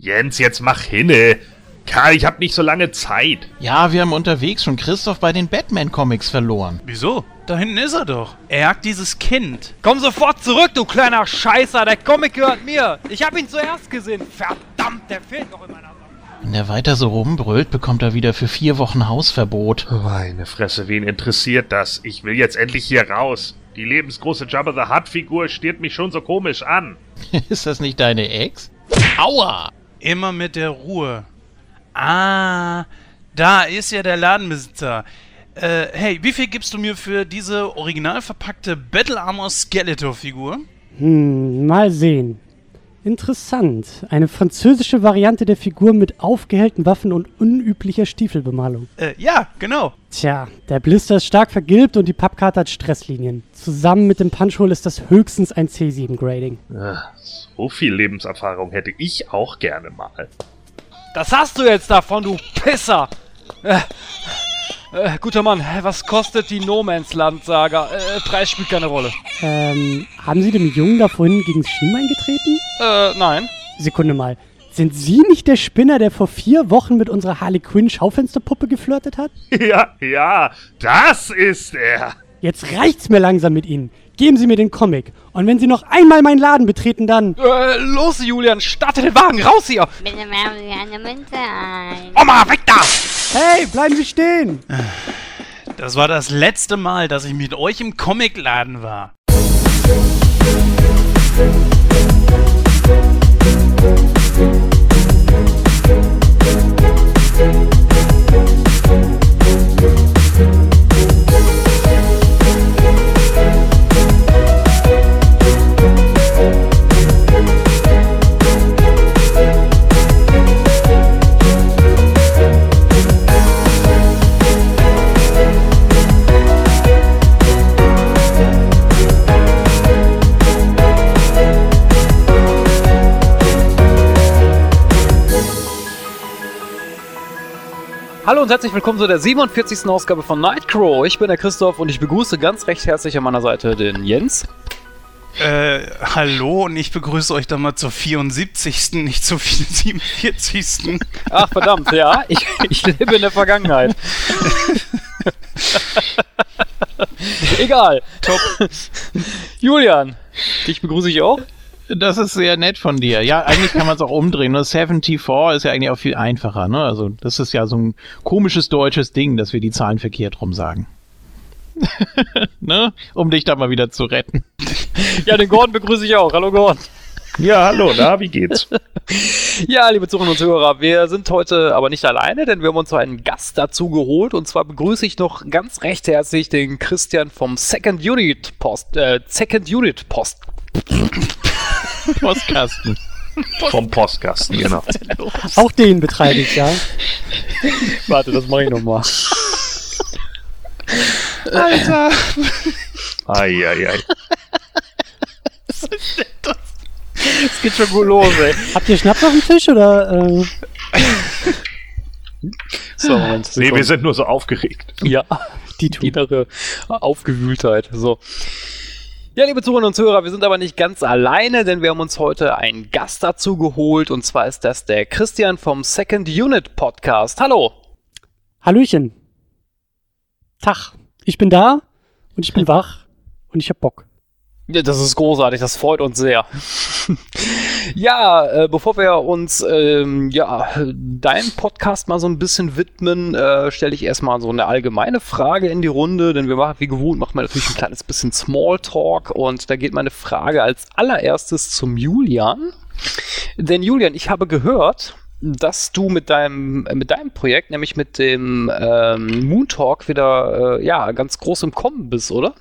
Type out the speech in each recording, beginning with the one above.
Jens, jetzt mach hinne. Karl, ich hab nicht so lange Zeit. Ja, wir haben unterwegs schon Christoph bei den Batman-Comics verloren. Wieso? Da hinten ist er doch. Er jagt dieses Kind. Komm sofort zurück, du kleiner Scheißer. Der Comic gehört mir. Ich hab ihn zuerst gesehen. Verdammt, der fehlt noch in meiner Sammlung. Wenn der weiter so rumbrüllt, bekommt er wieder für vier Wochen Hausverbot. Meine Fresse, wen interessiert das? Ich will jetzt endlich hier raus. Die lebensgroße Jabba the Hutt-Figur stiert mich schon so komisch an. ist das nicht deine Ex? Aua! Immer mit der Ruhe. Ah, da ist ja der Ladenbesitzer. Äh, hey, wie viel gibst du mir für diese original verpackte Battle Armor Skeletor-Figur? Hm, mal sehen. Interessant. Eine französische Variante der Figur mit aufgehellten Waffen und unüblicher Stiefelbemalung. Äh, ja, genau. Tja, der Blister ist stark vergilbt und die Pappkarte hat Stresslinien. Zusammen mit dem Punchhole ist das höchstens ein C7-Grading. Ah, So viel Lebenserfahrung hätte ich auch gerne mal. Das hast du jetzt davon, du Pisser. Äh, äh, guter Mann, was kostet die No Man's Land Saga? Äh, Preis spielt keine Rolle. Ähm, haben Sie dem Jungen da vorhin gegen das Schienbein getreten? Äh, nein. Sekunde mal. Sind Sie nicht der Spinner, der vor vier Wochen mit unserer Harley Quinn Schaufensterpuppe geflirtet hat? Ja, ja, das ist er. Jetzt reicht's mir langsam mit Ihnen. Geben Sie mir den Comic. Und wenn Sie noch einmal meinen Laden betreten, dann... Äh, los, Julian, starte den Wagen, raus hier! Bitte werfen Sie eine Münze ein. Oma, weg da! Hey, bleiben Sie stehen! Das war das letzte Mal, dass ich mit euch im Comicladen war. Hallo und herzlich willkommen zu der 47. Ausgabe von Nightcrow. Ich bin der Christoph und ich begrüße ganz recht herzlich an meiner Seite den Jens. Äh, hallo und ich begrüße euch dann mal zur 74., nicht zur 47. Ach, verdammt, ja, ich, ich lebe in der Vergangenheit. Egal. Top. Julian, dich begrüße ich auch. Das ist sehr nett von dir. Ja, eigentlich kann man es auch umdrehen. Ne? 74 ist ja eigentlich auch viel einfacher. Ne? Also das ist ja so ein komisches deutsches Ding, dass wir die Zahlen verkehrt rum sagen. ne? Um dich da mal wieder zu retten. Ja, den Gordon begrüße ich auch. Hallo Gordon. Ja, hallo, na, wie geht's? Ja, liebe Zuhörerinnen und Zuhörer, wir sind heute aber nicht alleine, denn wir haben uns so einen Gast dazu geholt. Und zwar begrüße ich noch ganz recht herzlich den Christian vom Second Unit Post, äh, Second Unit Post. Postkasten. Vom Postkasten, genau. Auch den betreibe ich, ja. Warte, das mache ich nochmal. Alter! Eieiei. Es geht schon gut los, ey. Habt ihr Schnaps auf dem Tisch oder... Äh, So, Moment. Nee, wir sind nur so aufgeregt. Ja, die innere Aufgewühltheit. So. Ja, liebe Zuhörerinnen und Zuhörer, wir sind aber nicht ganz alleine, denn wir haben uns heute einen Gast dazu geholt und zwar ist das der Christian vom Second Unit Podcast. Hallo. Hallöchen. Tag. Ich bin da und ich bin wach und ich hab Bock. Ja, das ist großartig, das freut uns sehr. ja, äh, bevor wir uns ähm, ja, deinem Podcast mal so ein bisschen widmen, äh, stelle ich erstmal so eine allgemeine Frage in die Runde, denn wir machen, wie gewohnt, machen wir natürlich ein kleines bisschen Smalltalk und da geht meine Frage als allererstes zum Julian. Denn Julian, ich habe gehört, dass du mit deinem, mit deinem Projekt, nämlich mit dem ähm, Moon Talk, wieder äh, ja, ganz groß im Kommen bist, oder?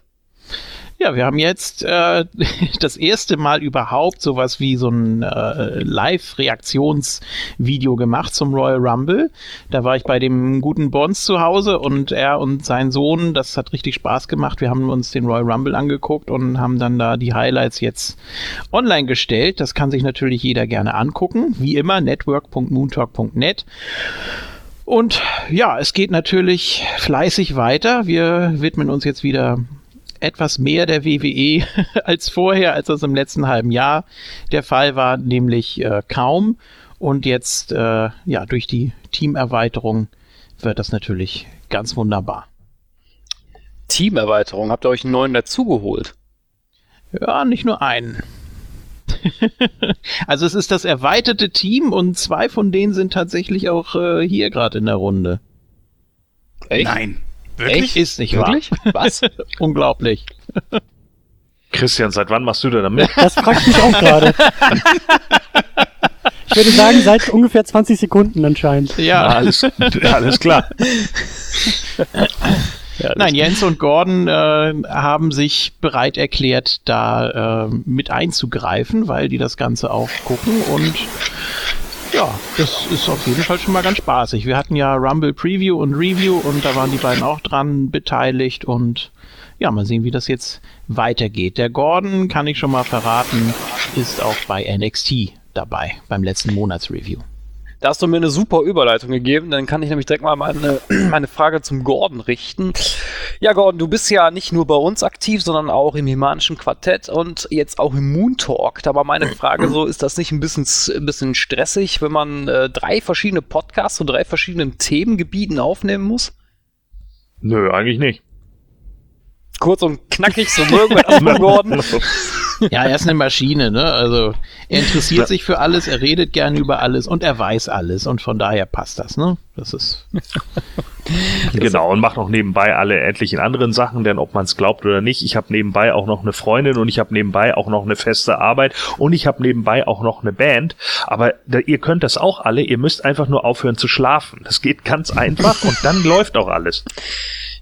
Ja, wir haben jetzt äh, das erste Mal überhaupt sowas wie so ein äh, Live-Reaktionsvideo gemacht zum Royal Rumble. Da war ich bei dem guten Bonds zu Hause und er und sein Sohn, das hat richtig Spaß gemacht. Wir haben uns den Royal Rumble angeguckt und haben dann da die Highlights jetzt online gestellt. Das kann sich natürlich jeder gerne angucken. Wie immer, network.moontalk.net. Und ja, es geht natürlich fleißig weiter. Wir widmen uns jetzt wieder etwas mehr der WWE als vorher, als das im letzten halben Jahr der Fall war, nämlich äh, kaum. Und jetzt, äh, ja, durch die Teamerweiterung wird das natürlich ganz wunderbar. Teamerweiterung, habt ihr euch einen neuen dazugeholt? Ja, nicht nur einen. also es ist das erweiterte Team und zwei von denen sind tatsächlich auch äh, hier gerade in der Runde. Echt? Nein. Wirklich? Ist nicht Wirklich? wahr? Was? Unglaublich. Christian, seit wann machst du denn damit? Das fragt mich auch gerade. Ich würde sagen, seit ungefähr 20 Sekunden anscheinend. Ja. alles, alles klar. Ja, Nein, Jens und Gordon äh, haben sich bereit erklärt, da äh, mit einzugreifen, weil die das Ganze auch gucken und ja, das ist auf jeden Fall schon mal ganz spaßig. Wir hatten ja Rumble Preview und Review und da waren die beiden auch dran beteiligt und ja, mal sehen, wie das jetzt weitergeht. Der Gordon, kann ich schon mal verraten, ist auch bei NXT dabei, beim letzten Monatsreview. Da hast du mir eine super Überleitung gegeben, dann kann ich nämlich direkt mal meine, meine Frage zum Gordon richten. Ja, Gordon, du bist ja nicht nur bei uns aktiv, sondern auch im Himanischen Quartett und jetzt auch im Moon Talk. Da war meine Frage so, ist das nicht ein bisschen, ein bisschen stressig, wenn man äh, drei verschiedene Podcasts zu drei verschiedenen Themengebieten aufnehmen muss? Nö, eigentlich nicht. Kurz und knackig, so mögen Gordon. Ja, er ist eine Maschine, ne? Also er interessiert sich für alles, er redet gerne über alles und er weiß alles und von daher passt das, ne? Das ist Genau, und macht noch nebenbei alle etlichen anderen Sachen, denn ob man es glaubt oder nicht, ich habe nebenbei auch noch eine Freundin und ich habe nebenbei auch noch eine feste Arbeit und ich habe nebenbei auch noch eine Band. Aber da, ihr könnt das auch alle, ihr müsst einfach nur aufhören zu schlafen. Das geht ganz einfach und dann läuft auch alles.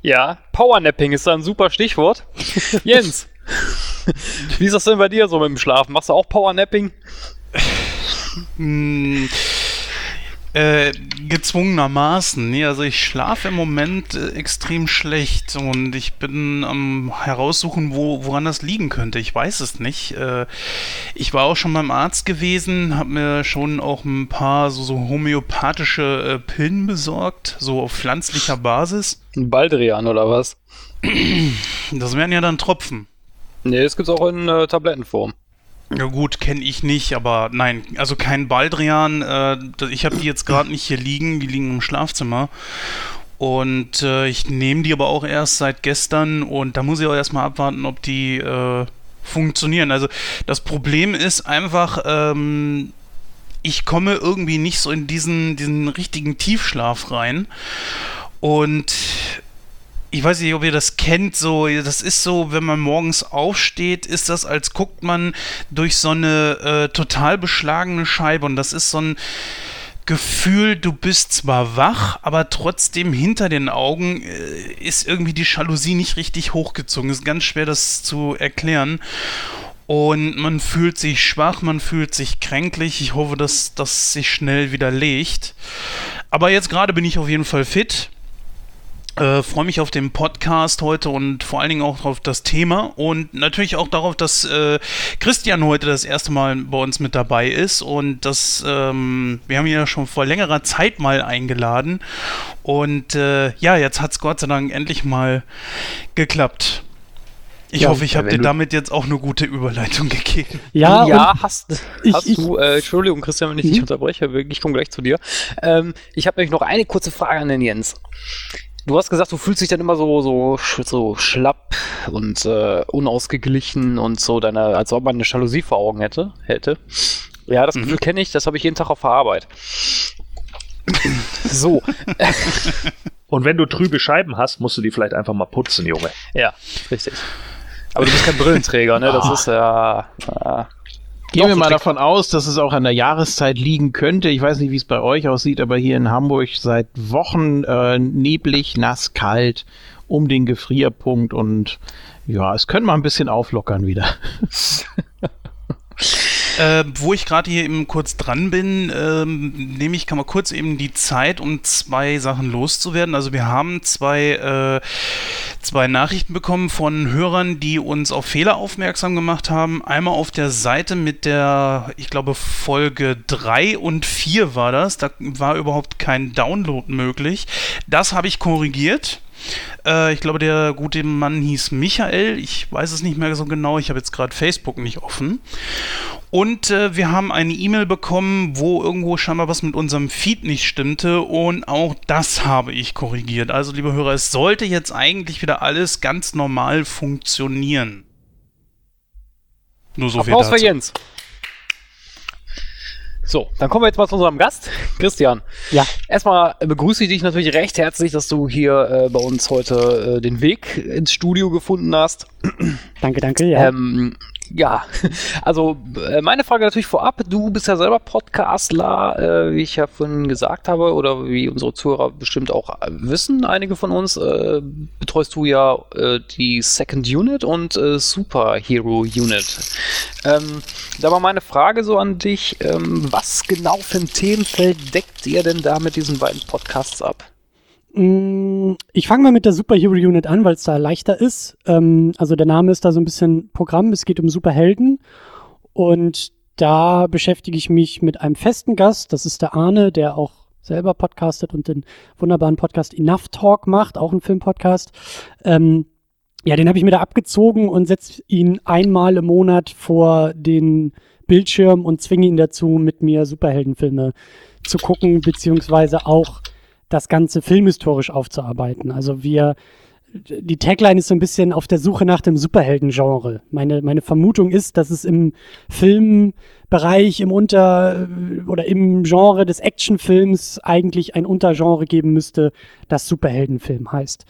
Ja, Powernapping ist da ein super Stichwort. Jens, wie ist das denn bei dir so mit dem Schlafen? Machst du auch Powernapping? Äh, gezwungenermaßen. Nee, also ich schlafe im Moment äh, extrem schlecht und ich bin am heraussuchen, wo, woran das liegen könnte. Ich weiß es nicht. Äh, ich war auch schon beim Arzt gewesen, habe mir schon auch ein paar so, so homöopathische äh, Pillen besorgt, so auf pflanzlicher Basis. Ein Baldrian oder was? Das wären ja dann Tropfen. Nee, das gibt's auch in Tablettenform. Ja gut, kenne ich nicht, aber nein, also kein Baldrian. Äh, ich habe die jetzt gerade nicht hier liegen, die liegen im Schlafzimmer. Und äh, ich nehme die aber auch erst seit gestern und da muss ich auch erstmal abwarten, ob die äh, funktionieren. Also das Problem ist einfach, ähm, ich komme irgendwie nicht so in diesen, diesen richtigen Tiefschlaf rein. Und ich weiß nicht, ob ihr das kennt, so, das ist so, wenn man morgens aufsteht, ist das, als guckt man durch so eine äh, total beschlagene Scheibe und das ist so ein Gefühl, du bist zwar wach, aber trotzdem hinter den Augen äh, ist irgendwie die Jalousie nicht richtig hochgezogen. Ist ganz schwer, das zu erklären. Und man fühlt sich schwach, man fühlt sich kränklich. Ich hoffe, dass das sich schnell wieder legt. Aber jetzt gerade bin ich auf jeden Fall fit. Äh, Freue mich auf den Podcast heute und vor allen Dingen auch auf das Thema und natürlich auch darauf, dass äh, Christian heute das erste Mal bei uns mit dabei ist und das, ähm, wir haben ihn ja schon vor längerer Zeit mal eingeladen und äh, ja, jetzt hat es Gott sei Dank endlich mal geklappt. Ich Ja, hoffe, ich habe dir damit jetzt auch eine gute Überleitung gegeben. Ja, ja hast, ich- hast ich- du, äh, Entschuldigung, Christian, wenn ich dich Mhm. unterbreche, ich komme gleich zu dir. Ähm, ich habe nämlich noch eine kurze Frage an den Jens. Du hast gesagt, du fühlst dich dann immer so, so, so schlapp und äh, unausgeglichen und so, deine, als ob man eine Jalousie vor Augen hätte. hätte. Ja, das Gefühl kenne ich, das habe ich jeden Tag auf der Arbeit. so, Und wenn du trübe Scheiben hast, musst du die vielleicht einfach mal putzen, Junge. ja, richtig. Aber du bist kein Brillenträger, ne? Das Ah. ist ja. ja. Gehen wir mal davon aus, dass es auch an der Jahreszeit liegen könnte. Ich weiß nicht, wie es bei euch aussieht, aber hier in Hamburg seit Wochen äh, neblig, nass, kalt, um den Gefrierpunkt und ja, es könnte mal ein bisschen auflockern wieder. Äh, wo ich gerade hier eben kurz dran bin, ähm, nehme ich kann mal kurz eben die Zeit, um zwei Sachen loszuwerden. Also wir haben zwei, äh, zwei Nachrichten bekommen von Hörern, die uns auf Fehler aufmerksam gemacht haben. Einmal auf der Seite mit der, ich glaube, Folge 3 und 4 war das. Da war überhaupt kein Download möglich. Das habe ich korrigiert. Äh, ich glaube, der gute Mann hieß Michael. Ich weiß es nicht mehr so genau. Ich habe jetzt gerade Facebook nicht offen. Und äh, wir haben eine E-Mail bekommen, wo irgendwo scheinbar was mit unserem Feed nicht stimmte und auch das habe ich korrigiert. Also, liebe Hörer, es sollte jetzt eigentlich wieder alles ganz normal funktionieren. Nur so Applaus viel für dazu. Jens. So, dann kommen wir jetzt mal zu unserem Gast, Christian. Ja. Erstmal begrüße ich dich natürlich recht herzlich, dass du hier äh, bei uns heute äh, den Weg ins Studio gefunden hast. Danke, danke. Ja. Ähm, ja, also äh, meine Frage natürlich vorab. Du bist ja selber Podcastler, äh, wie ich ja vorhin gesagt habe, oder wie unsere Zuhörer bestimmt auch äh, wissen, einige von uns, betreust du ja die Second Unit und Superhero Unit. Ähm, da war meine Frage so an dich, ähm, was genau für ein Themenfeld deckt ihr denn da mit diesen beiden Podcasts ab? Mm, Ich fange mal mit der Superhero Unit an, weil es da leichter ist. Ähm, also der Name ist da so ein bisschen Programm. Es geht um Superhelden. Und da beschäftige ich mich mit einem festen Gast. Das ist der Arne, der auch selber podcastet und den wunderbaren Podcast Enough Talk macht, auch ein Filmpodcast. Ähm, ja, den habe ich mir da abgezogen und setze ihn einmal im Monat vor den Bildschirm und zwinge ihn dazu, mit mir Superheldenfilme zu gucken, beziehungsweise auch das Ganze filmhistorisch aufzuarbeiten. Also wir, die Tagline ist so ein bisschen auf der Suche nach dem Superhelden-Genre. Meine, meine Vermutung ist, dass es im Filmbereich, im Unter- oder im Genre des Actionfilms eigentlich ein Untergenre geben müsste, das Superheldenfilm heißt.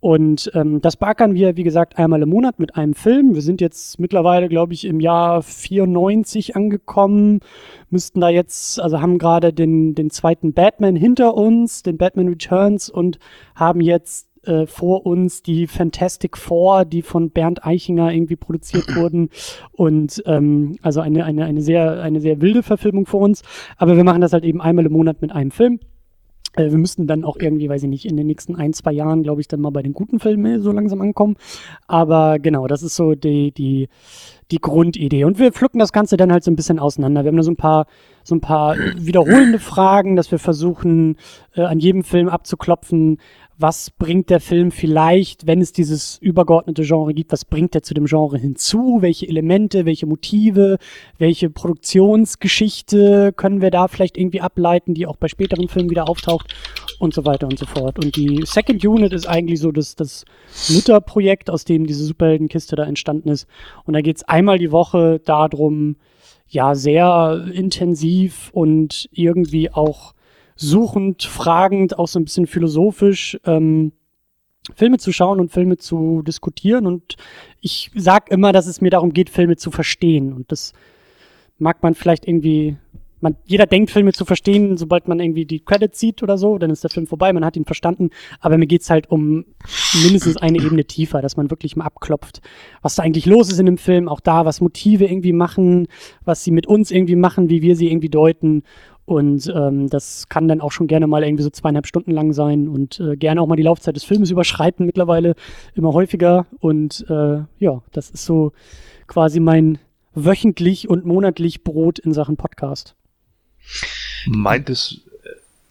Und ähm, das beackern wir, wie gesagt, einmal im Monat mit einem Film. Wir sind jetzt mittlerweile, glaube ich, im Jahr 94 angekommen, müssten da jetzt, also haben gerade den, den zweiten Batman hinter uns, den Batman Returns und haben jetzt äh, vor uns die Fantastic Four, die von Bernd Eichinger irgendwie produziert wurden. Und ähm, also eine, eine, eine, sehr, eine sehr wilde Verfilmung vor uns. Aber wir machen das halt eben einmal im Monat mit einem Film. Äh, Wir müssten dann auch irgendwie, weiß ich nicht, in den nächsten ein, zwei Jahren, glaube ich, dann mal bei den guten Filmen so langsam ankommen. Aber genau, das ist so die, die, die Grundidee. Und wir pflücken das Ganze dann halt so ein bisschen auseinander. Wir haben da so ein paar, so ein paar wiederholende Fragen, dass wir versuchen, äh, an jedem Film abzuklopfen, was bringt der Film vielleicht, wenn es dieses übergeordnete Genre gibt, was bringt er zu dem Genre hinzu? Welche Elemente, welche Motive, welche Produktionsgeschichte können wir da vielleicht irgendwie ableiten, die auch bei späteren Filmen wieder auftaucht und so weiter und so fort. Und die Second Unit ist eigentlich so das, das Mutterprojekt, aus dem diese Superheldenkiste da entstanden ist. Und da geht es einmal die Woche darum, ja, sehr intensiv und irgendwie auch suchend, fragend, auch so ein bisschen philosophisch ähm, Filme zu schauen und Filme zu diskutieren. Und ich sag immer, dass es mir darum geht, Filme zu verstehen. Und das mag man vielleicht irgendwie. Man, jeder denkt, Filme zu verstehen, sobald man irgendwie die Credits sieht oder so, dann ist der Film vorbei, man hat ihn verstanden. Aber mir geht's halt um mindestens eine Ebene tiefer, dass man wirklich mal abklopft, was da eigentlich los ist in dem Film, auch da, was Motive irgendwie machen, was sie mit uns irgendwie machen, wie wir sie irgendwie deuten. Und ähm, das kann dann auch schon gerne mal irgendwie so zweieinhalb Stunden lang sein und äh, gerne auch mal die Laufzeit des Filmes überschreiten, mittlerweile immer häufiger. Und äh, ja, das ist so quasi mein wöchentlich und monatlich Brot in Sachen Podcast. Meintest,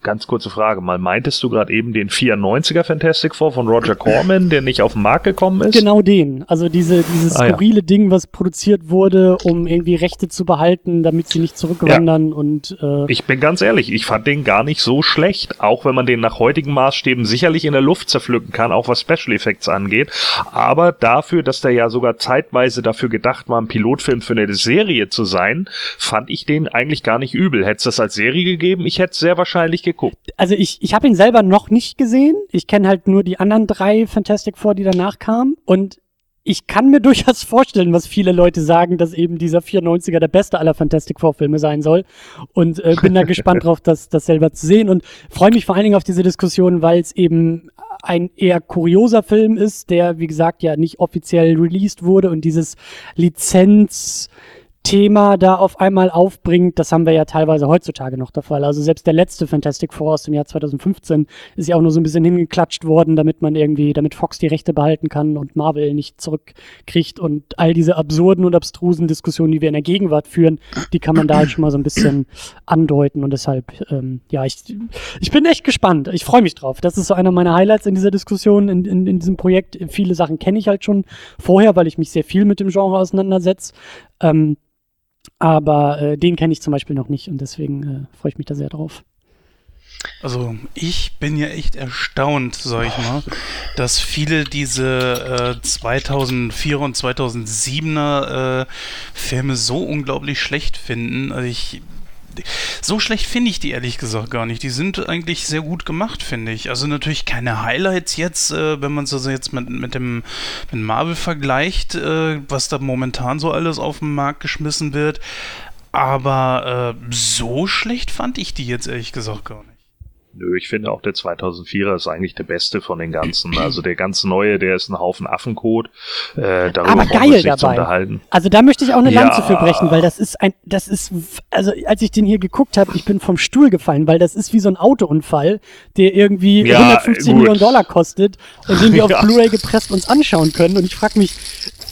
ganz kurze Frage mal, meintest du gerade eben den 94er Fantastic Four von Roger Corman, der nicht auf den Markt gekommen ist? Genau den. Also diese, dieses Ah, ja. skurrile Ding, was produziert wurde, um irgendwie Rechte zu behalten, damit sie nicht zurückwandern und äh, Ich bin ganz ehrlich, ich fand den gar nicht so schlecht, auch wenn man den nach heutigen Maßstäben sicherlich in der Luft zerpflücken kann, auch was Special Effects angeht. Aber dafür, dass der ja sogar zeitweise dafür gedacht war, ein Pilotfilm für eine Serie zu sein, fand ich den eigentlich gar nicht übel. Hätte es das als Serie gegeben, ich hätte sehr wahrscheinlich geguckt. also ich, ich habe ihn selber noch nicht gesehen. Ich kenne halt nur die anderen drei Fantastic Four, die danach kamen. Und ich kann mir durchaus vorstellen, was viele Leute sagen, dass eben dieser 94er der beste aller Fantastic Four Filme sein soll. Und äh, bin da gespannt drauf, das, das selber zu sehen. Und freue mich vor allen Dingen auf diese Diskussion, weil es eben ein eher kurioser Film ist, der, wie gesagt, ja nicht offiziell released wurde und dieses Lizenz Thema da auf einmal aufbringt, das haben wir ja teilweise heutzutage noch der Fall. Also selbst der letzte Fantastic Four aus dem Jahr 2015 ist ja auch nur so ein bisschen hingeklatscht worden, damit man irgendwie, damit Fox die Rechte behalten kann und Marvel nicht zurückkriegt und all diese absurden und abstrusen Diskussionen, die wir in der Gegenwart führen, die kann man da halt schon mal so ein bisschen andeuten und deshalb, ähm, ja, ich, ich bin echt gespannt. Ich freue mich drauf. Das ist so einer meiner Highlights in dieser Diskussion, in, in, in diesem Projekt. Viele Sachen kenne ich halt schon vorher, weil ich mich sehr viel mit dem Genre auseinandersetze. Ähm, Aber äh, den kenne ich zum Beispiel noch nicht und deswegen äh, freue ich mich da sehr drauf. Also ich bin ja echt erstaunt, sag ich mal, dass viele diese äh, 2004 und 2007er äh, Filme so unglaublich schlecht finden. Also ich so schlecht finde ich die ehrlich gesagt gar nicht. Die sind eigentlich sehr gut gemacht, finde ich. Also natürlich keine Highlights jetzt, äh, wenn man es also jetzt mit, mit dem mit Marvel vergleicht, äh, was da momentan so alles auf den Markt geschmissen wird. Aber äh, so schlecht fand ich die jetzt ehrlich gesagt gar nicht. Nö, ich finde auch der 2004er ist eigentlich der beste von den ganzen. Also der ganz neue, der ist ein Haufen Affenkot. Äh, darüber Aber geil dabei. unterhalten. Also da möchte ich auch eine Ja. Lanze für brechen, weil das ist ein, das ist, also als ich den hier geguckt habe, ich bin vom Stuhl gefallen, weil das ist wie so ein Autounfall, der irgendwie Ja, 150 gut. Millionen Dollar kostet und den wir auf Ja. Blu-ray gepresst uns anschauen können. Und ich frage mich,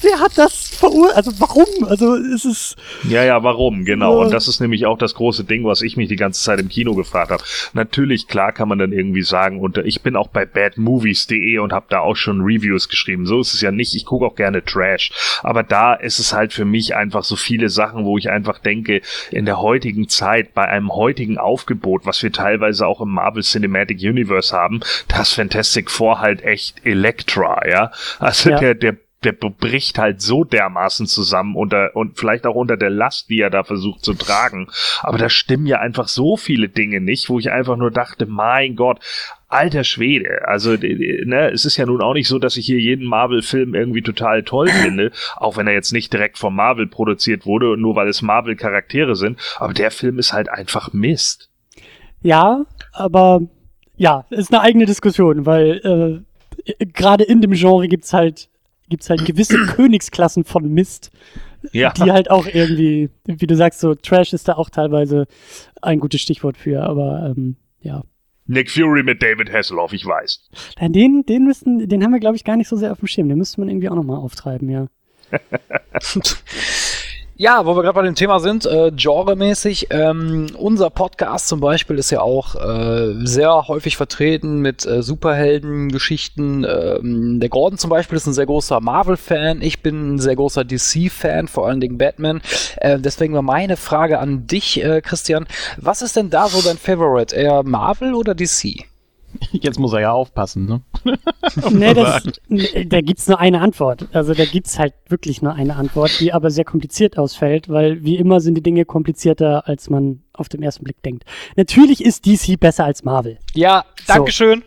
wer hat das verursacht? Also warum? Also es ist, Ja, ja, warum? Genau. Ja. Und das ist nämlich auch das große Ding, was ich mich die ganze Zeit im Kino gefragt habe. Natürlich, klar kann man dann irgendwie sagen, und ich bin auch bei badmovies.de und habe da auch schon Reviews geschrieben. So ist es ja nicht. Ich gucke auch gerne Trash. Aber da ist es halt für mich einfach so viele Sachen, wo ich einfach denke, in der heutigen Zeit, bei einem heutigen Aufgebot, was wir teilweise auch im Marvel Cinematic Universe haben, das Fantastic Four halt echt Elektra, ja. Also Ja. der, der der bricht halt so dermaßen zusammen unter und vielleicht auch unter der Last, die er da versucht zu tragen. Aber da stimmen ja einfach so viele Dinge nicht, wo ich einfach nur dachte, mein Gott, alter Schwede. Also, ne, es ist ja nun auch nicht so, dass ich hier jeden Marvel-Film irgendwie total toll finde, auch wenn er jetzt nicht direkt von Marvel produziert wurde nur weil es Marvel-Charaktere sind. Aber der Film ist halt einfach Mist. ja, aber ja, ist eine eigene Diskussion, weil äh, gerade in dem Genre gibt's halt, gibt's halt gewisse Königsklassen von Mist. Ja. die halt auch irgendwie, wie du sagst, so Trash ist da auch teilweise ein gutes Stichwort für, aber ähm, ja. Nick Fury mit David Hasselhoff, ich weiß. Nein, Den, den müssten, den haben wir, glaube ich, gar nicht so sehr auf dem Schirm. Den müsste man irgendwie auch nochmal auftreiben, ja. Ja, wo wir gerade bei dem Thema sind, äh, genremäßig, ähm, unser Podcast zum Beispiel ist ja auch äh, sehr häufig vertreten mit äh, Superhelden-Geschichten. Ähm, der Gordon zum Beispiel ist ein sehr großer Marvel-Fan, ich bin ein sehr großer DC-Fan, vor allen Dingen Batman. Äh, deswegen war meine Frage an dich, äh, Christian, was ist denn da so dein Favorite, eher Marvel oder DC? Jetzt muss er ja aufpassen, ne? Nee, das, da gibt's nur eine Antwort. Also da gibt's halt wirklich nur eine Antwort, die aber sehr kompliziert ausfällt, weil wie immer sind die Dinge komplizierter, als man auf den ersten Blick denkt. Natürlich ist DC besser als Marvel. Ja, So. Dankeschön.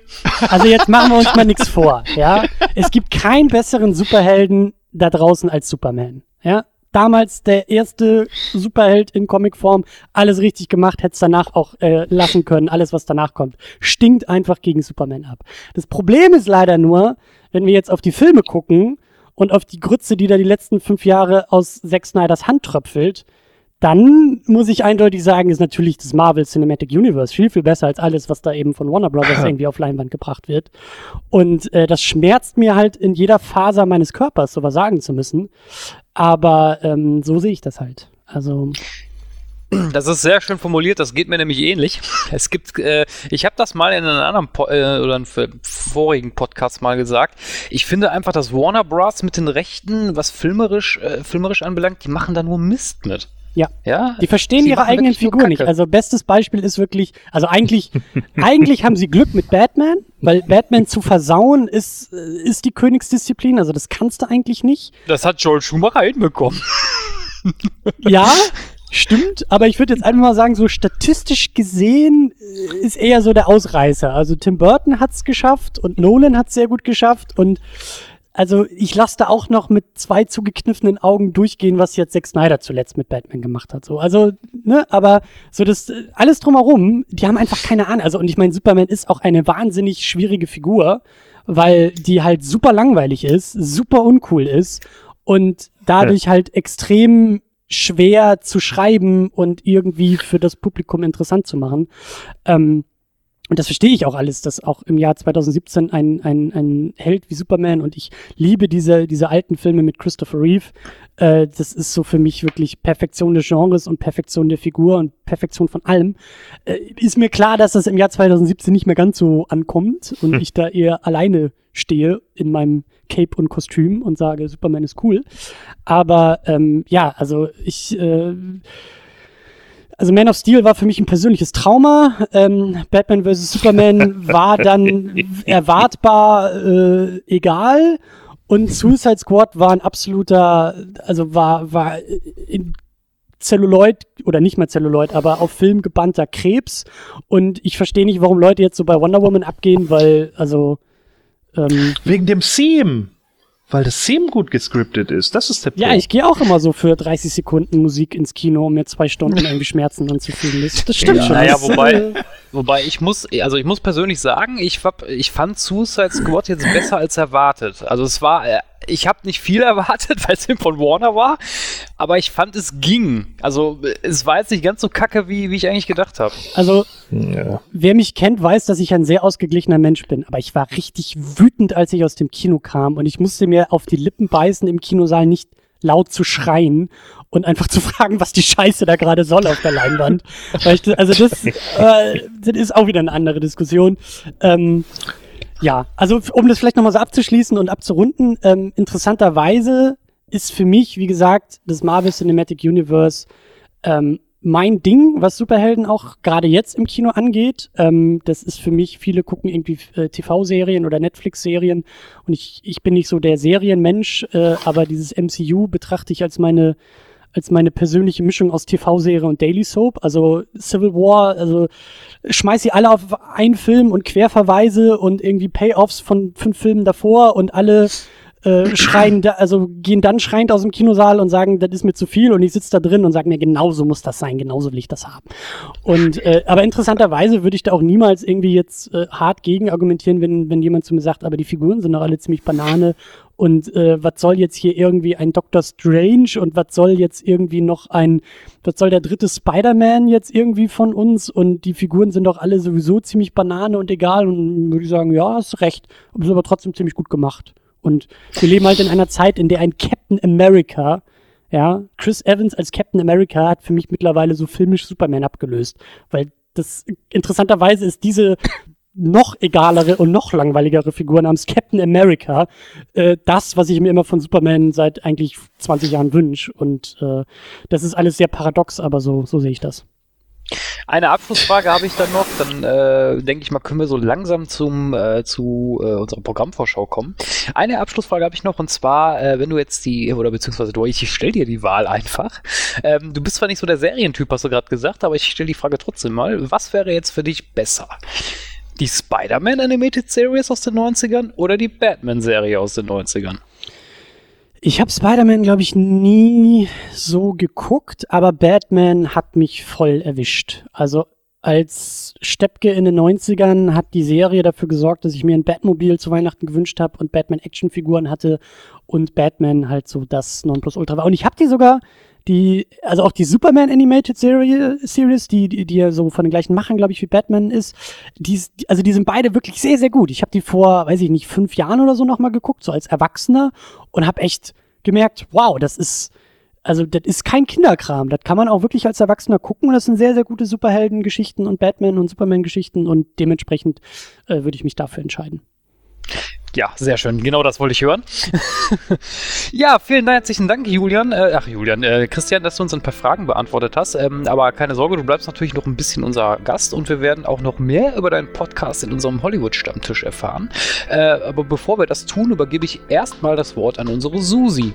Also jetzt machen wir uns mal nichts vor, ja. Es gibt keinen besseren Superhelden da draußen als Superman, ja. Damals der erste Superheld in Comicform, alles richtig gemacht, hätte es danach auch äh, lassen können, alles was danach kommt. Stinkt einfach gegen Superman ab. Das Problem ist leider nur, wenn wir jetzt auf die Filme gucken und auf die Grütze, die da die letzten fünf Jahre aus Zack Snyders Hand tröpfelt, dann muss ich eindeutig sagen, ist natürlich das Marvel Cinematic Universe viel, viel besser als alles, was da eben von Warner Brothers irgendwie auf Leinwand gebracht wird. Und äh, das schmerzt mir halt in jeder Faser meines Körpers, sowas sagen zu müssen. Aber ähm, so sehe ich das halt. Also, Das ist sehr schön formuliert, das geht mir nämlich ähnlich. Es gibt, äh, ich habe das mal in einem anderen po äh, oder einem vorigen Podcast mal gesagt. Ich finde einfach, dass Warner Bros. mit den Rechten, was filmerisch, äh, filmerisch anbelangt, die machen da nur Mist mit. Ja. Ja. die verstehen ihre eigenen Figuren nicht. Also, bestes Beispiel ist wirklich, also eigentlich, eigentlich haben sie Glück mit Batman, weil Batman zu versauen ist, äh, ist die Königsdisziplin. Also, das kannst du eigentlich nicht. Das hat Joel Schumacher hinbekommen. Ja, stimmt, aber ich würde jetzt einfach mal sagen, so statistisch gesehen äh, ist eher so der Ausreißer. Also Tim Burton hat's geschafft und Nolan hat's sehr gut geschafft und also ich lasse da auch noch mit zwei zugekniffenen Augen durchgehen, was jetzt Zack Snyder zuletzt mit Batman gemacht hat. So, also, ne, aber so das alles drumherum, die haben einfach keine Ahnung. Also, und ich meine, Superman ist auch eine wahnsinnig schwierige Figur, weil die halt super langweilig ist, super uncool ist und dadurch halt extrem schwer zu schreiben und irgendwie für das Publikum interessant zu machen. Ähm, und das verstehe ich auch alles, dass auch im Jahr 2017 ein, ein, ein Held wie Superman und ich liebe diese, diese alten Filme mit Christopher Reeve. Äh, das ist so für mich wirklich Perfektion des Genres und Perfektion der Figur und Perfektion von allem. Äh, ist mir klar, dass das im Jahr 2017 nicht mehr ganz so ankommt und ich da eher alleine stehe in meinem Cape und Kostüm und sage, Superman ist cool. Aber ähm, ja, also ich äh, also Man of Steel war für mich ein persönliches Trauma. Ähm, Batman vs. Superman war dann erwartbar äh, egal. Und Suicide Squad war ein absoluter, also war, war in Celluloid oder nicht mehr Celluloid, aber auf Film gebannter Krebs. Und ich verstehe nicht, warum Leute jetzt so bei Wonder Woman abgehen, weil, also. Ähm, Wegen dem Theme. Weil das Theme gut gescriptet ist. Das ist der Punkt. Ja, ich gehe auch immer so für 30 Sekunden Musik ins Kino, um mir zwei Stunden irgendwie Schmerzen anzufügen. Das, das stimmt ja, schon. Naja, wobei, äh, wobei ich muss, also ich muss persönlich sagen, ich, ich fand Suicide Squad jetzt besser als erwartet. Also es war äh, ich habe nicht viel erwartet, weil es eben von Warner war, aber ich fand, es ging. Also es war jetzt nicht ganz so kacke, wie, wie ich eigentlich gedacht habe. Also ja. wer mich kennt, weiß, dass ich ein sehr ausgeglichener Mensch bin, aber ich war richtig wütend, als ich aus dem Kino kam und ich musste mir auf die Lippen beißen, im Kinosaal nicht laut zu schreien und einfach zu fragen, was die Scheiße da gerade soll auf der Leinwand. ich, also das, äh, das ist auch wieder eine andere Diskussion. Ähm, ja, also um das vielleicht nochmal so abzuschließen und abzurunden, ähm, interessanterweise ist für mich, wie gesagt, das Marvel Cinematic Universe ähm, mein Ding, was Superhelden auch gerade jetzt im Kino angeht. Ähm, das ist für mich, viele gucken irgendwie äh, TV-Serien oder Netflix-Serien und ich, ich bin nicht so der Serienmensch, äh, aber dieses MCU betrachte ich als meine als meine persönliche Mischung aus TV-Serie und Daily Soap. Also Civil War, also schmeiß sie alle auf einen Film und Querverweise und irgendwie Payoffs von fünf Filmen davor und alle äh, schreien, da, also gehen dann schreiend aus dem Kinosaal und sagen, das ist mir zu viel und ich sitze da drin und sage mir, genau so muss das sein, genauso will ich das haben. Und äh, aber interessanterweise würde ich da auch niemals irgendwie jetzt äh, hart gegen argumentieren, wenn, wenn jemand zu mir sagt, aber die Figuren sind doch alle ziemlich Banane und äh, was soll jetzt hier irgendwie ein Doctor Strange und was soll jetzt irgendwie noch ein, was soll der dritte Spider-Man jetzt irgendwie von uns und die Figuren sind doch alle sowieso ziemlich Banane und egal und würde ich sagen, ja, hast recht, ist aber trotzdem ziemlich gut gemacht. Und wir leben halt in einer Zeit, in der ein Captain America, ja, Chris Evans als Captain America hat für mich mittlerweile so filmisch Superman abgelöst. Weil das interessanterweise ist diese noch egalere und noch langweiligere Figur namens Captain America äh, das, was ich mir immer von Superman seit eigentlich 20 Jahren wünsche. Und äh, das ist alles sehr paradox, aber so, so sehe ich das. Eine Abschlussfrage habe ich dann noch, dann äh, denke ich mal, können wir so langsam zum, äh, zu äh, unserer Programmvorschau kommen. Eine Abschlussfrage habe ich noch und zwar, äh, wenn du jetzt die, oder beziehungsweise du, ich stelle dir die Wahl einfach. Ähm, du bist zwar nicht so der Serientyp, hast du gerade gesagt, aber ich stelle die Frage trotzdem mal. Was wäre jetzt für dich besser? Die Spider-Man Animated Series aus den 90ern oder die Batman-Serie aus den 90ern? Ich habe Spider-Man, glaube ich, nie so geguckt, aber Batman hat mich voll erwischt. Also als Steppke in den 90ern hat die Serie dafür gesorgt, dass ich mir ein Batmobil zu Weihnachten gewünscht habe und Batman-Actionfiguren hatte und Batman halt so das Nonplusultra war. Und ich habe die sogar, die, also auch die Superman Animated Serie, Series, die, die, die ja so von den gleichen Machern, glaube ich, wie Batman ist, die, also die sind beide wirklich sehr, sehr gut. Ich habe die vor, weiß ich nicht, fünf Jahren oder so nochmal geguckt, so als Erwachsener und habe echt gemerkt, wow, das ist, also das ist kein Kinderkram. Das kann man auch wirklich als Erwachsener gucken und das sind sehr, sehr gute Superhelden-Geschichten und Batman- und Superman-Geschichten und dementsprechend äh, würde ich mich dafür entscheiden. Ja, sehr schön. Genau das wollte ich hören. ja, vielen herzlichen Dank, Julian. Äh, ach, Julian, äh, Christian, dass du uns ein paar Fragen beantwortet hast. Ähm, aber keine Sorge, du bleibst natürlich noch ein bisschen unser Gast und wir werden auch noch mehr über deinen Podcast in unserem Hollywood-Stammtisch erfahren. Äh, aber bevor wir das tun, übergebe ich erstmal das Wort an unsere Susi.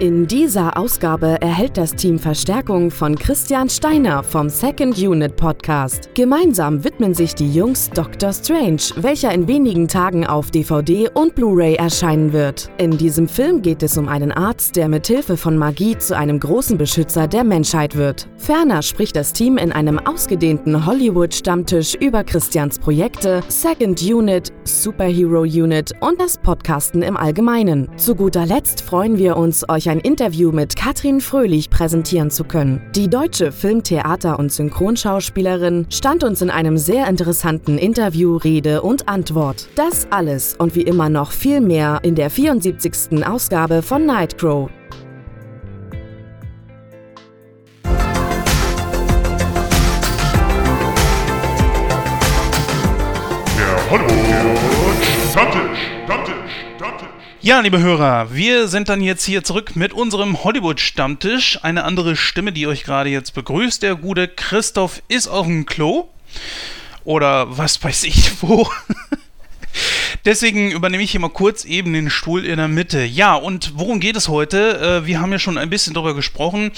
In dieser Ausgabe erhält das Team Verstärkung von Christian Steiner vom Second Unit Podcast. Gemeinsam widmen sich die Jungs Doctor Strange, welcher in wenigen Tagen auf DVD und Blu-ray erscheinen wird. In diesem Film geht es um einen Arzt, der mit Hilfe von Magie zu einem großen Beschützer der Menschheit wird. Ferner spricht das Team in einem ausgedehnten Hollywood-Stammtisch über Christians Projekte, Second Unit, Superhero Unit und das Podcasten im Allgemeinen. Zu guter Letzt freuen wir uns, euch ein Interview mit Katrin Fröhlich präsentieren zu können. Die deutsche Film-, Theater- und Synchronschauspielerin stand uns in einem sehr interessanten Interview Rede und Antwort. Das alles und wie immer noch viel mehr in der 74. Ausgabe von Nightcrow. Hollywood Stammtisch, Stammtisch. Ja, liebe Hörer, wir sind dann jetzt hier zurück mit unserem Hollywood-Stammtisch. Eine andere Stimme, die euch gerade jetzt begrüßt. Der gute Christoph ist auf dem Klo. Oder was weiß ich wo. Deswegen übernehme ich hier mal kurz eben den Stuhl in der Mitte. Ja, und worum geht es heute? Äh, wir haben ja schon ein bisschen darüber gesprochen,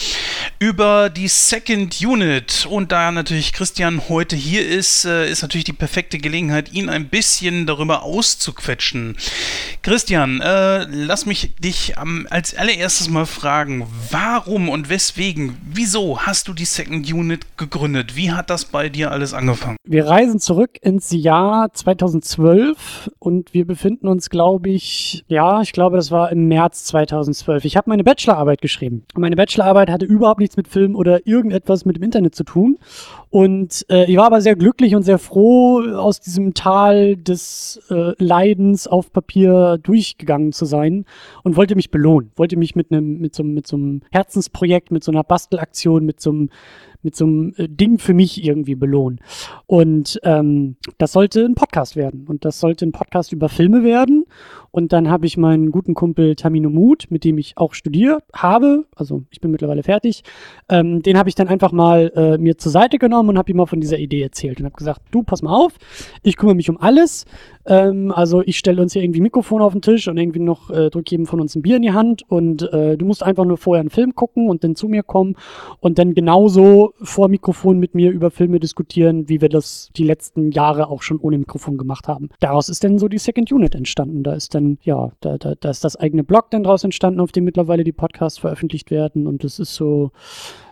über die Second Unit. Und da natürlich Christian heute hier ist, äh, ist natürlich die perfekte Gelegenheit, ihn ein bisschen darüber auszuquetschen. Christian, äh, lass mich dich ähm, als allererstes mal fragen, warum und weswegen, wieso hast du die Second Unit gegründet? Wie hat das bei dir alles angefangen? Wir reisen zurück ins Jahr 2012 und wir befinden uns, glaube ich, ja, ich glaube, das war im März 2012. Ich habe meine Bachelorarbeit geschrieben. Und meine Bachelorarbeit hatte überhaupt nichts mit Film oder irgendetwas mit dem Internet zu tun. Und äh, ich war aber sehr glücklich und sehr froh, aus diesem Tal des äh, Leidens auf Papier durchgegangen zu sein und wollte mich belohnen. Wollte mich mit einem mit so, mit so einem Herzensprojekt, mit so einer Bastelaktion, mit so einem mit so einem äh, Ding für mich irgendwie belohnen. Und ähm, das sollte ein Podcast werden. Und das sollte ein Podcast über Filme werden. Und dann habe ich meinen guten Kumpel Tamino Mut, mit dem ich auch studiert habe, also ich bin mittlerweile fertig, ähm, den habe ich dann einfach mal äh, mir zur Seite genommen und habe ihm mal von dieser Idee erzählt und habe gesagt, du, pass mal auf, ich kümmere mich um alles. Ähm, also ich stelle uns hier irgendwie Mikrofon auf den Tisch und irgendwie noch äh, drücke jedem von uns ein Bier in die Hand und äh, du musst einfach nur vorher einen Film gucken und dann zu mir kommen und dann genauso vor Mikrofon mit mir über Filme diskutieren, wie wir das die letzten Jahre auch schon ohne Mikrofon gemacht haben. Daraus ist dann so die Second Unit entstanden. Da ist dann, ja, da, da, da ist das eigene Blog dann draus entstanden, auf dem mittlerweile die Podcasts veröffentlicht werden und das ist so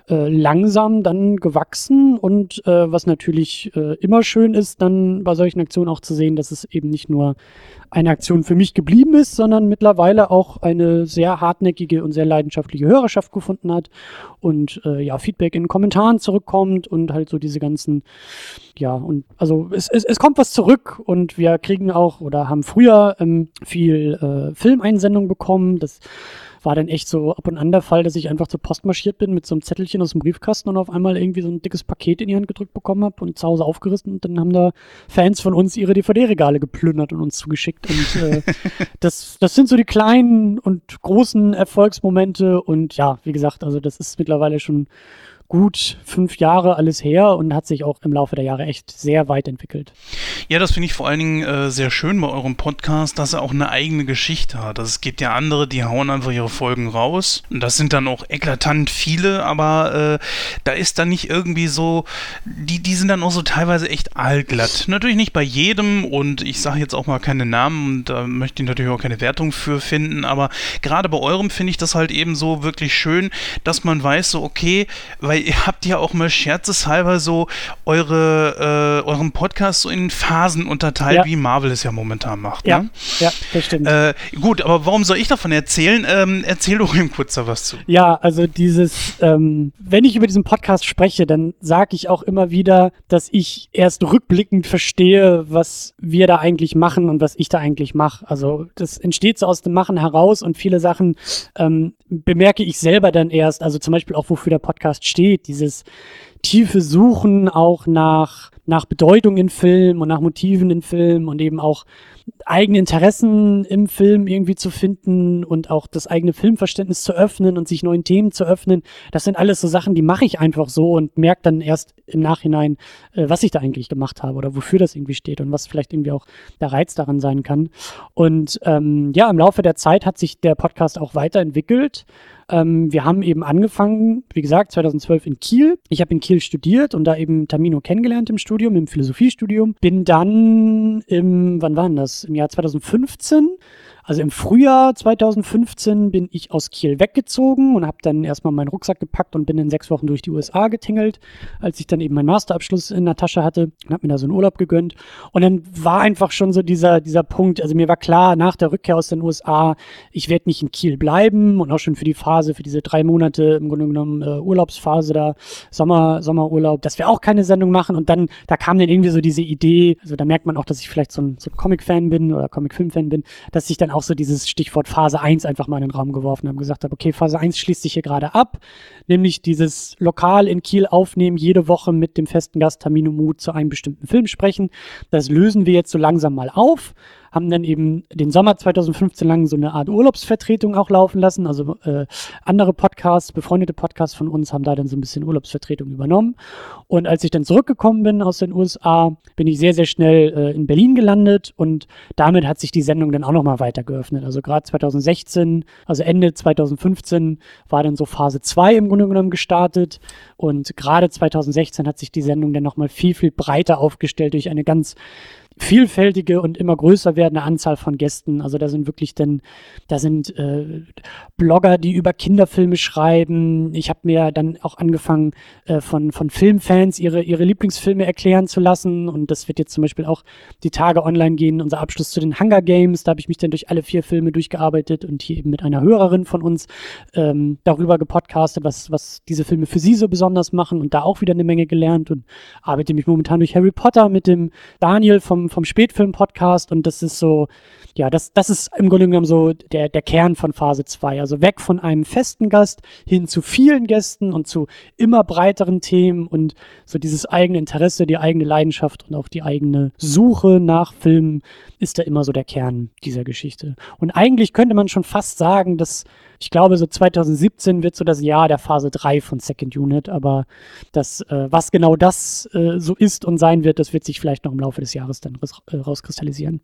äh, langsam dann gewachsen und äh, was natürlich äh, immer schön ist, dann bei solchen Aktionen auch zu sehen, dass es eben nicht nur eine Aktion für mich geblieben ist, sondern mittlerweile auch eine sehr hartnäckige und sehr leidenschaftliche Hörerschaft gefunden hat und äh, ja, Feedback in Kommentaren zurückkommt und halt so diese ganzen, ja, und also es, es, es kommt was zurück und wir kriegen auch oder haben früher ähm, viel äh, Filmeinsendungen bekommen, das war dann echt so ab und an der Fall, dass ich einfach zur Post marschiert bin mit so einem Zettelchen aus dem Briefkasten und auf einmal irgendwie so ein dickes Paket in die Hand gedrückt bekommen habe und zu Hause aufgerissen und dann haben da Fans von uns ihre DVD-Regale geplündert und uns zugeschickt. Und äh, das, das sind so die kleinen und großen Erfolgsmomente und ja, wie gesagt, also das ist mittlerweile schon gut fünf Jahre alles her und hat sich auch im Laufe der Jahre echt sehr weit entwickelt. Ja, das finde ich vor allen Dingen äh, sehr schön bei eurem Podcast, dass er auch eine eigene Geschichte hat. Also es gibt ja andere, die hauen einfach ihre Folgen raus. Und das sind dann auch eklatant viele, aber äh, da ist dann nicht irgendwie so, die, die sind dann auch so teilweise echt allglatt. Natürlich nicht bei jedem und ich sage jetzt auch mal keine Namen und da möchte ich natürlich auch keine Wertung für finden, aber gerade bei eurem finde ich das halt eben so wirklich schön, dass man weiß, so okay, weil ihr habt ja auch mal scherzeshalber so eure, äh, euren Podcast so in Phasen unterteilt, Ja. wie Marvel es ja momentan macht. Ja, Ne? ja, das stimmt. Äh, gut, aber warum soll ich davon erzählen? Ähm, erzähl doch ihm kurz da was zu. Ja, also dieses, ähm, wenn ich über diesen Podcast spreche, dann sage ich auch immer wieder, dass ich erst rückblickend verstehe, was wir da eigentlich machen und was ich da eigentlich mache. Also das entsteht so aus dem Machen heraus und viele Sachen ähm, bemerke ich selber dann erst. Also zum Beispiel auch, wofür der Podcast steht. Dieses tiefe Suchen auch nach, nach Bedeutung in Film und nach Motiven in Film und eben auch eigene Interessen im Film irgendwie zu finden und auch das eigene Filmverständnis zu öffnen und sich neuen Themen zu öffnen. Das sind alles so Sachen, die mache ich einfach so und merke dann erst im Nachhinein, äh, was ich da eigentlich gemacht habe oder wofür das irgendwie steht und was vielleicht irgendwie auch der Reiz daran sein kann. Und ähm, ja, im Laufe der Zeit hat sich der Podcast auch weiterentwickelt. Ähm, wir haben eben angefangen, wie gesagt, 2012 in Kiel. Ich habe in Kiel studiert und da eben Tamino kennengelernt im Studium, im Philosophiestudium. Bin dann im, wann war denn das? Im Jahr 2015 also im Frühjahr 2015 bin ich aus Kiel weggezogen und habe dann erstmal meinen Rucksack gepackt und bin in sechs Wochen durch die USA getingelt, als ich dann eben meinen Masterabschluss in der Tasche hatte und habe mir da so einen Urlaub gegönnt. Und dann war einfach schon so dieser, dieser Punkt, also mir war klar, nach der Rückkehr aus den USA, ich werde nicht in Kiel bleiben und auch schon für die Phase, für diese drei Monate im Grunde genommen äh, Urlaubsphase da, Sommer, Sommerurlaub, dass wir auch keine Sendung machen. Und dann, da kam dann irgendwie so diese Idee, also da merkt man auch, dass ich vielleicht so ein, so ein Comic-Fan bin oder Comic-Film-Fan bin, dass ich dann auch auch so dieses Stichwort Phase 1 einfach mal in den Raum geworfen haben, gesagt habe, okay, Phase 1 schließt sich hier gerade ab, nämlich dieses Lokal in Kiel aufnehmen, jede Woche mit dem festen Gast Tamino Mut zu einem bestimmten Film sprechen. Das lösen wir jetzt so langsam mal auf haben dann eben den Sommer 2015 lang so eine Art Urlaubsvertretung auch laufen lassen. Also äh, andere Podcasts, befreundete Podcasts von uns haben da dann so ein bisschen Urlaubsvertretung übernommen. Und als ich dann zurückgekommen bin aus den USA, bin ich sehr, sehr schnell äh, in Berlin gelandet und damit hat sich die Sendung dann auch nochmal weiter geöffnet. Also gerade 2016, also Ende 2015 war dann so Phase 2 im Grunde genommen gestartet und gerade 2016 hat sich die Sendung dann nochmal viel, viel breiter aufgestellt durch eine ganz vielfältige und immer größer werdende Anzahl von Gästen. Also da sind wirklich dann, da sind äh, Blogger, die über Kinderfilme schreiben. Ich habe mir dann auch angefangen, äh, von, von Filmfans ihre, ihre Lieblingsfilme erklären zu lassen. Und das wird jetzt zum Beispiel auch die Tage online gehen, unser Abschluss zu den Hunger Games. Da habe ich mich dann durch alle vier Filme durchgearbeitet und hier eben mit einer Hörerin von uns ähm, darüber gepodcastet, was, was diese Filme für sie so besonders machen und da auch wieder eine Menge gelernt und arbeite mich momentan durch Harry Potter mit dem Daniel vom vom, Spätfilm-Podcast und das ist so, ja, das, das ist im Grunde genommen so der, der Kern von Phase 2. Also weg von einem festen Gast hin zu vielen Gästen und zu immer breiteren Themen und so dieses eigene Interesse, die eigene Leidenschaft und auch die eigene Suche nach Filmen ist da immer so der Kern dieser Geschichte. Und eigentlich könnte man schon fast sagen, dass ich glaube, so 2017 wird so das Jahr der Phase 3 von Second Unit, aber das, äh, was genau das äh, so ist und sein wird, das wird sich vielleicht noch im Laufe des Jahres dann äh, rauskristallisieren.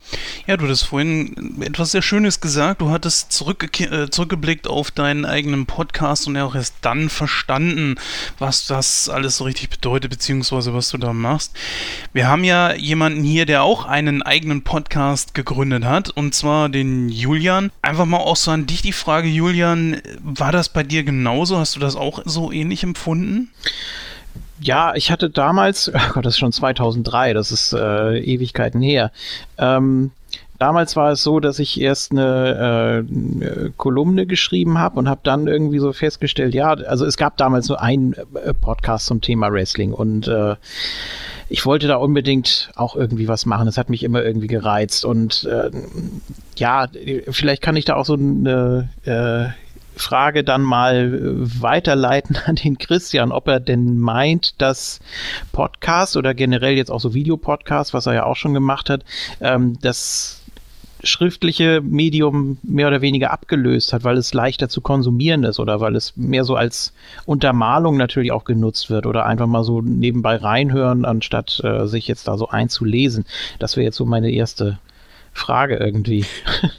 Ja, du hattest vorhin etwas sehr Schönes gesagt. Du hattest zurückge äh, zurückgeblickt auf deinen eigenen Podcast und ja auch erst dann verstanden, was das alles so richtig bedeutet, beziehungsweise was du da machst. Wir haben ja jemanden hier, der auch einen eigenen Podcast gegründet hat, und zwar den Julian. Einfach mal auch so an dich die Frage, Julian, Julian, war das bei dir genauso? Hast du das auch so ähnlich empfunden? Ja, ich hatte damals, oh Gott, das ist schon 2003, das ist äh, Ewigkeiten her. Ähm, damals war es so, dass ich erst eine äh, Kolumne geschrieben habe und habe dann irgendwie so festgestellt, ja, also es gab damals so einen äh, Podcast zum Thema Wrestling und äh, ich wollte da unbedingt auch irgendwie was machen. Das hat mich immer irgendwie gereizt. Und äh, ja, vielleicht kann ich da auch so eine äh, Frage dann mal weiterleiten an den Christian, ob er denn meint, dass Podcast oder generell jetzt auch so Videopodcast, was er ja auch schon gemacht hat, ähm, das schriftliche Medium mehr oder weniger abgelöst hat, weil es leichter zu konsumieren ist oder weil es mehr so als Untermalung natürlich auch genutzt wird oder einfach mal so nebenbei reinhören, anstatt äh, sich jetzt da so einzulesen. Das wäre jetzt so meine erste Frage irgendwie.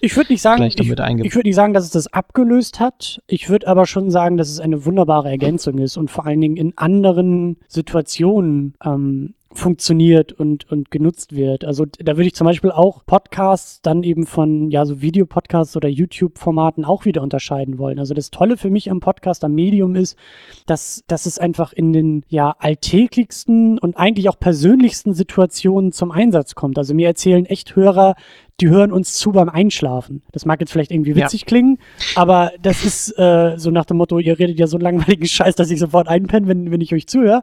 Ich würde nicht sagen, ich, ich würde nicht sagen, dass es das abgelöst hat. Ich würde aber schon sagen, dass es eine wunderbare Ergänzung ist und vor allen Dingen in anderen Situationen ähm, funktioniert und, und genutzt wird. Also da würde ich zum Beispiel auch Podcasts dann eben von, ja, so Videopodcasts oder YouTube-Formaten auch wieder unterscheiden wollen. Also das Tolle für mich am Podcast, am Medium ist, dass, dass es einfach in den, ja, alltäglichsten und eigentlich auch persönlichsten Situationen zum Einsatz kommt. Also mir erzählen echt Hörer die hören uns zu beim Einschlafen. Das mag jetzt vielleicht irgendwie witzig klingen, aber das ist äh, so nach dem Motto, ihr redet ja so langweiligen Scheiß, dass ich sofort einpenne, wenn, wenn ich euch zuhöre.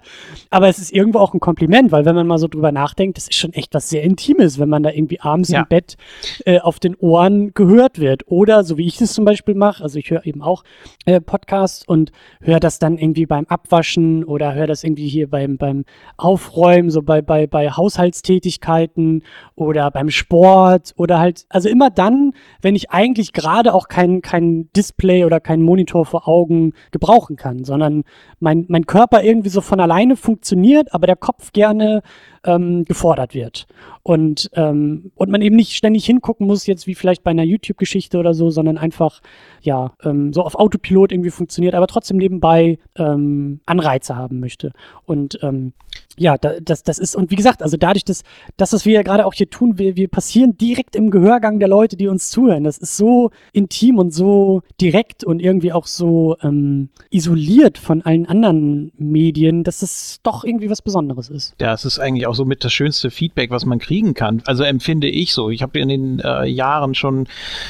Aber es ist irgendwo auch ein Kompliment, weil wenn man mal so drüber nachdenkt, das ist schon echt was sehr Intimes, wenn man da irgendwie abends Ja. im Bett äh, auf den Ohren gehört wird. Oder so wie ich das zum Beispiel mache, also ich höre eben auch äh, Podcasts und höre das dann irgendwie beim Abwaschen oder höre das irgendwie hier beim, beim Aufräumen, so bei, bei, bei Haushaltstätigkeiten oder beim Sport oder halt, also immer dann, wenn ich eigentlich gerade auch kein, kein Display oder keinen Monitor vor Augen gebrauchen kann, sondern mein, mein Körper irgendwie so von alleine funktioniert, aber der Kopf gerne ähm, gefordert wird. Und, ähm, und man eben nicht ständig hingucken muss, jetzt wie vielleicht bei einer YouTube-Geschichte oder so, sondern einfach, ja, ähm, so auf Autopilot irgendwie funktioniert, aber trotzdem nebenbei ähm, Anreize haben möchte. Und ähm, ja, da, das, das ist, und wie gesagt, also dadurch, dass das, was wir ja gerade auch hier tun, wir, wir passieren direkt im Gehörgang der Leute, die uns zuhören. Das ist so intim und so direkt und irgendwie auch so ähm, isoliert von allen anderen Medien, dass es doch irgendwie was Besonderes ist. Das ist eigentlich auch so mit das schönste Feedback, was man kriegen kann. Also empfinde ich so. Ich habe in den äh, Jahren schon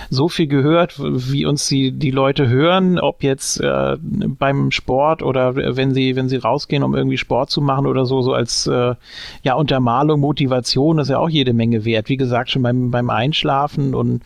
so viel gehört, wie uns die, die Leute hören, ob jetzt äh, beim Sport oder wenn sie, wenn sie rausgehen, um irgendwie Sport zu machen oder so, so als äh, ja, Untermalung, Motivation, ist ja auch jede Menge wert. Wie gesagt, schon beim, beim Einschlafen und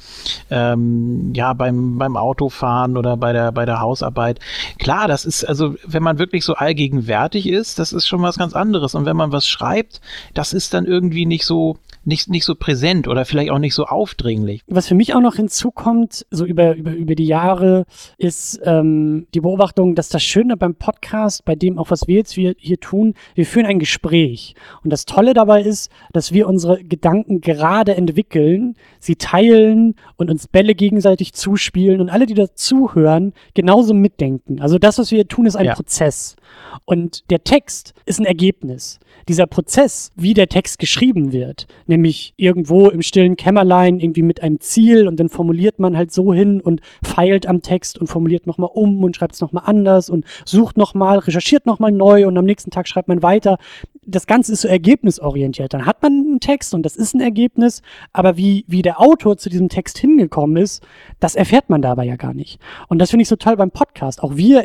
ähm, ja, beim, beim Autofahren oder bei der, bei der Hausarbeit. Klar, das ist, also wenn man wirklich so allgegenwärtig ist, das ist schon was ganz anderes. Und wenn man was schreibt, das ist dann irgendwie nicht so, nicht, nicht so präsent oder vielleicht auch nicht so aufdringlich. Was für mich auch noch hinzukommt, so über, über, über die Jahre, ist ähm, die Beobachtung, dass das Schöne beim Podcast, bei dem auch was wir jetzt hier, hier tun, wir führen ein Gespräch. Und das Tolle dabei ist, dass wir unsere Gedanken gerade entwickeln, sie teilen und uns Bälle gegenseitig zuspielen und alle, die dazuhören, genauso mitdenken. Also das, was wir hier tun, ist ein Ja. Prozess. Und der Text ist ein Ergebnis. Dieser Prozess, wie der Text geschrieben wird, nämlich irgendwo im stillen Kämmerlein irgendwie mit einem Ziel und dann formuliert man halt so hin und feilt am Text und formuliert nochmal um und schreibt es nochmal anders und sucht nochmal, recherchiert nochmal neu und am nächsten Tag schreibt man weiter. Das Ganze ist so ergebnisorientiert. Dann hat man einen Text und das ist ein Ergebnis, aber wie, wie der Autor zu diesem Text hingekommen ist, das erfährt man dabei ja gar nicht. Und das finde ich so toll beim Podcast. Auch wir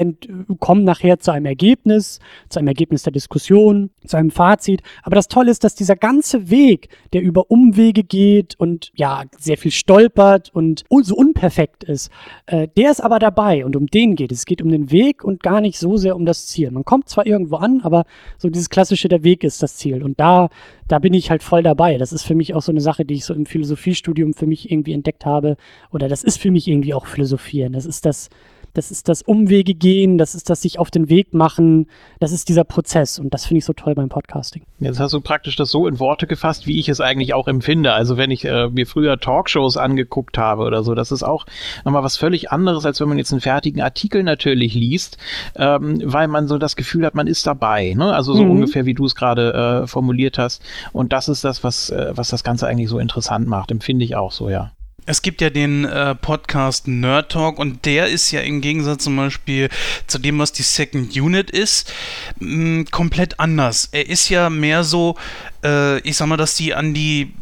kommen nachher zu einem Ergebnis, zu einem Ergebnis der Diskussion, zu einem Fazit. Aber das Tolle ist, dass dieser ganze Weg, der über Umwege geht und ja, sehr viel stolpert und un- so unperfekt ist, äh, der ist aber dabei und um den geht es. Es geht um den Weg und gar nicht so sehr um das Ziel. Man kommt zwar irgendwo an, aber so dieses klassische, der Weg ist das Ziel. Und da, da bin ich halt voll dabei. Das ist für mich auch so eine Sache, die ich so im Philosophiestudium für mich irgendwie entdeckt habe. Oder das ist für mich irgendwie auch Philosophieren. Das ist das, das ist das Umwege gehen, das ist das sich auf den Weg machen, das ist dieser Prozess und das finde ich so toll beim Podcasting. Jetzt hast du praktisch das so in Worte gefasst, wie ich es eigentlich auch empfinde. Also wenn ich äh, mir früher Talkshows angeguckt habe oder so, das ist auch nochmal was völlig anderes, als wenn man jetzt einen fertigen Artikel natürlich liest, ähm, weil man so das Gefühl hat, man ist dabei. Ne? Also so Mhm. ungefähr, wie du es gerade äh, formuliert hast. Und das ist das, was, äh, was das Ganze eigentlich so interessant macht. Empfinde ich auch so, ja. Es gibt ja den äh, Podcast Nerd Talk und der ist ja im Gegensatz zum Beispiel zu dem, was die Second Unit ist, mh, komplett anders. Er ist ja mehr so, äh, ich sag mal, dass die an die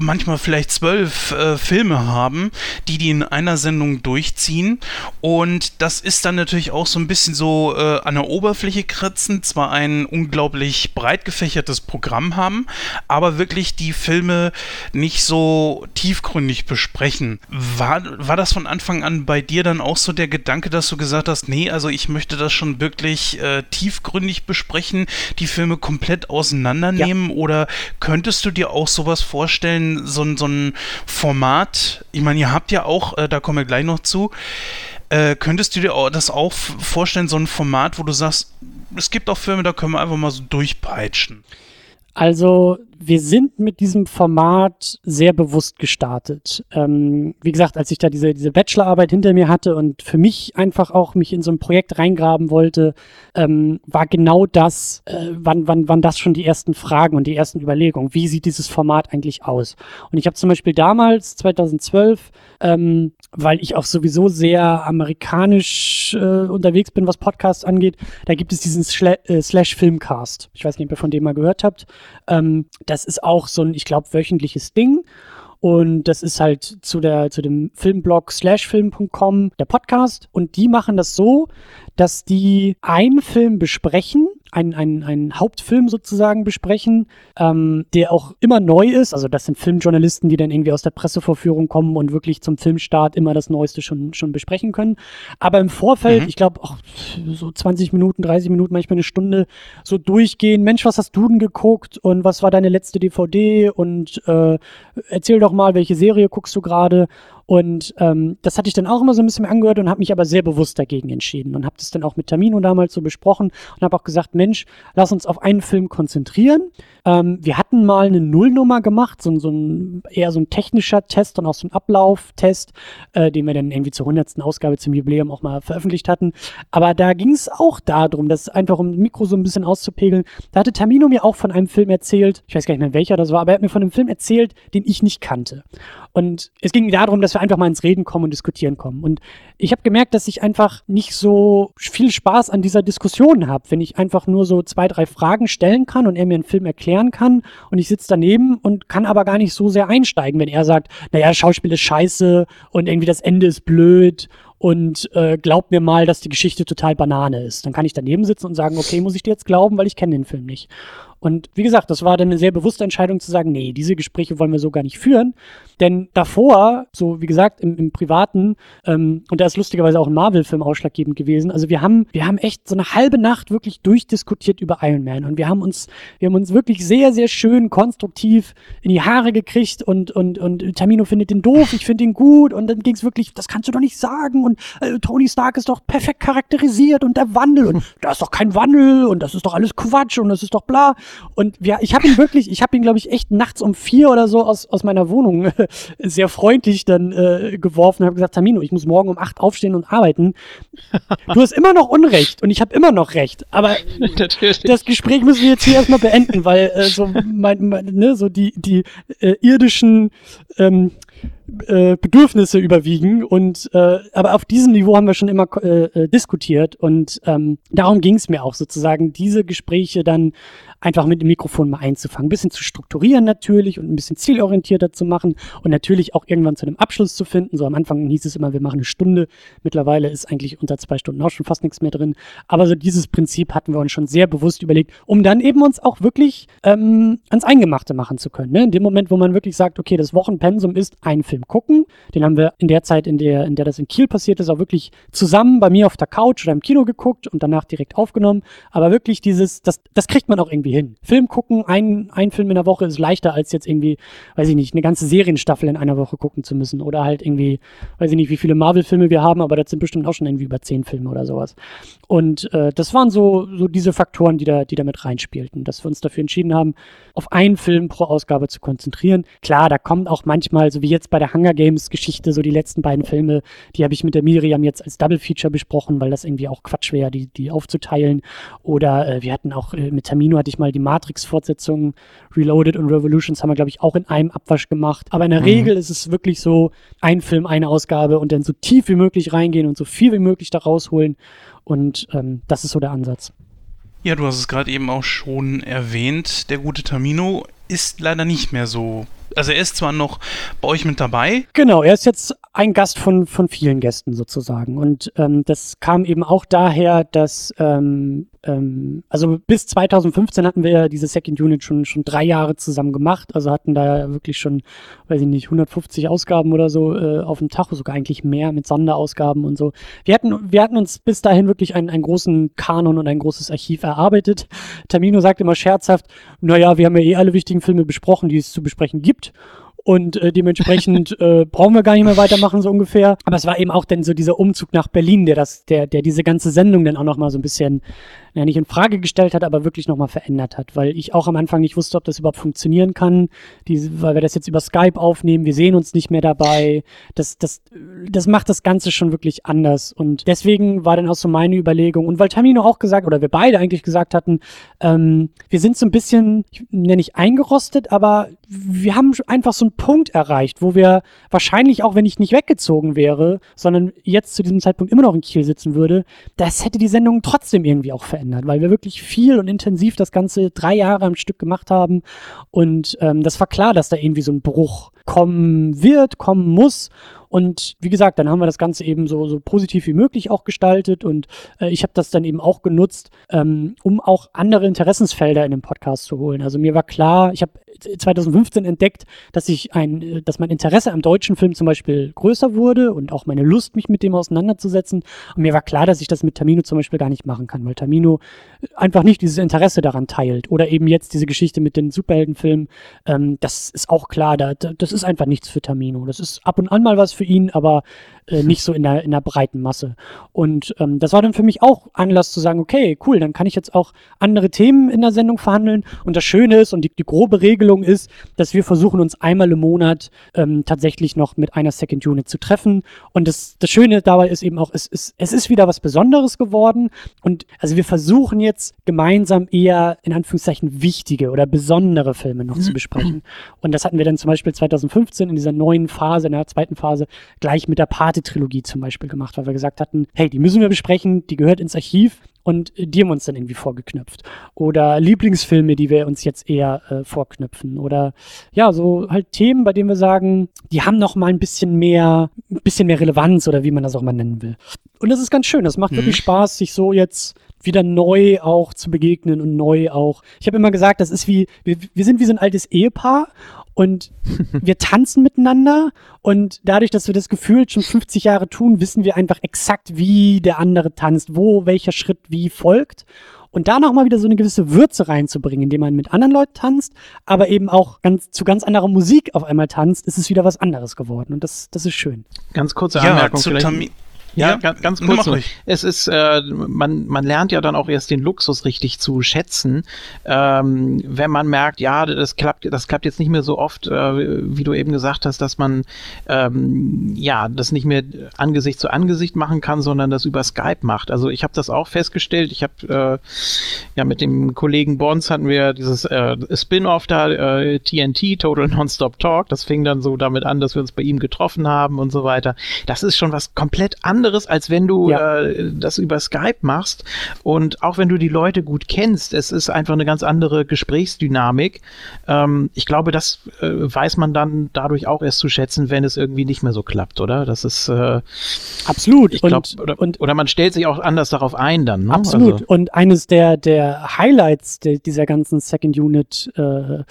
manchmal vielleicht zwölf äh, Filme haben, die die in einer Sendung durchziehen. Und das ist dann natürlich auch so ein bisschen so äh, an der Oberfläche kratzen, zwar ein unglaublich breit gefächertes Programm haben, aber wirklich die Filme nicht so tiefgründig besprechen. War, war das von Anfang an bei dir dann auch so der Gedanke, dass du gesagt hast, nee, also ich möchte das schon wirklich äh, tiefgründig besprechen, die Filme komplett auseinandernehmen? Oder könntest du dir auch sowas vorstellen, so, ein- so ein Format, ich meine, ihr habt ja auch, äh, da kommen wir gleich noch zu, äh, könntest du dir das auch vorstellen, so ein Format, wo du sagst, es gibt auch Filme, da können wir einfach mal so durchpeitschen. Also wir sind mit diesem Format sehr bewusst gestartet. Ähm, wie gesagt, als ich da diese, diese Bachelorarbeit hinter mir hatte und für mich einfach auch mich in so ein Projekt reingraben wollte, ähm, war genau das, äh, wann, wann, wann das schon die ersten Fragen und die ersten Überlegungen. Wie sieht dieses Format eigentlich aus? Und ich habe zum Beispiel damals, 2012, ähm, weil ich auch sowieso sehr amerikanisch äh, unterwegs bin, was Podcasts angeht, da gibt es diesen Sla äh, Slash Filmcast. Ich weiß nicht, ob ihr von dem mal gehört habt. Ähm, das ist auch so ein, ich glaube, wöchentliches Ding. Und das ist halt zu der, zu dem Filmblog slashfilm.com der Podcast. Und die machen das so, dass die einen Film besprechen, einen, einen, einen Hauptfilm sozusagen besprechen, ähm, der auch immer neu ist. Also das sind Filmjournalisten, die dann irgendwie aus der Pressevorführung kommen und wirklich zum Filmstart immer das Neueste schon, schon besprechen können. Aber im Vorfeld, Mhm. ich glaube, so 20 Minuten, 30 Minuten, manchmal eine Stunde, so durchgehen. Mensch, was hast du denn geguckt und was war deine letzte DVD und äh, erzähl doch mal, welche Serie guckst du gerade? Und ähm, das hatte ich dann auch immer so ein bisschen angehört und habe mich aber sehr bewusst dagegen entschieden und habe das dann auch mit Tamino damals so besprochen und habe auch gesagt, Mensch, lass uns auf einen Film konzentrieren. Ähm, wir hatten mal eine Nullnummer gemacht, so, so ein eher so ein technischer Test und auch so ein Ablauftest, äh, den wir dann irgendwie zur 100. Ausgabe zum Jubiläum auch mal veröffentlicht hatten. Aber da ging es auch darum, das einfach um Mikro so ein bisschen auszupegeln. Da hatte Tamino mir auch von einem Film erzählt, ich weiß gar nicht mehr welcher das war, aber er hat mir von einem Film erzählt, den ich nicht kannte. Und es ging darum, dass wir einfach mal ins Reden kommen und diskutieren kommen. Und ich habe gemerkt, dass ich einfach nicht so viel Spaß an dieser Diskussion habe, wenn ich einfach nur so zwei, drei Fragen stellen kann und er mir einen Film erklären kann und ich sitze daneben und kann aber gar nicht so sehr einsteigen, wenn er sagt, naja, Schauspiel ist scheiße und irgendwie das Ende ist blöd und äh, glaubt mir mal, dass die Geschichte total Banane ist. Dann kann ich daneben sitzen und sagen, okay, muss ich dir jetzt glauben, weil ich kenne den Film nicht. Und wie gesagt, das war dann eine sehr bewusste Entscheidung zu sagen, nee, diese Gespräche wollen wir so gar nicht führen. Denn davor, so wie gesagt, im, im Privaten, ähm, und da ist lustigerweise auch ein Marvel-Film ausschlaggebend gewesen. Also wir haben, wir haben echt so eine halbe Nacht wirklich durchdiskutiert über Iron Man. Und wir haben uns, wir haben uns wirklich sehr, sehr schön konstruktiv in die Haare gekriegt und, und, und Tamino findet den doof, ich finde ihn gut. Und dann ging es wirklich, das kannst du doch nicht sagen. Und äh, Tony Stark ist doch perfekt charakterisiert und der Wandel und da ist doch kein Wandel und das ist doch alles Quatsch und das ist doch bla. Und wir, ich habe ihn wirklich, ich habe ihn, glaube ich, echt nachts um vier oder so aus, aus meiner Wohnung äh, sehr freundlich dann äh, geworfen und habe gesagt, Tamino, ich muss morgen um acht aufstehen und arbeiten. Du hast immer noch Unrecht und ich habe immer noch Recht. Aber Natürlich. das Gespräch müssen wir jetzt hier erstmal beenden, weil äh, so, mein, mein, ne, so die, die äh, irdischen ähm, äh, Bedürfnisse überwiegen und äh, aber auf diesem Niveau haben wir schon immer äh, äh, diskutiert und ähm, darum ging es mir auch sozusagen, diese Gespräche dann einfach mit dem Mikrofon mal einzufangen, ein bisschen zu strukturieren natürlich und ein bisschen zielorientierter zu machen und natürlich auch irgendwann zu einem Abschluss zu finden. So am Anfang hieß es immer, wir machen eine Stunde. Mittlerweile ist eigentlich unter zwei Stunden auch schon fast nichts mehr drin. Aber so dieses Prinzip hatten wir uns schon sehr bewusst überlegt, um dann eben uns auch wirklich ähm, ans Eingemachte machen zu können. Ne? In dem Moment, wo man wirklich sagt, okay, das Wochenpensum ist einen Film gucken. Den haben wir in der Zeit, in der, in der das in Kiel passiert ist, auch wirklich zusammen bei mir auf der Couch oder im Kino geguckt und danach direkt aufgenommen. Aber wirklich dieses, das, das kriegt man auch irgendwie hin. Film gucken, ein, ein Film in der Woche ist leichter als jetzt irgendwie, weiß ich nicht, eine ganze Serienstaffel in einer Woche gucken zu müssen. Oder halt irgendwie, weiß ich nicht, wie viele Marvel-Filme wir haben, aber das sind bestimmt auch schon irgendwie über zehn Filme oder sowas. Und äh, das waren so, so diese Faktoren, die da, die da mit reinspielten, dass wir uns dafür entschieden haben, auf einen Film pro Ausgabe zu konzentrieren. Klar, da kommt auch manchmal, so wie jetzt bei der Hunger Games Geschichte, so die letzten beiden Filme, die habe ich mit der Miriam jetzt als Double Feature besprochen, weil das irgendwie auch Quatsch wäre, die, die aufzuteilen. Oder äh, wir hatten auch, äh, mit Termino hatte ich mal die Matrix-Fortsetzungen, Reloaded und Revolutions haben wir, glaube ich, auch in einem Abwasch gemacht. Aber in der Regel ist es wirklich so, ein Film, eine Ausgabe und dann so tief wie möglich reingehen und so viel wie möglich da rausholen. Und ähm, das ist so der Ansatz. Ja, du hast es gerade eben auch schon erwähnt. Der gute Tamino ist leider nicht mehr so. Also er ist zwar noch bei euch mit dabei. Genau, er ist jetzt ein Gast von, von vielen Gästen sozusagen. Und ähm, das kam eben auch daher, dass, ähm, ähm, also bis 2015 hatten wir ja diese Second Unit schon, schon drei Jahre zusammen gemacht. Also hatten da wirklich schon, weiß ich nicht, 150 Ausgaben oder so äh, auf dem Tacho, sogar eigentlich mehr mit Sonderausgaben und so. Wir hatten, wir hatten uns bis dahin wirklich einen, einen großen Kanon und ein großes Archiv erarbeitet. Tamino sagt immer scherzhaft, naja, wir haben ja eh alle wichtigen Filme besprochen, die es zu besprechen gibt. Und äh, dementsprechend äh, brauchen wir gar nicht mehr weitermachen, so ungefähr. Aber es war eben auch dann so dieser Umzug nach Berlin, der das, der, der diese ganze Sendung dann auch nochmal so ein bisschen, ja, nicht in Frage gestellt hat, aber wirklich nochmal verändert hat. Weil ich auch am Anfang nicht wusste, ob das überhaupt funktionieren kann. Die, weil wir das jetzt über Skype aufnehmen, wir sehen uns nicht mehr dabei. Das, das, das macht das Ganze schon wirklich anders. Und deswegen war dann auch so meine Überlegung. Und weil Tamino auch gesagt, oder wir beide eigentlich gesagt hatten, ähm, wir sind so ein bisschen, ich nenne nicht eingerostet, aber wir haben einfach so ein Punkt erreicht, wo wir wahrscheinlich auch, wenn ich nicht weggezogen wäre, sondern jetzt zu diesem Zeitpunkt immer noch in Kiel sitzen würde, das hätte die Sendung trotzdem irgendwie auch verändert, weil wir wirklich viel und intensiv das Ganze drei Jahre am Stück gemacht haben. Und ähm, das war klar, dass da irgendwie so ein Bruch kommen wird, kommen muss. Und wie gesagt, dann haben wir das Ganze eben so, so positiv wie möglich auch gestaltet und äh, ich habe das dann eben auch genutzt, ähm, um auch andere Interessensfelder in den Podcast zu holen. Also mir war klar, ich habe 2015 entdeckt, dass ich ein, äh, dass mein Interesse am deutschen Film zum Beispiel größer wurde und auch meine Lust, mich mit dem auseinanderzusetzen. Und mir war klar, dass ich das mit Tamino zum Beispiel gar nicht machen kann, weil Tamino einfach nicht dieses Interesse daran teilt. Oder eben jetzt diese Geschichte mit den Superheldenfilmen. Ähm, das ist auch klar, da, das ist einfach nichts für Tamino. Das ist ab und an mal was für ihn, aber äh, nicht so in der, in der breiten Masse. Und ähm, das war dann für mich auch Anlass zu sagen, okay, cool, dann kann ich jetzt auch andere Themen in der Sendung verhandeln. Und das Schöne ist und die, die grobe Regelung ist, dass wir versuchen, uns einmal im Monat ähm, tatsächlich noch mit einer Second Unit zu treffen. Und das, das Schöne dabei ist eben auch, es ist, es ist wieder was Besonderes geworden. Und also wir versuchen jetzt gemeinsam eher in Anführungszeichen wichtige oder besondere Filme noch zu besprechen. Und das hatten wir dann zum Beispiel 2015 in dieser neuen Phase, in der zweiten Phase, gleich mit der Pate-Trilogie zum Beispiel gemacht, weil wir gesagt hatten, hey, die müssen wir besprechen, die gehört ins Archiv und die haben uns dann irgendwie vorgeknüpft. Oder Lieblingsfilme, die wir uns jetzt eher äh, vorknüpfen. Oder ja, so halt Themen, bei denen wir sagen, die haben noch mal ein bisschen mehr, ein bisschen mehr Relevanz oder wie man das auch mal nennen will. Und das ist ganz schön. Das macht Mhm. wirklich Spaß, sich so jetzt wieder neu auch zu begegnen und neu auch. Ich habe immer gesagt, das ist wie, wir, wir sind wie so ein altes Ehepaar und wir tanzen miteinander und dadurch, dass wir das gefühlt schon 50 Jahre tun, wissen wir einfach exakt, wie der andere tanzt, wo welcher Schritt wie folgt. Und da nochmal wieder so eine gewisse Würze reinzubringen, indem man mit anderen Leuten tanzt, aber eben auch ganz, zu ganz anderer Musik auf einmal tanzt, ist es wieder was anderes geworden. Und das, das ist schön. Ganz kurze Ja, Anmerkung. zu vielleicht. Tami Ja, Ja, ganz, kurz. nur. Es ist, äh, man, man lernt ja dann auch erst den Luxus richtig zu schätzen, ähm, wenn man merkt, ja, das klappt, das klappt jetzt nicht mehr so oft, äh, wie du eben gesagt hast, dass man ähm, ja das nicht mehr Angesicht zu Angesicht machen kann, sondern das über Skype macht. Also ich habe das auch festgestellt. Ich habe äh, ja mit dem Kollegen Bons hatten wir dieses äh, Spin-off da, äh, TNT, Total Nonstop Talk. Das fing dann so damit an, dass wir uns bei ihm getroffen haben und so weiter. Das ist schon was komplett anderes, als wenn du Ja. äh, das über Skype machst. Und auch wenn du die Leute gut kennst, es ist einfach eine ganz andere Gesprächsdynamik. Ähm, ich glaube, das äh, weiß man dann dadurch auch erst zu schätzen, wenn es irgendwie nicht mehr so klappt, oder? Das ist, äh, Absolut. ich glaube, und, oder, und oder man stellt sich auch anders darauf ein dann. Ne? Absolut. Also, Und eines der, der Highlights de, dieser ganzen Second Unit äh,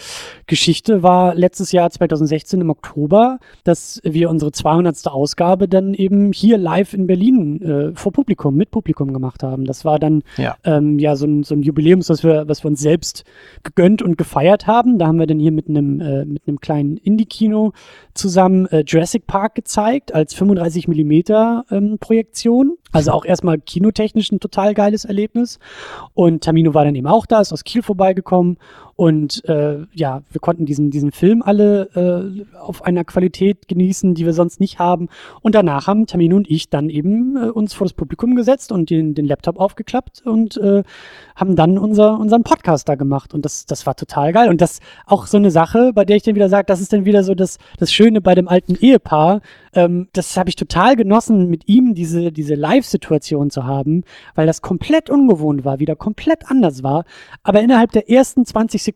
Geschichte war letztes Jahr 2016 im Oktober, dass wir unsere 200. Ausgabe dann eben hier live in Berlin äh, vor Publikum, mit Publikum gemacht haben. Das war dann Ja. ähm, ja so ein, so ein Jubiläum, was wir, was wir uns selbst gegönnt und gefeiert haben. Da haben wir dann hier mit einem äh, mit einem kleinen Indie-Kino zusammen äh, Jurassic Park gezeigt als 35 Millimeter ähm, Projektion. Also auch erstmal kinotechnisch ein total geiles Erlebnis. Und Tamino war dann eben auch da, ist aus Kiel vorbeigekommen. Und äh, ja, wir konnten diesen, diesen Film alle äh, auf einer Qualität genießen, die wir sonst nicht haben. Und danach haben Tamino und ich dann eben äh, uns vor das Publikum gesetzt und den, den Laptop aufgeklappt und äh, haben dann unser, unseren Podcast da gemacht. Und das, das war total geil. Und das auch so eine Sache, bei der ich dann wieder sage, das ist dann wieder so das, das Schöne bei dem alten Ehepaar. Ähm, das habe ich total genossen, mit ihm diese, diese Live-Situation zu haben, weil das komplett ungewohnt war, wieder komplett anders war, aber innerhalb der ersten 20 Sekunden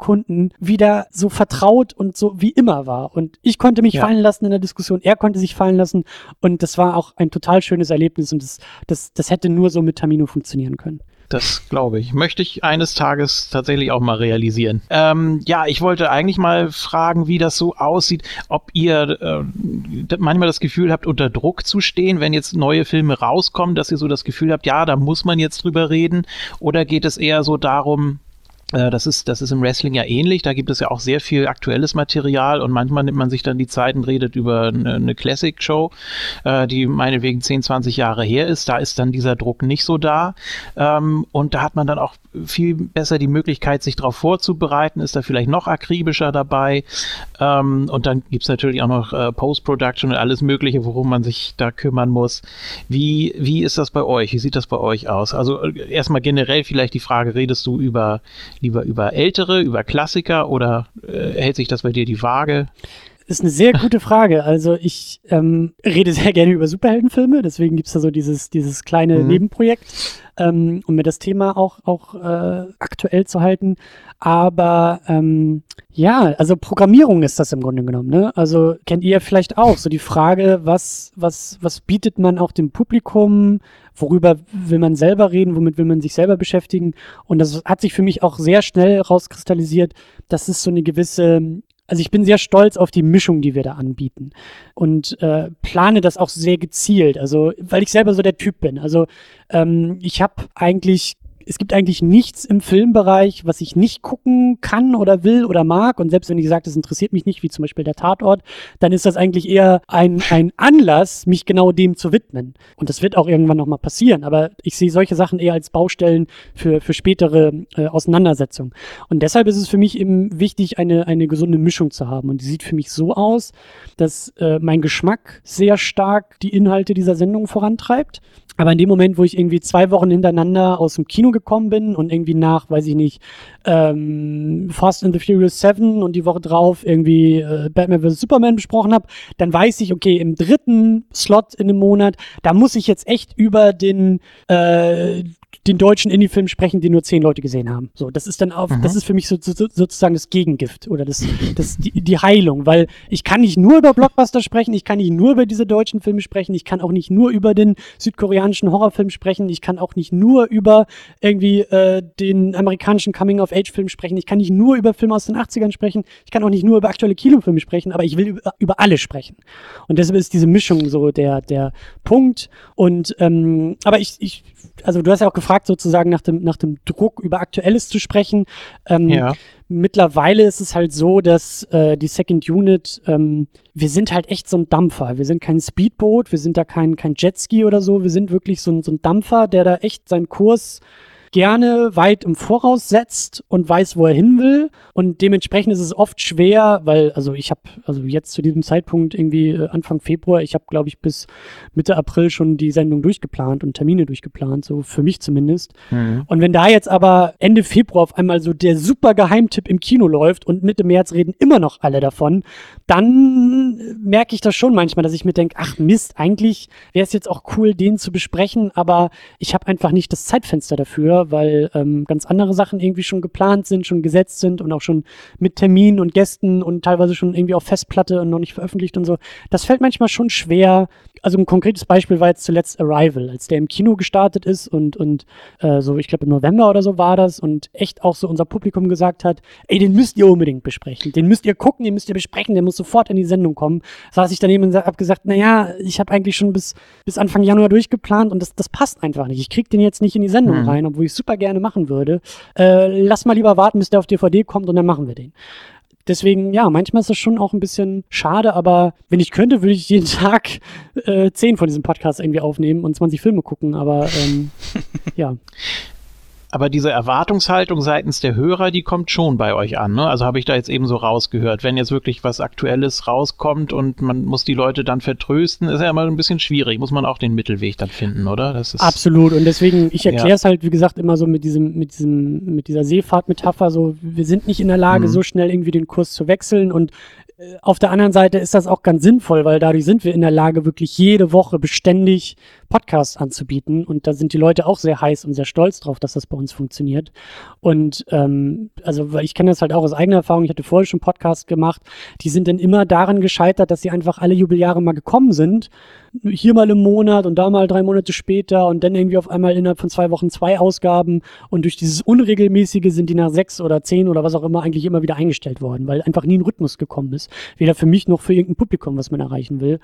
wieder so vertraut und so wie immer war. Und ich konnte mich Ja. fallen lassen in der Diskussion, er konnte sich fallen lassen und das war auch ein total schönes Erlebnis und das, das, das hätte nur so mit Tamino funktionieren können. Das glaube ich. Möchte ich eines Tages tatsächlich auch mal realisieren. Ähm, ja, ich wollte eigentlich mal fragen, wie das so aussieht, ob ihr äh, manchmal das Gefühl habt, unter Druck zu stehen, wenn jetzt neue Filme rauskommen, dass ihr so das Gefühl habt, ja, da muss man jetzt drüber reden, oder geht es eher so darum, das ist, das ist im Wrestling ja ähnlich. Da gibt es ja auch sehr viel aktuelles Material und manchmal nimmt man sich dann die Zeit und redet über eine, Classic-Show, äh, die meinetwegen 10, 20 Jahre her ist. Da ist dann dieser Druck nicht so da. Ähm, und da hat man dann auch viel besser die Möglichkeit, sich darauf vorzubereiten, ist da vielleicht noch akribischer dabei. Ähm, und dann gibt es natürlich auch noch äh, Post-Production und alles Mögliche, worum man sich da kümmern muss. Wie, wie ist das bei euch? Wie sieht das bei euch aus? Also äh, erstmal generell vielleicht die Frage, redest du über lieber über ältere, über Klassiker oder äh, hält sich das bei dir die Waage? Ist eine sehr gute Frage. Also ich ähm, rede sehr gerne über Superheldenfilme, deswegen gibt's da so dieses, dieses kleine Mhm. Nebenprojekt, ähm, um mir das Thema auch, auch äh, aktuell zu halten. Aber ähm, ja, also Programmierung ist das im Grunde genommen. Ne? Also kennt ihr vielleicht auch so die Frage, was, was, was bietet man auch dem Publikum? Worüber will man selber reden? Womit will man sich selber beschäftigen? Und das hat sich für mich auch sehr schnell rauskristallisiert, dass es so eine gewisse also ich bin sehr stolz auf die Mischung, die wir da anbieten und äh, plane das auch sehr gezielt. Also weil ich selber so der Typ bin. Also ähm, ich habe eigentlich es gibt eigentlich nichts im Filmbereich, was ich nicht gucken kann oder will oder mag. Und selbst wenn ich sage, das interessiert mich nicht, wie zum Beispiel der Tatort, dann ist das eigentlich eher ein, ein Anlass, mich genau dem zu widmen. Und das wird auch irgendwann nochmal passieren. Aber ich sehe solche Sachen eher als Baustellen für, für spätere äh, Auseinandersetzungen. Und deshalb ist es für mich eben wichtig, eine, eine gesunde Mischung zu haben. Und die sieht für mich so aus, dass äh, mein Geschmack sehr stark die Inhalte dieser Sendung vorantreibt. Aber in dem Moment, wo ich irgendwie zwei Wochen hintereinander aus dem Kino gekommen bin und irgendwie nach, weiß ich nicht, ähm, Fast and the Furious 7 und die Woche drauf irgendwie äh, Batman vs. Superman besprochen habe, dann weiß ich, okay, im dritten Slot in einem Monat, da muss ich jetzt echt über den äh, den deutschen Indie-Film sprechen, den nur zehn Leute gesehen haben. So, das ist dann auf, das ist für mich so, so, sozusagen das Gegengift oder das, das die, die Heilung, weil ich kann nicht nur über Blockbuster sprechen, ich kann nicht nur über diese deutschen Filme sprechen, ich kann auch nicht nur über den südkoreanischen Horrorfilm sprechen, ich kann auch nicht nur über irgendwie äh, den amerikanischen Coming-of-Age-Film sprechen, ich kann nicht nur über Filme aus den 80ern sprechen, ich kann auch nicht nur über aktuelle Kinofilme sprechen, aber ich will über, über alle sprechen. Und deshalb ist diese Mischung so der, der Punkt. Und ähm, aber ich, ich, also du hast ja auch gefragt, sozusagen nach dem, nach dem Druck über Aktuelles zu sprechen. Ähm, Ja. Mittlerweile ist es halt so, dass äh, die Second Unit, ähm, wir sind halt echt so ein Dampfer. Wir sind kein Speedboot, wir sind da kein, kein Jetski oder so. Wir sind wirklich so ein, so ein Dampfer, der da echt seinen Kurs gerne weit im Voraus setzt und weiß, wo er hin will. Und dementsprechend ist es oft schwer, weil, also ich habe, also jetzt zu diesem Zeitpunkt irgendwie äh, Anfang Februar, ich habe, glaube ich, bis Mitte April schon die Sendung durchgeplant und Termine durchgeplant, so für mich zumindest. Und wenn da jetzt aber Ende Februar auf einmal so der super Geheimtipp im Kino läuft und Mitte März reden immer noch alle davon, dann äh, merke ich das schon manchmal, dass ich mir denke, ach Mist, eigentlich wäre es jetzt auch cool, den zu besprechen, aber ich habe einfach nicht das Zeitfenster dafür, weil ähm, ganz andere Sachen irgendwie schon geplant sind, schon gesetzt sind und auch schon mit Terminen und Gästen und teilweise schon irgendwie auf Festplatte und noch nicht veröffentlicht und so. Das fällt manchmal schon schwer. Also ein konkretes Beispiel war jetzt zuletzt Arrival, als der im Kino gestartet ist und, und äh, so, ich glaube im November oder so war das und echt auch so unser Publikum gesagt hat, ey, den müsst ihr unbedingt besprechen, den müsst ihr gucken, den müsst ihr besprechen, der muss sofort in die Sendung kommen. Saß ich daneben und habe gesagt, naja, ich habe eigentlich schon bis, bis Anfang Januar durchgeplant und das, das passt einfach nicht. Ich krieg den jetzt nicht in die Sendung Mhm. rein, obwohl ich super gerne machen würde. Äh, lass mal lieber warten, bis der auf DVD kommt und dann machen wir den. Deswegen, ja, manchmal ist das schon auch ein bisschen schade, aber wenn ich könnte, würde ich jeden Tag äh, 10 von diesem Podcast irgendwie aufnehmen und 20 Filme gucken, aber ähm, ja. Aber diese Erwartungshaltung seitens der Hörer, die kommt schon bei euch an. Ne? Also habe ich da jetzt eben so rausgehört. Wenn jetzt wirklich was Aktuelles rauskommt und man muss die Leute dann vertrösten, ist ja immer ein bisschen schwierig. Muss man auch den Mittelweg dann finden, oder? Das ist Absolut. Und deswegen, ich Ja. erkläre es halt, wie gesagt, immer so mit diesem, mit diesem, mit dieser Seefahrtmetapher. So, wir sind nicht in der Lage, Mhm. so schnell irgendwie den Kurs zu wechseln. Und äh, auf der anderen Seite ist das auch ganz sinnvoll, weil dadurch sind wir in der Lage, wirklich jede Woche beständig Podcasts anzubieten. Und da sind die Leute auch sehr heiß und sehr stolz drauf, dass das bei uns funktioniert. Und ähm, also, weil ich kenne das halt auch aus eigener Erfahrung. Ich hatte vorher schon Podcasts gemacht. Die sind dann immer daran gescheitert, dass sie einfach alle Jubeljahre mal gekommen sind. Hier mal im Monat und da mal drei Monate später und dann irgendwie auf einmal innerhalb von zwei Wochen zwei Ausgaben. Und durch dieses Unregelmäßige sind die nach sechs oder zehn oder was auch immer eigentlich immer wieder eingestellt worden, weil einfach nie ein Rhythmus gekommen ist. Weder für mich noch für irgendein Publikum, was man erreichen will.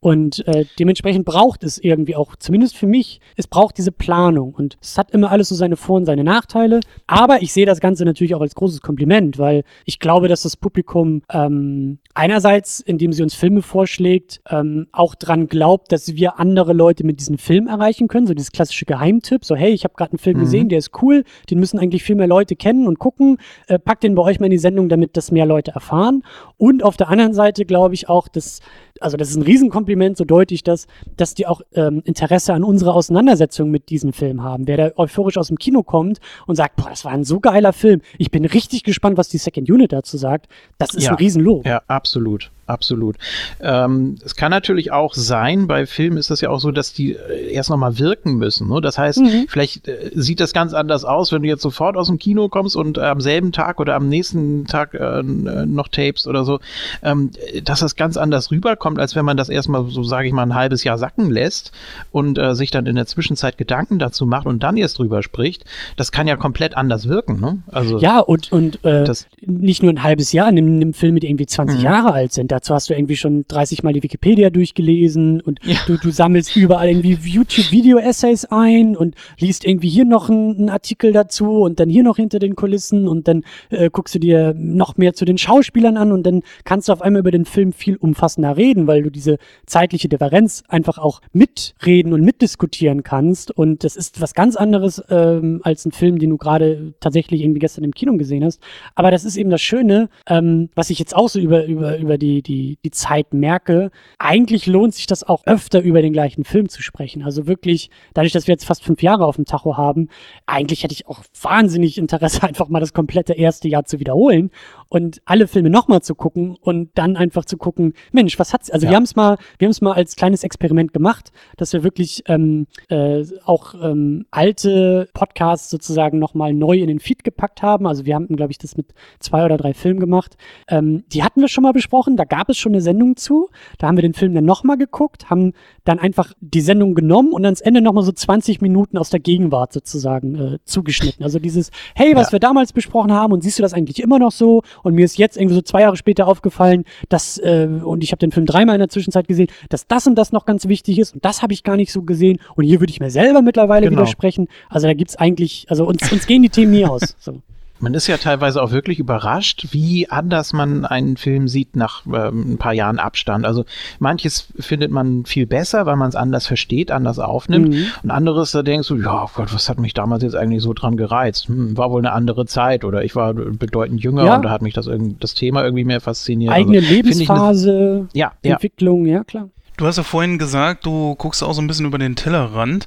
Und äh, dementsprechend braucht es irgendwie auch, zumindest für mich, es braucht diese Planung. Und es hat immer alles so seine Vor- und seine Nachteile. Aber ich sehe das Ganze natürlich auch als großes Kompliment, weil ich glaube, dass das Publikum ähm, einerseits, indem sie uns Filme vorschlägt, ähm, auch dran glaubt, dass wir andere Leute mit diesem Film erreichen können. So dieses klassische Geheimtipp, so hey, ich habe gerade einen Film gesehen, der ist cool, den müssen eigentlich viel mehr Leute kennen und gucken. Äh, packt den bei euch mal in die Sendung, damit das mehr Leute erfahren. Und auf der anderen Seite glaube ich auch, dass also das ist ein Riesenkompliment, so deutlich das, dass die auch ähm, Interesse an unserer Auseinandersetzung mit diesem Film haben. Wer da euphorisch aus dem Kino kommt und sagt, boah, das war ein so geiler Film, ich bin richtig gespannt, was die Second Unit dazu sagt, das ist Ja. ein Riesenlob. Ja, absolut. Absolut. Ähm, es kann natürlich auch sein, bei Filmen ist das ja auch so, dass die äh, erst nochmal wirken müssen. Ne? Das heißt, Mhm. vielleicht äh, sieht das ganz anders aus, wenn du jetzt sofort aus dem Kino kommst und äh, am selben Tag oder am nächsten Tag äh, noch tapest oder so, ähm, dass das ganz anders rüberkommt, als wenn man das erstmal so, sage ich mal, ein halbes Jahr sacken lässt und äh, sich dann in der Zwischenzeit Gedanken dazu macht und dann erst drüber spricht. Das kann ja komplett anders wirken. Ne? Also Ja, und, und äh, Das- nicht nur ein halbes Jahr in einem, in einem Film, die irgendwie 20 Mhm. Jahre alt sind. Dazu hast du irgendwie schon 30 Mal die Wikipedia durchgelesen und Ja. du, du sammelst überall irgendwie YouTube-Video-Essays ein und liest irgendwie hier noch einen, Artikel dazu und dann hier noch hinter den Kulissen und dann äh, guckst du dir noch mehr zu den Schauspielern an und dann kannst du auf einmal über den Film viel umfassender reden, weil du diese zeitliche Differenz einfach auch mitreden und mitdiskutieren kannst. Und das ist was ganz anderes ähm, als ein Film, den du gerade tatsächlich irgendwie gestern im Kino gesehen hast. Aber das ist eben das Schöne, ähm, was ich jetzt auch so über, über, über die, die, die Zeit merke. Eigentlich lohnt sich das auch öfter über den gleichen Film zu sprechen. Also wirklich, dadurch, dass wir jetzt fast fünf Jahre auf dem Tacho haben, eigentlich hätte ich auch wahnsinnig Interesse, einfach mal das komplette erste Jahr zu wiederholen und alle Filme nochmal zu gucken und dann einfach zu gucken, Mensch, was hat's? Also Ja. wir haben es mal, wir haben es mal als kleines Experiment gemacht, dass wir wirklich ähm, äh, auch ähm, alte Podcasts sozusagen nochmal neu in den Feed gepackt haben. Also wir haben, glaube ich, das mit zwei oder drei Filmen gemacht. Ähm, die hatten wir schon mal besprochen, da gab es schon eine Sendung zu. Da haben wir den Film dann nochmal geguckt, haben dann einfach die Sendung genommen und ans Ende nochmal so 20 Minuten aus der Gegenwart sozusagen äh, zugeschnitten. Also dieses, hey, was Ja. wir damals besprochen haben und siehst du das eigentlich immer noch so? Und mir ist jetzt irgendwie so zwei Jahre später aufgefallen, dass, äh, und ich habe den Film dreimal in der Zwischenzeit gesehen, dass das und das noch ganz wichtig ist und das habe ich gar nicht so gesehen und hier würde ich mir selber mittlerweile Genau. widersprechen. Also da gibt's eigentlich, also uns, uns gehen die Themen nie aus. So. Man ist ja teilweise auch wirklich überrascht, wie anders man einen Film sieht nach ähm, ein paar Jahren Abstand. Also manches findet man viel besser, weil man es anders versteht, anders aufnimmt. Mhm. Und anderes, da denkst du, ja Gott, was hat mich damals jetzt eigentlich so dran gereizt? Hm, war wohl eine andere Zeit oder ich war bedeutend jünger Ja. und da hat mich das, das Thema irgendwie mehr fasziniert. Eigene also, ich eine- Lebensphase, Ja, ja. Entwicklung, ja klar. Du hast ja vorhin gesagt, du guckst auch so ein bisschen über den Tellerrand.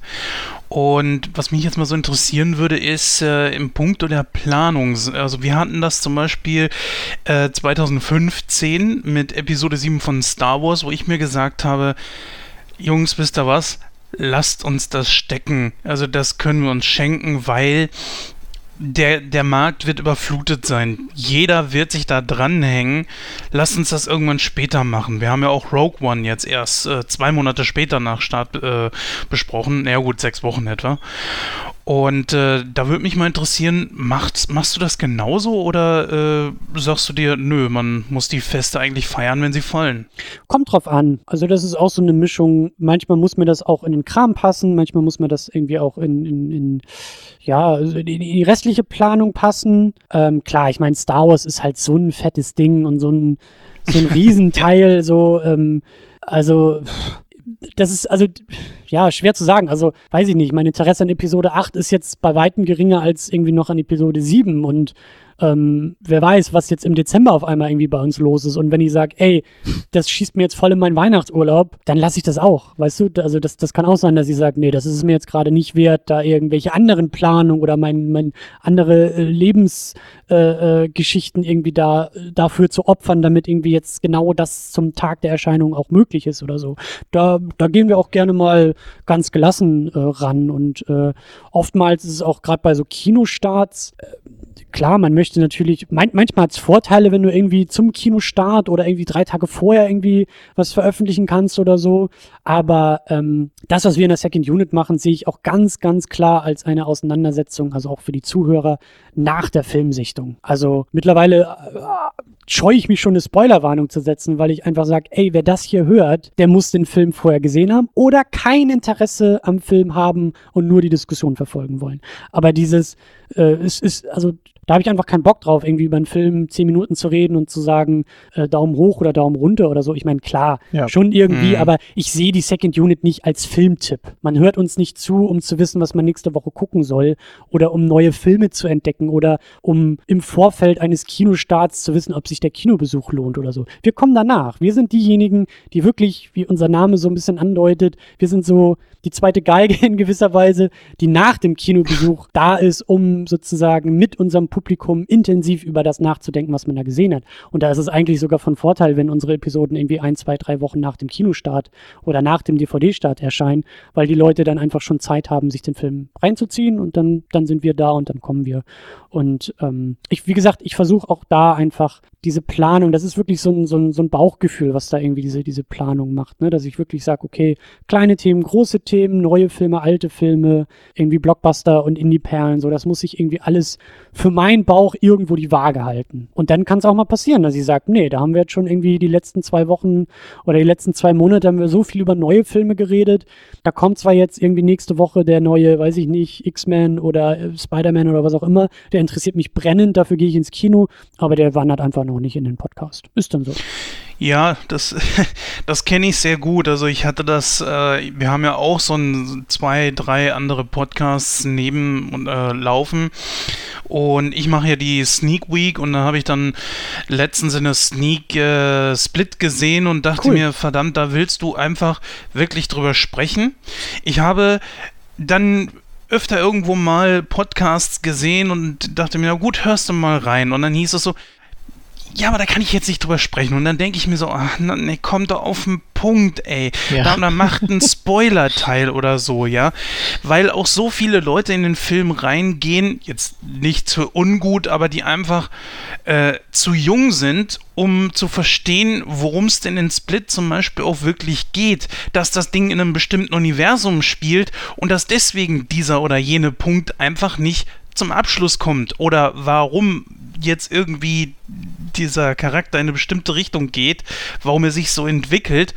Und was mich jetzt mal so interessieren würde, ist äh, im Punkt der Planung. Also wir hatten das zum Beispiel äh, 2015 mit Episode 7 von Star Wars, wo ich mir gesagt habe, Jungs, wisst ihr was? Lasst uns das stecken. Also das können wir uns schenken, weil der, der Markt wird überflutet sein. Jeder wird sich da dranhängen. Lasst uns das irgendwann später machen. Wir haben ja auch Rogue One jetzt erst äh, zwei Monate später nach Start äh, besprochen. Na gut, sechs Wochen etwa. Und äh, da würde mich mal interessieren, macht, machst du das genauso oder äh, sagst du dir, nö, man muss die Feste eigentlich feiern, wenn sie fallen? Kommt drauf an. Also das ist auch so eine Mischung. Manchmal muss mir das auch in den Kram passen, manchmal muss mir das irgendwie auch in, in, in ja, also in die restliche Planung passen. Ähm, klar, ich meine, Star Wars ist halt so ein fettes Ding und so ein, so ein Riesenteil, so, ähm, also das ist also ja schwer zu sagen. Also weiß ich nicht, mein Interesse an Episode 8 ist jetzt bei weitem geringer als irgendwie noch an Episode 7 und ähm, wer weiß, was jetzt im Dezember auf einmal irgendwie bei uns los ist. Und wenn ich sage, ey, das schießt mir jetzt voll in meinen Weihnachtsurlaub, dann lasse ich das auch. Weißt du, also das, das kann auch sein, dass ich sage, nee, das ist mir jetzt gerade nicht wert, da irgendwelche anderen Planungen oder mein, mein andere äh, Lebensgeschichten äh, äh, irgendwie da dafür zu opfern, damit irgendwie jetzt genau das zum Tag der Erscheinung auch möglich ist oder so. Da, da gehen wir auch gerne mal ganz gelassen äh, ran. Und äh, oftmals ist es auch gerade bei so Kinostarts, äh, klar, man möchte natürlich, man, manchmal hat es Vorteile, wenn du irgendwie zum Kinostart oder irgendwie drei Tage vorher irgendwie was veröffentlichen kannst oder so. Aber ähm, das, was wir in der Second Unit machen, sehe ich auch ganz, ganz klar als eine Auseinandersetzung, also auch für die Zuhörer nach der Filmsichtung. Also mittlerweile äh, scheue ich mich schon eine Spoilerwarnung zu setzen, weil ich einfach sage, ey, wer das hier hört, der muss den Film vorher gesehen haben oder kein Interesse am Film haben und nur die Diskussion verfolgen wollen. Aber dieses, äh, es ist, also da habe ich einfach keinen Bock drauf, irgendwie über einen Film zehn Minuten zu reden und zu sagen, äh, Daumen hoch oder Daumen runter oder so. Ich meine, klar, Ja. schon irgendwie, Mhm. aber ich sehe die Second Unit nicht als Filmtipp. Man hört uns nicht zu, um zu wissen, was man nächste Woche gucken soll oder um neue Filme zu entdecken oder um im Vorfeld eines Kinostarts zu wissen, ob sich der Kinobesuch lohnt oder so. Wir kommen danach. Wir sind diejenigen, die wirklich, wie unser Name so ein bisschen andeutet, wir sind so die zweite Geige in gewisser Weise, die nach dem Kinobesuch da ist, um sozusagen mit unserem Publikum intensiv über das nachzudenken, was man da gesehen hat. Und da ist es eigentlich sogar von Vorteil, wenn unsere Episoden irgendwie ein, zwei, drei Wochen nach dem Kinostart oder nach dem DVD-Start erscheinen, weil die Leute dann einfach schon Zeit haben, sich den Film reinzuziehen und dann, dann sind wir da und dann kommen wir. Und ähm, ich, wie gesagt, ich versuche auch da einfach diese Planung, das ist wirklich so ein, so ein, so ein Bauchgefühl, was da irgendwie diese, diese Planung macht, ne? dass ich wirklich sage, okay, kleine Themen, große Themen, neue Filme, alte Filme, irgendwie Blockbuster und Indie-Perlen, so, das muss ich irgendwie alles für meinen Bauch irgendwo die Waage halten. Und dann kann es auch mal passieren, dass ich sage, nee, da haben wir jetzt schon irgendwie die letzten zwei Wochen oder die letzten zwei Monate haben wir so viel über neue Filme geredet, da kommt zwar jetzt irgendwie nächste Woche der neue, weiß ich nicht, X-Men oder äh, Spider-Man oder was auch immer, der interessiert mich brennend, dafür gehe ich ins Kino, aber der wandert einfach noch nicht in den Podcast. Ist dann so. Ja, das, das kenne ich sehr gut. Also ich hatte das, äh, wir haben ja auch so ein, zwei, drei andere Podcasts neben äh, laufen und ich mache ja die Sneak Week und da habe ich dann letztens in der Sneak äh, Split gesehen und dachte Cool. mir, verdammt, da willst du einfach wirklich drüber sprechen. Ich habe dann öfter irgendwo mal Podcasts gesehen und dachte mir, na gut, hörst du mal rein. Und dann hieß es so, ja, aber da kann ich jetzt nicht drüber sprechen. Und dann denke ich mir so, ach, nee, komm doch auf den Punkt, ey. Ja. Da, da macht ein Spoiler-Teil oder so, ja. Weil auch so viele Leute in den Film reingehen, jetzt nicht zu ungut, aber die einfach äh, zu jung sind, um zu verstehen, worum es denn in Split zum Beispiel auch wirklich geht. Dass das Ding in einem bestimmten Universum spielt und dass deswegen dieser oder jene Punkt einfach nicht zum Abschluss kommt oder warum jetzt irgendwie dieser Charakter in eine bestimmte Richtung geht, warum er sich so entwickelt,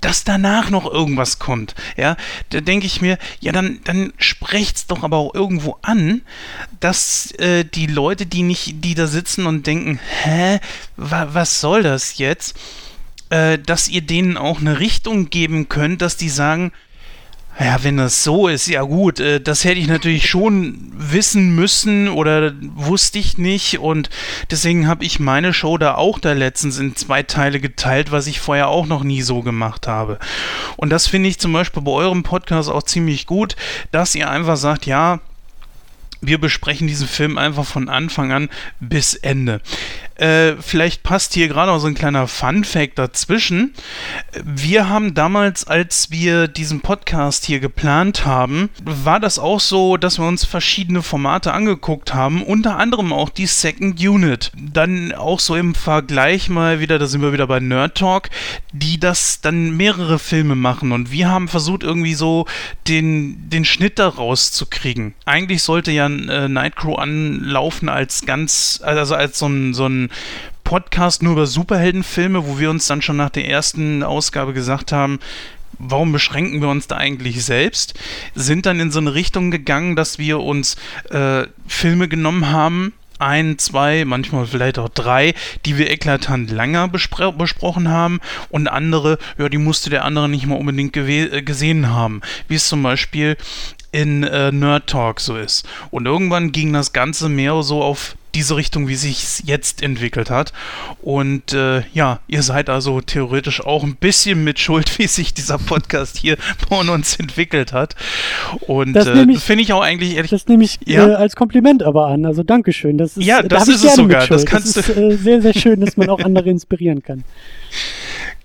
dass danach noch irgendwas kommt. Ja, da denke ich mir, ja, dann, dann sprecht's doch aber auch irgendwo an, dass äh, die Leute, die nicht, die da sitzen und denken, hä, wa, was soll das jetzt? Äh, dass ihr denen auch eine Richtung geben könnt, dass die sagen, ja, wenn das so ist, ja gut, äh, das hätte ich natürlich schon wissen müssen oder wusste ich nicht und deswegen habe ich meine Show da auch da letztens in zwei Teile geteilt, was ich vorher auch noch nie so gemacht habe. Und das finde ich zum Beispiel bei eurem Podcast auch ziemlich gut, dass ihr einfach sagt, ja, wir besprechen diesen Film einfach von Anfang an bis Ende. Äh, vielleicht passt hier gerade auch so ein kleiner Fun-Fact dazwischen. Wir haben damals, als wir diesen Podcast hier geplant haben, war das auch so, dass wir uns verschiedene Formate angeguckt haben, unter anderem auch die Second Unit. Dann auch so im Vergleich mal wieder, da sind wir wieder bei Nerd Talk, die das dann mehrere Filme machen und wir haben versucht irgendwie so den, den Schnitt daraus zu kriegen. Eigentlich sollte ja äh, Nightcrow anlaufen als ganz, also als so ein, so ein Podcast nur über Superheldenfilme, wo wir uns dann schon nach der ersten Ausgabe gesagt haben, warum beschränken wir uns da eigentlich selbst? Sind dann in so eine Richtung gegangen, dass wir uns äh, Filme genommen haben, ein, zwei, manchmal vielleicht auch drei, die wir eklatant länger bespre besprochen haben und andere, ja, die musste der andere nicht mal unbedingt äh, gesehen haben. Wie es zum Beispiel in äh, Nerd Talk so ist. Und irgendwann ging das Ganze mehr so auf diese Richtung, wie sich jetzt entwickelt hat. Und äh, ja, ihr seid also theoretisch auch ein bisschen mit Schuld, wie sich dieser Podcast hier von uns entwickelt hat. Und Das äh, finde ich auch eigentlich ehrlich. Das nehme ich Ja. äh, als Kompliment aber an. Also Dankeschön. Das ist, Ja, da das ich ist es sogar. Das kannst das du- ist äh, sehr, sehr schön, dass man auch andere inspirieren kann.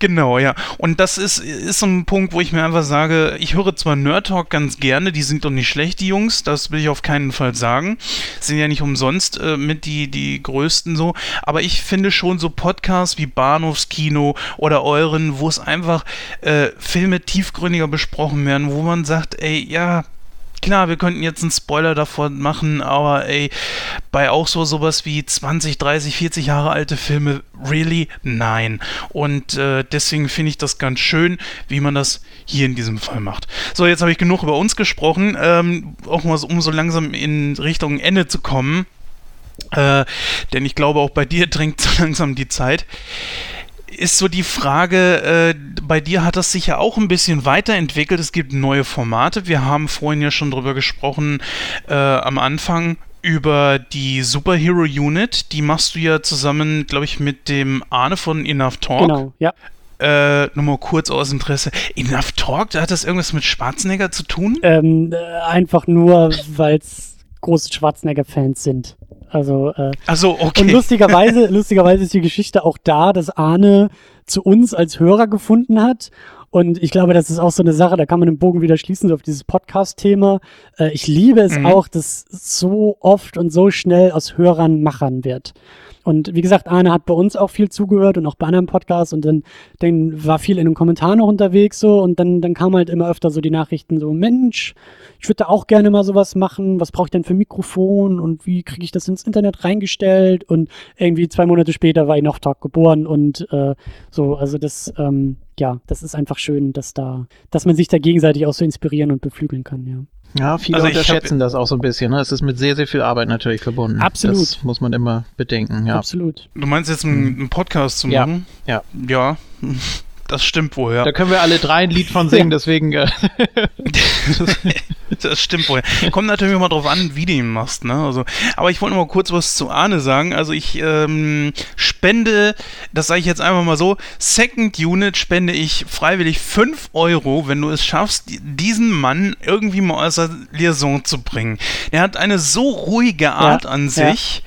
Genau, ja. Und das ist, ist so ein Punkt, wo ich mir einfach sage, ich höre zwar Nerd Talk ganz gerne, die sind doch nicht schlecht, die Jungs, das will ich auf keinen Fall sagen. Sind ja nicht umsonst äh, mit die, die größten so. Aber ich finde schon so Podcasts wie Bahnhofskino oder euren, wo es einfach äh, Filme tiefgründiger besprochen werden, wo man sagt, ey, ja, klar, wir könnten jetzt einen Spoiler davon machen, aber ey, bei auch so sowas wie 20, 30, 40 Jahre alte Filme, really? Nein. Und äh, deswegen finde ich das ganz schön, wie man das hier in diesem Fall macht. So, jetzt habe ich genug über uns gesprochen, ähm, auch mal so, um so langsam in Richtung Ende zu kommen. Äh, denn ich glaube, auch bei dir drängt so langsam die Zeit ist so die Frage, äh, bei dir hat das sich ja auch ein bisschen weiterentwickelt. Es gibt neue Formate. Wir haben vorhin ja schon drüber gesprochen äh, am Anfang über die Superhero Unit. Die machst du ja zusammen, glaube ich, mit dem Arne von Enough Talk. Genau, ja. Äh, nur mal kurz aus Interesse. Enough Talk, hat das irgendwas mit Schwarzenegger zu tun? Ähm, äh, einfach nur, weil es große Schwarzenegger-Fans sind. Also äh, Ach so, okay. und lustigerweise, lustigerweise ist die Geschichte auch da, dass Arne zu uns als Hörer gefunden hat. Und ich glaube, das ist auch so eine Sache, da kann man den Bogen wieder schließen, so auf dieses Podcast-Thema. Äh, ich liebe es Mhm. auch, dass so oft und so schnell aus Hörern Machern wird. Und wie gesagt, Arne hat bei uns auch viel zugehört und auch bei anderen Podcasts und dann, dann war viel in den Kommentaren noch unterwegs so. Und dann, dann kam halt immer öfter so die Nachrichten so, Mensch, ich würde auch gerne mal sowas machen, was brauche ich denn für Mikrofon? Und wie kriege ich das ins Internet reingestellt? Und irgendwie zwei Monate später war ich Tag geboren. Und äh, so, also das, ähm, ja, das ist einfach schön, dass da, dass man sich da gegenseitig auch so inspirieren und beflügeln kann, ja. Ja, viele Also unterschätzen das auch so ein bisschen. Ne? Es ist mit sehr, sehr viel Arbeit natürlich verbunden. Absolut. Das muss man immer bedenken, ja. Absolut. Du meinst jetzt einen, einen Podcast zu Ja, machen? ja. Ja, das stimmt wohl, ja. Da können wir alle drei ein Lied von singen, deswegen. Äh, Das stimmt wohl. Kommt natürlich immer drauf an, wie du ihn machst, ne? Also, aber ich wollte noch mal kurz was zu Arne sagen. Also ich ähm, spende, das sage ich jetzt einfach mal so, Second Unit spende ich freiwillig 5 Euro, wenn du es schaffst, die- diesen Mann irgendwie mal aus der Liaison zu bringen. Er hat eine so ruhige Art an ja. sich.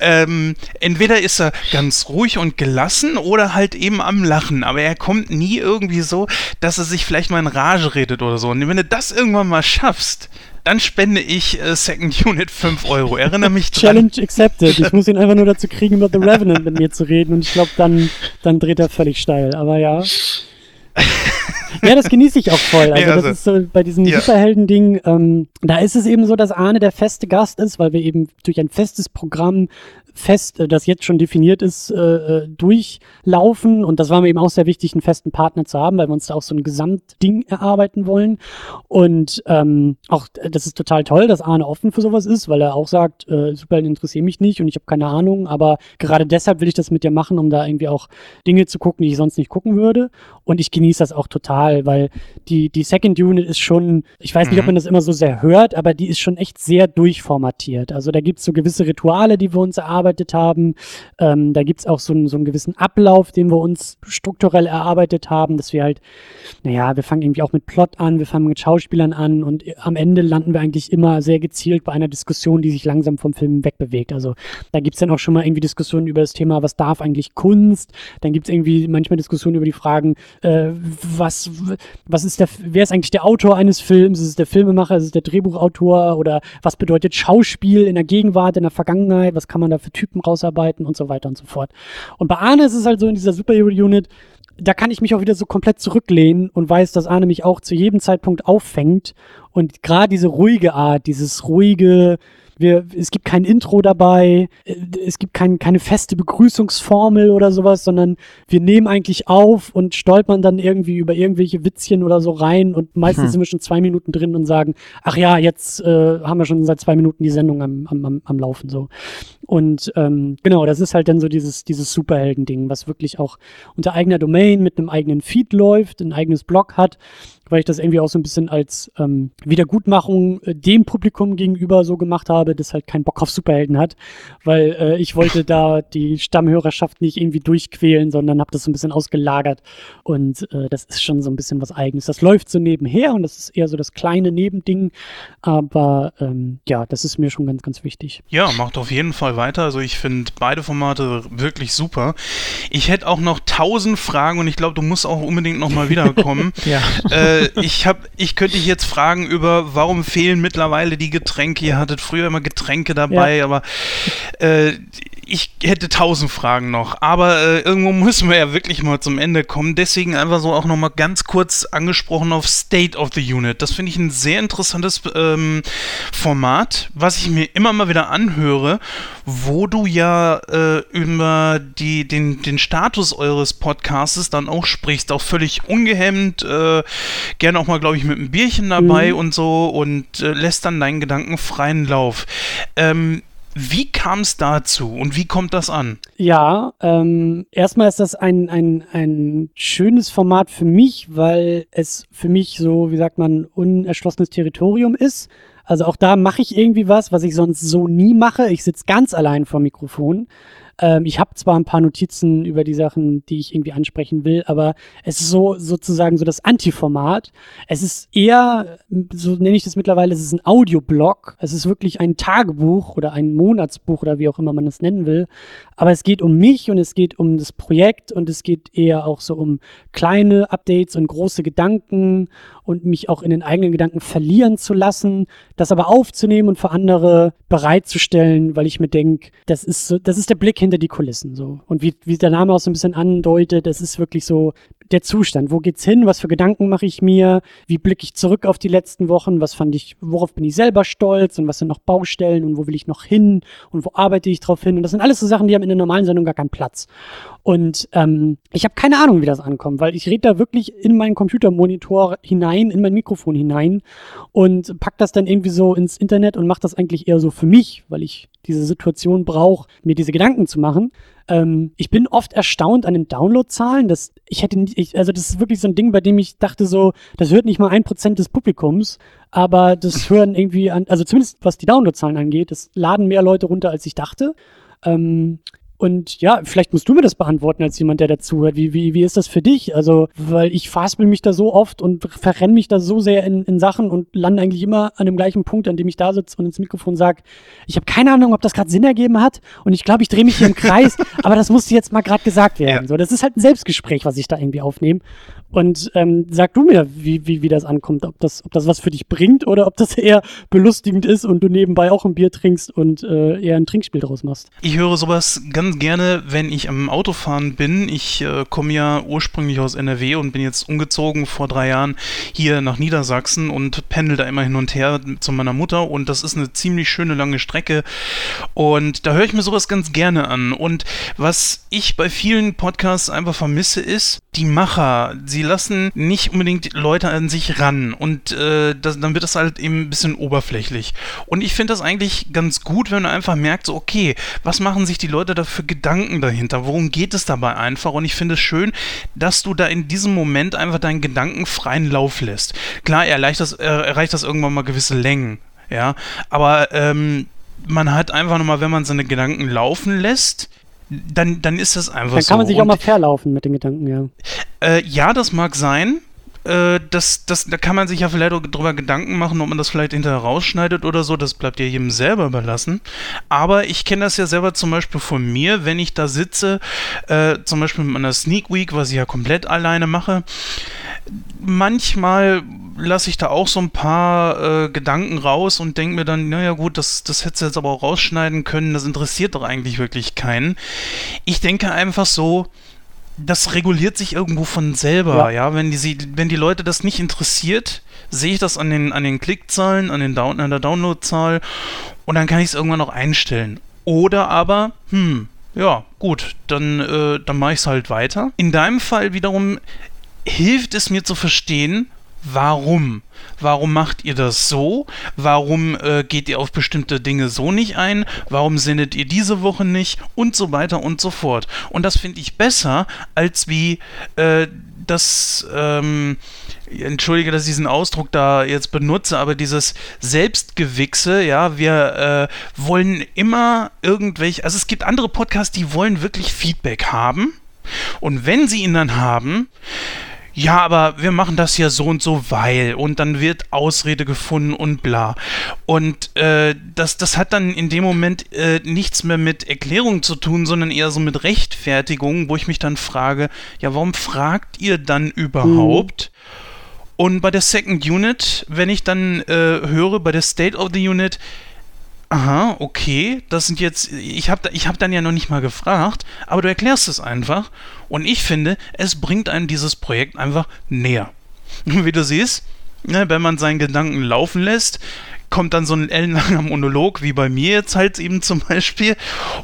Ähm, entweder ist er ganz ruhig und gelassen oder halt eben am Lachen, aber er kommt nie irgendwie so, dass er sich vielleicht mal in Rage redet oder so. Und wenn du das irgendwann mal schaffst, dann spende ich äh, Second Unit 5 Euro. Erinnere mich dran. Challenge accepted. Ich muss ihn einfach nur dazu kriegen, über The Revenant mit mir zu reden und ich glaube, dann, dann dreht er völlig steil. Aber ja. Ja, das genieße ich auch voll. Also, Nee, also- das ist so bei diesem Ja. Superhelden-Ding, ähm, da ist es eben so, dass Arne der feste Gast ist, weil wir eben durch ein festes Programm fest, äh, das jetzt schon definiert ist, äh, äh, durchlaufen. Und das war mir eben auch sehr wichtig, einen festen Partner zu haben, weil wir uns da auch so ein Gesamtding erarbeiten wollen. Und ähm, auch das ist total toll, dass Arne offen für sowas ist, weil er auch sagt, äh, Superhelden interessieren mich nicht und ich habe keine Ahnung, aber gerade deshalb will ich das mit dir machen, um da irgendwie auch Dinge zu gucken, die ich sonst nicht gucken würde. Und ich genieße das auch total, weil die, die Second Unit ist schon, ich weiß nicht, ob Mhm. man das immer so sehr hört, aber die ist schon echt sehr durchformatiert. Also da gibt's so gewisse Rituale, die wir uns erarbeitet haben. Ähm, da gibt's auch so einen, so einen gewissen Ablauf, den wir uns strukturell erarbeitet haben, dass wir halt, naja, wir fangen irgendwie auch mit Plot an, wir fangen mit Schauspielern an und am Ende landen wir eigentlich immer sehr gezielt bei einer Diskussion, die sich langsam vom Film wegbewegt. Also da gibt's dann auch schon mal irgendwie Diskussionen über das Thema, was darf eigentlich Kunst? Dann gibt's irgendwie manchmal Diskussionen über die Fragen, äh, was, was ist der, wer ist eigentlich der Autor eines Films? Ist es der Filmemacher? Ist es der Drehbuchautor? Oder was bedeutet Schauspiel in der Gegenwart, in der Vergangenheit? Was kann man da für Typen rausarbeiten und so weiter und so fort. Und bei Arne ist es halt so in dieser Superhero-Unit, da kann ich mich auch wieder so komplett zurücklehnen und weiß, dass Arne mich auch zu jedem Zeitpunkt auffängt. Und gerade diese ruhige Art, dieses ruhige, wir, es gibt kein Intro dabei, äh, es gibt kein, keine feste Begrüßungsformel oder sowas, sondern wir nehmen eigentlich auf und stolpern dann irgendwie über irgendwelche Witzchen oder so rein und meistens Hm. sind wir schon zwei Minuten drin und sagen, ach ja, jetzt äh, haben wir schon seit zwei Minuten die Sendung am, am, am, am Laufen so. Und ähm, genau, das ist halt dann so dieses, dieses Superhelden-Ding, was wirklich auch unter eigener Domain mit einem eigenen Feed läuft, ein eigenes Blog hat, weil ich das irgendwie auch so ein bisschen als ähm, Wiedergutmachung äh, dem Publikum gegenüber so gemacht habe, das halt keinen Bock auf Superhelden hat, weil äh, ich wollte da die Stammhörerschaft nicht irgendwie durchquälen, sondern habe das so ein bisschen ausgelagert und äh, das ist schon so ein bisschen was Eigenes. Das läuft so nebenher und das ist eher so das kleine Nebending, aber ähm, ja, das ist mir schon ganz, ganz wichtig. Ja, macht auf jeden Fall weiter. Also ich finde beide Formate wirklich super. Ich hätte auch noch tausend Fragen und ich glaube, du musst auch unbedingt nochmal wiederkommen. ja. äh, ich hab, ich könnte dich jetzt fragen über, warum fehlen mittlerweile die Getränke? Ihr hattet früher immer Getränke dabei, aber äh, ich hätte tausend Fragen noch. Aber äh, irgendwo müssen wir ja wirklich mal zum Ende kommen. Deswegen einfach so auch nochmal ganz kurz angesprochen auf State of the Unit. Das finde ich ein sehr interessantes ähm, Format, was ich mir immer mal wieder anhöre, wo du ja äh, über die, den, den Status eures Podcastes dann auch sprichst, auch völlig ungehemmt, äh, gerne auch mal, glaube ich, mit einem Bierchen dabei Mhm. und so und äh, lässt dann deinen Gedanken freien Lauf. Ähm, wie kam es dazu und wie kommt das an? Ja, ähm, erstmal ist das ein, ein, ein schönes Format für mich, weil es für mich so, wie sagt man, unerschlossenes Territorium ist. Also auch da mache ich irgendwie was, was ich sonst so nie mache. Ich sitze ganz allein vor Mikrofon. Ähm, ich habe zwar ein paar Notizen über die Sachen, die ich irgendwie ansprechen will, aber es ist so sozusagen so das Antiformat. Es ist eher, so nenne ich das mittlerweile, es ist ein Audioblog. Es ist wirklich ein Tagebuch oder ein Monatsbuch oder wie auch immer man das nennen will. Aber es geht um mich und es geht um das Projekt und es geht eher auch so um kleine Updates und große Gedanken und mich auch in den eigenen Gedanken verlieren zu lassen, das aber aufzunehmen und für andere bereitzustellen, weil ich mir denke, das ist so, das ist der Blick hinter die Kulissen so. Und wie, wie der Name auch so ein bisschen andeutet, das ist wirklich so der Zustand. Wo geht's hin? Was für Gedanken mache ich mir? Wie blicke ich zurück auf die letzten Wochen? Was fand ich, worauf bin ich selber stolz? Und was sind noch Baustellen? Und wo will ich noch hin? Und wo arbeite ich drauf hin? Und das sind alles so Sachen, die haben in der normalen Sendung gar keinen Platz. Und ähm, ich habe keine Ahnung, wie das ankommt, weil ich rede da wirklich in meinen Computermonitor hinein, in mein Mikrofon hinein und pack das dann irgendwie so ins Internet und mache das eigentlich eher so für mich, weil ich diese Situation brauche, mir diese Gedanken zu machen. Ähm, ich bin oft erstaunt an den Downloadzahlen. Dass ich hätte nicht, ich, also das ist wirklich so ein Ding, bei dem ich dachte so, das hört nicht mal ein Prozent des Publikums, aber das hören irgendwie an, also zumindest was die Downloadzahlen angeht, das laden mehr Leute runter, als ich dachte. Ähm, und ja, vielleicht musst du mir das beantworten als jemand, der dazuhört. Wie, wie, wie ist das für dich? Also, weil ich faspel mich da so oft und verrenne mich da so sehr in, in Sachen und lande eigentlich immer an dem gleichen Punkt, an dem ich da sitze und ins Mikrofon sage, ich habe keine Ahnung, ob das gerade Sinn ergeben hat und ich glaube, ich drehe mich hier im Kreis, aber das musste jetzt mal gerade gesagt werden. Ja. So, das ist halt ein Selbstgespräch, was ich da irgendwie aufnehme. Und ähm, sag du mir, wie, wie, wie das ankommt, ob das, ob das was für dich bringt oder ob das eher belustigend ist und du nebenbei auch ein Bier trinkst und äh, eher ein Trinkspiel draus machst. Ich höre sowas ganz gerne, wenn ich am Autofahren bin. Ich äh, komme ja ursprünglich aus NRW und bin jetzt umgezogen vor drei Jahren hier nach Niedersachsen und pendel da immer hin und her zu meiner Mutter und das ist eine ziemlich schöne lange Strecke und da höre ich mir sowas ganz gerne an. Und was ich bei vielen Podcasts einfach vermisse, ist die Macher. Sie lassen nicht unbedingt Leute an sich ran und äh, das, dann wird das halt eben ein bisschen oberflächlich. Und ich finde das eigentlich ganz gut, wenn man einfach merkt, so okay, was machen sich die Leute da für Gedanken dahinter? Worum geht es dabei einfach? Und ich finde es schön, dass du da in diesem Moment einfach deinen Gedanken freien Lauf lässt. Klar, erreicht das, äh, erreicht das irgendwann mal gewisse Längen, ja, aber ähm, man hat einfach nochmal, wenn man seine Gedanken laufen lässt, dann, dann ist das einfach Dann so. kann man sich auch Und- mal verlaufen mit den Gedanken, ja. äh, ja, das mag sein. Äh, das, das, da kann man sich ja vielleicht auch drüber Gedanken machen, ob man das vielleicht hinterher rausschneidet oder so. Das bleibt ja jedem selber überlassen. Aber ich kenne das ja selber zum Beispiel von mir, wenn ich da sitze, äh, zum Beispiel mit meiner Sneak Week, was ich ja komplett alleine mache. Manchmal lasse ich da auch so ein paar äh, Gedanken raus und denke mir dann, naja gut, das, das hättest du jetzt aber auch rausschneiden können, das interessiert doch eigentlich wirklich keinen. Ich denke einfach so, das reguliert sich irgendwo von selber, ja. Wenn die, sie- wenn die Leute das nicht interessiert, sehe ich das an den, an den Klickzahlen, an, den Down, an der Downloadzahl und dann kann ich es irgendwann noch einstellen. Oder aber, hm, ja, gut, dann, äh, dann mache ich es halt weiter. In deinem Fall wiederum hilft es mir zu verstehen, warum. Warum macht ihr das so? Warum äh, geht ihr auf bestimmte Dinge so nicht ein? Warum sendet ihr diese Woche nicht? Und so weiter und so fort. Und das finde ich besser, als wie äh, das, ähm, entschuldige, dass ich diesen Ausdruck da jetzt benutze, aber dieses Selbstgewichse, ja, wir äh, wollen immer irgendwelche, also es gibt andere Podcasts, die wollen wirklich Feedback haben. Und wenn sie ihn dann haben, ja, aber wir machen das ja so und so, weil. Und dann wird Ausrede gefunden und bla. Und äh, das, das hat dann in dem Moment äh, nichts mehr mit Erklärung zu tun, sondern eher so mit Rechtfertigung, wo ich mich dann frage, ja, warum fragt ihr dann überhaupt? Und bei der Second Unit, wenn ich dann äh, höre, bei der State of the Unit, aha, okay, das sind jetzt, ich habe ich hab dann ja noch nicht mal gefragt, aber du erklärst es einfach. Und ich finde, es bringt einem dieses Projekt einfach näher. Wie du siehst, ne, wenn man seinen Gedanken laufen lässt, kommt dann so ein ellenlanger Monolog, wie bei mir jetzt halt eben zum Beispiel.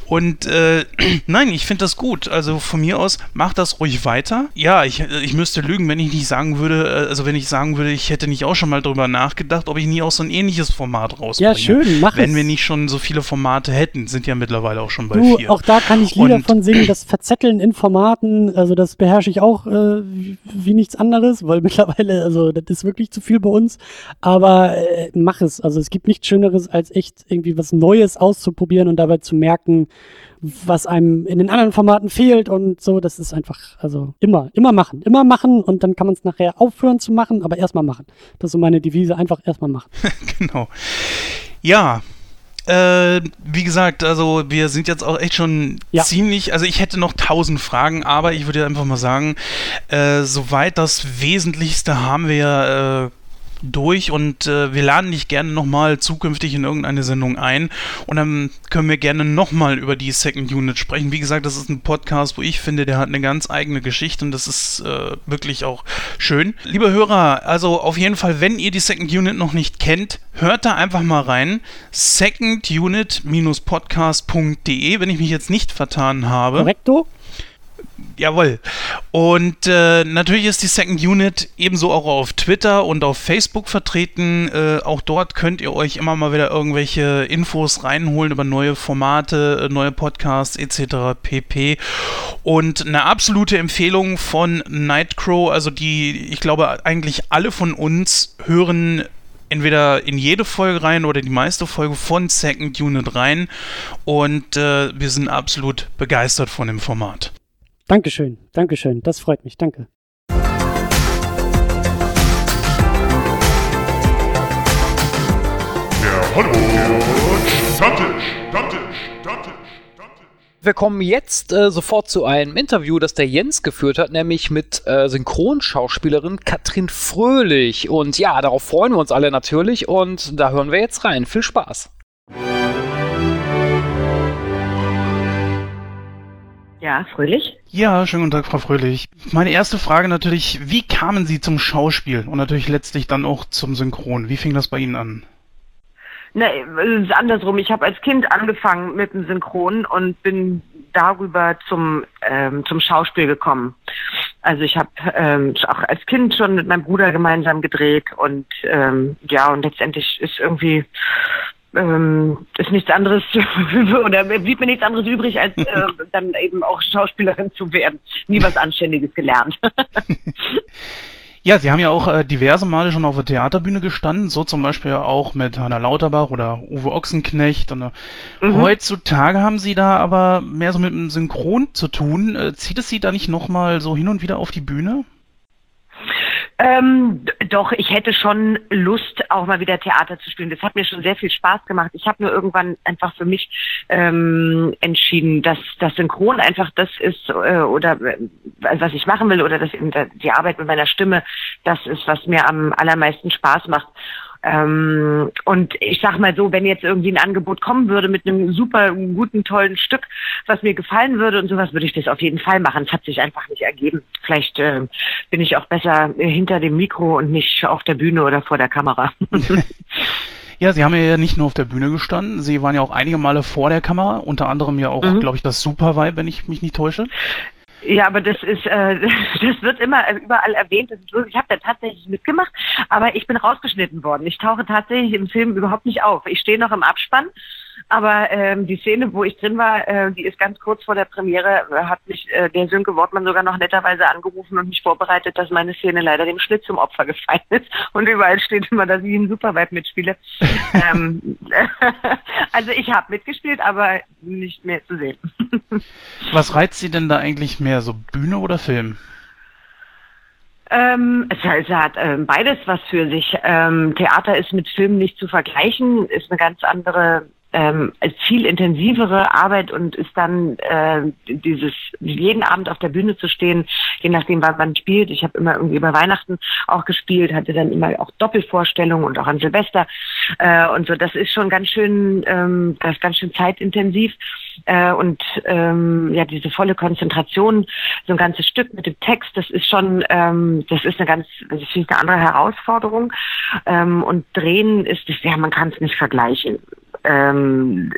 Und äh, nein, ich finde das gut. Also von mir aus, mach das ruhig weiter. Ja, ich, ich müsste lügen, wenn ich nicht sagen würde, äh, also wenn ich sagen würde, ich hätte nicht auch schon mal drüber nachgedacht, ob ich nie auch so ein ähnliches Format rausbringe. Ja, schön, mach Wenn es. wir nicht schon so viele Formate hätten, sind ja mittlerweile auch schon bei Du, vier. auch da kann ich Lieder Und- von singen, das Verzetteln in Formaten, also das beherrsche ich auch äh, wie, wie nichts anderes, weil mittlerweile, also das ist wirklich zu viel bei uns. Aber äh, mach es. Also Also es gibt nichts Schöneres, als echt irgendwie was Neues auszuprobieren und dabei zu merken, was einem in den anderen Formaten fehlt und so. Das ist einfach, also immer, immer machen. Immer machen und dann kann man es nachher aufhören zu machen, aber erstmal machen. Das ist so meine Devise, einfach erstmal machen. genau. Ja, äh, wie gesagt, also wir sind jetzt auch echt schon Ja. ziemlich, also ich hätte noch tausend Fragen, aber ich würde einfach mal sagen, äh, soweit das Wesentlichste haben wir äh, durch und äh, wir laden dich gerne nochmal zukünftig in irgendeine Sendung ein und dann können wir gerne nochmal über die Second Unit sprechen. Wie gesagt, das ist ein Podcast, wo ich finde, der hat eine ganz eigene Geschichte und das ist äh, wirklich auch schön. Liebe Hörer, also auf jeden Fall, wenn ihr die Second Unit noch nicht kennt, hört da einfach mal rein. secondunit-podcast.de, wenn ich mich jetzt nicht vertan habe. Korrekto? Jawohl. Und äh, natürlich ist die Second Unit ebenso auch auf Twitter und auf Facebook vertreten. Äh, auch dort könnt ihr euch immer mal wieder irgendwelche Infos reinholen über neue Formate, äh, neue Podcasts etc. pp. Und eine absolute Empfehlung von Nightcrow, also die, ich glaube, eigentlich alle von uns hören entweder in jede Folge rein oder die meiste Folge von Second Unit rein. Und äh, wir sind absolut begeistert von dem Format. Dankeschön, Dankeschön. Das freut mich, danke. Der Hollywood Stammtisch. Stammtisch. Stammtisch. Stammtisch. Wir kommen jetzt äh, sofort zu einem Interview, das der Jens geführt hat, nämlich mit äh, Synchronschauspielerin Katrin Fröhlich. Und ja, darauf freuen wir uns alle natürlich und da hören wir jetzt rein. Viel Spaß. Ja, fröhlich. Ja, schönen guten Tag, Frau Fröhlich. Meine erste Frage natürlich, wie kamen Sie zum Schauspiel und natürlich letztlich dann auch zum Synchron? Wie fing das bei Ihnen an? Ne, es ist andersrum. Ich habe als Kind angefangen mit dem Synchron und bin darüber zum ähm, zum Schauspiel gekommen. Also ich habe ähm, auch als Kind schon mit meinem Bruder gemeinsam gedreht und ähm, ja und letztendlich ist irgendwie ähm, ist nichts anderes oder blieb mir nichts anderes übrig, als äh, dann eben auch Schauspielerin zu werden. Nie was Anständiges gelernt. Ja, Sie haben ja auch äh, diverse Male schon auf der Theaterbühne gestanden, so zum Beispiel auch mit Hanna Lauterbach oder Uwe Ochsenknecht. Und, äh, Mhm. Heutzutage haben Sie da aber mehr so mit dem Synchron zu tun. Äh, zieht es Sie da nicht nochmal so hin und wieder auf die Bühne? Ähm, doch, ich hätte schon Lust, auch mal wieder Theater zu spielen. Das hat mir schon sehr viel Spaß gemacht. Ich habe nur irgendwann einfach für mich ähm, entschieden, dass das Synchron einfach das ist äh, oder äh, was ich machen will oder dass eben die Arbeit mit meiner Stimme das ist, was mir am allermeisten Spaß macht. Ähm, und ich sag mal so, wenn jetzt irgendwie ein Angebot kommen würde mit einem super guten, tollen Stück, was mir gefallen würde und sowas, würde ich das auf jeden Fall machen. Es hat sich einfach nicht ergeben. Vielleicht äh, bin ich auch besser hinter dem Mikro und nicht auf der Bühne oder vor der Kamera. Ja, Sie haben ja nicht nur auf der Bühne gestanden, Sie waren ja auch einige Male vor der Kamera, unter anderem ja auch, Mhm. glaube ich, das Super Vibe, wenn ich mich nicht täusche. Ja, aber das ist, äh, das wird immer äh, überall erwähnt. Ich habe da tatsächlich mitgemacht, aber ich bin rausgeschnitten worden. Ich tauche tatsächlich im Film überhaupt nicht auf. Ich stehe noch im Abspann, aber ähm, die Szene, wo ich drin war, äh, die ist ganz kurz vor der Premiere, äh, hat mich äh, der Sönke Wortmann sogar noch netterweise angerufen und mich vorbereitet, dass meine Szene leider dem Schnitt zum Opfer gefallen ist. Und überall steht immer, dass ich in Supervibe mitspiele. ähm, also ich habe mitgespielt, aber nicht mehr zu sehen. Was reizt Sie denn da eigentlich mehr, so Bühne oder Film? Ähm, es, es hat ähm, beides was für sich. Ähm, Theater ist mit Film nicht zu vergleichen, ist eine ganz andere, ähm, viel intensivere Arbeit und ist dann äh, dieses jeden Abend auf der Bühne zu stehen, je nachdem, wann man spielt. Ich habe immer irgendwie über Weihnachten auch gespielt, hatte dann immer auch Doppelvorstellungen und auch an Silvester äh, und so. Das ist schon ganz schön, ähm, das ist ganz schön zeitintensiv äh, und ähm, ja diese volle Konzentration, so ein ganzes Stück mit dem Text, das ist schon, ähm, das ist eine ganz, das ist eine andere Herausforderung ähm, und Drehen ist, ja man kann es nicht vergleichen. Ähm,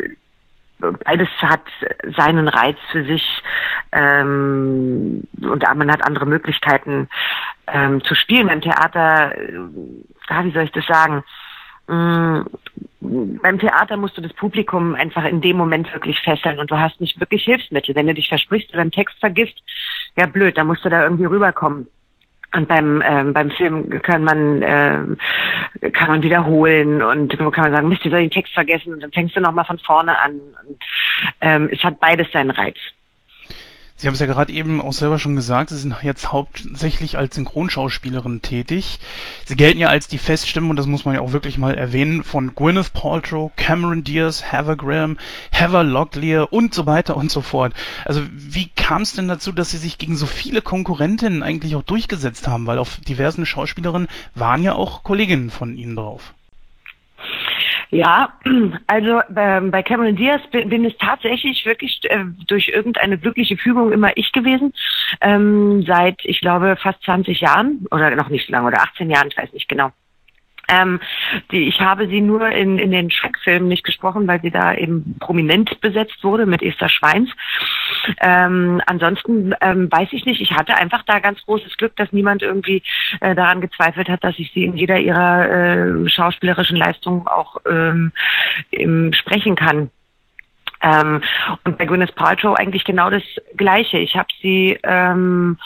beides hat seinen Reiz für sich ähm, und man hat andere Möglichkeiten ähm, zu spielen beim Theater. Äh, wie soll ich das sagen? Mm, beim Theater musst du das Publikum einfach in dem Moment wirklich fesseln und du hast nicht wirklich Hilfsmittel. Wenn du dich versprichst oder einen Text vergisst, ja blöd, dann musst du da irgendwie rüberkommen. Und beim, ähm, beim Film kann man, ähm, kann man wiederholen und kann man sagen, Mist, du soll den Text vergessen und dann fängst du nochmal von vorne an. Und, ähm, es hat beides seinen Reiz. Sie haben es ja gerade eben auch selber schon gesagt, Sie sind jetzt hauptsächlich als Synchronschauspielerin tätig. Sie gelten ja als die Feststimme, und das muss man ja auch wirklich mal erwähnen, von Gwyneth Paltrow, Cameron Diaz, Heather Graham, Heather Locklear und so weiter und so fort. Also wie kam es denn dazu, dass Sie sich gegen so viele Konkurrentinnen eigentlich auch durchgesetzt haben? Weil auf diversen Schauspielerinnen waren ja auch Kolleginnen von Ihnen drauf. Ja, also ähm, bei Cameron Diaz bin, bin es tatsächlich wirklich äh, durch irgendeine glückliche Fügung immer ich gewesen. Ähm, seit, ich glaube, fast 20 Jahren oder noch nicht so lange oder 18 Jahren, ich weiß nicht genau. Ähm, die, ich habe sie nur in, in den Shrek-Filmen nicht gesprochen, weil sie da eben prominent besetzt wurde mit Esther Schweins. Ähm, ansonsten ähm, weiß ich nicht, ich hatte einfach da ganz großes Glück, dass niemand irgendwie äh, daran gezweifelt hat, dass ich sie in jeder ihrer äh, schauspielerischen Leistungen auch ähm, sprechen kann. Ähm, und bei Gwyneth Paltrow eigentlich genau das Gleiche. Ich habe sie ähm,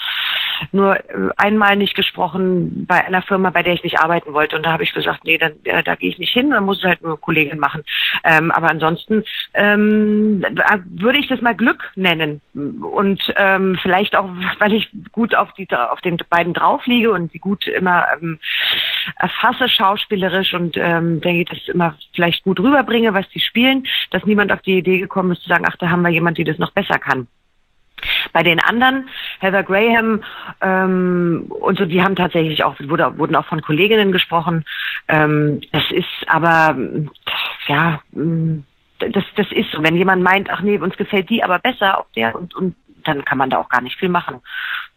nur äh, einmal nicht gesprochen bei einer Firma, bei der ich nicht arbeiten wollte. Und da habe ich gesagt, nee, dann, äh, da gehe ich nicht hin, dann muss es halt nur Kollegin machen. Ähm, aber ansonsten ähm, würde ich das mal Glück nennen. Und ähm, vielleicht auch, weil ich gut auf, die, auf den beiden drauf liege und sie gut immer ähm, erfasse schauspielerisch und ähm, denke, ich das immer vielleicht gut rüberbringe, was die spielen, dass niemand auf die Idee gekommen ist zu sagen, ach, da haben wir jemand, die das noch besser kann. Bei den anderen, Heather Graham ähm, und so, die haben tatsächlich auch, wurde, wurden auch von Kolleginnen gesprochen. Ähm, das ist aber, ja, mm, das, das ist so. Wenn jemand meint, ach nee, uns gefällt die aber besser, ob der und, und dann kann man da auch gar nicht viel machen.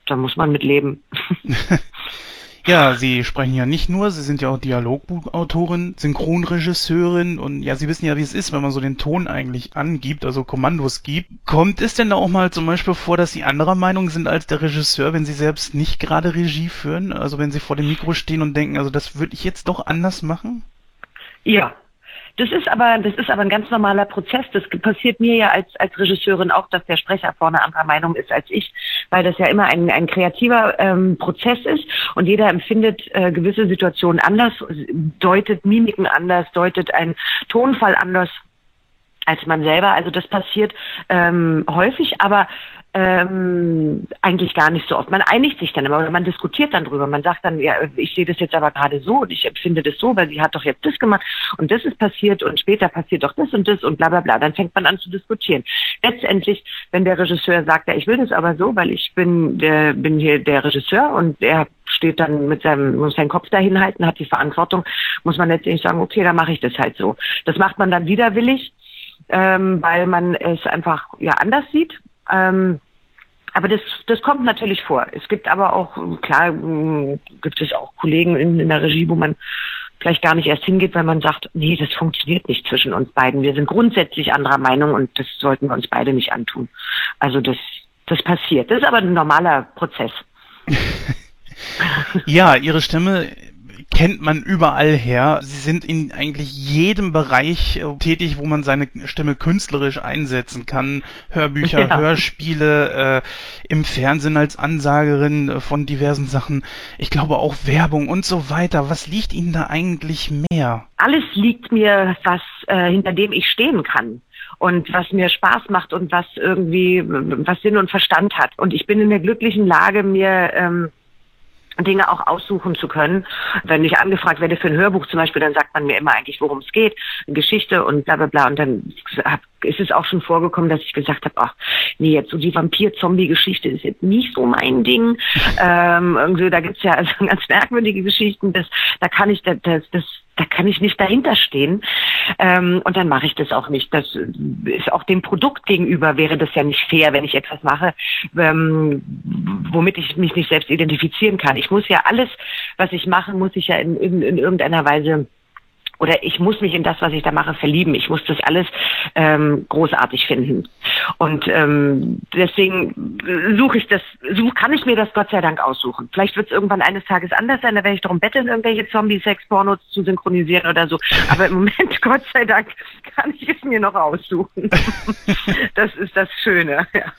Da muss man mit leben. Ja, Sie sprechen ja nicht nur, Sie sind ja auch Dialogbuchautorin, Synchronregisseurin und ja, Sie wissen ja, wie es ist, wenn man so den Ton eigentlich angibt, also Kommandos gibt. Kommt es denn da auch mal zum Beispiel vor, dass Sie anderer Meinung sind als der Regisseur, wenn Sie selbst nicht gerade Regie führen? Also wenn Sie vor dem Mikro stehen und denken, also das würde ich jetzt doch anders machen? Ja, das ist aber, das ist aber ein ganz normaler Prozess. Das passiert mir ja als, als Regisseurin auch, dass der Sprecher vorne anderer Meinung ist als ich, weil das ja immer ein, ein kreativer ähm, Prozess ist und jeder empfindet äh, gewisse Situationen anders, deutet Mimiken anders, deutet einen Tonfall anders als man selber. Also das passiert ähm, häufig, aber ähm, eigentlich gar nicht so oft. Man einigt sich dann immer man diskutiert dann drüber. Man sagt dann, ja, ich sehe das jetzt aber gerade so und ich empfinde das so, weil sie hat doch jetzt das gemacht und das ist passiert und später passiert doch das und das und bla bla bla. Dann fängt man an zu diskutieren. Letztendlich, wenn der Regisseur sagt, ja, ich will das aber so, weil ich bin der, bin hier der Regisseur und er steht dann mit seinem, muss seinen Kopf dahin halten, hat die Verantwortung, muss man letztendlich sagen, okay, dann mache ich das halt so. Das macht man dann widerwillig, ähm, weil man es einfach ja anders sieht ähm, aber das, das kommt natürlich vor. Es gibt aber auch, klar, gibt es auch Kollegen in, in der Regie, wo man vielleicht gar nicht erst hingeht, weil man sagt, nee, das funktioniert nicht zwischen uns beiden. Wir sind grundsätzlich anderer Meinung und das sollten wir uns beide nicht antun. Also das, das passiert. Das ist aber ein normaler Prozess. ja, Ihre Stimme kennt man überall her. Sie sind in eigentlich jedem Bereich äh, tätig, wo man seine Stimme künstlerisch einsetzen kann. Hörbücher, ja. Hörspiele, äh, im Fernsehen als Ansagerin äh, von diversen Sachen. Ich glaube auch Werbung und so weiter. Was liegt Ihnen da eigentlich mehr? Alles liegt mir, was äh, hinter dem ich stehen kann und was mir Spaß macht und was irgendwie was Sinn und Verstand hat. Und ich bin in der glücklichen Lage, mir ähm, Dinge auch aussuchen zu können. Wenn ich angefragt werde für ein Hörbuch zum Beispiel, dann sagt man mir immer eigentlich, worum es geht, Geschichte und bla bla bla. Und dann hab, ist es auch schon vorgekommen, dass ich gesagt habe, ach nee, jetzt so die Vampir-Zombie-Geschichte ist jetzt nicht so mein Ding. ähm, irgendwie, da gibt's ja also ganz merkwürdige Geschichten. Das, da kann ich, das, das da kann ich nicht dahinter stehen. Ähm, und dann mache ich das auch nicht. Das ist auch dem Produkt gegenüber wäre das ja nicht fair, wenn ich etwas mache, ähm, womit ich mich nicht selbst identifizieren kann. Ich muss ja alles, was ich mache, muss ich ja in, in, in irgendeiner Weise oder ich muss mich in das, was ich da mache, verlieben. Ich muss das alles ähm, großartig finden. Und ähm, deswegen suche ich das, such, kann ich mir das Gott sei Dank aussuchen. Vielleicht wird es irgendwann eines Tages anders sein, da werde ich darum betteln, irgendwelche Zombie-Sex-Pornos zu synchronisieren oder so. Aber im Moment, Gott sei Dank, kann ich es mir noch aussuchen. das ist das Schöne. Ja.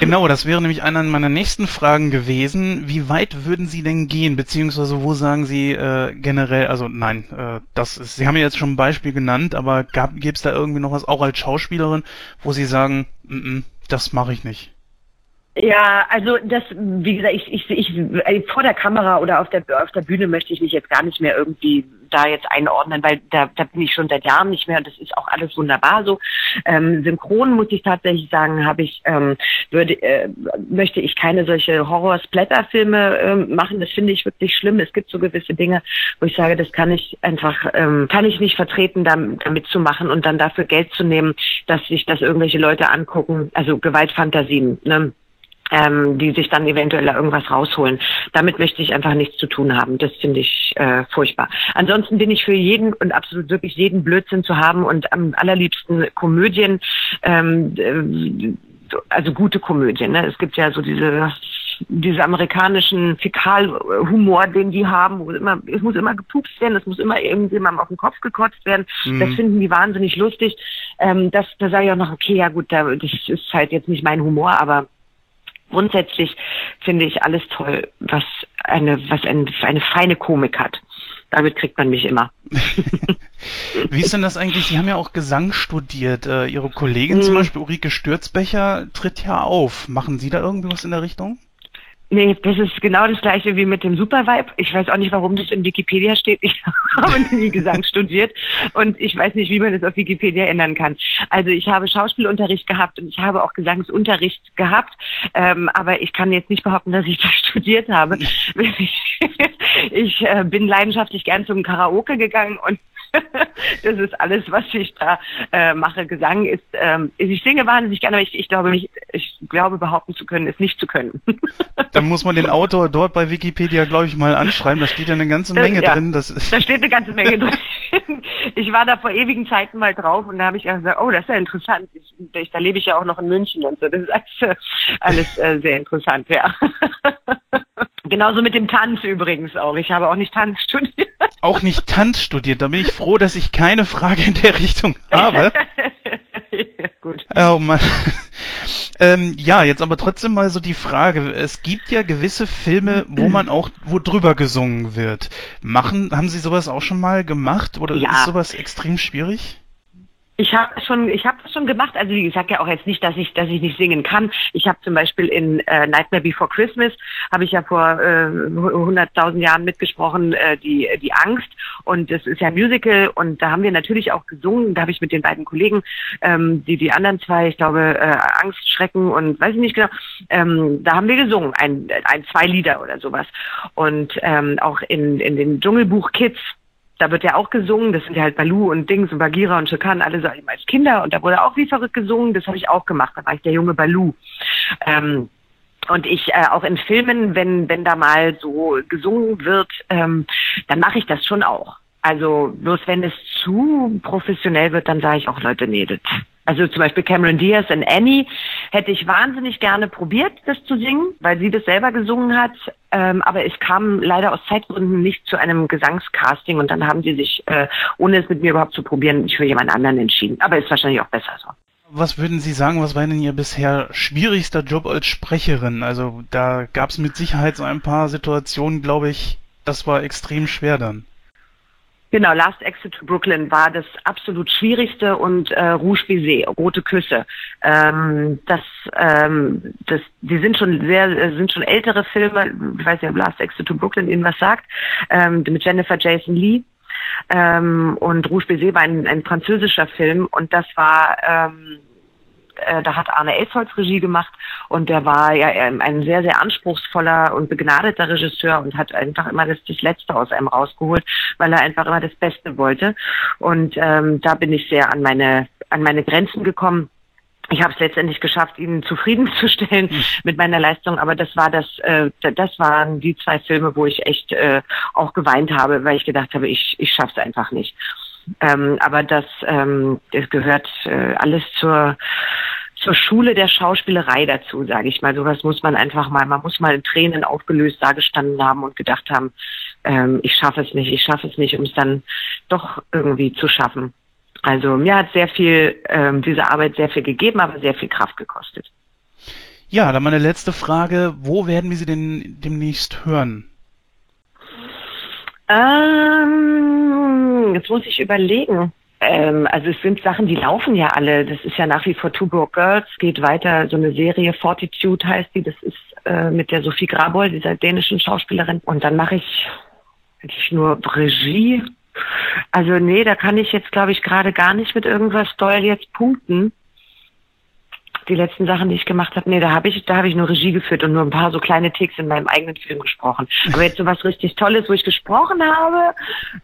Genau, das wäre nämlich eine meiner nächsten Fragen gewesen. Wie weit würden Sie denn gehen, beziehungsweise wo sagen Sie äh, generell, also nein, äh, das ist, Sie haben ja jetzt schon ein Beispiel genannt, aber gäbe es da irgendwie noch was, auch als Schauspielerin, wo Sie sagen, mm -mm, das mache ich nicht? Ja, also das, wie gesagt, ich, ich, ich vor der Kamera oder auf der auf der Bühne möchte ich mich jetzt gar nicht mehr irgendwie da jetzt einordnen, weil da, da bin ich schon seit Jahren nicht mehr und das ist auch alles wunderbar so. Ähm, synchron muss ich tatsächlich sagen, habe ich ähm, würde äh, möchte ich keine solche Horror-Splatter-Filme ähm, machen. Das finde ich wirklich schlimm. Es gibt so gewisse Dinge, wo ich sage, das kann ich einfach ähm, kann ich nicht vertreten, damit, damit zu machen und dann dafür Geld zu nehmen, dass sich das irgendwelche Leute angucken. Also Gewaltfantasien. Ne? Ähm, die sich dann eventuell irgendwas rausholen. Damit möchte ich einfach nichts zu tun haben. Das finde ich äh, furchtbar. Ansonsten bin ich für jeden und absolut wirklich jeden Blödsinn zu haben und am allerliebsten Komödien, ähm, äh, also gute Komödien. Ne? Es gibt ja so diese diese amerikanischen Fäkalhumor, den die haben, wo immer, es muss immer gepupst werden, es muss immer irgendjemandem auf den Kopf gekotzt werden. Mhm. Das finden die wahnsinnig lustig. Ähm, das, da sage ich auch noch, okay, ja gut, da, das ist halt jetzt nicht mein Humor, aber grundsätzlich finde ich alles toll, was eine, was ein, eine feine Komik hat. Damit kriegt man mich immer. Wie ist denn das eigentlich? Sie haben ja auch Gesang studiert. Äh, Ihre Kollegin mhm. zum Beispiel, Ulrike Stürzbecher, tritt ja auf. Machen Sie da irgendwie was in der Richtung? Nee, das ist genau das gleiche wie mit dem Supervibe. Ich weiß auch nicht, warum das in Wikipedia steht. Ich habe nie Gesang studiert und ich weiß nicht, wie man das auf Wikipedia ändern kann. Also ich habe Schauspielunterricht gehabt und ich habe auch Gesangsunterricht gehabt, ähm, aber ich kann jetzt nicht behaupten, dass ich das studiert habe. ich äh, bin leidenschaftlich gern zum Karaoke gegangen und das ist alles, was ich da äh, mache. Gesang ist, ähm, ich singe wahnsinnig gerne, aber ich, ich glaube nicht, ich glaube behaupten zu können, es nicht zu können. Dann muss man den Autor dort bei Wikipedia, glaube ich, mal anschreiben. Da steht ja eine ganze Menge das, ja, drin. Das da steht eine ganze Menge drin. Ich war da vor ewigen Zeiten mal drauf und da habe ich gesagt, oh, das ist ja interessant. Ich, ich, da lebe ich ja auch noch in München und so. Das ist alles, alles äh, sehr interessant, ja. Genauso mit dem Tanz übrigens auch. Ich habe auch nicht Tanz studiert. Auch nicht Tanz studiert. Da bin ich froh, dass ich keine Frage in der Richtung habe. ja, gut. Oh Mann. Ähm, ja, jetzt aber trotzdem mal so die Frage. Es gibt ja gewisse Filme, wo man auch, wo drüber gesungen wird. Machen, haben Sie sowas auch schon mal gemacht oder ja. ist sowas extrem schwierig? Ich habe schon, ich habe schon gemacht. Also wie gesagt ja auch jetzt nicht, dass ich, dass ich nicht singen kann. Ich habe zum Beispiel in äh, Nightmare Before Christmas habe ich ja vor äh, 100.000 Jahren mitgesprochen äh, die die Angst und das ist ja ein Musical und da haben wir natürlich auch gesungen. Da habe ich mit den beiden Kollegen, ähm, die die anderen zwei, ich glaube äh, Angst, Schrecken und weiß ich nicht genau, ähm, da haben wir gesungen, ein, ein zwei Lieder oder sowas und ähm, auch in in den Dschungelbuch Kids da wird ja auch gesungen, das sind ja halt Balu und Dings und Bagira und Shokan, alle so als Kinder und da wurde auch wie verrückt gesungen, das habe ich auch gemacht, da war ich der junge Balu. Ähm, und ich äh, auch in Filmen, wenn, wenn da mal so gesungen wird, ähm, dann mache ich das schon auch. Also bloß wenn es zu professionell wird, dann sage ich auch, Leute, nee, das, also zum Beispiel Cameron Diaz in Annie hätte ich wahnsinnig gerne probiert, das zu singen, weil sie das selber gesungen hat. Ähm, aber es kam leider aus Zeitgründen nicht zu einem Gesangscasting und dann haben sie sich, äh, ohne es mit mir überhaupt zu probieren, für jemand anderen entschieden. Aber ist wahrscheinlich auch besser so. Was würden Sie sagen, was war denn Ihr bisher schwierigster Job als Sprecherin? Also da gab es mit Sicherheit so ein paar Situationen, glaube ich, das war extrem schwer dann. Genau, Last Exit to Brooklyn war das absolut schwierigste und äh, Rouge Baiser, Rote Küsse. Ähm, das, ähm, das, die sind schon sehr, äh, sind schon ältere Filme. Ich weiß nicht, ob Last Exit to Brooklyn Ihnen was sagt. Ähm, mit Jennifer Jason Lee. Ähm, und Rouge Baiser war ein, ein französischer Film und das war ähm, äh, da hat Arne Elsholz Regie gemacht und der war ja ein sehr, sehr anspruchsvoller und begnadeter Regisseur und hat einfach immer das, das Letzte aus einem rausgeholt, weil er einfach immer das Beste wollte. Und ähm, da bin ich sehr an meine, an meine Grenzen gekommen. ich habe es letztendlich geschafft, ihn zufriedenzustellen mit meiner Leistung, aber das war das, äh, das waren die zwei Filme, wo ich echt äh, auch geweint habe, weil ich gedacht habe, ich, ich schaff's einfach nicht. Ähm, aber das, ähm, das gehört äh, alles zur zur Schule der Schauspielerei dazu, sage ich mal. Sowas muss man einfach mal, man muss mal in Tränen aufgelöst dagestanden haben und gedacht haben, ähm, ich schaffe es nicht, ich schaffe es nicht, um es dann doch irgendwie zu schaffen. Also mir hat sehr viel, ähm, diese Arbeit sehr viel gegeben, aber sehr viel Kraft gekostet. Ja, dann meine letzte Frage. Wo werden wir Sie denn demnächst hören? Ähm, jetzt muss ich überlegen. Ähm, also es sind Sachen, die laufen ja alle. Das ist ja nach wie vor Two Broke Girls, geht weiter. So eine Serie, Fortitude heißt die. Das ist äh, mit der Sophie Grabol, dieser dänischen Schauspielerin. Und dann mache ich eigentlich nur Regie. Also nee, da kann ich jetzt, glaube ich, gerade gar nicht mit irgendwas doll jetzt punkten die letzten Sachen, die ich gemacht habe, nee, da habe ich, da habe ich nur Regie geführt und nur ein paar so kleine Ticks in meinem eigenen Film gesprochen. Aber jetzt so was richtig Tolles, wo ich gesprochen habe,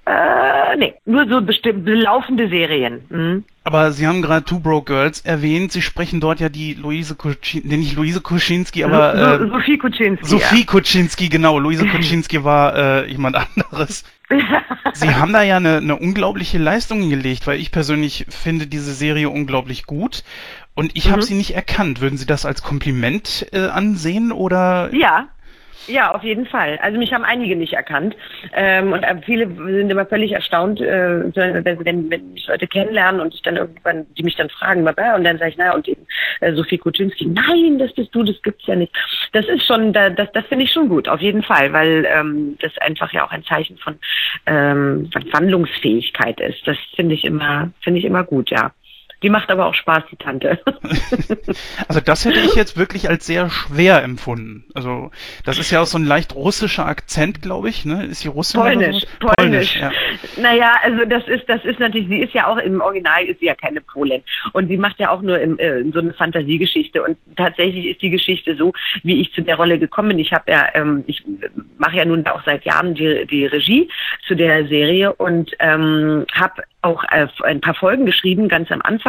äh, nee, nur so bestimmt laufende Serien. Mhm. Aber Sie haben gerade Two Broke Girls erwähnt. Sie sprechen dort ja die Luise Kuczynski, nicht Luise Kuczynski, aber äh, so, Sophie Kuczynski. Sophie ja. Kuczynski, genau. Luise Kuczynski war äh, jemand anderes. Sie haben da ja eine, eine unglaubliche Leistung hingelegt, weil ich persönlich finde diese Serie unglaublich gut. Und ich mhm. habe sie nicht erkannt. Würden Sie das als Kompliment äh, ansehen oder? Ja, ja, auf jeden Fall. Also mich haben einige nicht erkannt. Ähm, und äh, viele sind immer völlig erstaunt, äh, wenn, wenn, mich Leute kennenlernen und ich dann irgendwann, die mich dann fragen, und dann sage ich, naja, und eben äh, Sophie Kuczynski, nein, das bist du, das gibt's ja nicht. Das ist schon, das, das finde ich schon gut, auf jeden Fall, weil ähm, das einfach ja auch ein Zeichen von, ähm, von Wandlungsfähigkeit ist. Das finde ich immer, finde ich immer gut, ja. Die macht aber auch Spaß, die Tante. also das hätte ich jetzt wirklich als sehr schwer empfunden. Also das ist ja auch so ein leicht russischer Akzent, glaube ich. Ne? Ist sie Russin? Polnisch, so? Polnisch. Polnisch ja. Naja, also das ist, das ist natürlich, sie ist ja auch im Original ist sie ja keine Polin. Und sie macht ja auch nur im, äh, so eine Fantasiegeschichte. Und tatsächlich ist die Geschichte so, wie ich zu der Rolle gekommen bin. Ich habe ja, ähm, ich mache ja nun auch seit Jahren die, die Regie zu der Serie und ähm, habe auch äh, ein paar Folgen geschrieben, ganz am Anfang.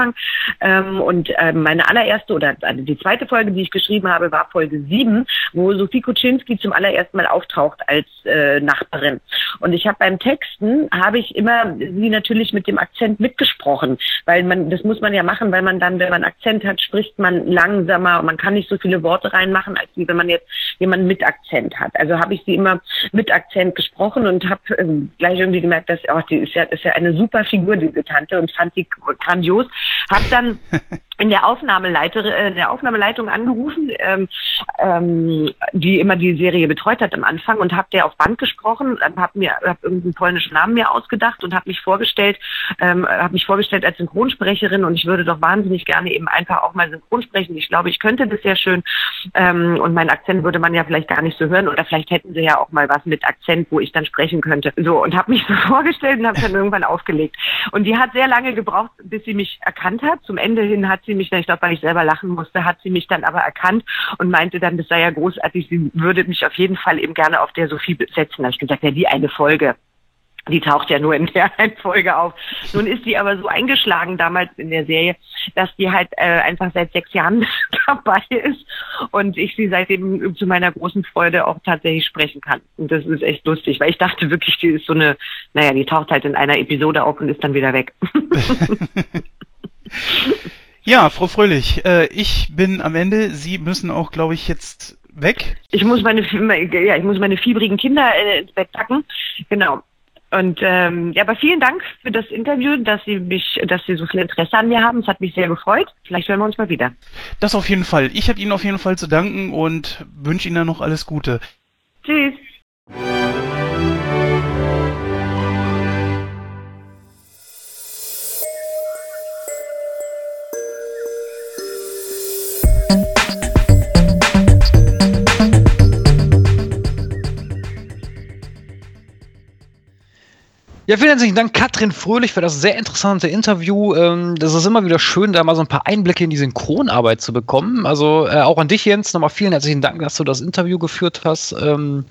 Ähm, und äh, meine allererste oder also die zweite Folge, die ich geschrieben habe, war Folge 7, wo Sophie Kuczynski zum allerersten Mal auftaucht als äh, Nachbarin. Und ich habe beim Texten, habe ich immer sie natürlich mit dem Akzent mitgesprochen, weil man, das muss man ja machen, weil man dann, wenn man Akzent hat, spricht man langsamer und man kann nicht so viele Worte reinmachen, als wenn man jetzt jemanden mit Akzent hat. Also habe ich sie immer mit Akzent gesprochen und habe ähm, gleich irgendwie gemerkt, dass, oh, die ist ja, ist ja eine super Figur, diese Tante, und fand sie grandios. Hab dann in der Aufnahmeleiter, äh, der Aufnahmeleitung angerufen, ähm, ähm, die immer die Serie betreut hat am Anfang und habe der auf Band gesprochen, habe mir hab irgendeinen polnischen Namen mir ausgedacht und habe mich vorgestellt, ähm, habe mich vorgestellt als Synchronsprecherin und ich würde doch wahnsinnig gerne eben einfach auch mal synchron sprechen. Ich glaube, ich könnte das sehr schön ähm, und meinen Akzent würde man ja vielleicht gar nicht so hören oder vielleicht hätten sie ja auch mal was mit Akzent, wo ich dann sprechen könnte. So und habe mich so vorgestellt und habe dann irgendwann aufgelegt. Und die hat sehr lange gebraucht, bis sie mich erkannt hat. Zum Ende hin hat sie mich dann, ich glaube, weil ich selber lachen musste, hat sie mich dann aber erkannt und meinte dann, das sei ja großartig, sie würde mich auf jeden Fall eben gerne auf der Sophie besetzen. Da habe ich gesagt, ja, die eine Folge. Die taucht ja nur in der Folge auf. Nun ist sie aber so eingeschlagen damals in der Serie, dass die halt äh, einfach seit sechs Jahren dabei ist und ich sie seitdem zu meiner großen Freude auch tatsächlich sprechen kann. Und das ist echt lustig, weil ich dachte wirklich, die ist so eine, naja, die taucht halt in einer Episode auf und ist dann wieder weg. ja, Frau Fröhlich, äh, ich bin am Ende. Sie müssen auch, glaube ich, jetzt weg. Ich muss meine, ja, ich muss meine fiebrigen Kinder äh, ins Bett packen. Genau. Und ähm, ja, aber vielen Dank für das Interview, dass Sie mich, dass Sie so viel Interesse an mir haben. Es hat mich sehr gefreut. Vielleicht hören wir uns mal wieder. Das auf jeden Fall. Ich habe Ihnen auf jeden Fall zu danken und wünsche Ihnen dann noch alles Gute. Tschüss. Ja, vielen herzlichen Dank, Katrin Fröhlich, für das sehr interessante Interview. Ähm, das ist immer wieder schön, da mal so ein paar Einblicke in die Synchronarbeit zu bekommen. Also äh, auch an dich, Jens, nochmal vielen herzlichen Dank, dass du das Interview geführt hast. Ähm,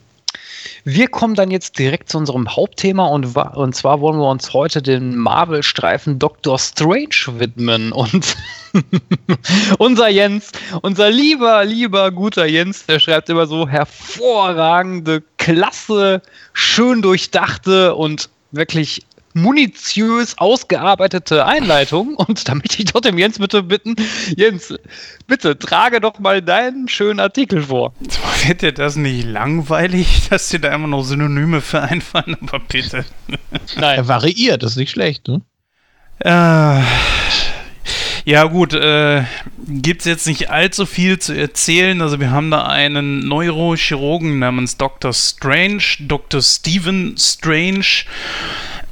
wir kommen dann jetzt direkt zu unserem Hauptthema und, und zwar wollen wir uns heute den Marvel-Streifen Doctor Strange widmen. Und unser Jens, unser lieber, lieber, guter Jens, der schreibt immer so hervorragende, klasse, schön durchdachte und wirklich munitiös ausgearbeitete Einleitung. Und da möchte ich doch dem Jens bitte bitten, Jens, bitte trage doch mal deinen schönen Artikel vor. Wird dir das nicht langweilig, dass dir da immer noch Synonyme für einfallen? Aber bitte. Nein. Er variiert, das ist nicht schlecht, ne? Äh, ja gut, äh, gibt es jetzt nicht allzu viel zu erzählen. Also wir haben da einen Neurochirurgen namens Dr. Strange, Dr. Stephen Strange.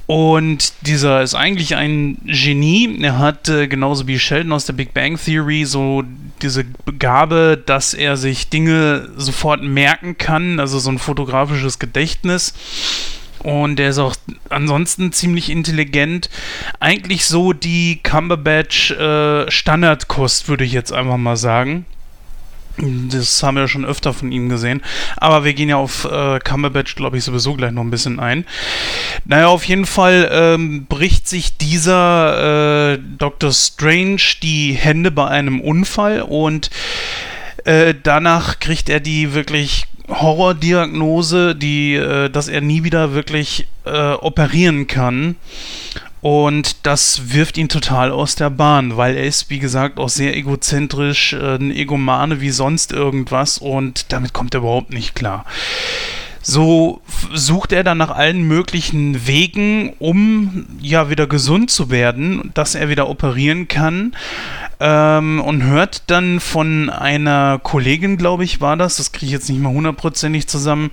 Und dieser ist eigentlich ein Genie. Er hat äh, genauso wie Sheldon aus der Big Bang Theory so diese Gabe, dass er sich Dinge sofort merken kann, also so ein fotografisches Gedächtnis. Und der ist auch ansonsten ziemlich intelligent. Eigentlich so die Cumberbatch äh, Standardkost, würde ich jetzt einfach mal sagen. Das haben wir schon öfter von ihm gesehen. Aber wir gehen ja auf äh, Cumberbatch, glaube ich, sowieso gleich noch ein bisschen ein. Naja, auf jeden Fall ähm, bricht sich dieser äh, Dr. Strange die Hände bei einem Unfall und äh, danach kriegt er die wirklich Horrordiagnose, die, äh, dass er nie wieder wirklich äh, operieren kann. Und das wirft ihn total aus der Bahn, weil er ist, wie gesagt, auch sehr egozentrisch, äh, ein Egomane wie sonst irgendwas und damit kommt er überhaupt nicht klar. So sucht er dann nach allen möglichen Wegen, um ja wieder gesund zu werden, dass er wieder operieren kann ähm, und hört dann von einer Kollegin, glaube ich, war das, das kriege ich jetzt nicht mal hundertprozentig zusammen,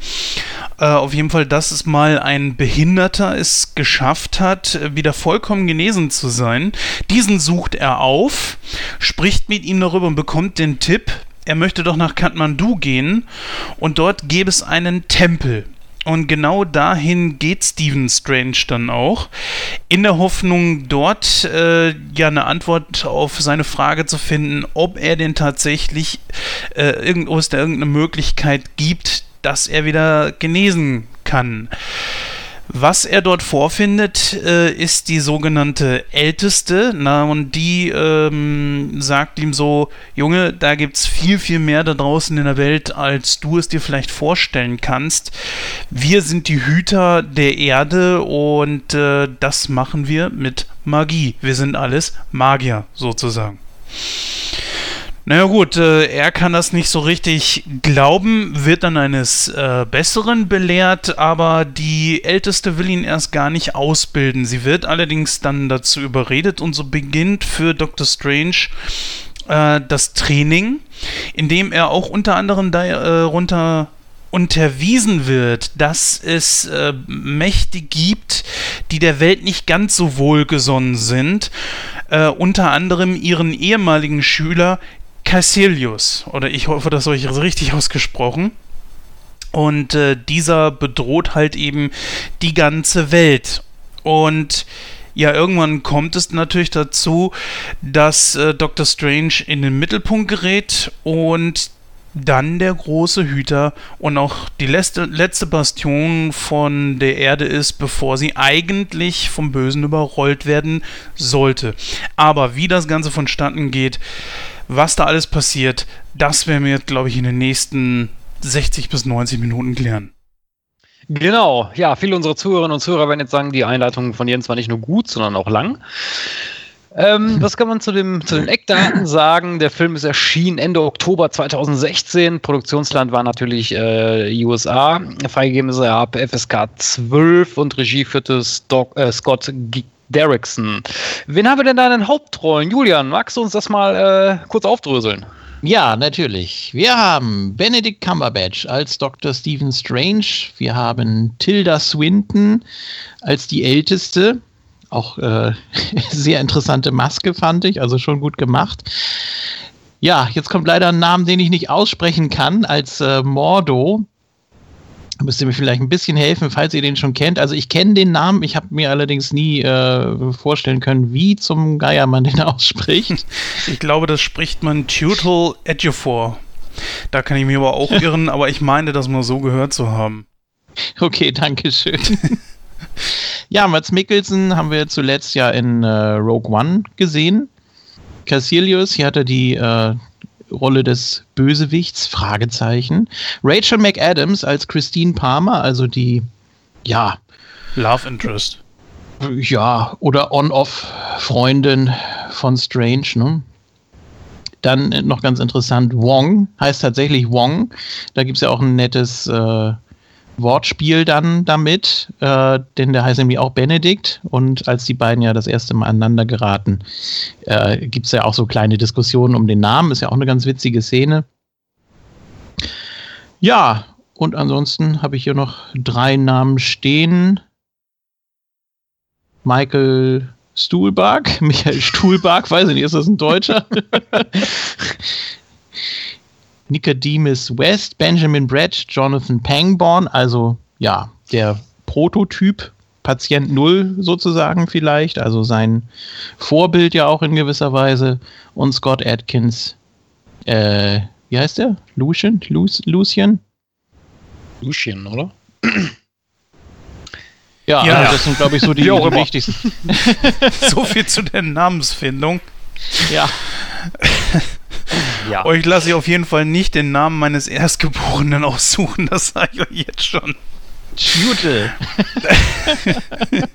äh, auf jeden Fall, dass es mal ein Behinderter es geschafft hat, wieder vollkommen genesen zu sein. Diesen sucht er auf, spricht mit ihm darüber und bekommt den Tipp, er möchte doch nach Kathmandu gehen und dort gäbe es einen Tempel. Und genau dahin geht Stephen Strange dann auch, in der Hoffnung, dort äh, ja eine Antwort auf seine Frage zu finden, ob er denn tatsächlich äh, irgendwo es da irgendeine Möglichkeit gibt, dass er wieder genesen kann. Was er dort vorfindet, äh, ist die sogenannte Älteste. Na, und die ähm, sagt ihm so: Junge, da gibt es viel, viel mehr da draußen in der Welt, als du es dir vielleicht vorstellen kannst. Wir sind die Hüter der Erde und äh, das machen wir mit Magie. Wir sind alles Magier sozusagen. Naja gut, äh, er kann das nicht so richtig glauben, wird dann eines äh, Besseren belehrt, aber die Älteste will ihn erst gar nicht ausbilden. Sie wird allerdings dann dazu überredet und so beginnt für Dr. Strange äh, das Training, in dem er auch unter anderem darunter äh, unterwiesen wird, dass es äh, Mächte gibt, die der Welt nicht ganz so wohlgesonnen sind. Äh, unter anderem ihren ehemaligen Schüler Caecilius, oder ich hoffe, das habe ich richtig ausgesprochen. Und äh, dieser bedroht halt eben die ganze Welt. Und ja, irgendwann kommt es natürlich dazu, dass äh, Dr. Strange in den Mittelpunkt gerät und dann der große Hüter und auch die letzte, letzte Bastion von der Erde ist, bevor sie eigentlich vom Bösen überrollt werden sollte. Aber wie das Ganze vonstatten geht, was da alles passiert, das werden wir jetzt, glaube ich, in den nächsten 60 bis 90 Minuten klären. Genau, ja, viele unserer Zuhörerinnen und Zuhörer werden jetzt sagen, die Einleitung von Jens war nicht nur gut, sondern auch lang. Ähm, was kann man zu, dem, zu den Eckdaten sagen? Der Film ist erschienen Ende Oktober 2016. Produktionsland war natürlich äh, USA. Freigegeben ist er ab FSK 12 und Regie führte Stock, äh, Scott G Derrickson. Wen haben wir denn da in den Hauptrollen? Julian, magst du uns das mal äh, kurz aufdröseln? Ja, natürlich. Wir haben Benedict Cumberbatch als Dr. Stephen Strange. Wir haben Tilda Swinton als die Älteste. Auch äh, sehr interessante Maske, fand ich. Also schon gut gemacht. Ja, jetzt kommt leider ein Name, den ich nicht aussprechen kann, als äh, Mordo müsst ihr mir vielleicht ein bisschen helfen, falls ihr den schon kennt. Also ich kenne den Namen, ich habe mir allerdings nie äh, vorstellen können, wie zum Geier man den ausspricht. Ich glaube, das spricht man Tutal Ejiofor. Da kann ich mir aber auch irren, aber ich meine, das mal so gehört zu haben. Okay, danke schön. ja, Mats Mikkelsen haben wir zuletzt ja in äh, Rogue One gesehen. Cassilius, hier hat er die äh, Rolle des Bösewichts, Fragezeichen. Rachel McAdams als Christine Palmer, also die, ja, Love Interest. ja, oder On-Off-Freundin von Strange, ne? Dann noch ganz interessant, Wong heißt tatsächlich Wong. Da gibt es ja auch ein nettes äh, Wortspiel dann damit, äh, denn der heißt nämlich auch Benedikt. Und als die beiden ja das erste Mal aneinander geraten, äh, gibt es ja auch so kleine Diskussionen um den Namen. Ist ja auch eine ganz witzige Szene. Ja, und ansonsten habe ich hier noch drei Namen stehen. Michael Stuhlbarg, Michael Stuhlbarg, weiß ich nicht, ist das ein Deutscher? Nicodemus West, Benjamin Brett, Jonathan Pangborn, also ja, der Prototyp, Patient Null sozusagen vielleicht, also sein Vorbild ja auch in gewisser Weise und Scott Atkins, äh, wie heißt der? Lucian? Lu Lucian? Lucien, oder? Ja, Ja. also das sind glaube ich so die, die wichtigsten. So viel zu der Namensfindung. Ja. Ja. Euch lasse ich auf jeden Fall nicht den Namen meines Erstgeborenen aussuchen, das sage ich euch jetzt schon. Tute.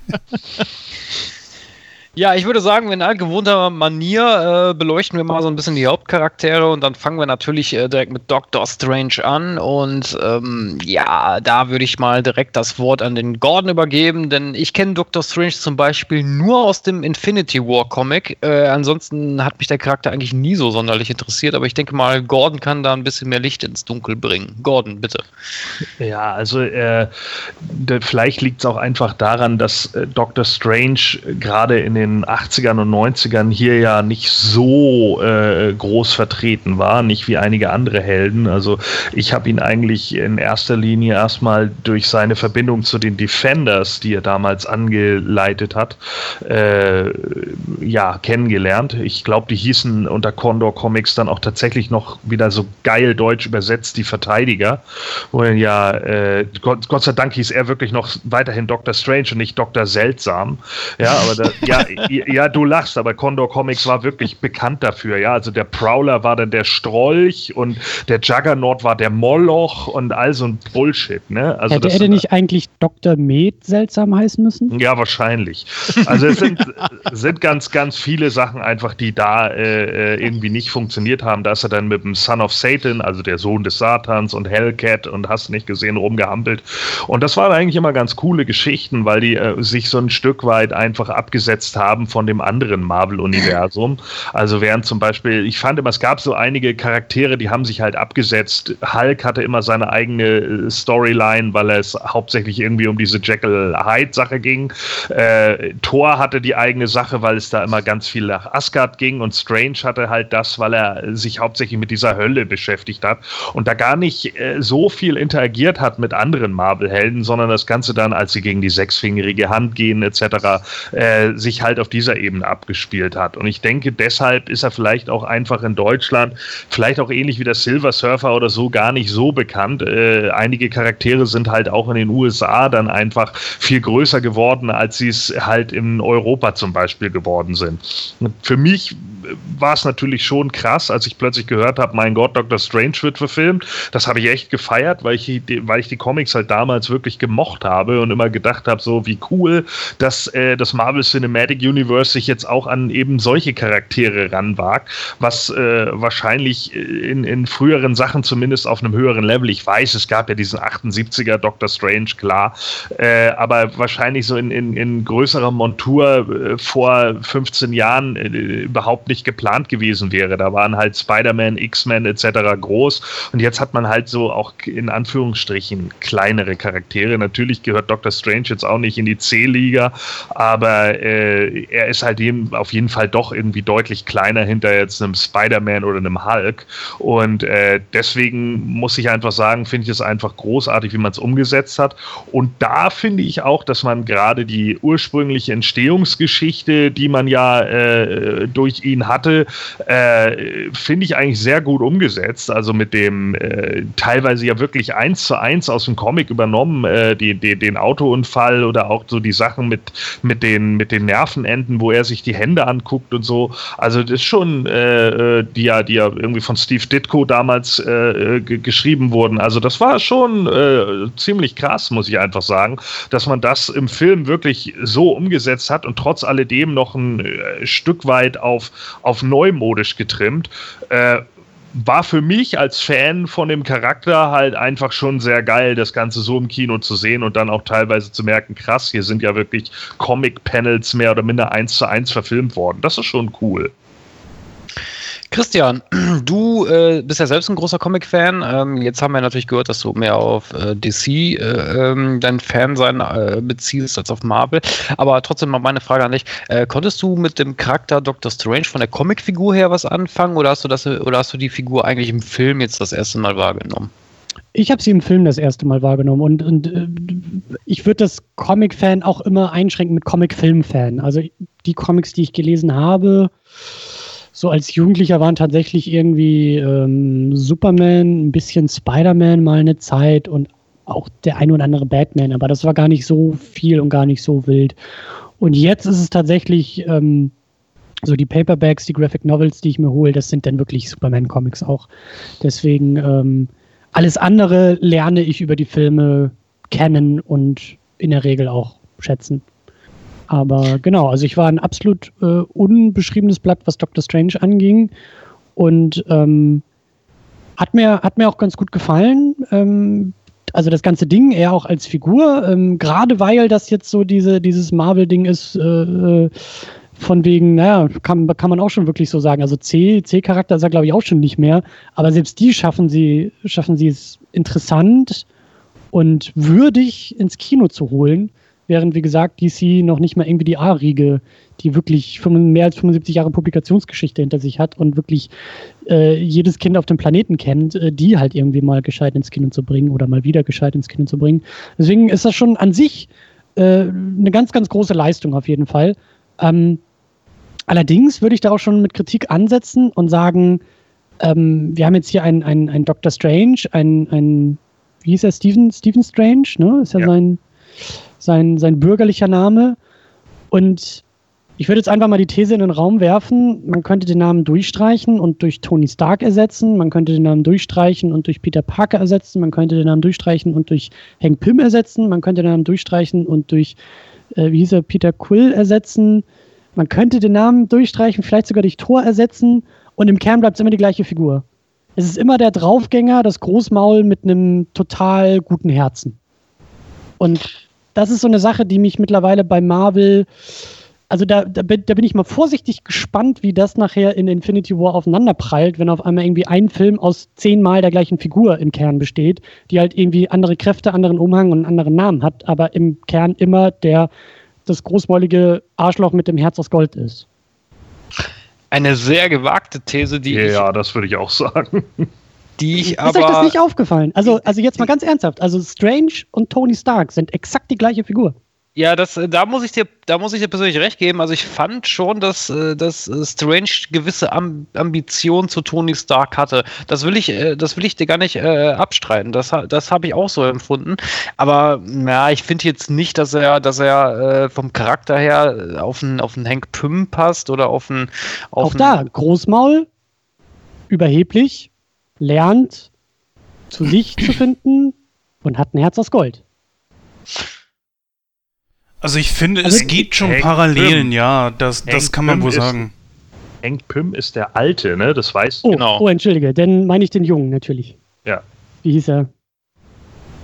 Ja, ich würde sagen, in altgewohnter Manier äh, beleuchten wir mal so ein bisschen die Hauptcharaktere und dann fangen wir natürlich äh, direkt mit Doctor Strange an. Und ähm, ja, da würde ich mal direkt das Wort an den Gordon übergeben, denn ich kenne Doctor Strange zum Beispiel nur aus dem Infinity War Comic. Äh, ansonsten hat mich der Charakter eigentlich nie so sonderlich interessiert, aber ich denke mal, Gordon kann da ein bisschen mehr Licht ins Dunkel bringen. Gordon, bitte. Ja, also äh, vielleicht liegt es auch einfach daran, dass äh, Doctor Strange äh, gerade in den 80ern und 90ern hier ja nicht so äh, groß vertreten war, nicht wie einige andere Helden. Also ich habe ihn eigentlich in erster Linie erstmal durch seine Verbindung zu den Defenders, die er damals angeleitet hat, äh, ja, kennengelernt. Ich glaube, die hießen unter Condor Comics dann auch tatsächlich noch wieder so geil deutsch übersetzt, die Verteidiger. Wo ja, äh, Gott, Gott sei Dank hieß er wirklich noch weiterhin Dr. Strange und nicht Dr. Seltsam. Ja, aber da, ja, ja, du lachst, aber Condor Comics war wirklich bekannt dafür. Ja, also der Prowler war dann der Strolch und der Juggernaut war der Moloch und all so ein Bullshit, ne? Also Hätte er sind- nicht eigentlich Dr. Med seltsam heißen müssen? ja, wahrscheinlich. Also es sind, sind ganz, ganz viele Sachen einfach, die da äh, äh, irgendwie nicht funktioniert haben. Da ist er dann mit dem Son of Satan, also der Sohn des Satans und Hellcat und hast nicht gesehen, rumgehampelt. Und das waren eigentlich immer ganz coole Geschichten, weil die äh, sich so ein Stück weit einfach abgesetzt haben von dem anderen Marvel-Universum. Also während zum Beispiel, ich fand immer, es gab so einige Charaktere, die haben sich halt abgesetzt. Hulk hatte immer seine eigene äh, Storyline, weil es hauptsächlich irgendwie um diese Jekyll Hyde-Sache ging. Äh, Thor hatte die eigene Sache, weil es da immer ganz viel nach Asgard ging und Strange hatte halt das, weil er sich hauptsächlich mit dieser Hölle beschäftigt hat und da gar nicht äh, so viel interagiert hat mit anderen Marvel-Helden, sondern das Ganze dann, als sie gegen die sechsfingerige Hand gehen etc., äh, sich halt auf dieser Ebene abgespielt hat. Und ich denke, deshalb ist er vielleicht auch einfach in Deutschland, vielleicht auch ähnlich wie der Silver Surfer oder so, gar nicht so bekannt. Äh, einige Charaktere sind halt auch in den USA dann einfach viel größer geworden, als sie es halt in Europa zum Beispiel geworden sind. Für mich war es natürlich schon krass, als ich plötzlich gehört habe, mein Gott, Dr. Strange wird verfilmt. Das habe ich echt gefeiert, weil ich, die, weil ich die Comics halt damals wirklich gemocht habe und immer gedacht habe, so wie cool, dass äh, das Marvel Cinematic Universe sich jetzt auch an eben solche Charaktere ranwagt, was äh, wahrscheinlich in, in früheren Sachen zumindest auf einem höheren Level, ich weiß, es gab ja diesen 78er Dr. Strange, klar, äh, aber wahrscheinlich so in, in, in größerer Montur äh, vor 15 Jahren äh, überhaupt nicht geplant gewesen wäre. Da waren halt Spider-Man, X-Men etc. groß und jetzt hat man halt so auch in Anführungsstrichen kleinere Charaktere. Natürlich gehört Dr. Strange jetzt auch nicht in die C-Liga, aber äh, er ist halt eben auf jeden Fall doch irgendwie deutlich kleiner hinter jetzt einem Spider-Man oder einem Hulk und äh, deswegen muss ich einfach sagen, finde ich es einfach großartig, wie man es umgesetzt hat und da finde ich auch, dass man gerade die ursprüngliche Entstehungsgeschichte, die man ja äh, durch ihn ihn hatte, äh, finde ich eigentlich sehr gut umgesetzt. Also mit dem äh, teilweise ja wirklich eins zu eins aus dem Comic übernommen, äh, die, die, den Autounfall oder auch so die Sachen mit, mit, den, mit den Nervenenden, wo er sich die Hände anguckt und so. Also das ist schon, äh, äh die, ja, die ja irgendwie von Steve Ditko damals äh, geschrieben wurden. Also das war schon ziemlich krass, muss ich einfach sagen, dass man das im Film wirklich so umgesetzt hat und trotz alledem noch ein Stück weit auf, auf neumodisch getrimmt. Äh, war für mich als Fan von dem Charakter halt einfach schon sehr geil, das Ganze so im Kino zu sehen und dann auch teilweise zu merken, krass, hier sind ja wirklich Comic-Panels mehr oder minder eins zu eins verfilmt worden. Das ist schon cool. Christian, du äh, bist ja selbst ein großer Comic-Fan. Ähm, jetzt haben wir natürlich gehört, dass du mehr auf äh, DC äh, ähm, dein Fan-Sein äh, beziehst als auf Marvel. Aber trotzdem mal meine Frage an dich. Äh, konntest du mit dem Charakter Doctor Strange von der Comic-Figur her was anfangen oder hast, du das, oder hast du die Figur eigentlich im Film jetzt das erste Mal wahrgenommen? Ich habe sie im Film das erste Mal wahrgenommen und, und äh, ich würde das Comic-Fan auch immer einschränken mit Comic-Film-Fan. Also die Comics, die ich gelesen habe, so als Jugendlicher waren tatsächlich irgendwie ähm, Superman, ein bisschen Spider-Man mal eine Zeit und auch der ein oder andere Batman, aber das war gar nicht so viel und gar nicht so wild. Und jetzt ist es tatsächlich ähm, so die Paperbacks, die Graphic Novels, die ich mir hole, das sind dann wirklich Superman-Comics auch. Deswegen ähm, alles andere lerne ich über die Filme kennen und in der Regel auch schätzen. Aber genau, also ich war ein absolut äh, unbeschriebenes Blatt, was Doctor Strange anging. Und ähm, hat, mir, hat mir auch ganz gut gefallen. Ähm, also das ganze Ding, eher auch als Figur, ähm, gerade weil das jetzt so diese, dieses Marvel-Ding ist, äh, äh von wegen, naja, kann, kann man auch schon wirklich so sagen. Also C, C-Charakter ist er, glaube ich, auch schon nicht mehr. Aber selbst die schaffen sie, schaffen sie es interessant und würdig ins Kino zu holen während, wie gesagt, DC noch nicht mal irgendwie die A-Riege, die wirklich mehr als 75 Jahre Publikationsgeschichte hinter sich hat und wirklich äh, jedes Kind auf dem Planeten kennt, äh, die halt irgendwie mal gescheit ins Kino zu bringen oder mal wieder gescheit ins Kino zu bringen. Deswegen ist das schon an sich äh, eine ganz, ganz große Leistung auf jeden Fall. Ähm, allerdings würde ich da auch schon mit Kritik ansetzen und sagen, ähm, wir haben jetzt hier einen, einen, Dr. Strange, einen, einen wie hieß er, Stephen, Stephen Strange, ne? Ist ja, ja. sein sein, sein bürgerlicher Name. Und ich würde jetzt einfach mal die These in den Raum werfen, man könnte den Namen durchstreichen und durch Tony Stark ersetzen, man könnte den Namen durchstreichen und durch Peter Parker ersetzen, man könnte den Namen durchstreichen und durch Hank Pym ersetzen, man könnte den Namen durchstreichen und durch, äh, wie hieß er, Peter Quill ersetzen, man könnte den Namen durchstreichen, vielleicht sogar durch Thor ersetzen und im Kern bleibt es immer die gleiche Figur. Es ist immer der Draufgänger, das Großmaul mit einem total guten Herzen. Und das ist so eine Sache, die mich mittlerweile bei Marvel, also da, da, da, bin ich mal vorsichtig gespannt, wie das nachher in Infinity War aufeinanderprallt, wenn auf einmal irgendwie ein Film aus zehnmal der gleichen Figur im Kern besteht, die halt irgendwie andere Kräfte, anderen Umhang und einen anderen Namen hat, aber im Kern immer der das großmäulige Arschloch mit dem Herz aus Gold ist. Eine sehr gewagte These, die ja, ich. Ja, das würde ich auch sagen die ich ist aber. Ist euch das nicht aufgefallen? Also, also jetzt mal ganz ernsthaft. Also Strange und Tony Stark sind exakt die gleiche Figur. Ja, das, äh, da muss ich dir, da muss ich dir persönlich recht geben. Also ich fand schon, dass, äh, dass äh, Strange gewisse Am Ambitionen zu Tony Stark hatte. Das will ich, das will ich dir gar nicht äh, abstreiten. Das, das habe ich auch so empfunden. Aber ja, ich finde jetzt nicht, dass er, dass er äh, vom Charakter her auf einen, auf einen Hank Pym passt oder auf einen. Auf auch da Großmaul, überheblich, lernt, zu sich zu finden und hat ein Herz aus Gold. Also ich finde, also es gibt schon Hank Parallelen, Pym. ja, das, das kann man Pym wohl sagen. Hank Pym ist der Alte, ne? Das weißt du. Oh, genau. oh, entschuldige, dann meine ich den Jungen natürlich. Ja. Wie hieß er?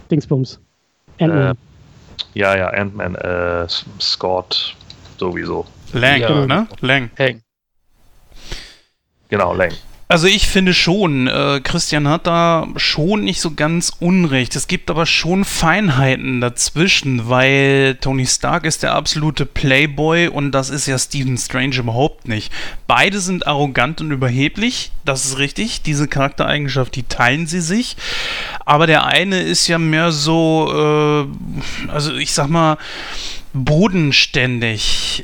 Dingsbums. Ant-Man. Äh, ja, ja, Ant-Man, äh, Scott, sowieso. Lang, ja. ne? Lang. Hank. Genau, Lang. Also ich finde schon, äh, Christian hat da schon nicht so ganz unrecht. Es gibt aber schon Feinheiten dazwischen, weil Tony Stark ist der absolute Playboy und das ist ja Stephen Strange überhaupt nicht. Beide sind arrogant und überheblich, das ist richtig. Diese Charaktereigenschaft, die teilen sie sich. Aber der eine ist ja mehr so, äh, also ich sag mal, bodenständig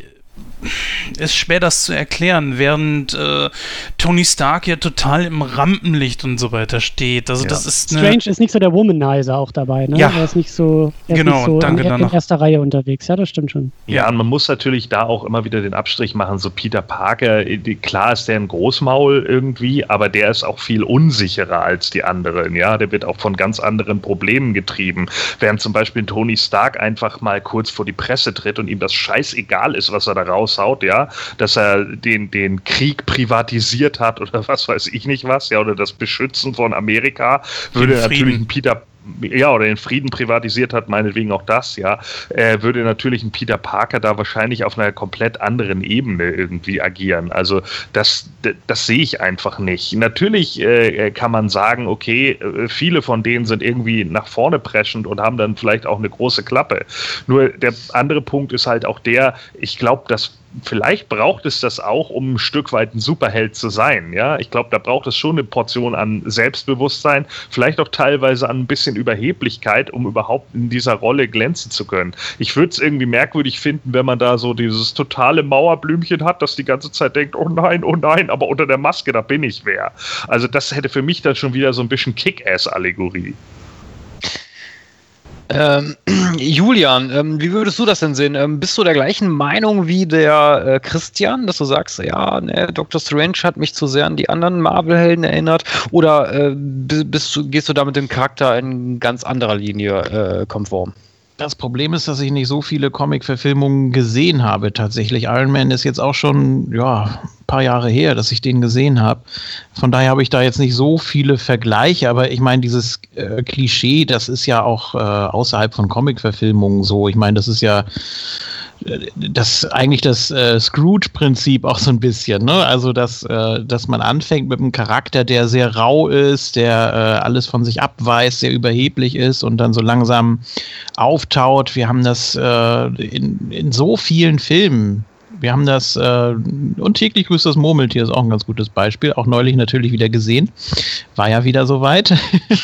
ist schwer das zu erklären, während äh, Tony Stark ja total im Rampenlicht und so weiter steht. Also Ja. das ist eine, Strange ist nicht so der Womanizer auch dabei, ne? Ja. Er ist nicht so, er Genau, ist nicht so danke in, in erster Reihe unterwegs. Ja, das stimmt schon. Ja, und man muss natürlich da auch immer wieder den Abstrich machen. So Peter Parker, äh, klar ist der ein Großmaul irgendwie, aber der ist auch viel unsicherer als die anderen. Ja, der wird auch von ganz anderen Problemen getrieben. Während zum Beispiel Tony Stark einfach mal kurz vor die Presse tritt und ihm das scheißegal ist, was er da raushaut, ja, dass er den, den Krieg privatisiert hat oder was weiß ich nicht was, ja, oder das Beschützen von Amerika, würde natürlich ein Peter ja, oder den Frieden privatisiert hat, meinetwegen auch das, ja, äh, würde natürlich ein Peter Parker da wahrscheinlich auf einer komplett anderen Ebene irgendwie agieren. Also das, das sehe ich einfach nicht. Natürlich äh, kann man sagen, okay, äh, viele von denen sind irgendwie nach vorne preschend und haben dann vielleicht auch eine große Klappe. Nur der andere Punkt ist halt auch der, ich glaube, dass vielleicht braucht es das auch, um ein Stück weit ein Superheld zu sein. Ja, ich glaube, da braucht es schon eine Portion an Selbstbewusstsein, vielleicht auch teilweise an ein bisschen Überheblichkeit, um überhaupt in dieser Rolle glänzen zu können. Ich würde es irgendwie merkwürdig finden, wenn man da so dieses totale Mauerblümchen hat, das die ganze Zeit denkt, oh nein, oh nein, aber unter der Maske, da bin ich wer. Also das hätte für mich dann schon wieder so ein bisschen Kick-Ass-Allegorie. Ähm, Julian, ähm, wie würdest du das denn sehen? Ähm, bist du der gleichen Meinung wie der äh, Christian, dass du sagst, ja, ne, Dr. Strange hat mich zu sehr an die anderen Marvel-Helden erinnert? Oder äh, bi- bist du, gehst du da mit dem Charakter in ganz anderer Linie äh, konform? Das Problem ist, dass ich nicht so viele Comic-Verfilmungen gesehen habe. Tatsächlich, Iron Man ist jetzt auch schon ja, ein paar Jahre her, dass ich den gesehen habe. Von daher habe ich da jetzt nicht so viele Vergleiche, aber ich meine, dieses äh, Klischee, das ist ja auch äh, außerhalb von Comic-Verfilmungen so. Ich meine, das ist ja äh, das eigentlich das äh, Scrooge-Prinzip auch so ein bisschen, ne? Also dass, äh, dass man anfängt mit einem Charakter, der sehr rau ist, der äh, alles von sich abweist, sehr überheblich ist und dann so langsam auftaut. Wir haben das äh, in, in so vielen Filmen. Wir haben das, äh, und täglich grüßt das Murmeltier, ist auch ein ganz gutes Beispiel. Auch neulich natürlich wieder gesehen. War ja wieder soweit.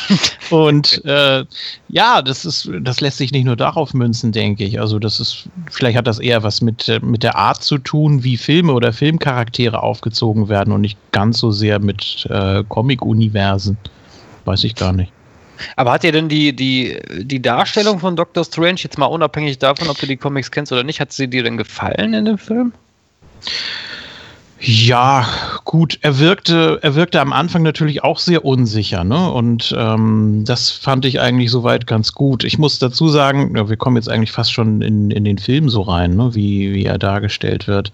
und äh, ja, das ist, das lässt sich nicht nur darauf münzen, denke ich. Also, das ist, vielleicht hat das eher was mit, mit der Art zu tun, wie Filme oder Filmcharaktere aufgezogen werden und nicht ganz so sehr mit äh, Comic-Universen. Weiß ich gar nicht. Aber hat dir denn die, die, die Darstellung von Dr. Strange, jetzt mal unabhängig davon, ob du die Comics kennst oder nicht, hat sie dir denn gefallen in dem Film? Ja, gut, er wirkte, er wirkte am Anfang natürlich auch sehr unsicher, ne? Und ähm, das fand ich eigentlich soweit ganz gut. Ich muss dazu sagen, wir kommen jetzt eigentlich fast schon in, in den Film so rein, ne? wie, wie er dargestellt wird.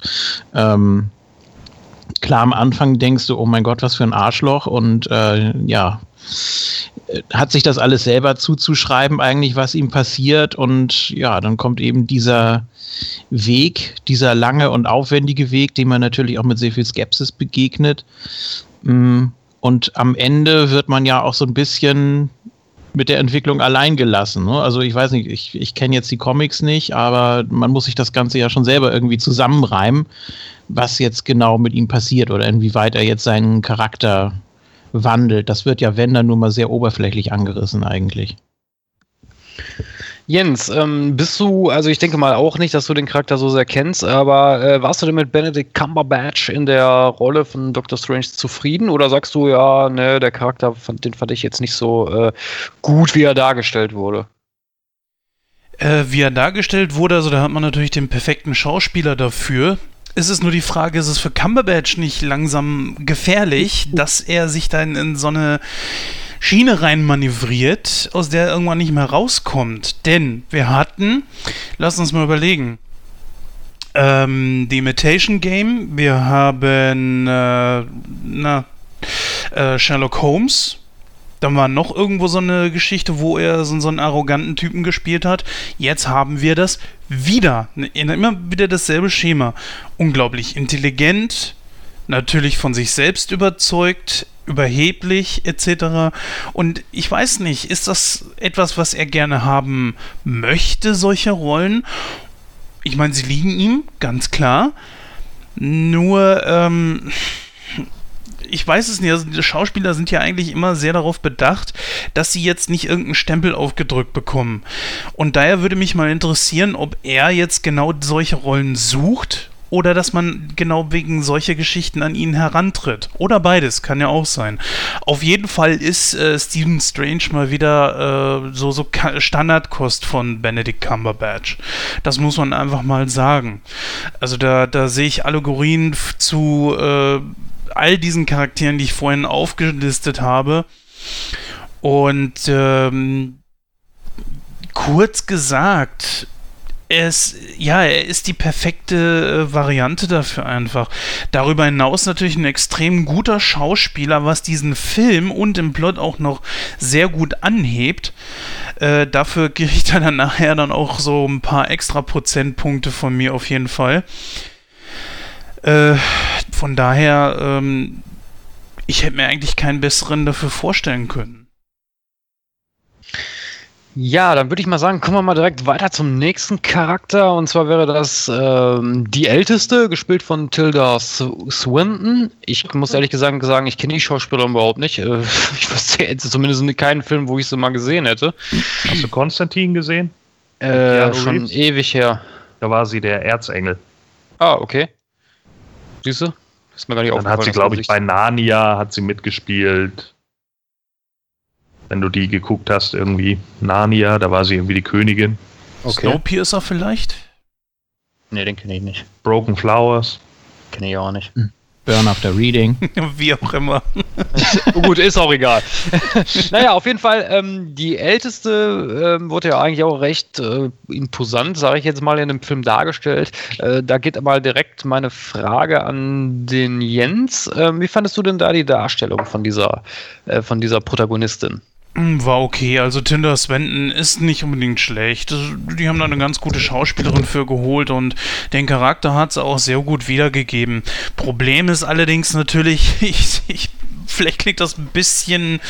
Ähm, klar, am Anfang denkst du, oh mein Gott, was für ein Arschloch und äh, ja, hat sich das alles selber zuzuschreiben, eigentlich, was ihm passiert. Und ja, dann kommt eben dieser Weg, dieser lange und aufwendige Weg, dem man natürlich auch mit sehr viel Skepsis begegnet. Mm, Und am Ende wird man ja auch so ein bisschen mit der Entwicklung allein gelassen. Ne? Also ich weiß nicht, ich, ich kenne jetzt die Comics nicht, aber man muss sich das Ganze ja schon selber irgendwie zusammenreimen, was jetzt genau mit ihm passiert oder inwieweit er jetzt seinen Charakter wandelt. Das wird ja, wenn dann nur mal sehr oberflächlich angerissen eigentlich. Jens, ähm, bist du, also ich denke mal auch nicht, dass du den Charakter so sehr kennst, aber äh, warst du denn mit Benedict Cumberbatch in der Rolle von Dr. Strange zufrieden oder sagst du, ja, ne, der Charakter, fand, den fand ich jetzt nicht so äh, gut, wie er dargestellt wurde? Äh, wie er dargestellt wurde, also da hat man natürlich den perfekten Schauspieler dafür. Es ist nur die Frage, ist es für Cumberbatch nicht langsam gefährlich, dass er sich dann in so eine Schiene rein manövriert, aus der er irgendwann nicht mehr rauskommt? Denn wir hatten, lass uns mal überlegen, ähm, The Imitation Game, wir haben äh, na, äh, Sherlock Holmes, dann war noch irgendwo so eine Geschichte, wo er so einen arroganten Typen gespielt hat. Jetzt haben wir das wieder. Immer wieder dasselbe Schema. Unglaublich intelligent, natürlich von sich selbst überzeugt, überheblich etc. Und ich weiß nicht, ist das etwas, was er gerne haben möchte, solche Rollen? Ich meine, sie liegen ihm, ganz klar. Nur, ähm, ich weiß es nicht, also die Schauspieler sind ja eigentlich immer sehr darauf bedacht, dass sie jetzt nicht irgendeinen Stempel aufgedrückt bekommen. Und daher würde mich mal interessieren, ob er jetzt genau solche Rollen sucht oder dass man genau wegen solcher Geschichten an ihn herantritt. Oder beides, kann ja auch sein. Auf jeden Fall ist äh, Stephen Strange mal wieder äh, so, so Standardkost von Benedict Cumberbatch. Das muss man einfach mal sagen. Also da, da sehe ich Allegorien zu äh, all diesen Charakteren, die ich vorhin aufgelistet habe. Und ähm, kurz gesagt, er ist, ja, er ist die perfekte äh, Variante dafür einfach. Darüber hinaus natürlich ein extrem guter Schauspieler, was diesen Film und im Plot auch noch sehr gut anhebt. Äh, dafür kriegt er dann nachher dann auch so ein paar extra Prozentpunkte von mir auf jeden Fall. Äh, von daher, ähm, ich hätte mir eigentlich keinen besseren dafür vorstellen können. Ja, dann würde ich mal sagen, kommen wir mal direkt weiter zum nächsten Charakter. Und zwar wäre das ähm, die älteste, gespielt von Tilda Swinton. Ich muss ehrlich gesagt sagen, ich kenne die Schauspielerin überhaupt nicht. Äh, ich wüsste jetzt zumindest keinen Film, wo ich sie mal gesehen hätte. Hast du Konstantin gesehen? Äh, schon Reeves? ewig her. Da war sie der Erzengel. Ah, okay. Siehst du? Ist mir gar nicht Dann hat sie, glaube ich, bei Narnia hat sie mitgespielt wenn du die geguckt hast, irgendwie Narnia, da war sie irgendwie die Königin. Okay. Snowpiercer vielleicht? Ne, den kenne ich nicht. Broken Flowers. Kenne ich auch nicht. Hm. Burn After Reading. Wie auch immer. Gut, ist auch egal. naja, auf jeden Fall, ähm, die älteste ähm, wurde ja eigentlich auch recht äh, imposant, sage ich jetzt mal, in dem Film dargestellt. Äh, da geht mal direkt meine Frage an den Jens. Ähm, wie fandest du denn da die Darstellung von dieser, äh, von dieser Protagonistin? Hm, war okay, also Tinder Swinton ist nicht unbedingt schlecht. Die haben da eine ganz gute Schauspielerin für geholt und den Charakter hat sie auch sehr gut wiedergegeben. Problem ist allerdings natürlich, ich, ich vielleicht klingt das ein bisschen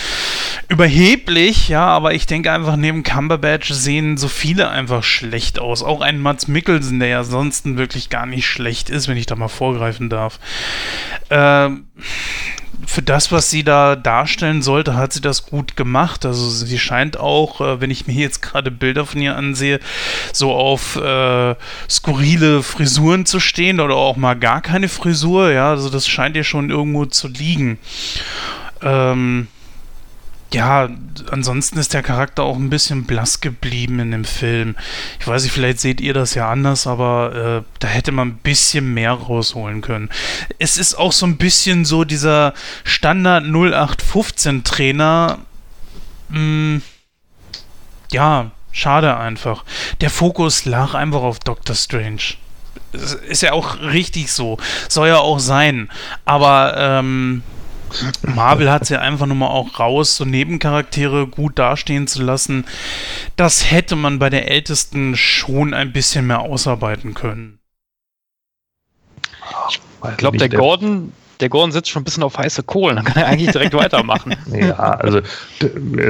überheblich, ja, aber ich denke einfach, neben Cumberbatch sehen so viele einfach schlecht aus. Auch ein Mats Mikkelsen, der ja sonst wirklich gar nicht schlecht ist, wenn ich da mal vorgreifen darf. Ähm für das, was sie da darstellen sollte, hat sie das gut gemacht. Also sie scheint auch, äh, wenn ich mir jetzt gerade Bilder von ihr ansehe, so auf äh, skurrile Frisuren zu stehen oder auch mal gar keine Frisur. Ja, also das scheint ihr schon irgendwo zu liegen. Ähm, ja, ansonsten ist der Charakter auch ein bisschen blass geblieben in dem Film. Ich weiß nicht, vielleicht seht ihr das ja anders, aber äh, da hätte man ein bisschen mehr rausholen können. Es ist auch so ein bisschen so dieser Standard 0815 Trainer. Mh, ja, schade einfach. Der Fokus lag einfach auf Doctor Strange. Ist ja auch richtig so. Soll ja auch sein. Aber ähm, Marvel hat es ja einfach nur mal auch raus, so Nebencharaktere gut dastehen zu lassen. Das hätte man bei der Ältesten schon ein bisschen mehr ausarbeiten können. Ich glaube, der Gordon, der Gordon sitzt schon ein bisschen auf heiße Kohlen, dann kann er eigentlich direkt weitermachen. Ja, also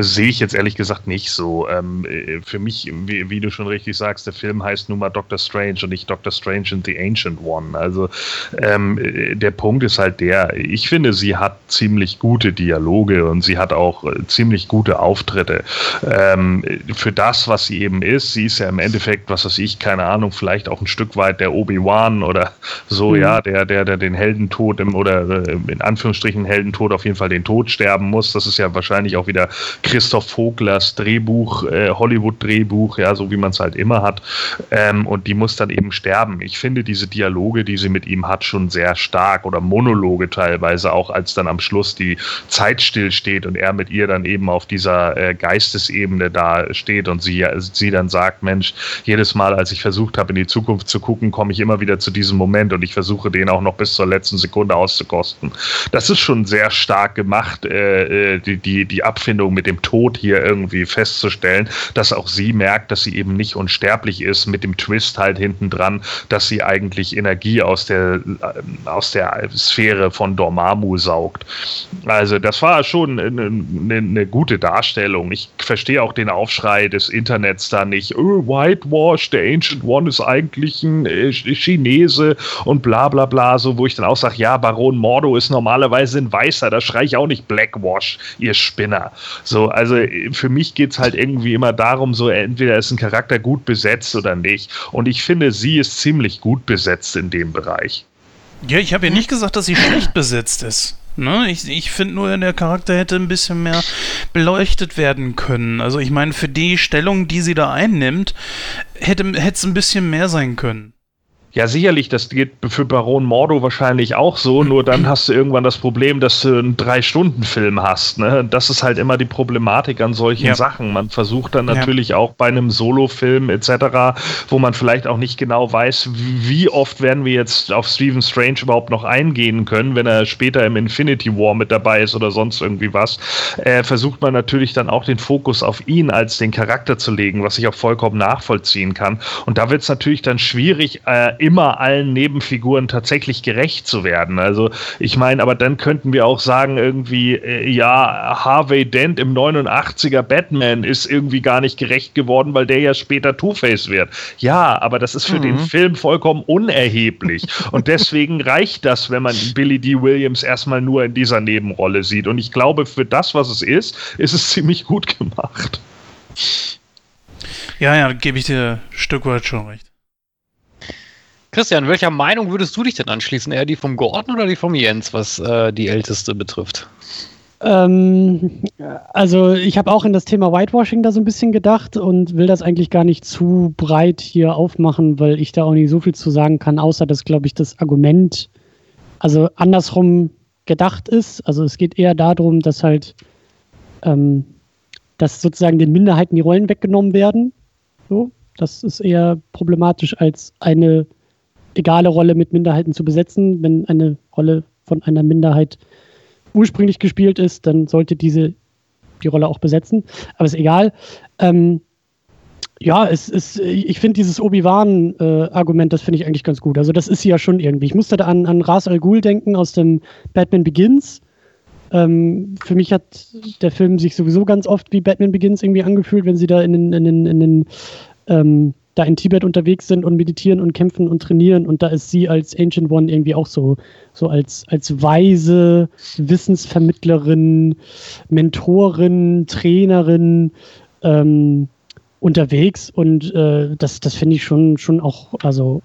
sehe ich jetzt ehrlich gesagt nicht so. Ähm, äh, für mich, wie, wie, du schon richtig sagst, der Film heißt nun mal Doctor Strange und nicht Doctor Strange and the Ancient One. Also ähm, äh, der Punkt ist halt der, ich finde, sie hat ziemlich gute Dialoge und sie hat auch äh, ziemlich gute Auftritte. Ähm, für das, was sie eben ist, sie ist ja im Endeffekt, was weiß ich, keine Ahnung, vielleicht auch ein Stück weit der Obi-Wan oder so, mhm. ja, der, der, der den Heldentod im, oder äh, in Anführungsstrichen Heldentod auf jeden Fall den Tod sterben muss. Das ist ja wahrscheinlich auch wieder Christoph Voglers Drehbuch, äh, Hollywood-Drehbuch, ja, so wie man es halt immer hat. Ähm, und die muss dann eben sterben. Ich finde diese Dialoge, die sie mit ihm hat, schon sehr stark oder Monologe teilweise, auch als dann am Schluss die Zeit stillsteht und er mit ihr dann eben auf dieser äh, Geistesebene da steht und sie, sie dann sagt, Mensch, jedes Mal, als ich versucht habe, in die Zukunft zu gucken, komme ich immer wieder zu diesem Moment und ich versuche den auch noch bis zur letzten Sekunde auszukommen kosten. Das ist schon sehr stark gemacht, äh, äh, die, die, die Abfindung mit dem Tod hier irgendwie festzustellen, dass auch sie merkt, dass sie eben nicht unsterblich ist, mit dem Twist halt hinten dran, dass sie eigentlich Energie aus der, äh, aus der Sphäre von Dormammu saugt. Also das war schon eine, eine, eine gute Darstellung. Ich verstehe auch den Aufschrei des Internets da nicht. Oh, Whitewash, der Ancient One ist eigentlich ein äh, Chinese und bla bla bla, so wo ich dann auch sage, ja, Baron Baron Mordo ist normalerweise ein Weißer, da schrei ich auch nicht Blackwash, ihr Spinner. So, also für mich geht's halt irgendwie immer darum, so entweder ist ein Charakter gut besetzt oder nicht. Und ich finde, sie ist ziemlich gut besetzt in dem Bereich. Ja, ich habe ja nicht gesagt, dass sie schlecht besetzt ist. Ne? Ich, ich finde nur, der Charakter hätte ein bisschen mehr beleuchtet werden können. Also ich meine, für die Stellung, die sie da einnimmt, hätte es ein bisschen mehr sein können. Ja, sicherlich, das geht für Baron Mordo wahrscheinlich auch so, nur dann hast du irgendwann das Problem, dass du einen Drei-Stunden-Film hast. Ne? Das ist halt immer die Problematik an solchen ja. Sachen. Man versucht dann natürlich ja. auch bei einem Solo-Film etc., wo man vielleicht auch nicht genau weiß, wie oft werden wir jetzt auf Stephen Strange überhaupt noch eingehen können, wenn er später im Infinity War mit dabei ist oder sonst irgendwie was, äh, versucht man natürlich dann auch den Fokus auf ihn als den Charakter zu legen, was ich auch vollkommen nachvollziehen kann. Und da wird es natürlich dann schwierig, äh, immer allen Nebenfiguren tatsächlich gerecht zu werden. Also ich meine, aber dann könnten wir auch sagen, irgendwie, äh, ja, Harvey Dent im 89er Batman ist irgendwie gar nicht gerecht geworden, weil der ja später Two-Face wird. Ja, aber das ist für mhm. den Film vollkommen unerheblich. Und deswegen reicht das, wenn man Billy D. Williams erstmal nur in dieser Nebenrolle sieht. Und ich glaube, für das, was es ist, ist es ziemlich gut gemacht. Ja, ja, gebe ich dir ein Stück weit schon recht. Christian, welcher Meinung würdest du dich denn anschließen? Eher die vom Gordon oder die vom Jens, was äh, die älteste betrifft? Ähm, also ich habe auch in das Thema Whitewashing da so ein bisschen gedacht und will das eigentlich gar nicht zu breit hier aufmachen, weil ich da auch nicht so viel zu sagen kann, außer dass, glaube ich, das Argument also andersrum gedacht ist. Also es geht eher darum, dass halt ähm, dass sozusagen den Minderheiten die Rollen weggenommen werden. So, das ist eher problematisch als eine egale Rolle mit Minderheiten zu besetzen. Wenn eine Rolle von einer Minderheit ursprünglich gespielt ist, dann sollte diese die Rolle auch besetzen. Aber ist egal. Ähm, ja, es ist, ich finde dieses Obi-Wan-Argument, äh, das finde ich eigentlich ganz gut. Also, das ist sie ja schon irgendwie. Ich musste da an, an Ras Al Ghul denken aus dem Batman Begins. Ähm, für mich hat der Film sich sowieso ganz oft wie Batman Begins irgendwie angefühlt, wenn sie da in den, in den, in den ähm, da in Tibet unterwegs sind und meditieren und kämpfen und trainieren und da ist sie als Ancient One irgendwie auch so, so als, als weise Wissensvermittlerin, Mentorin, Trainerin ähm, unterwegs und äh, das, das finde ich schon, schon auch, also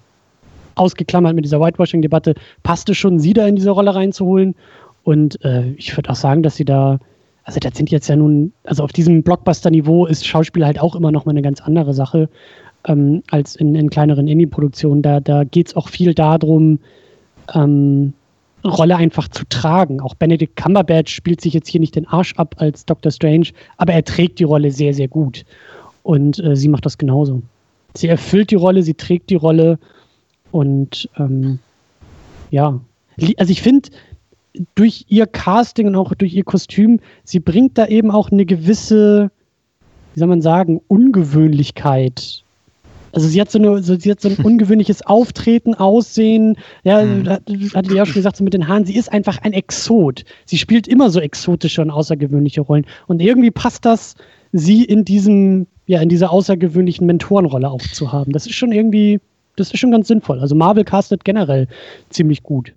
ausgeklammert mit dieser Whitewashing-Debatte, passte schon, sie da in diese Rolle reinzuholen und äh, ich würde auch sagen, dass sie da also das sind jetzt ja nun, also auf diesem Blockbuster-Niveau ist Schauspiel halt auch immer noch mal eine ganz andere Sache ähm, als in, in kleineren Indie-Produktionen. Da, da geht es auch viel darum, ähm, Rolle einfach zu tragen. Auch Benedict Cumberbatch spielt sich jetzt hier nicht den Arsch ab als Doctor Strange, aber er trägt die Rolle sehr, sehr gut. Und äh, sie macht das genauso. Sie erfüllt die Rolle, sie trägt die Rolle und ähm, ja. Also ich finde, durch ihr Casting und auch durch ihr Kostüm, sie bringt da eben auch eine gewisse, wie soll man sagen, Ungewöhnlichkeit also sie hat so, eine, so, sie hat so ein ungewöhnliches Auftreten, Aussehen. Ja, mhm. hatte ja schon gesagt, so mit den Haaren. Sie ist einfach ein Exot. Sie spielt immer so exotische und außergewöhnliche Rollen. Und irgendwie passt das, sie in diesem, ja, in dieser außergewöhnlichen Mentorenrolle auch zu haben. Das ist schon irgendwie, das ist schon ganz sinnvoll. Also Marvel castet generell ziemlich gut.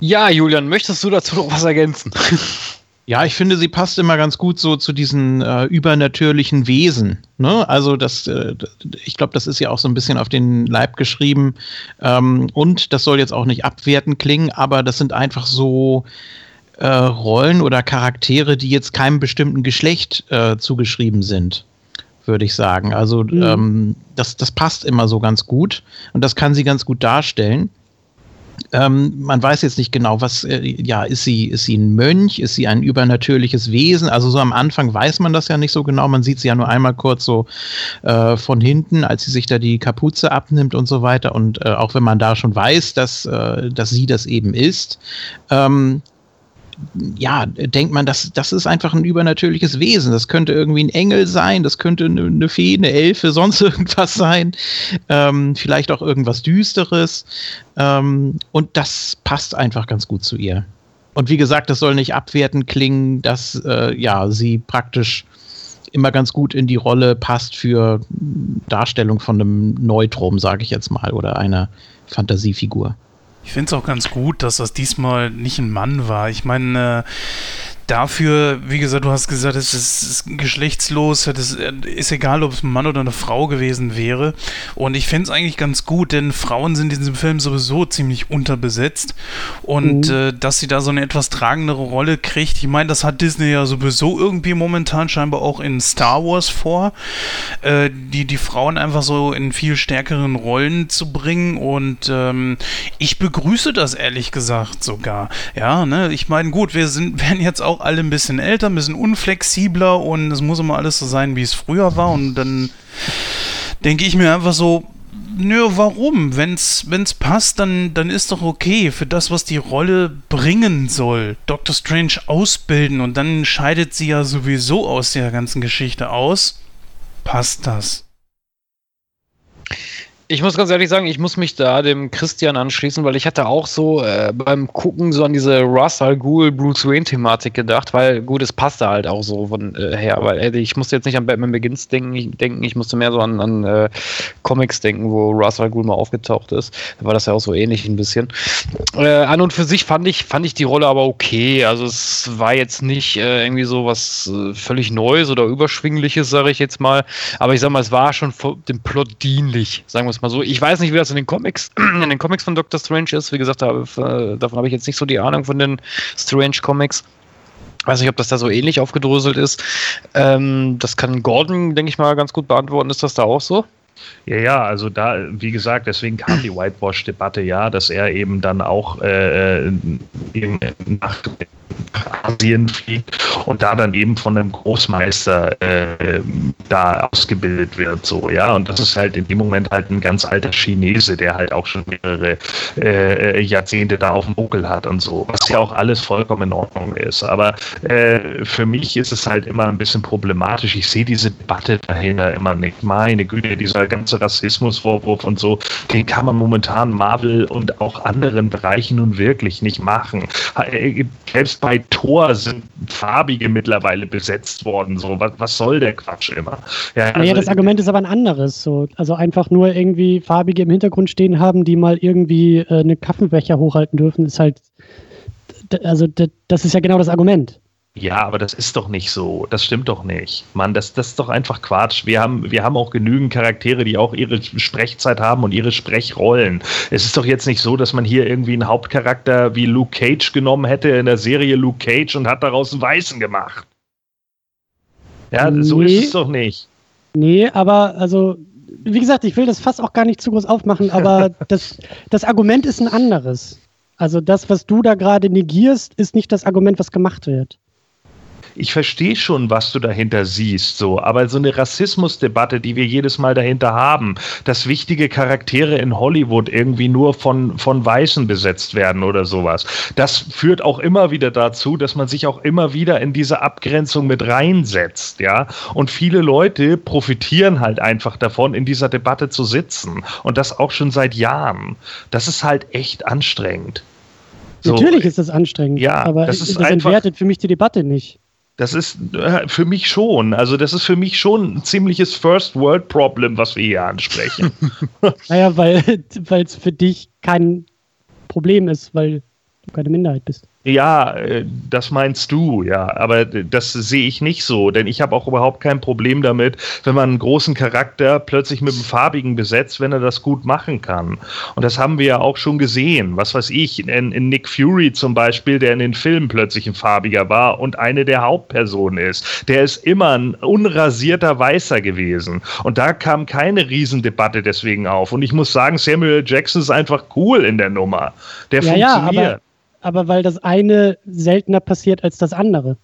Ja, Julian, möchtest du dazu noch was ergänzen? Ja, ich finde, sie passt immer ganz gut so zu diesen äh, übernatürlichen Wesen. Ne? Also das, äh, ich glaube, das ist ja auch so ein bisschen auf den Leib geschrieben. Ähm, und das soll jetzt auch nicht abwertend klingen, aber das sind einfach so äh, Rollen oder Charaktere, die jetzt keinem bestimmten Geschlecht äh, zugeschrieben sind würde ich sagen. Also mhm. ähm, das, das passt immer so ganz gut und das kann sie ganz gut darstellen. Ähm, man weiß jetzt nicht genau, was, äh, ja, ist sie, ist sie ein Mönch, ist sie ein übernatürliches Wesen? Also so am Anfang weiß man das ja nicht so genau. Man sieht sie ja nur einmal kurz so äh, von hinten, als sie sich da die Kapuze abnimmt und so weiter. Und äh, auch wenn man da schon weiß, dass, äh, dass sie das eben ist, ähm, ja, denkt man, das, das ist einfach ein übernatürliches Wesen. Das könnte irgendwie ein Engel sein, das könnte eine, Fee, eine Elfe, sonst irgendwas sein. Ähm, vielleicht auch irgendwas Düsteres. Ähm, und das passt einfach ganz gut zu ihr. Und wie gesagt, das soll nicht abwertend klingen, dass äh, ja, sie praktisch immer ganz gut in die Rolle passt für Darstellung von einem Neutrum, sage ich jetzt mal, oder einer Fantasiefigur. Ich finde es auch ganz gut, dass das diesmal nicht ein Mann war. Ich meine, äh, dafür, wie gesagt, du hast gesagt, es ist, geschlechtslos, es ist egal, ob es ein Mann oder eine Frau gewesen wäre. Und ich finde es eigentlich ganz gut, denn Frauen sind in diesem Film sowieso ziemlich unterbesetzt. Und mhm. äh, dass sie da so eine etwas tragendere Rolle kriegt, ich meine, das hat Disney ja sowieso irgendwie momentan scheinbar auch in Star Wars vor, äh, die, die Frauen einfach so in viel stärkeren Rollen zu bringen. Und ähm, ich begrüße das ehrlich gesagt sogar. Ja, ne, ich meine, gut, wir sind, werden jetzt auch auch alle ein bisschen älter, ein bisschen unflexibler und es muss immer alles so sein, wie es früher war. Und dann denke ich mir einfach so, nö, warum? Wenn es passt, dann, dann ist doch okay für das, was die Rolle bringen soll. Dr. Strange ausbilden und dann scheidet sie ja sowieso aus der ganzen Geschichte aus. Passt das? Ich muss ganz ehrlich sagen, ich muss mich da dem Christian anschließen, weil ich hatte auch so äh, beim Gucken so an diese Russ Al Ghul Bruce Wayne Thematik gedacht, weil gut, es passte halt auch so von äh, her, weil äh, ich musste jetzt nicht an Batman Begins denken, ich, denken, ich musste mehr so an, an äh, Comics denken, wo Russ Al mal aufgetaucht ist. Da war das ja auch so ähnlich ein bisschen. Äh, an und für sich fand ich fand ich die Rolle aber okay, also es war jetzt nicht äh, irgendwie so was völlig Neues oder überschwingliches, sage ich jetzt mal, aber ich sag mal, es war schon dem Plot dienlich, sagen wir es mal so. Ich weiß nicht, wie das in den Comics, in den Comics von Doctor Strange ist. Wie gesagt, davon habe ich jetzt nicht so die Ahnung von den Strange Comics. Weiß nicht, ob das da so ähnlich aufgedröselt ist. Ähm, das kann Gordon, denke ich mal, ganz gut beantworten. Ist das da auch so? Ja, ja, also da, wie gesagt, deswegen kam die Whitewash-Debatte ja, dass er eben dann auch äh, äh nach Asien fliegt und da dann eben von einem Großmeister äh, da ausgebildet wird, so, ja. Und das ist halt in dem Moment halt ein ganz alter Chinese, der halt auch schon mehrere äh, Jahrzehnte da auf dem Buckel hat und so, was ja auch alles vollkommen in Ordnung ist. Aber äh, für mich ist es halt immer ein bisschen problematisch. Ich sehe diese Debatte dahinter immer nicht. Meine Güte, dieser ganze Rassismusvorwurf und so, den kann man momentan Marvel und auch anderen Bereichen nun wirklich nicht machen. Äh, selbst bei Tor sind farbige mittlerweile besetzt worden. So, was, was soll der Quatsch immer? Ja, also, naja, das Argument ist aber ein anderes. So. Also einfach nur irgendwie farbige im Hintergrund stehen haben, die mal irgendwie äh, eine Kaffeebecher hochhalten dürfen, ist halt. Also, das ist ja genau das Argument. Ja, aber das ist doch nicht so. Das stimmt doch nicht. Mann, das, das ist doch einfach Quatsch. Wir haben, wir haben auch genügend Charaktere, die auch ihre Sprechzeit haben und ihre Sprechrollen. Es ist doch jetzt nicht so, dass man hier irgendwie einen Hauptcharakter wie Luke Cage genommen hätte in der Serie Luke Cage und hat daraus einen Weißen gemacht. Ja, nee. so ist es doch nicht. Nee, aber also, wie gesagt, ich will das fast auch gar nicht zu groß aufmachen, aber das, das Argument ist ein anderes. Also das, was du da gerade negierst, ist nicht das Argument, was gemacht wird ich verstehe schon, was du dahinter siehst, so, aber so eine Rassismusdebatte, die wir jedes Mal dahinter haben, dass wichtige Charaktere in Hollywood irgendwie nur von, von Weißen besetzt werden oder sowas, das führt auch immer wieder dazu, dass man sich auch immer wieder in diese Abgrenzung mit reinsetzt, ja, und viele Leute profitieren halt einfach davon, in dieser Debatte zu sitzen und das auch schon seit Jahren. Das ist halt echt anstrengend. So, Natürlich ist das anstrengend, ja, aber das, ist das entwertet für mich die Debatte nicht. Das ist äh, für mich schon. Also, das ist für mich schon ein ziemliches First-World-Problem, was wir hier ansprechen. naja, weil es für dich kein Problem ist, weil du keine Minderheit bist. Ja, äh, das meinst du, ja. Aber das sehe ich nicht so, denn ich habe auch überhaupt kein Problem damit, wenn man einen großen Charakter plötzlich mit einem farbigen besetzt, wenn er das gut machen kann. Und das haben wir ja auch schon gesehen. Was weiß ich, in, in Nick Fury zum Beispiel, der in den Filmen plötzlich ein farbiger war und eine der Hauptpersonen ist. Der ist immer ein unrasierter Weißer gewesen. Und da kam keine Riesendebatte deswegen auf. Und ich muss sagen, Samuel Jackson ist einfach cool in der Nummer. Der ja, funktioniert. Ja, aber weil das eine seltener passiert als das andere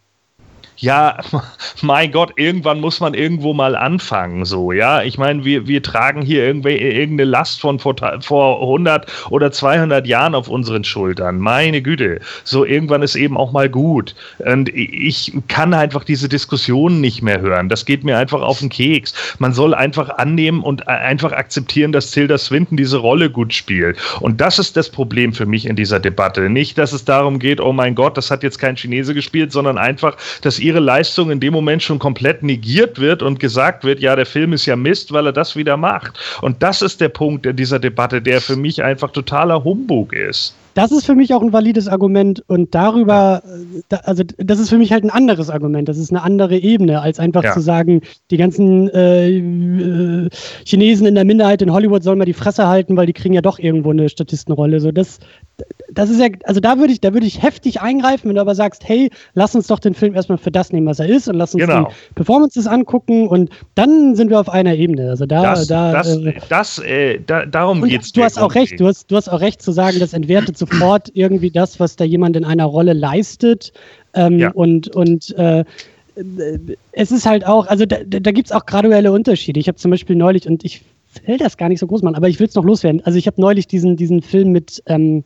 ja, mein Gott, irgendwann muss man irgendwo mal anfangen, so, ja. Ich meine, wir, wir tragen hier irgendeine Last von vor, vor 100 oder 200 Jahren auf unseren Schultern. Meine Güte. So, irgendwann ist eben auch mal gut. Und ich kann einfach diese Diskussionen nicht mehr hören. Das geht mir einfach auf den Keks. Man soll einfach annehmen und einfach akzeptieren, dass Tilda Swinton diese Rolle gut spielt. Und das ist das Problem für mich in dieser Debatte. Nicht, dass es darum geht, oh mein Gott, das hat jetzt kein Chinese gespielt, sondern einfach, dass ihr ihre Leistung in dem Moment schon komplett negiert wird und gesagt wird, ja, der Film ist ja Mist, weil er das wieder macht. Und das ist der Punkt in dieser Debatte, der für mich einfach totaler Humbug ist. Das ist für mich auch ein valides Argument und darüber, äh, da, also das ist für mich halt ein anderes Argument. Das ist eine andere Ebene, als einfach Ja. zu sagen, die ganzen äh, äh, Chinesen in der Minderheit in Hollywood sollen mal die Fresse halten, weil die kriegen ja doch irgendwo eine Statistenrolle. So das, das ist ja, also da würde ich, da würde ich heftig eingreifen, wenn du aber sagst, hey, lass uns doch den Film erstmal für das nehmen, was er ist, und lass uns Genau. die Performances angucken und dann sind wir auf einer Ebene. Also da, Das, da das, äh, das, äh, da, darum und geht's du hast auch recht, du hast, du hast auch recht zu sagen, das entwertet sofort irgendwie das, was da jemand in einer Rolle leistet. Ähm, Ja. Und, und äh, es ist halt auch, also da, da gibt es auch graduelle Unterschiede. Ich habe zum Beispiel neulich, und ich will das gar nicht so groß machen, aber ich will es noch loswerden. Also ich habe neulich diesen, diesen Film mit ähm,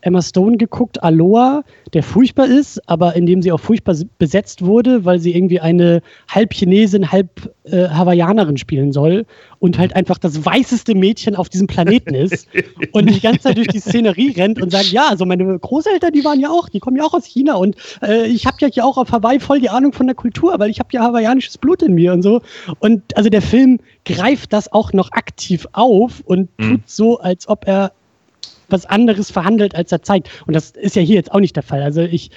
Emma Stone geguckt, Aloha, der furchtbar ist, aber in dem sie auch furchtbar besetzt wurde, weil sie irgendwie eine halb Chinesin, halb äh, Hawaiianerin spielen soll und halt einfach das weißeste Mädchen auf diesem Planeten ist und die ganze Zeit durch die Szenerie rennt und sagt, ja, also meine Großeltern, die waren ja auch, die kommen ja auch aus China und äh, ich habe ja hier auch auf Hawaii voll die Ahnung von der Kultur, weil ich habe ja hawaiianisches Blut in mir und so. Und also der Film greift das auch noch aktiv auf und Mhm. tut so, als ob er was anderes verhandelt, als er zeigt. Und das ist ja hier jetzt auch nicht der Fall. Also ich,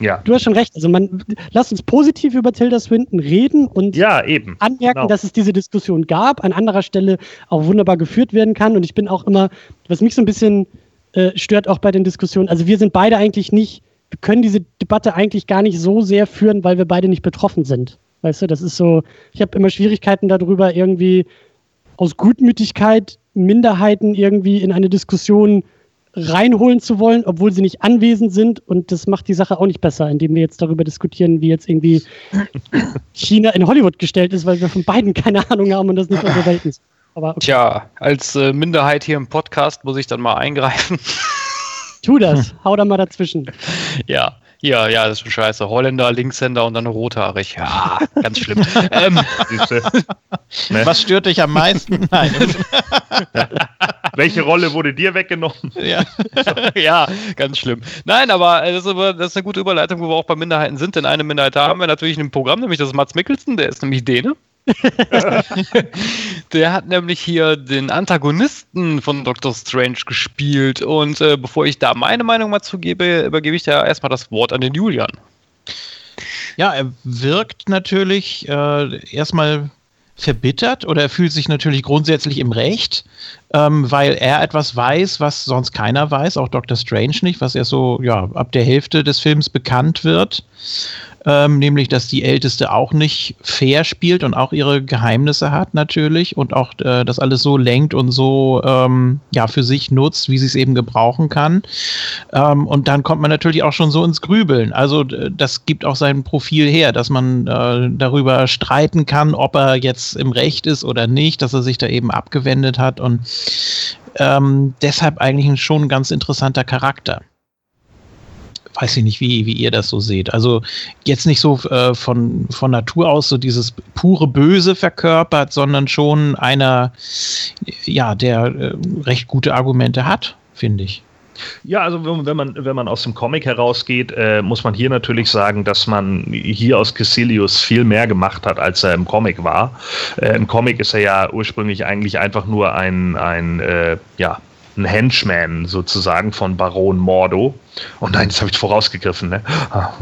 Ja. du hast schon recht. Also man, lass uns positiv über Tilda Swinton reden und Ja, eben. anmerken, Genau. dass es diese Diskussion gab, an anderer Stelle auch wunderbar geführt werden kann. Und ich bin auch immer, was mich so ein bisschen äh, stört auch bei den Diskussionen, also wir sind beide eigentlich nicht, wir können diese Debatte eigentlich gar nicht so sehr führen, weil wir beide nicht betroffen sind. Weißt du, das ist so, ich habe immer Schwierigkeiten darüber, irgendwie aus Gutmütigkeit Minderheiten irgendwie in eine Diskussion reinholen zu wollen, obwohl sie nicht anwesend sind. Und das macht die Sache auch nicht besser, indem wir jetzt darüber diskutieren, wie jetzt irgendwie China in Hollywood gestellt ist, weil wir von beiden keine Ahnung haben und das nicht unsere Welt ist. Aber okay, Tja, als äh, Minderheit hier im Podcast muss ich dann mal eingreifen. tu das, hau da mal dazwischen. ja, ja, ja, das ist schon scheiße. Holländer, Linkshänder und dann rothaarig. Ja, ganz schlimm. ähm. Ne? Was stört dich am meisten? Nein. Welche Rolle wurde dir weggenommen? ja. ja, ganz schlimm. Nein, aber äh, das ist, aber das ist eine gute Überleitung, wo wir auch bei Minderheiten sind. Denn eine Minderheit haben wir natürlich im Programm, nämlich das ist Mats Mikkelsen, der ist nämlich Däne. der hat nämlich hier den Antagonisten von Doctor Strange gespielt. Und äh, bevor ich da meine Meinung mal zugebe, übergebe ich da erstmal das Wort an den Julian. Ja, er wirkt natürlich äh, erstmal verbittert oder er fühlt sich natürlich grundsätzlich im Recht, ähm, weil er etwas weiß, was sonst keiner weiß, auch Dr. Strange nicht, was erst so ja, ab der Hälfte des Films bekannt wird. Ähm, nämlich, dass die Älteste auch nicht fair spielt und auch ihre Geheimnisse hat natürlich und auch äh, das alles so lenkt und so ähm, ja für sich nutzt, wie sie es eben gebrauchen kann. Ähm, und dann kommt man natürlich auch schon so ins Grübeln. Also das gibt auch sein Profil her, dass man äh, darüber streiten kann, ob er jetzt im Recht ist oder nicht, dass er sich da eben abgewendet hat und ähm, deshalb eigentlich schon ein ganz interessanter Charakter. Weiß ich nicht, wie, wie ihr das so seht. Also jetzt nicht so äh, von, von Natur aus so dieses pure Böse verkörpert, sondern schon einer, ja, der äh, recht gute Argumente hat, finde ich. Ja, also wenn, man wenn man aus dem Comic herausgeht, äh, muss man hier natürlich sagen, dass man hier aus Caecilius viel mehr gemacht hat, als er im Comic war. Äh, Im Comic ist er ja ursprünglich eigentlich einfach nur ein ein äh, ja ein Henchman sozusagen von Baron Mordo. Und nein, das habe ich vorausgegriffen, ne?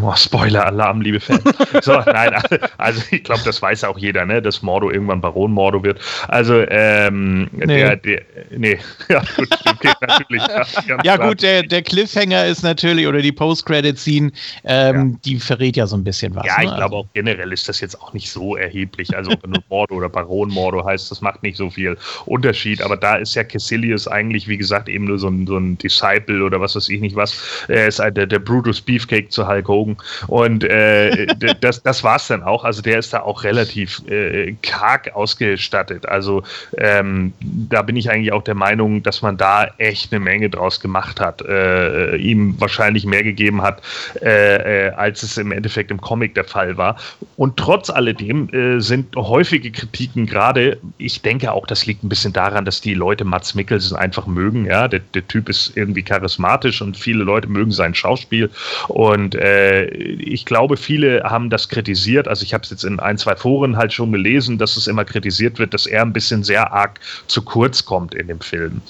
Oh, Spoiler-Alarm, liebe Fans. So, nein, also ich glaube, das weiß auch jeder, ne? Dass Mordo irgendwann Baron Mordo wird. Also, ähm, der, der, nee, ja, gut, geht natürlich. Ja, Ja gut, der, der Cliffhanger ist natürlich, oder die Post-Credit-Scene, ähm, die verrät ja so ein bisschen was. Ja, ne? ich glaube auch generell ist das jetzt auch nicht so erheblich. Also ob er nur Mordo oder Baron Mordo heißt, das macht nicht so viel Unterschied. Aber da ist ja Caecilius eigentlich, wie gesagt, eben nur so ein, so ein Disciple oder was weiß ich nicht was. Er ist der, der Brutus Beefcake zu Hulk Hogan. Und äh, das, das war es dann auch. Also der ist da auch relativ äh, karg ausgestattet. Also ähm, da bin ich eigentlich auch der Meinung, dass man da echt eine Menge draus gemacht hat. Äh, ihm wahrscheinlich mehr gegeben hat, äh, äh, als es im Endeffekt im Comic der Fall war. Und trotz alledem äh, sind häufige Kritiken gerade, ich denke auch, das liegt ein bisschen daran, dass die Leute Mats Mikkelsen einfach mögen mögen. Ja, der, der Typ ist irgendwie charismatisch und viele Leute mögen sein Schauspiel. Und äh, ich glaube, viele haben das kritisiert. Also ich habe es jetzt in ein, zwei Foren halt schon gelesen, dass es immer kritisiert wird, dass er ein bisschen sehr arg zu kurz kommt in dem Film.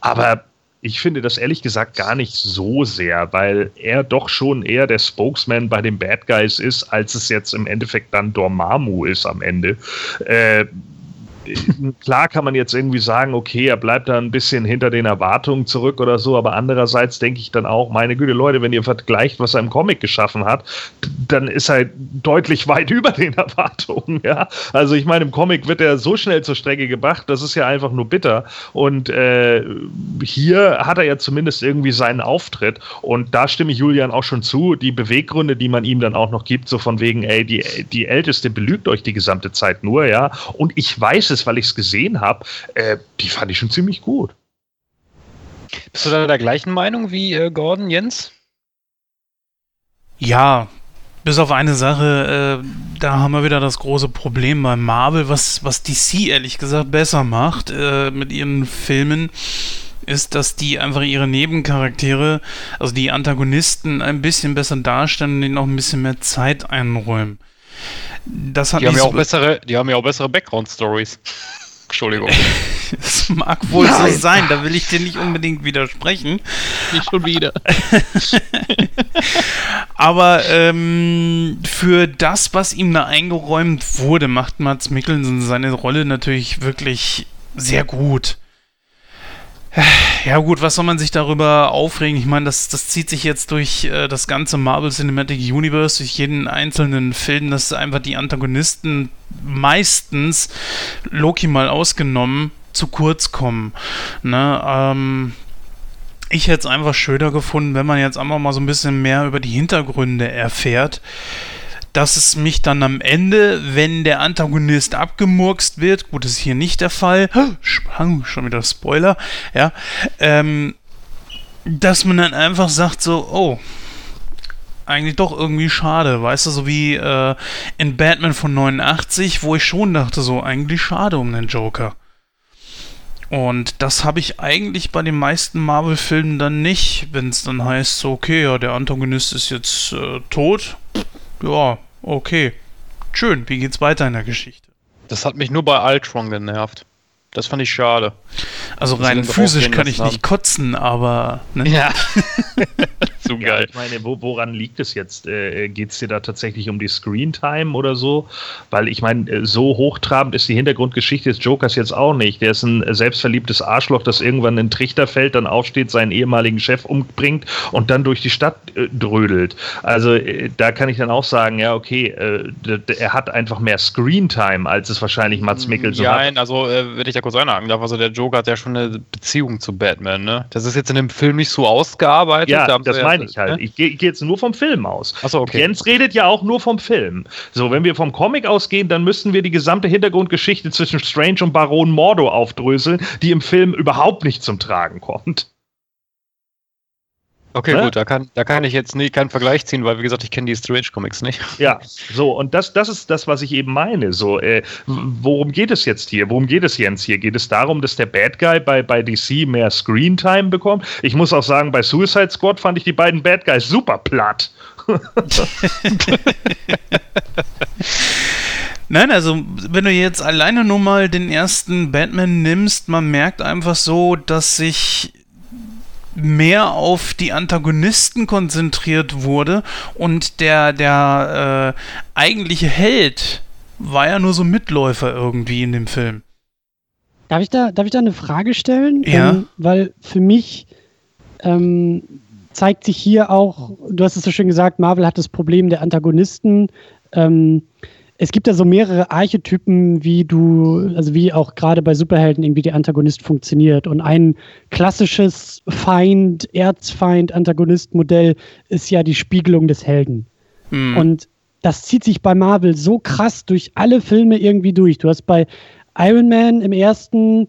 Aber ich finde das ehrlich gesagt gar nicht so sehr, weil er doch schon eher der Spokesman bei den Bad Guys ist, als es jetzt im Endeffekt dann Dormammu ist am Ende. Äh, klar kann man jetzt irgendwie sagen, okay, er bleibt da ein bisschen hinter den Erwartungen zurück oder so, aber andererseits denke ich dann auch, meine Güte, Leute, wenn ihr vergleicht, was er im Comic geschaffen hat, dann ist er deutlich weit über den Erwartungen, ja. Also ich meine, im Comic wird er so schnell zur Strecke gebracht, das ist ja einfach nur bitter. Und äh, hier hat er ja zumindest irgendwie seinen Auftritt und da stimme ich Julian auch schon zu, die Beweggründe, die man ihm dann auch noch gibt, so von wegen, ey, die, die Älteste belügt euch die gesamte Zeit nur, ja. Und ich weiß es, weil ich es gesehen habe, äh, die fand ich schon ziemlich gut. Bist du da der gleichen Meinung wie äh, Gordon, Jens? Ja, bis auf eine Sache, äh, da haben wir wieder das große Problem bei Marvel, was, was DC ehrlich gesagt besser macht äh, mit ihren Filmen, ist, dass die einfach ihre Nebencharaktere, also die Antagonisten, ein bisschen besser darstellen und ihnen auch ein bisschen mehr Zeit einräumen. Das hat Die haben, ja so- auch bessere, die haben ja auch bessere Background-Stories. Entschuldigung. Das mag wohl so sein, da will ich dir nicht unbedingt widersprechen. Nicht schon wieder. Aber ähm, für das, was ihm da eingeräumt wurde, macht Mats Mikkelsen seine Rolle natürlich wirklich sehr gut. Ja gut, was soll man sich darüber aufregen? Ich meine, das, das zieht sich jetzt durch äh, das ganze Marvel Cinematic Universe, durch jeden einzelnen Film, dass einfach die Antagonisten meistens, Loki mal ausgenommen, zu kurz kommen. Ne? Ähm, ich hätte es einfach schöner gefunden, wenn man jetzt einfach mal so ein bisschen mehr über die Hintergründe erfährt, dass es mich dann am Ende, wenn der Antagonist abgemurkst wird, gut, das ist hier nicht der Fall, schon wieder Spoiler, ja, ähm, dass man dann einfach sagt so, oh, eigentlich doch irgendwie schade, weißt du, so wie äh, in Batman von 89, wo ich schon dachte, so eigentlich schade um den Joker. Und das habe ich eigentlich bei den meisten Marvel-Filmen dann nicht, wenn es dann heißt, so, okay, ja, der Antagonist ist jetzt äh, tot. Ja, okay. Schön, wie geht's weiter in der Geschichte? Das hat mich nur bei Ultron genervt. Das fand ich schade. Also rein physisch kann ich lassen nicht kotzen, aber. Ne? Ja. so Ja, geil. ich meine, wo, woran liegt es jetzt? Äh, Geht es dir da tatsächlich um die Screentime oder so? Weil ich meine, äh, so hochtrabend ist die Hintergrundgeschichte des Jokers jetzt auch nicht. Der ist ein äh, selbstverliebtes Arschloch, das irgendwann in den Trichter fällt, dann aufsteht, seinen ehemaligen Chef umbringt und dann durch die Stadt äh, drödelt. Also äh, da kann ich dann auch sagen, ja, okay, äh, er hat einfach mehr Screentime, als es wahrscheinlich Mats Mikkelsen Ja, hat. nein, also äh, wenn ich da kurz einhaken darf, also der Joker hat ja schon eine Beziehung zu Batman, ne? Das ist jetzt in dem Film nicht so ausgearbeitet. Ja, da das meine ich halt. ne? Ich gehe geh jetzt nur vom Film aus. Achso, okay. Jens redet ja auch nur vom Film. So, wenn wir vom Comic ausgehen, dann müssten wir die gesamte Hintergrundgeschichte zwischen Strange und Baron Mordo aufdröseln, die im Film überhaupt nicht zum Tragen kommt. Okay, Ne? gut, da kann, da kann ich jetzt nie keinen Vergleich ziehen, weil wie gesagt, ich kenne die Strange Comics nicht. Ja, so, und das, das ist das, was ich eben meine. So, äh, worum geht es jetzt hier? Worum geht es Jens hier? Geht es darum, dass der Bad Guy bei, bei DC mehr Screentime bekommt? Ich muss auch sagen, bei Suicide Squad fand ich die beiden Bad Guys super platt. Nein, also wenn du jetzt alleine nur mal den ersten Batman nimmst, man merkt einfach so, dass sich mehr auf die Antagonisten konzentriert wurde und der, der äh, eigentliche Held war ja nur so Mitläufer irgendwie in dem Film. Darf ich da, darf ich da eine Frage stellen? Ja. Ähm, weil für mich ähm, zeigt sich hier auch, du hast es so schön gesagt, Marvel hat das Problem der Antagonisten. Ähm, es gibt da so mehrere Archetypen, wie du, also wie auch gerade bei Superhelden irgendwie der Antagonist funktioniert. Und ein klassisches Feind, Erzfeind, Antagonist-Modell ist ja die Spiegelung des Helden. Hm. Und das zieht sich bei Marvel so krass durch alle Filme irgendwie durch. Du hast bei Iron Man im ersten,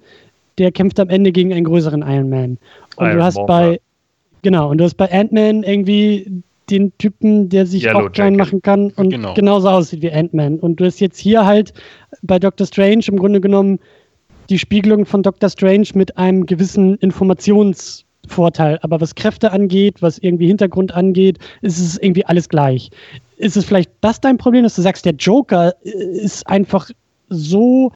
der kämpft am Ende gegen einen größeren Iron Man. Und Iron du hast Bomber. bei, genau, und du hast bei Ant-Man irgendwie den Typen, der sich Yellow auch klein Jacket. machen kann und Genau. genauso aussieht wie Ant-Man. Und du hast jetzt hier halt bei Doctor Strange im Grunde genommen die Spiegelung von Dr. Strange mit einem gewissen Informationsvorteil. Aber was Kräfte angeht, was irgendwie Hintergrund angeht, ist es irgendwie alles gleich. Ist es vielleicht das dein Problem, dass du sagst, der Joker äh, ist einfach so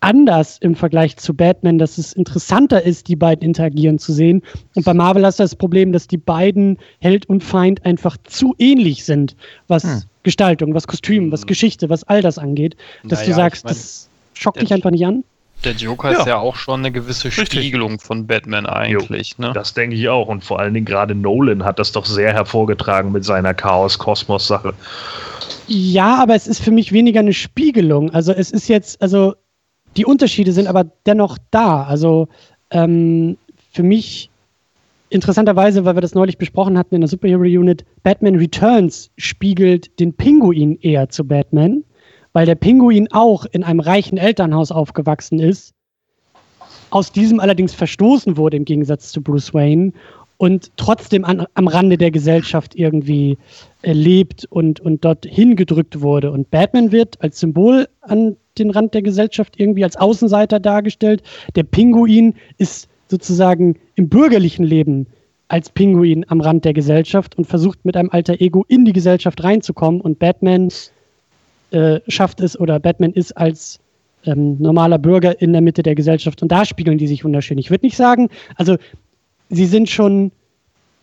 anders im Vergleich zu Batman, dass es interessanter ist, die beiden interagieren zu sehen. Und bei Marvel hast du das Problem, dass die beiden Held und Feind einfach zu ähnlich sind, was Hm. Gestaltung, was Kostüm, was Geschichte, was all das angeht, dass du Naja, sagst, ich mein, das schockt dich einfach nicht an. Der Joker Ja. ist ja auch schon eine gewisse Richtig. Spiegelung von Batman eigentlich. Ne? Das denke ich auch. Und vor allen Dingen gerade Nolan hat das doch sehr hervorgetragen mit seiner Chaos-Kosmos-Sache. Ja, aber es ist für mich weniger eine Spiegelung. Also es ist jetzt, also die Unterschiede sind aber dennoch da. Also ähm, für mich interessanterweise, weil wir das neulich besprochen hatten in der Superhero Unit, Batman Returns spiegelt den Pinguin eher zu Batman, weil der Pinguin auch in einem reichen Elternhaus aufgewachsen ist, aus diesem allerdings verstoßen wurde im Gegensatz zu Bruce Wayne und trotzdem an, am Rande der Gesellschaft irgendwie äh, lebt und, und dort hingedrückt wurde. Und Batman wird als Symbol an den Rand der Gesellschaft irgendwie als Außenseiter dargestellt. Der Pinguin ist sozusagen im bürgerlichen Leben als Pinguin am Rand der Gesellschaft und versucht mit einem alter Ego in die Gesellschaft reinzukommen. Und Batman äh, schafft es oder Batman ist als ähm, normaler Bürger in der Mitte der Gesellschaft und da spiegeln die sich wunderschön. Ich würde nicht sagen, also sie sind schon,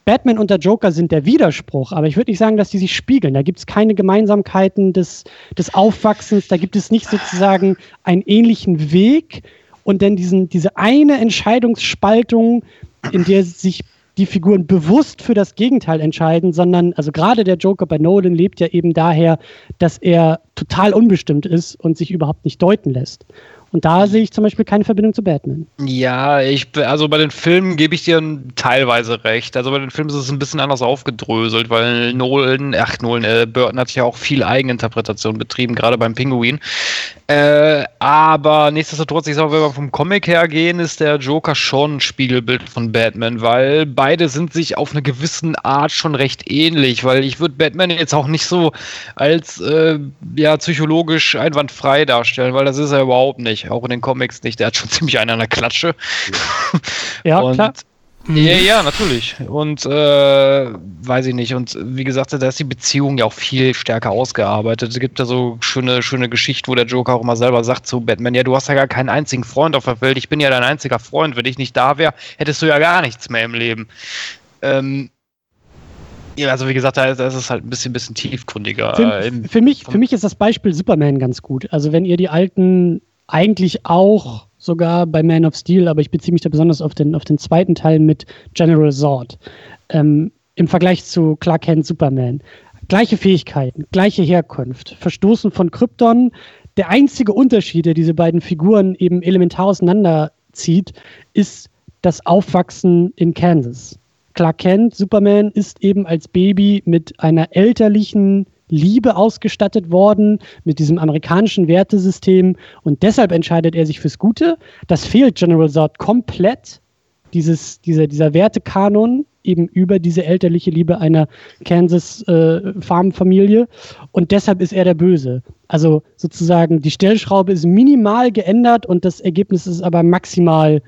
Batman und der Joker sind der Widerspruch, aber ich würde nicht sagen, dass die sich spiegeln. Da gibt es keine Gemeinsamkeiten des, des Aufwachsens, da gibt es nicht sozusagen einen ähnlichen Weg und dann diesen, diese eine Entscheidungsspaltung, in der sich die Figuren bewusst für das Gegenteil entscheiden, sondern, also gerade der Joker bei Nolan lebt ja eben daher, dass er total unbestimmt ist und sich überhaupt nicht deuten lässt. Und da sehe ich zum Beispiel keine Verbindung zu Batman. Ja, ich, also bei den Filmen gebe ich dir teilweise recht. Also bei den Filmen ist es ein bisschen anders aufgedröselt, weil Nolan, ach Nolan, äh, Burton hat ja auch viel Eigeninterpretation betrieben, gerade beim Pinguin. Äh, aber nichtsdestotrotz, ich sage, wenn wir vom Comic her gehen, ist der Joker schon ein Spiegelbild von Batman, weil beide sind sich auf eine gewissen Art schon recht ähnlich, weil ich würde Batman jetzt auch nicht so als äh, ja, psychologisch einwandfrei darstellen, weil das ist er überhaupt nicht. Auch in den Comics nicht. Der hat schon ziemlich einen an der Klatsche. Ja, Und- klar. Ja, ja, natürlich. Und äh, weiß ich nicht. Und wie gesagt, da ist die Beziehung ja auch viel stärker ausgearbeitet. Es gibt ja so schöne, schöne Geschichten, wo der Joker auch immer selber sagt zu Batman, ja, du hast ja gar keinen einzigen Freund auf der Welt. Ich bin ja dein einziger Freund. Wenn ich nicht da wäre, hättest du ja gar nichts mehr im Leben. Ähm, ja, also wie gesagt, da ist, da ist es halt ein bisschen, bisschen tiefgründiger. Für, äh, für, mich, für mich ist das Beispiel Superman ganz gut. Also wenn ihr die alten eigentlich auch sogar bei Man of Steel, aber ich beziehe mich da besonders auf den, auf den zweiten Teil mit General Zod. Ähm, Im Vergleich zu Clark Kent Superman. Gleiche Fähigkeiten, gleiche Herkunft, Verstoßen von Krypton. Der einzige Unterschied, der diese beiden Figuren eben elementar auseinanderzieht, ist das Aufwachsen in Kansas. Clark Kent, Superman, ist eben als Baby mit einer elterlichen Liebe ausgestattet worden, mit diesem amerikanischen Wertesystem und deshalb entscheidet er sich fürs Gute. Das fehlt General Zod komplett, dieses, dieser, dieser Wertekanon eben über diese elterliche Liebe einer Kansas-Farmfamilie und deshalb ist er der Böse. Also sozusagen die Stellschraube ist minimal geändert und das Ergebnis ist aber maximal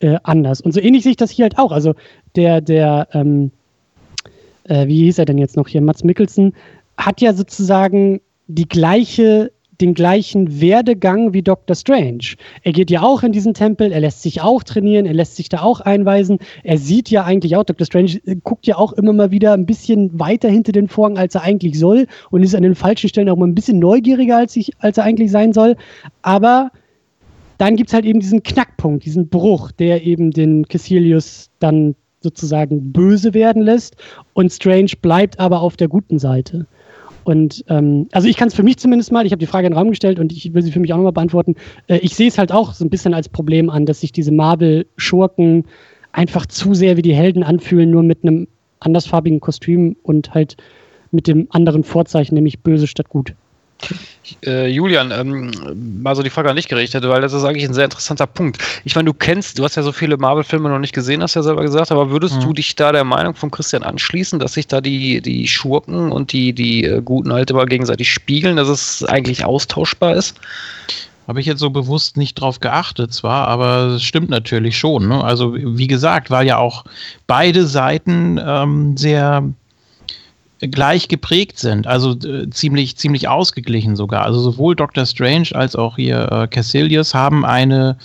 äh, anders. Und so ähnlich sehe das hier halt auch. Also der, der, ähm, äh, wie hieß er denn jetzt noch hier, Mats Mikkelsen, hat ja sozusagen die gleiche, den gleichen Werdegang wie Dr. Strange. Er geht ja auch in diesen Tempel, er lässt sich auch trainieren, er lässt sich da auch einweisen. Er sieht ja eigentlich auch, Dr. Strange äh, guckt ja auch immer mal wieder ein bisschen weiter hinter den Vorhang, als er eigentlich soll und ist an den falschen Stellen auch mal ein bisschen neugieriger, als, ich, als er eigentlich sein soll. Aber dann gibt es halt eben diesen Knackpunkt, diesen Bruch, der eben den Cassilius dann sozusagen böse werden lässt und Strange bleibt aber auf der guten Seite. Und ähm, also ich kann es für mich zumindest mal, ich habe die Frage in den Raum gestellt und ich will sie für mich auch nochmal beantworten. Äh, ich sehe es halt auch so ein bisschen als Problem an, dass sich diese Marvel-Schurken einfach zu sehr wie die Helden anfühlen, nur mit einem andersfarbigen Kostüm und halt mit dem anderen Vorzeichen, nämlich böse statt gut. Äh, Julian, ähm, mal so die Frage an dich gerichtet, weil das ist eigentlich ein sehr interessanter Punkt. Ich meine, du kennst, du hast ja so viele Marvel-Filme noch nicht gesehen, hast du ja selber gesagt, aber würdest du dich da der Meinung von Christian anschließen, dass sich da die, die Schurken und die, die äh, Guten halt immer gegenseitig spiegeln, dass es eigentlich austauschbar ist? Habe ich jetzt so bewusst nicht drauf geachtet, zwar, aber es stimmt natürlich schon. Ne? Also, wie gesagt, weil ja auch beide Seiten ähm, sehr gleich geprägt sind, also äh, ziemlich, ziemlich ausgeglichen sogar. Also sowohl Dr. Strange als auch hier äh, Cassilius haben eine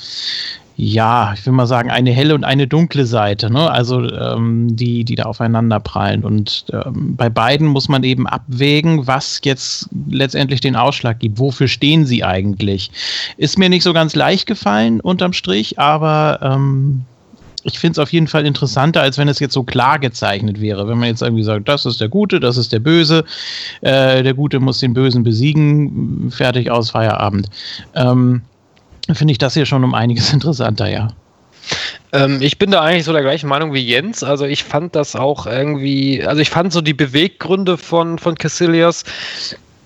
ja, ich will mal sagen, eine helle und eine dunkle Seite, ne? Also ähm, die, die da aufeinander prallen. Und ähm, bei beiden muss man eben abwägen, was jetzt letztendlich den Ausschlag gibt. Wofür stehen sie eigentlich? Ist mir nicht so ganz leicht gefallen unterm Strich, aber ähm, ich finde es auf jeden Fall interessanter, als wenn es jetzt so klar gezeichnet wäre. Wenn man jetzt irgendwie sagt, das ist der Gute, das ist der Böse, äh, der Gute muss den Bösen besiegen, fertig aus Feierabend. Ähm, finde ich das hier schon um einiges interessanter, ja. Ähm, ich bin da eigentlich so der gleichen Meinung wie Jens. Also ich fand das auch irgendwie, also ich fand so die Beweggründe von, von Cassilius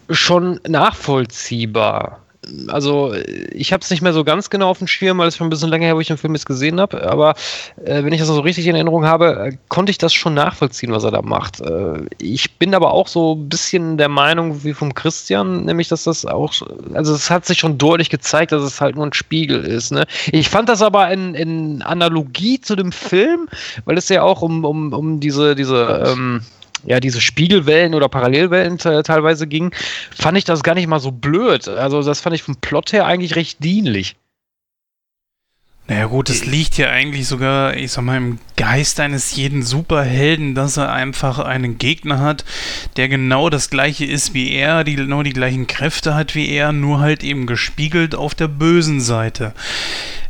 schon nachvollziehbar also ich habe es nicht mehr so ganz genau auf dem Schirm, weil es schon ein bisschen länger her, wo ich den Film jetzt gesehen habe. Aber äh, wenn ich das so richtig in Erinnerung habe, äh, konnte ich das schon nachvollziehen, was er da macht. Äh, ich bin aber auch so ein bisschen der Meinung wie vom Christian, nämlich, dass das auch, also es hat sich schon deutlich gezeigt, dass es halt nur ein Spiegel ist. Ne? Ich fand das aber in, in Analogie zu dem Film, weil es ja auch um, um, um diese, diese ähm, ja, diese Spiegelwellen oder Parallelwellen teilweise ging, fand ich das gar nicht mal so blöd. Also das fand ich vom Plot her eigentlich recht dienlich. Naja gut, es liegt ja eigentlich sogar, ich sag mal, im Geist eines jeden Superhelden, dass er einfach einen Gegner hat, der genau das gleiche ist wie er, die genau die gleichen Kräfte hat wie er, nur halt eben gespiegelt auf der bösen Seite.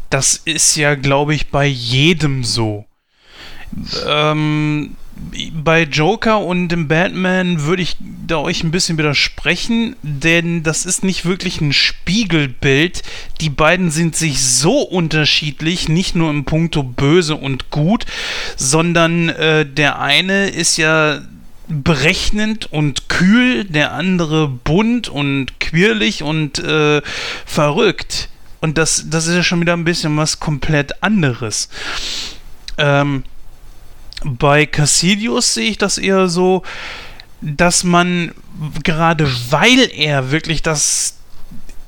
Das ist ja, glaube ich, bei jedem so. Ähm, bei Joker und dem Batman würde ich da euch ein bisschen widersprechen, denn das ist nicht wirklich ein Spiegelbild. Die beiden sind sich so unterschiedlich, nicht nur im Punkto böse und gut, sondern äh, der eine ist ja berechnend und kühl, der andere bunt und quirlig und äh, verrückt. Und das, das ist ja schon wieder ein bisschen was komplett anderes. Ähm, bei Cassidius sehe ich das eher so, dass man gerade weil er wirklich das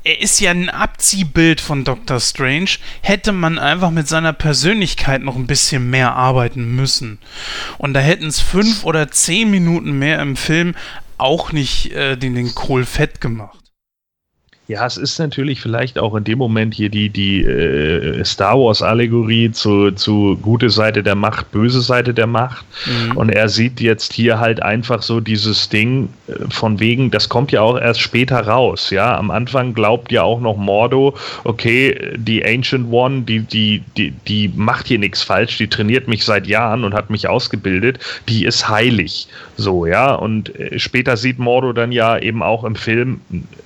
er ist ja ein Abziehbild von Doctor Strange, hätte man einfach mit seiner Persönlichkeit noch ein bisschen mehr arbeiten müssen. Und da hätten es fünf oder zehn Minuten mehr im Film auch nicht äh, den, den Kohl fett gemacht. Ja, es ist natürlich vielleicht auch in dem Moment hier die, die äh, Star Wars-Allegorie zu, zu gute Seite der Macht, böse Seite der Macht. Mhm. Und er sieht jetzt hier halt einfach so dieses Ding äh, von wegen, das kommt ja auch erst später raus. Ja, am Anfang glaubt ja auch noch Mordo, okay, die Ancient One, die, die, die, die macht hier nichts falsch, die trainiert mich seit Jahren und hat mich ausgebildet, die ist heilig. So, ja. Und äh, später sieht Mordo dann ja eben auch im Film,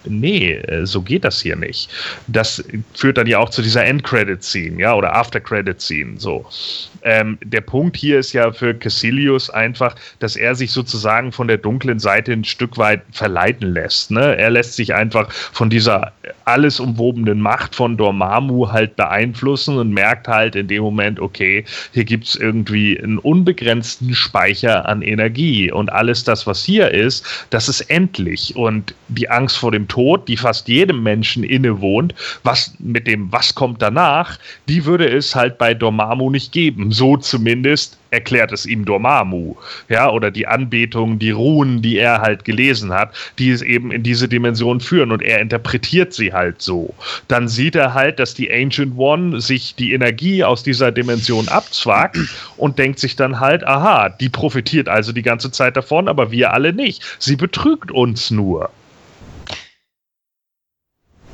nee, äh, so geht das hier nicht. Das führt dann ja auch zu dieser End-Credit-Scene, ja, oder After-Credit-Scene, so. Ähm, der Punkt hier ist ja für Cassilius einfach, dass er sich sozusagen von der dunklen Seite ein Stück weit verleiten lässt. Ne? Er lässt sich einfach von dieser alles umwobenen Macht von Dormammu halt beeinflussen und merkt halt in dem Moment, okay, hier gibt es irgendwie einen unbegrenzten Speicher an Energie und alles das, was hier ist, das ist endlich. Und die Angst vor dem Tod, die fast jedem Menschen innewohnt, was mit dem, was kommt danach, die würde es halt bei Dormammu nicht geben so zumindest erklärt es ihm Dormammu, ja, oder die Anbetung, die Ruhen, die er halt gelesen hat, die es eben in diese Dimension führen und er interpretiert sie halt so. Dann sieht er halt, dass die Ancient One sich die Energie aus dieser Dimension abzwackt und denkt sich dann halt, aha, die profitiert also die ganze Zeit davon, aber wir alle nicht. Sie betrügt uns nur.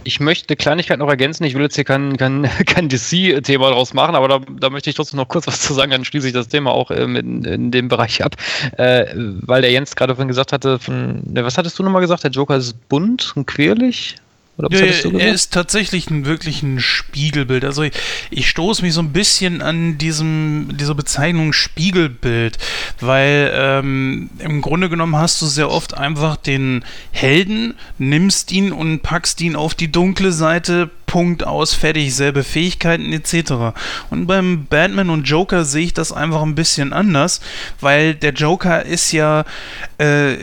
Ich möchte eine Kleinigkeit noch ergänzen. Ich will jetzt hier kein, kein, kein DC-Thema draus machen, aber da, da, möchte ich trotzdem noch kurz was zu sagen. Dann schließe ich das Thema auch ähm, in, in, dem Bereich ab. Äh, weil der Jens gerade vorhin gesagt hatte, von, was hattest du nochmal gesagt? Der Joker ist bunt und querlich? Oder was ja, du Er ist tatsächlich ein, wirklich ein Spiegelbild. Also ich, ich stoße mich so ein bisschen an diesem, dieser Bezeichnung Spiegelbild, weil ähm, im Grunde genommen hast du sehr oft einfach den Helden, nimmst ihn und packst ihn auf die dunkle Seite, Punkt aus, fertig, selbe Fähigkeiten etc. Und beim Batman und Joker sehe ich das einfach ein bisschen anders, weil der Joker ist ja äh,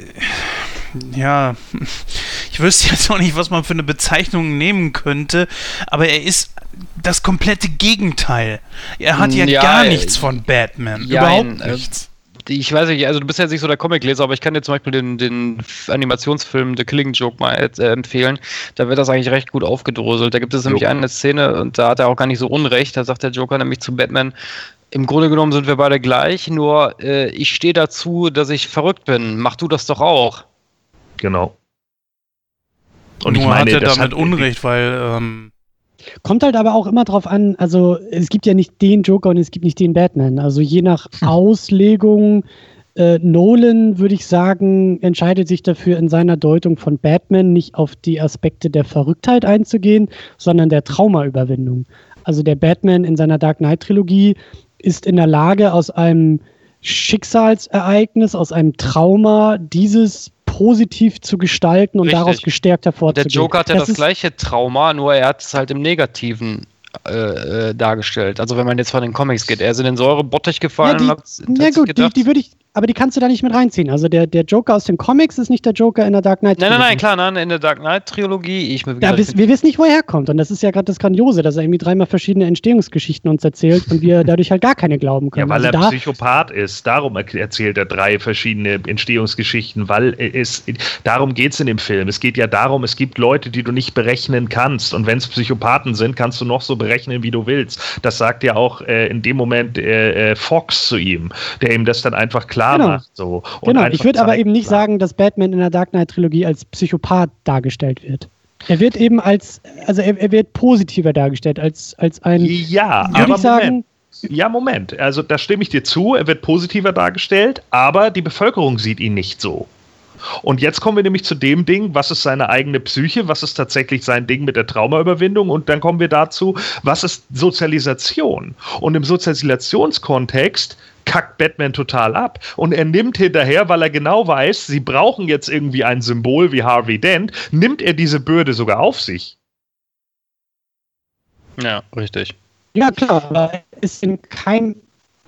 ja, ich wüsste jetzt auch nicht, was man für eine Bezeichnung nehmen könnte, aber er ist das komplette Gegenteil. Er hat ja, Ja, gar äh, nichts von Batman. ja, Überhaupt äh, nichts. Ich weiß nicht, also du bist ja jetzt nicht so der Comicleser, aber ich kann dir zum Beispiel den, den Animationsfilm The Killing Joke mal äh, empfehlen. Da wird das eigentlich recht gut aufgedröselt. Da gibt es nämlich Jo. eine Szene und da hat er auch gar nicht so Unrecht. Da sagt der Joker nämlich zu Batman, im Grunde genommen sind wir beide gleich, nur äh, ich stehe dazu, dass ich verrückt bin. Mach du das doch auch. Genau. Und Nur ich meine, hat er das damit hat, Unrecht, weil ähm, Kommt halt aber auch immer drauf an, also es gibt ja nicht den Joker und es gibt nicht den Batman. Also je nach Auslegung, äh, Nolan, würde ich sagen, entscheidet sich dafür in seiner Deutung von Batman nicht auf die Aspekte der Verrücktheit einzugehen, sondern der Traumaüberwindung. Also der Batman in seiner Dark Knight-Trilogie ist in der Lage, aus einem Schicksalsereignis, aus einem Trauma, dieses positiv zu gestalten und Richtig. daraus gestärkt Der hervorzugehen. Joker hat ja das, ist- gleiche Trauma, nur er hat es halt im Negativen äh, äh, dargestellt. Also wenn man jetzt von den Comics geht, er ist in den Säurebottich gefallen Ja, und die, hat, hat ja gut, die, gedacht, die würde ich, aber die kannst du da nicht mit reinziehen. Also der, der Joker aus den Comics ist nicht der Joker in der Dark Knight. Nein, nein, nein, klar, nein, in der Dark Knight Trilogie, ich Da wiss, wir wissen nicht, wo er herkommt. Und das ist ja gerade das Grandiose, dass er irgendwie dreimal verschiedene Entstehungsgeschichten uns erzählt und wir dadurch halt gar keine glauben Ja, können. weil also er da, Psychopath ist. Darum er- erzählt er drei verschiedene Entstehungsgeschichten, weil es darum geht es in dem Film. Es geht ja darum, es gibt Leute, die du nicht berechnen kannst. Und wenn es Psychopathen sind, kannst du noch so berechnen, wie du willst. Das sagt ja auch äh, in dem Moment äh, äh, Fox zu ihm, der ihm das dann einfach klar Genau. macht. So. Genau, ich würde aber eben nicht klar. sagen, dass Batman in der Dark Knight Trilogie als Psychopath dargestellt wird. Er wird eben als, also er, er wird positiver dargestellt, als, als ein, Ja, aber ich sagen, Moment. Ja, Moment. Also da stimme ich dir zu, er wird positiver dargestellt, aber die Bevölkerung sieht ihn nicht so. Und jetzt kommen wir nämlich zu dem Ding, was ist seine eigene Psyche, was ist tatsächlich sein Ding mit der Traumaüberwindung und dann kommen wir dazu, was ist Sozialisation? Und im Sozialisationskontext kackt Batman total ab und er nimmt hinterher, weil er genau weiß, sie brauchen jetzt irgendwie ein Symbol wie Harvey Dent, nimmt er diese Bürde sogar auf sich. Ja, richtig. ja klar, aber er ist in kein,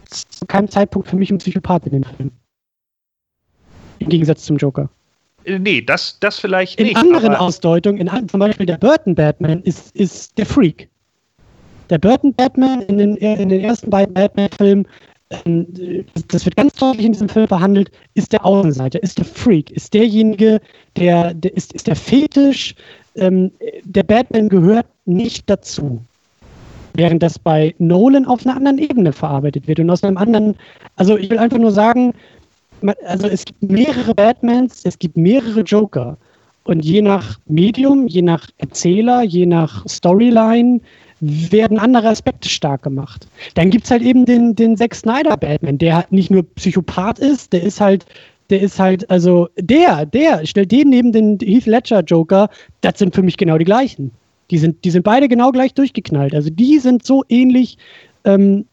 zu keinem Zeitpunkt für mich ein Psychopath in dem Film. Im Gegensatz zum Joker. Äh, Nee, das, das vielleicht In nicht. anderen aber- Ausdeutungen, in, zum Beispiel der Burton Batman, ist, ist der Freak. Der Burton Batman in den, in den ersten beiden Batman-Filmen, das- das wird ganz deutlich in diesem Film behandelt, ist der Außenseiter, ist der Freak, ist derjenige, der, der ist, ist der Fetisch. Ähm, der Batman gehört nicht dazu. Während das bei Nolan auf einer anderen Ebene verarbeitet wird und aus einem anderen, also ich will einfach nur sagen, also es gibt mehrere Batmans, es gibt mehrere Joker. Und je nach Medium, je nach Erzähler, je nach Storyline werden andere Aspekte stark gemacht. Dann gibt es halt eben den, den Zack Snyder Batman, der halt nicht nur Psychopath ist, der ist halt, der ist halt, also der, der, stell den neben den Heath Ledger Joker, das sind für mich genau die gleichen. Die sind, die sind beide genau gleich durchgeknallt. Also die sind so ähnlich, ähm,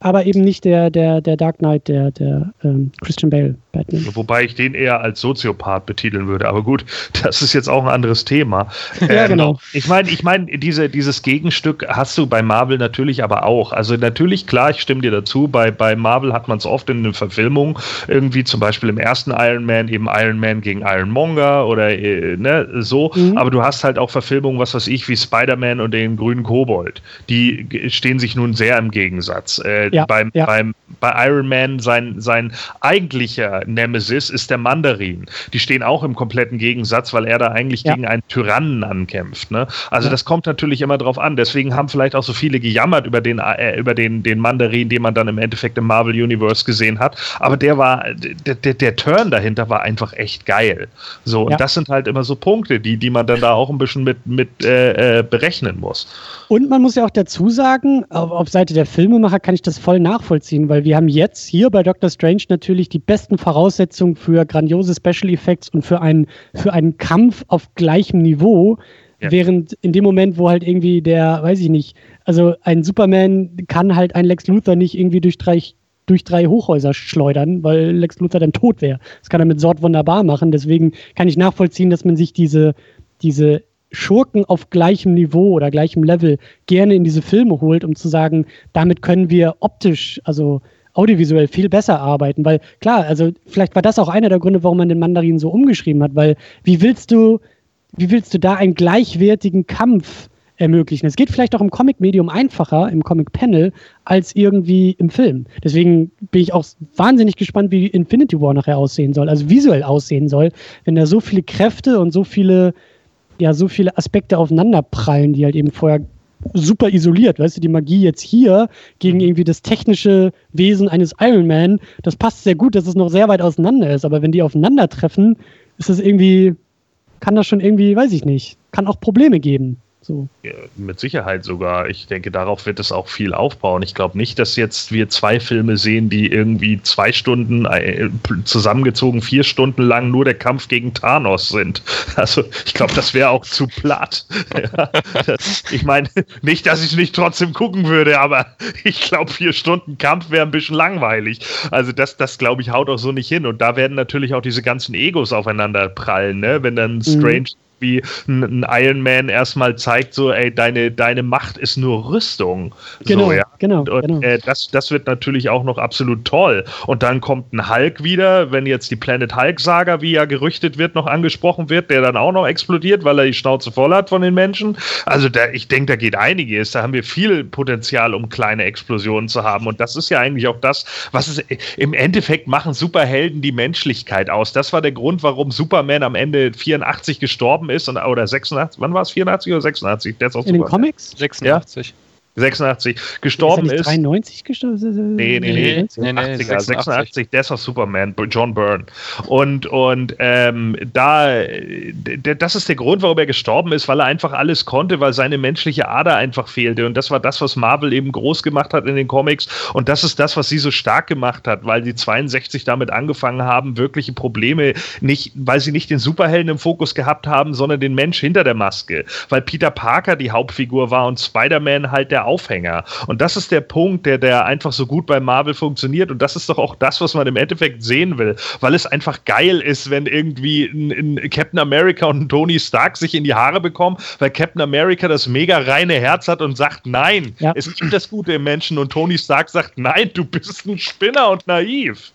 aber eben nicht der, der, der Dark Knight, der, der ähm, Christian Bale Batman. Wobei ich den eher als Soziopath betiteln würde. Aber gut, das ist jetzt auch ein anderes Thema. Ja, genau. Ich meine, ich meine, diese, dieses Gegenstück hast du bei Marvel natürlich aber auch. Also natürlich, klar, ich stimme dir dazu. Bei, bei Marvel hat man es oft in den Verfilmungen, irgendwie zum Beispiel im ersten Iron Man, eben Iron Man gegen Iron Monger oder äh, ne, so. Mhm. Aber du hast halt auch Verfilmungen, was weiß ich, wie Spider-Man und den grünen Kobold. Die stehen sich nun sehr im Gegensatz. Äh, Ja, beim, ja. beim, bei Iron Man, sein, sein eigentlicher Nemesis ist der Mandarin. Die stehen auch im kompletten Gegensatz, weil er da eigentlich Ja. gegen einen Tyrannen ankämpft. Ne? Also das kommt natürlich immer drauf an. Deswegen haben vielleicht auch so viele gejammert über den, äh, über den, den Mandarin, den man dann im Endeffekt im Marvel Universe gesehen hat. Aber der war, der, der, der Turn dahinter war einfach echt geil. So, und das sind halt immer so Punkte, die, die man dann da auch ein bisschen mit, mit äh, äh, berechnen muss. Und man muss ja auch dazu sagen, auf Seite der Filmemacher kann ich das voll nachvollziehen, weil wir haben jetzt hier bei Doctor Strange natürlich die besten Voraussetzungen für grandiose Special Effects und für einen, für einen Kampf auf gleichem Niveau. Ja. Während in dem Moment, wo halt irgendwie der, weiß ich nicht, also ein Superman kann halt ein Lex Luthor nicht irgendwie durch drei, durch drei Hochhäuser schleudern, weil Lex Luthor dann tot wäre. Das kann er mit Sort wunderbar machen. Deswegen kann ich nachvollziehen, dass man sich diese, diese Schurken auf gleichem Niveau oder gleichem Level gerne in diese Filme holt, um zu sagen, damit können wir optisch, also audiovisuell viel besser arbeiten, weil klar, also vielleicht war das auch einer der Gründe, warum man den Mandarin so umgeschrieben hat, weil wie willst du, wie willst du da einen gleichwertigen Kampf ermöglichen? Es geht vielleicht auch im Comic-Medium einfacher, im Comic-Panel, als irgendwie im Film. Deswegen bin ich auch wahnsinnig gespannt, wie Infinity War nachher aussehen soll, also visuell aussehen soll, wenn da so viele Kräfte und so viele, ja, so viele Aspekte aufeinanderprallen, die halt eben vorher super isoliert, weißt du, die Magie jetzt hier gegen irgendwie das technische Wesen eines Iron Man, das passt sehr gut, dass es noch sehr weit auseinander ist, aber wenn die aufeinandertreffen, ist das irgendwie, kann das schon irgendwie, weiß ich nicht, kann auch Probleme geben. So. Ja, mit Sicherheit sogar. Ich denke, darauf wird es auch viel aufbauen. Ich glaube nicht, dass jetzt wir zwei Filme sehen, die irgendwie zwei Stunden äh, zusammengezogen vier Stunden lang nur der Kampf gegen Thanos sind. Also ich glaube, das wäre auch zu platt. Ja, das, ich meine, nicht, dass ich nicht trotzdem gucken würde, aber ich glaube, vier Stunden Kampf wäre ein bisschen langweilig. Also das, das glaube ich, haut auch so nicht hin. Und da werden natürlich auch diese ganzen Egos aufeinander prallen, ne? Wenn dann Strange mhm wie ein, Iron Man erstmal zeigt, so, ey, deine, deine Macht ist nur Rüstung. Genau, so, ja. genau. Und genau. Äh, das, das wird natürlich auch noch absolut toll. Und dann kommt ein Hulk wieder, wenn jetzt die Planet Hulk-Saga, wie ja gerüchtet wird, noch angesprochen wird, der dann auch noch explodiert, weil er die Schnauze voll hat von den Menschen. Also da, ich denke, da geht einiges. Da haben wir viel Potenzial, um kleine Explosionen zu haben. Und das ist ja eigentlich auch das, was es im Endeffekt machen Superhelden die Menschlichkeit aus. Das war der Grund, warum Superman am Ende 84 gestorben ist und, oder 86, wann war es? 84 oder 86? Der ist auch In den Comics? 86. Ja? 86 gestorben ist. ist 93 gestorben? Nee, nee, nee. nee, nee 86, 86, Death of Superman, John Byrne. Und, und ähm, da, das ist der Grund, warum er gestorben ist, weil er einfach alles konnte, weil seine menschliche Ader einfach fehlte. Und das war das, was Marvel eben groß gemacht hat in den Comics. Und das ist das, was sie so stark gemacht hat, weil die 62 damit angefangen haben, wirkliche Probleme nicht, weil sie nicht den Superhelden im Fokus gehabt haben, sondern den Mensch hinter der Maske. Weil Peter Parker die Hauptfigur war und Spider-Man halt der Aufhänger. Und das ist der Punkt, der, der einfach so gut bei Marvel funktioniert. Und das ist doch auch das, was man im Endeffekt sehen will. Weil es einfach geil ist, wenn irgendwie ein, ein Captain America und ein Tony Stark sich in die Haare bekommen, weil Captain America das mega reine Herz hat und sagt, nein, ja. es gibt das Gute im Menschen. Und Tony Stark sagt, nein, du bist ein Spinner und naiv.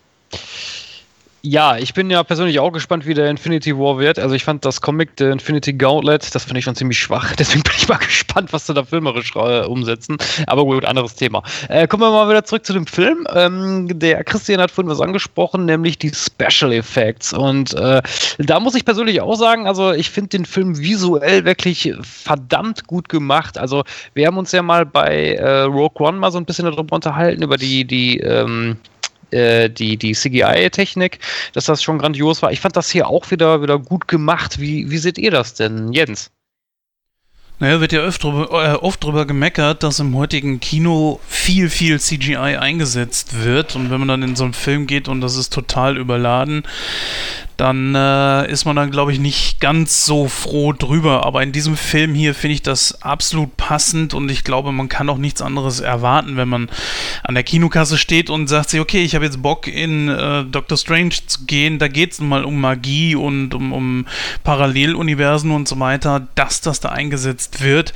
Ja, ich bin ja persönlich auch gespannt, wie der Infinity War wird. Also ich fand das Comic, der Infinity Gauntlet, das fand ich schon ziemlich schwach. Deswegen bin ich mal gespannt, was sie da filmerisch äh, umsetzen. Aber gut, anderes Thema. Äh, kommen wir mal wieder zurück zu dem Film. Ähm, der Christian hat vorhin was angesprochen, nämlich die Special Effects. Und äh, da muss ich persönlich auch sagen, also ich finde den Film visuell wirklich verdammt gut gemacht. Also wir haben uns ja mal bei äh, Rogue One mal so ein bisschen darüber unterhalten, über die, die ähm, äh, die, die CGI-Technik, dass das schon grandios war. Ich fand das hier auch wieder, wieder gut gemacht. Wie, wie seht ihr das denn, Jens? Naja, wird ja drüber, äh, oft drüber gemeckert, dass im heutigen Kino viel, viel CGI eingesetzt wird. Und wenn man dann in so einen Film geht und das ist total überladen, dann äh, ist man dann, glaube ich, nicht ganz so froh drüber. Aber in diesem Film hier finde ich das absolut passend und ich glaube, man kann auch nichts anderes erwarten, wenn man an der Kinokasse steht und sagt sich, okay, ich habe jetzt Bock in äh, Doctor Strange zu gehen, da geht es mal um Magie und um, um Paralleluniversen und so weiter, dass das da eingesetzt wird,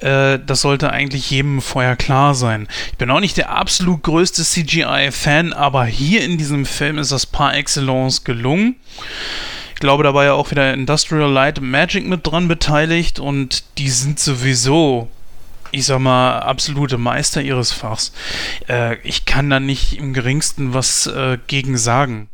äh, das sollte eigentlich jedem vorher klar sein. Ich bin auch nicht der absolut größte CGI-Fan, aber hier in diesem Film ist das par excellence gelungen. Ich glaube, da war ja auch wieder Industrial Light Magic mit dran beteiligt und die sind sowieso, ich sag mal, absolute Meister ihres Fachs. Äh, ich kann da nicht im geringsten was äh, gegen sagen.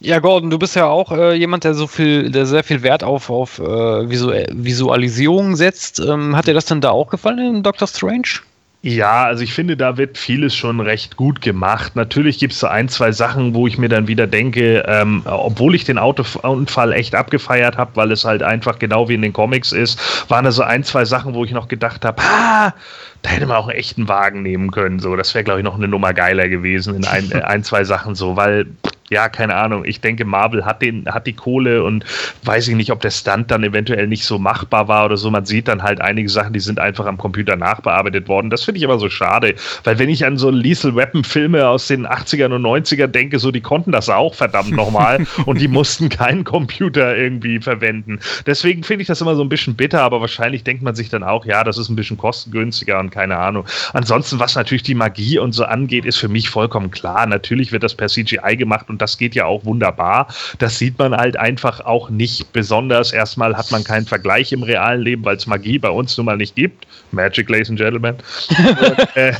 Ja, Gordon, du bist ja auch äh, jemand, der so viel, der sehr viel Wert auf, auf äh, Visu Visualisierung setzt. Ähm, hat dir das denn da auch gefallen in Doctor Strange? Ja, also ich finde, da wird vieles schon recht gut gemacht. Natürlich gibt es so ein, zwei Sachen, wo ich mir dann wieder denke, ähm, obwohl ich den Autounfall echt abgefeiert habe, weil es halt einfach genau wie in den Comics ist, waren da so ein, zwei Sachen, wo ich noch gedacht habe, ah, da hätte man auch einen echten Wagen nehmen können. So, das wäre, glaube ich, noch eine Nummer geiler gewesen in ein, ein zwei Sachen so, weil ja, keine Ahnung, ich denke, Marvel hat den, hat die Kohle und weiß ich nicht, ob der Stunt dann eventuell nicht so machbar war oder so. Man sieht dann halt einige Sachen, die sind einfach am Computer nachbearbeitet worden. Das finde ich aber so schade, weil wenn ich an so Lethal Weapon Filme aus den 80ern und 90ern denke, so die konnten das auch verdammt nochmal und die mussten keinen Computer irgendwie verwenden. Deswegen finde ich das immer so ein bisschen bitter, aber wahrscheinlich denkt man sich dann auch, ja, das ist ein bisschen kostengünstiger und keine Ahnung. Ansonsten, was natürlich die Magie und so angeht, ist für mich vollkommen klar. Natürlich wird das per CGI gemacht und das geht ja auch wunderbar. Das sieht man halt einfach auch nicht besonders. Erstmal hat man keinen Vergleich im realen Leben, weil es Magie bei uns nun mal nicht gibt. Magic, Ladies and Gentlemen. und, äh,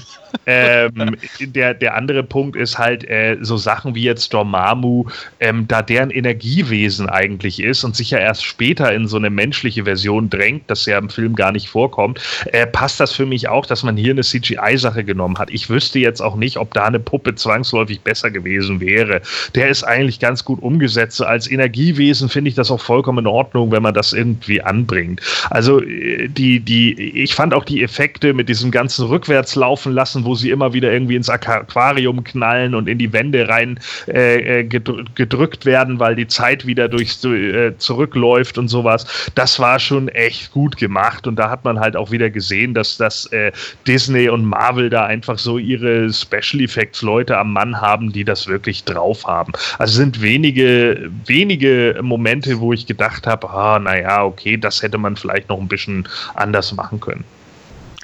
ähm, der, der andere Punkt ist halt äh, so Sachen wie jetzt Dormammu, ähm, da deren Energiewesen eigentlich ist und sich ja erst später in so eine menschliche Version drängt, das ja im Film gar nicht vorkommt, äh, passt das für mich auch, dass man hier eine CGI-Sache genommen hat. Ich wüsste jetzt auch nicht, ob da eine Puppe zwangsläufig besser gewesen wäre. Der ist eigentlich ganz gut umgesetzt. Als Energiewesen finde ich das auch vollkommen in Ordnung, wenn man das irgendwie anbringt. Also äh, die, die, ich fand auch die Effekte mit diesem ganzen Rückwärtslaufen lassen, wo sie immer wieder irgendwie ins Aquarium knallen und in die Wände rein äh, äh gedrückt werden, weil die Zeit wieder durchs äh, zurückläuft und sowas. Das war schon echt gut gemacht und da hat man halt auch wieder gesehen, dass das äh, Disney und Marvel da einfach so ihre Special Effects Leute am Mann haben, die das wirklich drauf haben. Also sind wenige wenige Momente, wo ich gedacht habe, ah, naja, okay, das hätte man vielleicht noch ein bisschen anders machen können.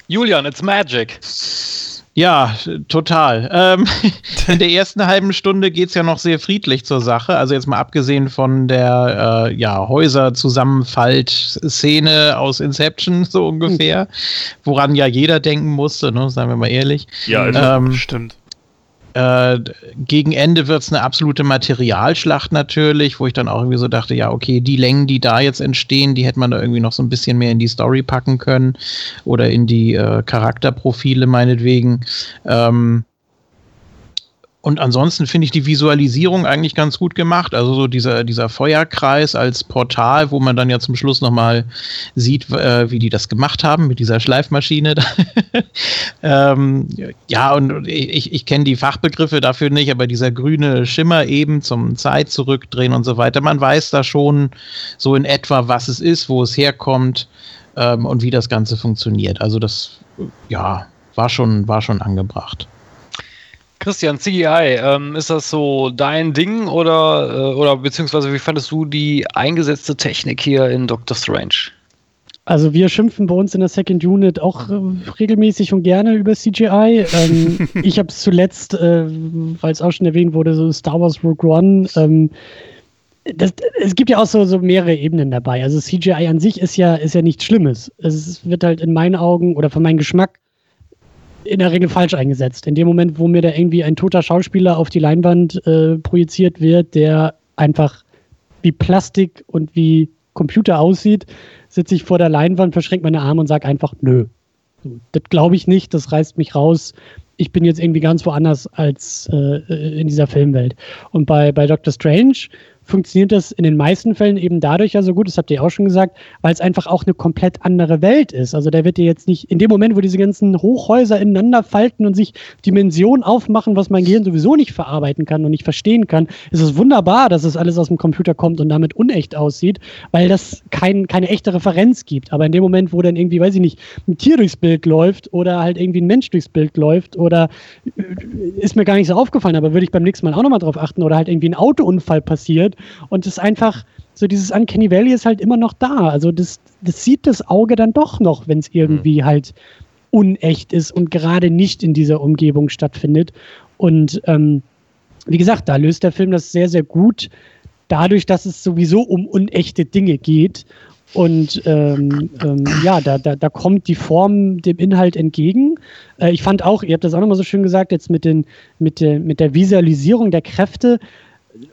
Julian, it's magic. Ja, total. Ähm, in der ersten halben Stunde geht es ja noch sehr friedlich zur Sache. Also jetzt mal abgesehen von der äh, ja, Häuser-Zusammenfalt-Szene aus Inception, so ungefähr, woran ja jeder denken musste, ne, sagen wir mal ehrlich. Ja, also, ähm, stimmt. Äh, gegen Ende wird es eine absolute Materialschlacht natürlich, wo ich dann auch irgendwie so dachte, ja, okay, die Längen, die da jetzt entstehen, die hätte man da irgendwie noch so ein bisschen mehr in die Story packen können oder in die äh, Charakterprofile meinetwegen. Ähm, und ansonsten finde ich die Visualisierung eigentlich ganz gut gemacht. Also so dieser, dieser Feuerkreis als Portal, wo man dann ja zum Schluss nochmal sieht, äh, wie die das gemacht haben mit dieser Schleifmaschine. ähm, ja, und ich, ich kenne die Fachbegriffe dafür nicht, aber dieser grüne Schimmer eben zum Zeit zurückdrehen und so weiter. Man weiß da schon so in etwa, was es ist, wo es herkommt ähm, und wie das Ganze funktioniert. Also das, ja, war schon, war schon angebracht. Christian, CGI, ähm, ist das so dein Ding oder, äh, oder beziehungsweise wie fandest du die eingesetzte Technik hier in Doctor Strange? Also wir schimpfen bei uns in der Second Unit auch äh, regelmäßig und gerne über CGI. Ähm, ich habe es zuletzt, äh, weil es auch schon erwähnt wurde, so Star Wars Rogue One. Ähm, das, es gibt ja auch so, so mehrere Ebenen dabei. Also CGI an sich ist ja, ist ja nichts Schlimmes. Es wird halt in meinen Augen oder für meinen Geschmack in der Regel falsch eingesetzt. In dem Moment, wo mir da irgendwie ein toter Schauspieler auf die Leinwand äh, projiziert wird, der einfach wie Plastik und wie Computer aussieht, sitze ich vor der Leinwand, verschränke meine Arme und sage einfach nö. Das glaube ich nicht, das reißt mich raus. Ich bin jetzt irgendwie ganz woanders als äh, in dieser Filmwelt. Und bei, bei Doctor Strange funktioniert das in den meisten Fällen eben dadurch ja so gut, das habt ihr auch schon gesagt, weil es einfach auch eine komplett andere Welt ist. Also da wird dir jetzt nicht, in dem Moment, wo diese ganzen Hochhäuser ineinander falten und sich Dimensionen aufmachen, was mein Gehirn sowieso nicht verarbeiten kann und nicht verstehen kann, ist es wunderbar, dass es alles aus dem Computer kommt und damit unecht aussieht, weil das kein, keine echte Referenz gibt. Aber in dem Moment, wo dann irgendwie, weiß ich nicht, ein Tier durchs Bild läuft oder halt irgendwie ein Mensch durchs Bild läuft oder äh, ist mir gar nicht so aufgefallen, aber würde ich beim nächsten Mal auch nochmal drauf achten oder halt irgendwie ein Autounfall passiert und es einfach, so dieses Uncanny Valley ist halt immer noch da. Also das, das sieht das Auge dann doch noch, wenn es irgendwie mhm. halt unecht ist und gerade nicht in dieser Umgebung stattfindet. Und ähm, wie gesagt, da löst der Film das sehr, sehr gut, dadurch, dass es sowieso um unechte Dinge geht. Und ähm, ähm, ja, da, da, da kommt die Form dem Inhalt entgegen. Äh, ich fand auch, ihr habt das auch nochmal so schön gesagt, jetzt mit, den, mit, der, mit der Visualisierung der Kräfte,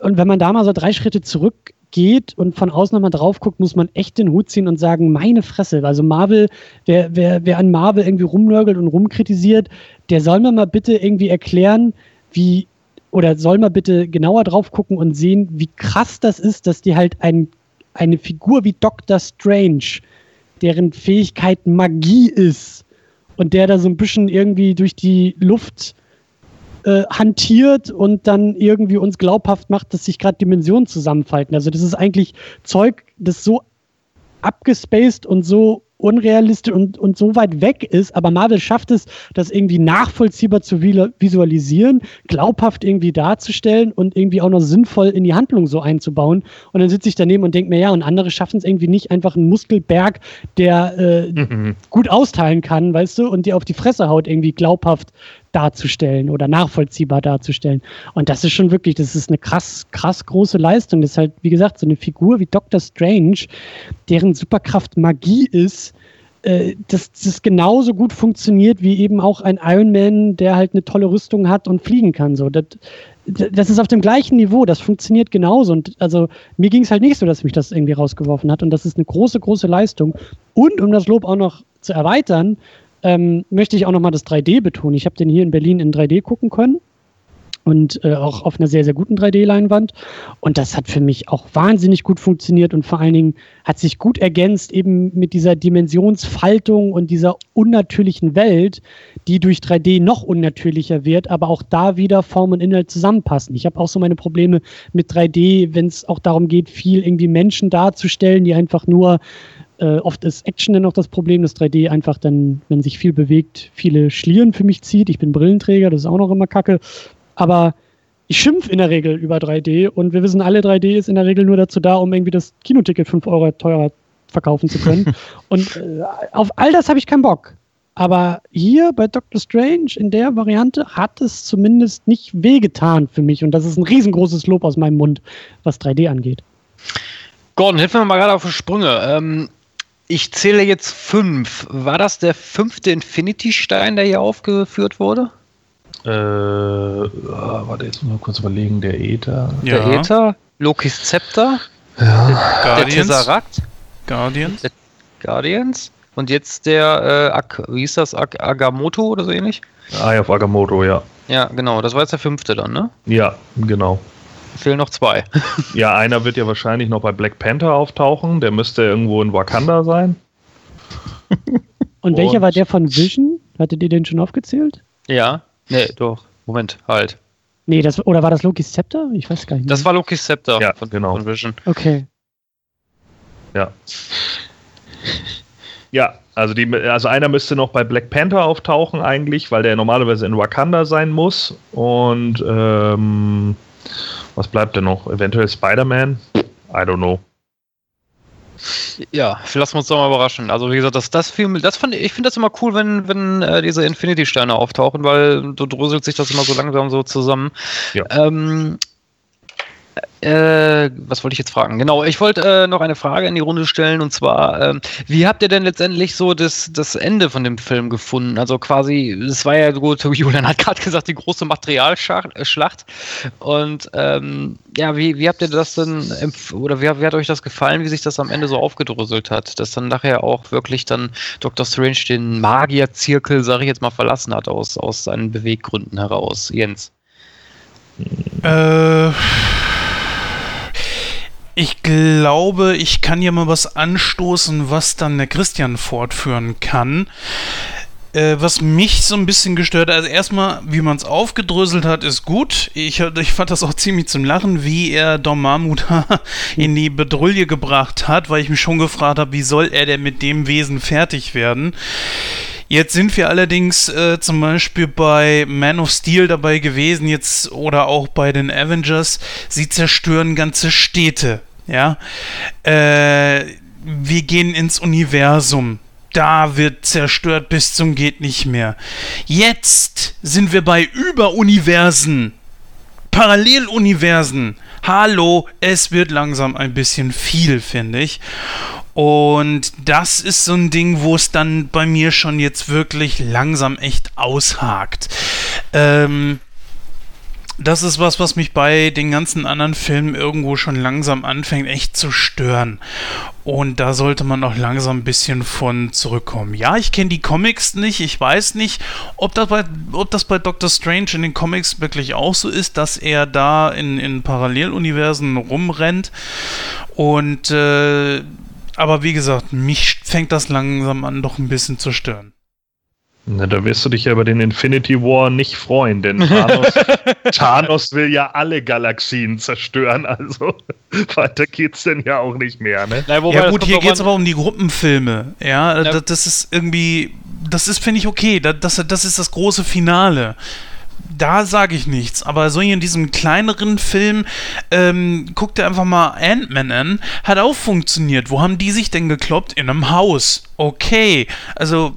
und wenn man da mal so drei Schritte zurückgeht und von außen nochmal drauf guckt, muss man echt den Hut ziehen und sagen, meine Fresse. Also Marvel, wer, wer, wer an Marvel irgendwie rumnörgelt und rumkritisiert, der soll mir mal bitte irgendwie erklären, wie, oder soll mal bitte genauer drauf gucken und sehen, wie krass das ist, dass die halt ein, eine Figur wie Doctor Strange, deren Fähigkeit Magie ist und der da so ein bisschen irgendwie durch die Luft äh, hantiert und dann irgendwie uns glaubhaft macht, dass sich gerade Dimensionen zusammenfalten. Also das ist eigentlich Zeug, das so abgespaced und so unrealistisch und, und so weit weg ist, aber Marvel schafft es, das irgendwie nachvollziehbar zu visualisieren, glaubhaft irgendwie darzustellen und irgendwie auch noch sinnvoll in die Handlung so einzubauen. Und dann sitze ich daneben und denke mir, ja, und andere schaffen es irgendwie nicht, einfach einen Muskelberg, der äh, mhm. gut austeilen kann, weißt du, und dir auf die Fresse haut, irgendwie glaubhaft darzustellen oder nachvollziehbar darzustellen. Und das ist schon wirklich, das ist eine krass, krass große Leistung. Das ist halt, wie gesagt, so eine Figur wie Doctor Strange, deren Superkraft Magie ist, äh, dass das genauso gut funktioniert wie eben auch ein Iron Man, der halt eine tolle Rüstung hat und fliegen kann. So, das, das ist auf dem gleichen Niveau, das funktioniert genauso. Und also mir ging es halt nicht so, dass mich das irgendwie rausgeworfen hat. Und das ist eine große, große Leistung. Und um das Lob auch noch zu erweitern, ähm, möchte ich auch nochmal das 3D betonen. Ich habe den hier in Berlin in 3D gucken können und äh, auch auf einer sehr, sehr guten 3D-Leinwand. Und das hat für mich auch wahnsinnig gut funktioniert und vor allen Dingen hat sich gut ergänzt eben mit dieser Dimensionsfaltung und dieser unnatürlichen Welt, die durch 3D noch unnatürlicher wird, aber auch da wieder Form und Inhalt zusammenpassen. Ich habe auch so meine Probleme mit 3D, wenn es auch darum geht, viel irgendwie Menschen darzustellen, die einfach nur äh, oft ist Action dann auch das Problem, dass 3D einfach dann, wenn sich viel bewegt, viele Schlieren für mich zieht. Ich bin Brillenträger, das ist auch noch immer kacke. Aber ich schimpf in der Regel über 3D und wir wissen alle, 3D ist in der Regel nur dazu da, um irgendwie das Kinoticket 5 Euro teurer verkaufen zu können. und äh, auf all das habe ich keinen Bock. Aber hier bei Doctor Strange in der Variante hat es zumindest nicht wehgetan für mich. Und das ist ein riesengroßes Lob aus meinem Mund, was 3D angeht. Gordon, hilf mir mal gerade auf die Sprünge. Ähm, ich zähle jetzt fünf. War das der fünfte Infinity-Stein, der hier aufgeführt wurde? Äh, ah, warte, jetzt muss mal kurz überlegen. Der Äther. Ja. Der Äther, Lokis Zepter, ja. der, der Tesseract, Guardians. Der Guardians. Und jetzt der, äh, Ak wie hieß das, Ak Agamotto oder so ähnlich? Eye of Agamotto, ja. Ja, genau. Das war jetzt der fünfte dann, ne? Ja, genau. Fehlen noch zwei. ja, einer wird ja wahrscheinlich noch bei Black Panther auftauchen. Der müsste irgendwo in Wakanda sein. Und welcher war der von Vision? Hattet ihr den schon aufgezählt? Ja. Nee, doch. Moment, halt. Nee, das, oder war das Loki's Scepter? Ich weiß gar nicht. Mehr. Das war Loki's Scepter ja, von, genau. von Vision. Okay. Ja. Ja, also, die, also einer müsste noch bei Black Panther auftauchen eigentlich, weil der normalerweise in Wakanda sein muss. Und ähm, was bleibt denn noch? Eventuell Spider-Man? I don't know. Ja, lassen wir uns doch mal überraschen. Also wie gesagt, das, das Film, das fand ich finde das immer cool, wenn, wenn äh, diese Infinity-Steine auftauchen, weil du dröselt sich das immer so langsam so zusammen. Ja. Ähm, äh, was wollte ich jetzt fragen? Genau, ich wollte äh, noch eine Frage in die Runde stellen und zwar, ähm, wie habt ihr denn letztendlich so das, das Ende von dem Film gefunden? Also quasi, es war ja gut, Julian hat gerade gesagt, die große Materialschlacht äh, und ähm, ja, wie, wie habt ihr das denn, oder wie, wie, hat euch das gefallen, wie sich das am Ende so aufgedröselt hat, dass dann nachher auch wirklich dann Dr. Strange den Magierzirkel, sag ich jetzt mal, verlassen hat aus, aus seinen Beweggründen heraus? Jens? Äh ich glaube, ich kann hier mal was anstoßen, was dann der Christian fortführen kann. Äh, was mich so ein bisschen gestört hat, also erstmal, wie man es aufgedröselt hat, ist gut. Ich, ich fand das auch ziemlich zum Lachen, wie er Dormammu da in die Bedrulle gebracht hat, weil ich mich schon gefragt habe, wie soll er denn mit dem Wesen fertig werden? Jetzt sind wir allerdings äh, zum Beispiel bei Man of Steel dabei gewesen, jetzt oder auch bei den Avengers. Sie zerstören ganze Städte. Ja, äh, wir gehen ins Universum. Da wird zerstört bis zum geht nicht mehr. Jetzt sind wir bei Überuniversen. Paralleluniversen. Hallo, es wird langsam ein bisschen viel, finde ich. Und das ist so ein Ding, wo es dann bei mir schon jetzt wirklich langsam echt aushakt. Ähm, das ist was, was mich bei den ganzen anderen Filmen irgendwo schon langsam anfängt, echt zu stören. Und da sollte man auch langsam ein bisschen von zurückkommen. Ja, ich kenne die Comics nicht. Ich weiß nicht, ob das, bei, ob das bei Doctor Strange in den Comics wirklich auch so ist, dass er da in, in Paralleluniversen rumrennt. Und, äh, aber wie gesagt, mich fängt das langsam an, doch ein bisschen zu stören. Na, da wirst du dich ja über den Infinity War nicht freuen, denn Thanos, Thanos will ja alle Galaxien zerstören, also weiter geht's denn ja auch nicht mehr, ne? Na, wobei, Ja gut, hier drauf geht es an- aber um die Gruppenfilme. Ja, Ja. Das, das ist irgendwie, das ist, finde ich, okay. Das, das, das ist das große Finale. Da sage ich nichts, aber so hier in diesem kleineren Film, ähm, guck dir einfach mal Ant-Man an, hat auch funktioniert. Wo haben die sich denn gekloppt? In einem Haus. Okay, also,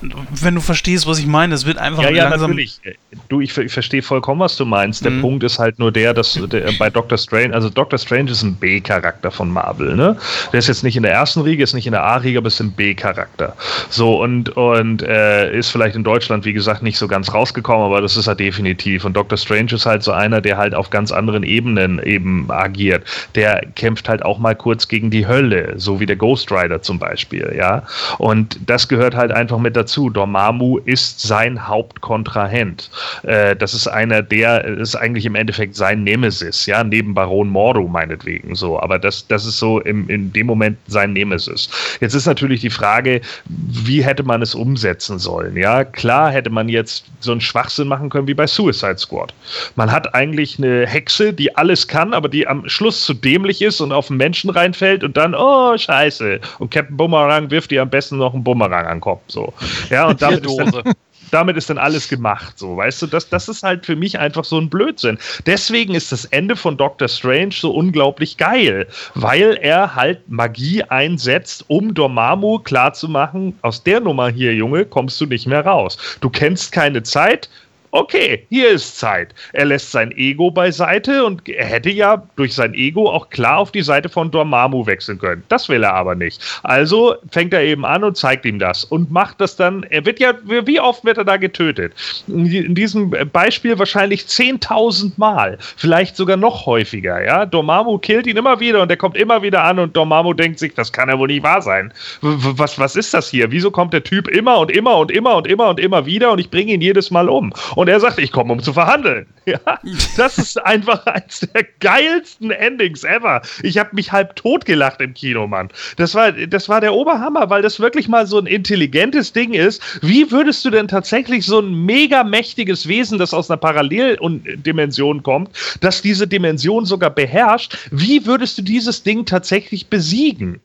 wenn du verstehst, was ich meine, es wird einfach Ja, ja, langsam... natürlich. Du, ich, ich verstehe vollkommen, was du meinst. Der Mhm. Punkt ist halt nur der, dass der, bei Doctor Strange, also Doctor Strange ist ein B-Charakter von Marvel, ne? Der ist jetzt nicht in der ersten Riege, ist nicht in der A-Riege, aber ist ein B-Charakter. So, und, und äh, ist vielleicht in Deutschland, wie gesagt, nicht so ganz rausgekommen, aber das ist er definitiv. Und Doctor Strange ist halt so einer, der halt auf ganz anderen Ebenen eben agiert. Der kämpft halt auch mal kurz gegen die Hölle, so wie der Ghost Rider zum Beispiel, ja. Und das gehört halt einfach mit dazu. Dormammu ist sein Hauptkontrahent. Äh, das ist einer, der ist eigentlich im Endeffekt sein Nemesis, ja, neben Baron Mordo meinetwegen so. Aber das, das ist so im, in dem Moment sein Nemesis. Jetzt ist natürlich die Frage, wie hätte man es umsetzen sollen? Ja, klar hätte man jetzt so einen Schwachsinn machen können wie bei Suicide Squad. Man hat eigentlich eine Hexe, die alles kann, aber die am Schluss zu dämlich ist und auf einen Menschen reinfällt und dann, oh, scheiße. Und Captain Bumerang wirft ihr am besten noch einen Bumerang an den Kopf. So. Ja, und damit ist dann, damit ist dann alles gemacht, so, weißt du, das, das ist halt für mich einfach so ein Blödsinn. Deswegen ist das Ende von Doctor Strange so unglaublich geil, weil er halt Magie einsetzt, um Dormammu klarzumachen, aus der Nummer hier, Junge, kommst du nicht mehr raus. Du kennst keine Zeit, okay, hier ist Zeit. Er lässt sein Ego beiseite und er hätte ja durch sein Ego auch klar auf die Seite von Dormammu wechseln können. Das will er aber nicht. Also fängt er eben an und zeigt ihm das und macht das dann. Er wird ja, wie oft wird er da getötet? In diesem Beispiel wahrscheinlich 10.000 Mal, vielleicht sogar noch häufiger. Ja, Dormammu killt ihn immer wieder und er kommt immer wieder an und Dormammu denkt sich, das kann ja wohl nicht wahr sein. Was, was ist das hier? Wieso kommt der Typ immer und immer und immer und immer und immer wieder und ich bringe ihn jedes Mal um? Und er sagt, ich komme, um zu verhandeln. Ja, das ist einfach eins der geilsten Endings ever. Ich habe mich halb totgelacht im Kino, Mann. Das war, das war der Oberhammer, weil das wirklich mal so ein intelligentes Ding ist. Wie würdest du denn tatsächlich so ein mega mächtiges Wesen, das aus einer Paralleldimension kommt, das diese Dimension sogar beherrscht, wie würdest du dieses Ding tatsächlich besiegen?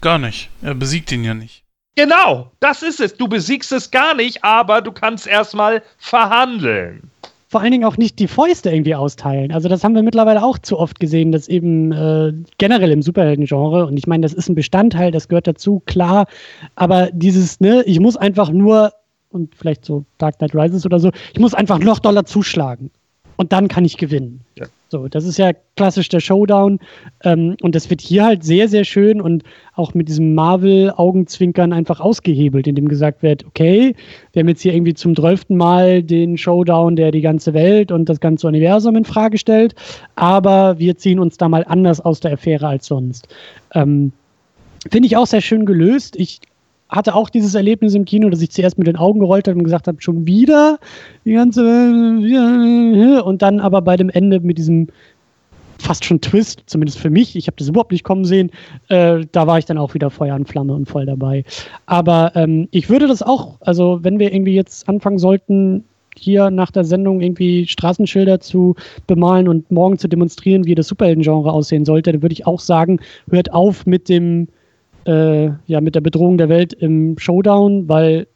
Gar nicht. Er besiegt ihn ja nicht. Genau, das ist es. Du besiegst es gar nicht, aber du kannst erstmal verhandeln. vor allen Dingen auch nicht die Fäuste irgendwie austeilen. Also das haben wir mittlerweile auch zu oft gesehen, dass eben äh, generell im Superhelden-Genre, und ich meine, das ist ein Bestandteil, das gehört dazu, klar, aber dieses, ne, ich muss einfach nur, und vielleicht so Dark Knight Rises oder so, ich muss einfach noch Dollar zuschlagen. Und dann kann ich gewinnen. Ja. So, das ist ja klassisch der Showdown. Ähm, und das wird hier halt sehr, sehr schön und auch mit diesem Marvel-Augenzwinkern einfach ausgehebelt, indem gesagt wird, okay, wir haben jetzt hier irgendwie zum zwölften Mal den Showdown, der die ganze Welt und das ganze Universum in Frage stellt, aber wir ziehen uns da mal anders aus der Affäre als sonst. Ähm, Finde ich auch sehr schön gelöst. Ich hatte auch dieses Erlebnis im Kino, dass ich zuerst mit den Augen gerollt habe und gesagt habe, schon wieder die ganze. Und dann aber bei dem Ende mit diesem fast schon Twist, zumindest für mich, ich habe das überhaupt nicht kommen sehen, äh, da war ich dann auch wieder Feuer und Flamme und voll dabei. Aber ähm, ich würde das auch, also wenn wir irgendwie jetzt anfangen sollten, hier nach der Sendung irgendwie Straßenschilder zu bemalen und morgen zu demonstrieren, wie das Superhelden-Genre aussehen sollte, dann würde ich auch sagen, hört auf mit dem, äh, ja, mit der Bedrohung der Welt im Showdown, weil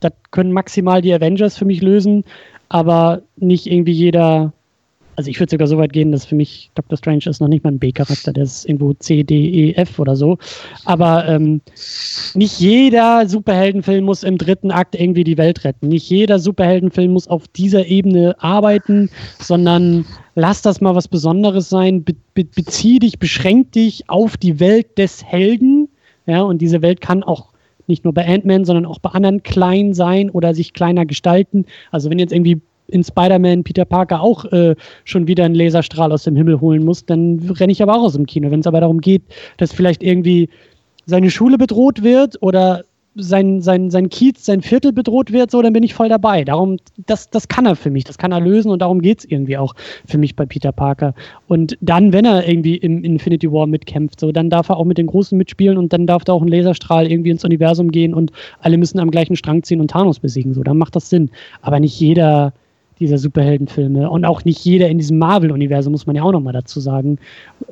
das können maximal die Avengers für mich lösen, aber nicht irgendwie jeder. Also ich würde sogar so weit gehen, dass für mich Doctor Strange ist noch nicht mal ein B-Charakter, der ist irgendwo C, D, E, F oder so. Aber ähm, nicht jeder Superheldenfilm muss im dritten Akt irgendwie die Welt retten. Nicht jeder Superheldenfilm muss auf dieser Ebene arbeiten, sondern lass das mal was Besonderes sein. Be be bezieh dich, beschränk dich auf die Welt des Helden. Ja, und diese Welt kann auch nicht nur bei Ant-Man, sondern auch bei anderen klein sein oder sich kleiner gestalten. Also wenn jetzt irgendwie in Spider-Man Peter Parker auch äh, schon wieder einen Laserstrahl aus dem Himmel holen muss, dann renne ich aber auch aus dem Kino. Wenn es aber darum geht, dass vielleicht irgendwie seine Schule bedroht wird oder sein, sein, sein Kiez, sein Viertel bedroht wird, so, dann bin ich voll dabei. Darum, das, das kann er für mich, das kann er lösen und darum geht es irgendwie auch für mich bei Peter Parker. Und dann, wenn er irgendwie im Infinity War mitkämpft, so, dann darf er auch mit den Großen mitspielen und dann darf da auch ein Laserstrahl irgendwie ins Universum gehen und alle müssen am gleichen Strang ziehen und Thanos besiegen, so, dann macht das Sinn. Aber nicht jeder dieser Superheldenfilme und auch nicht jeder in diesem Marvel-Universum, muss man ja auch nochmal dazu sagen,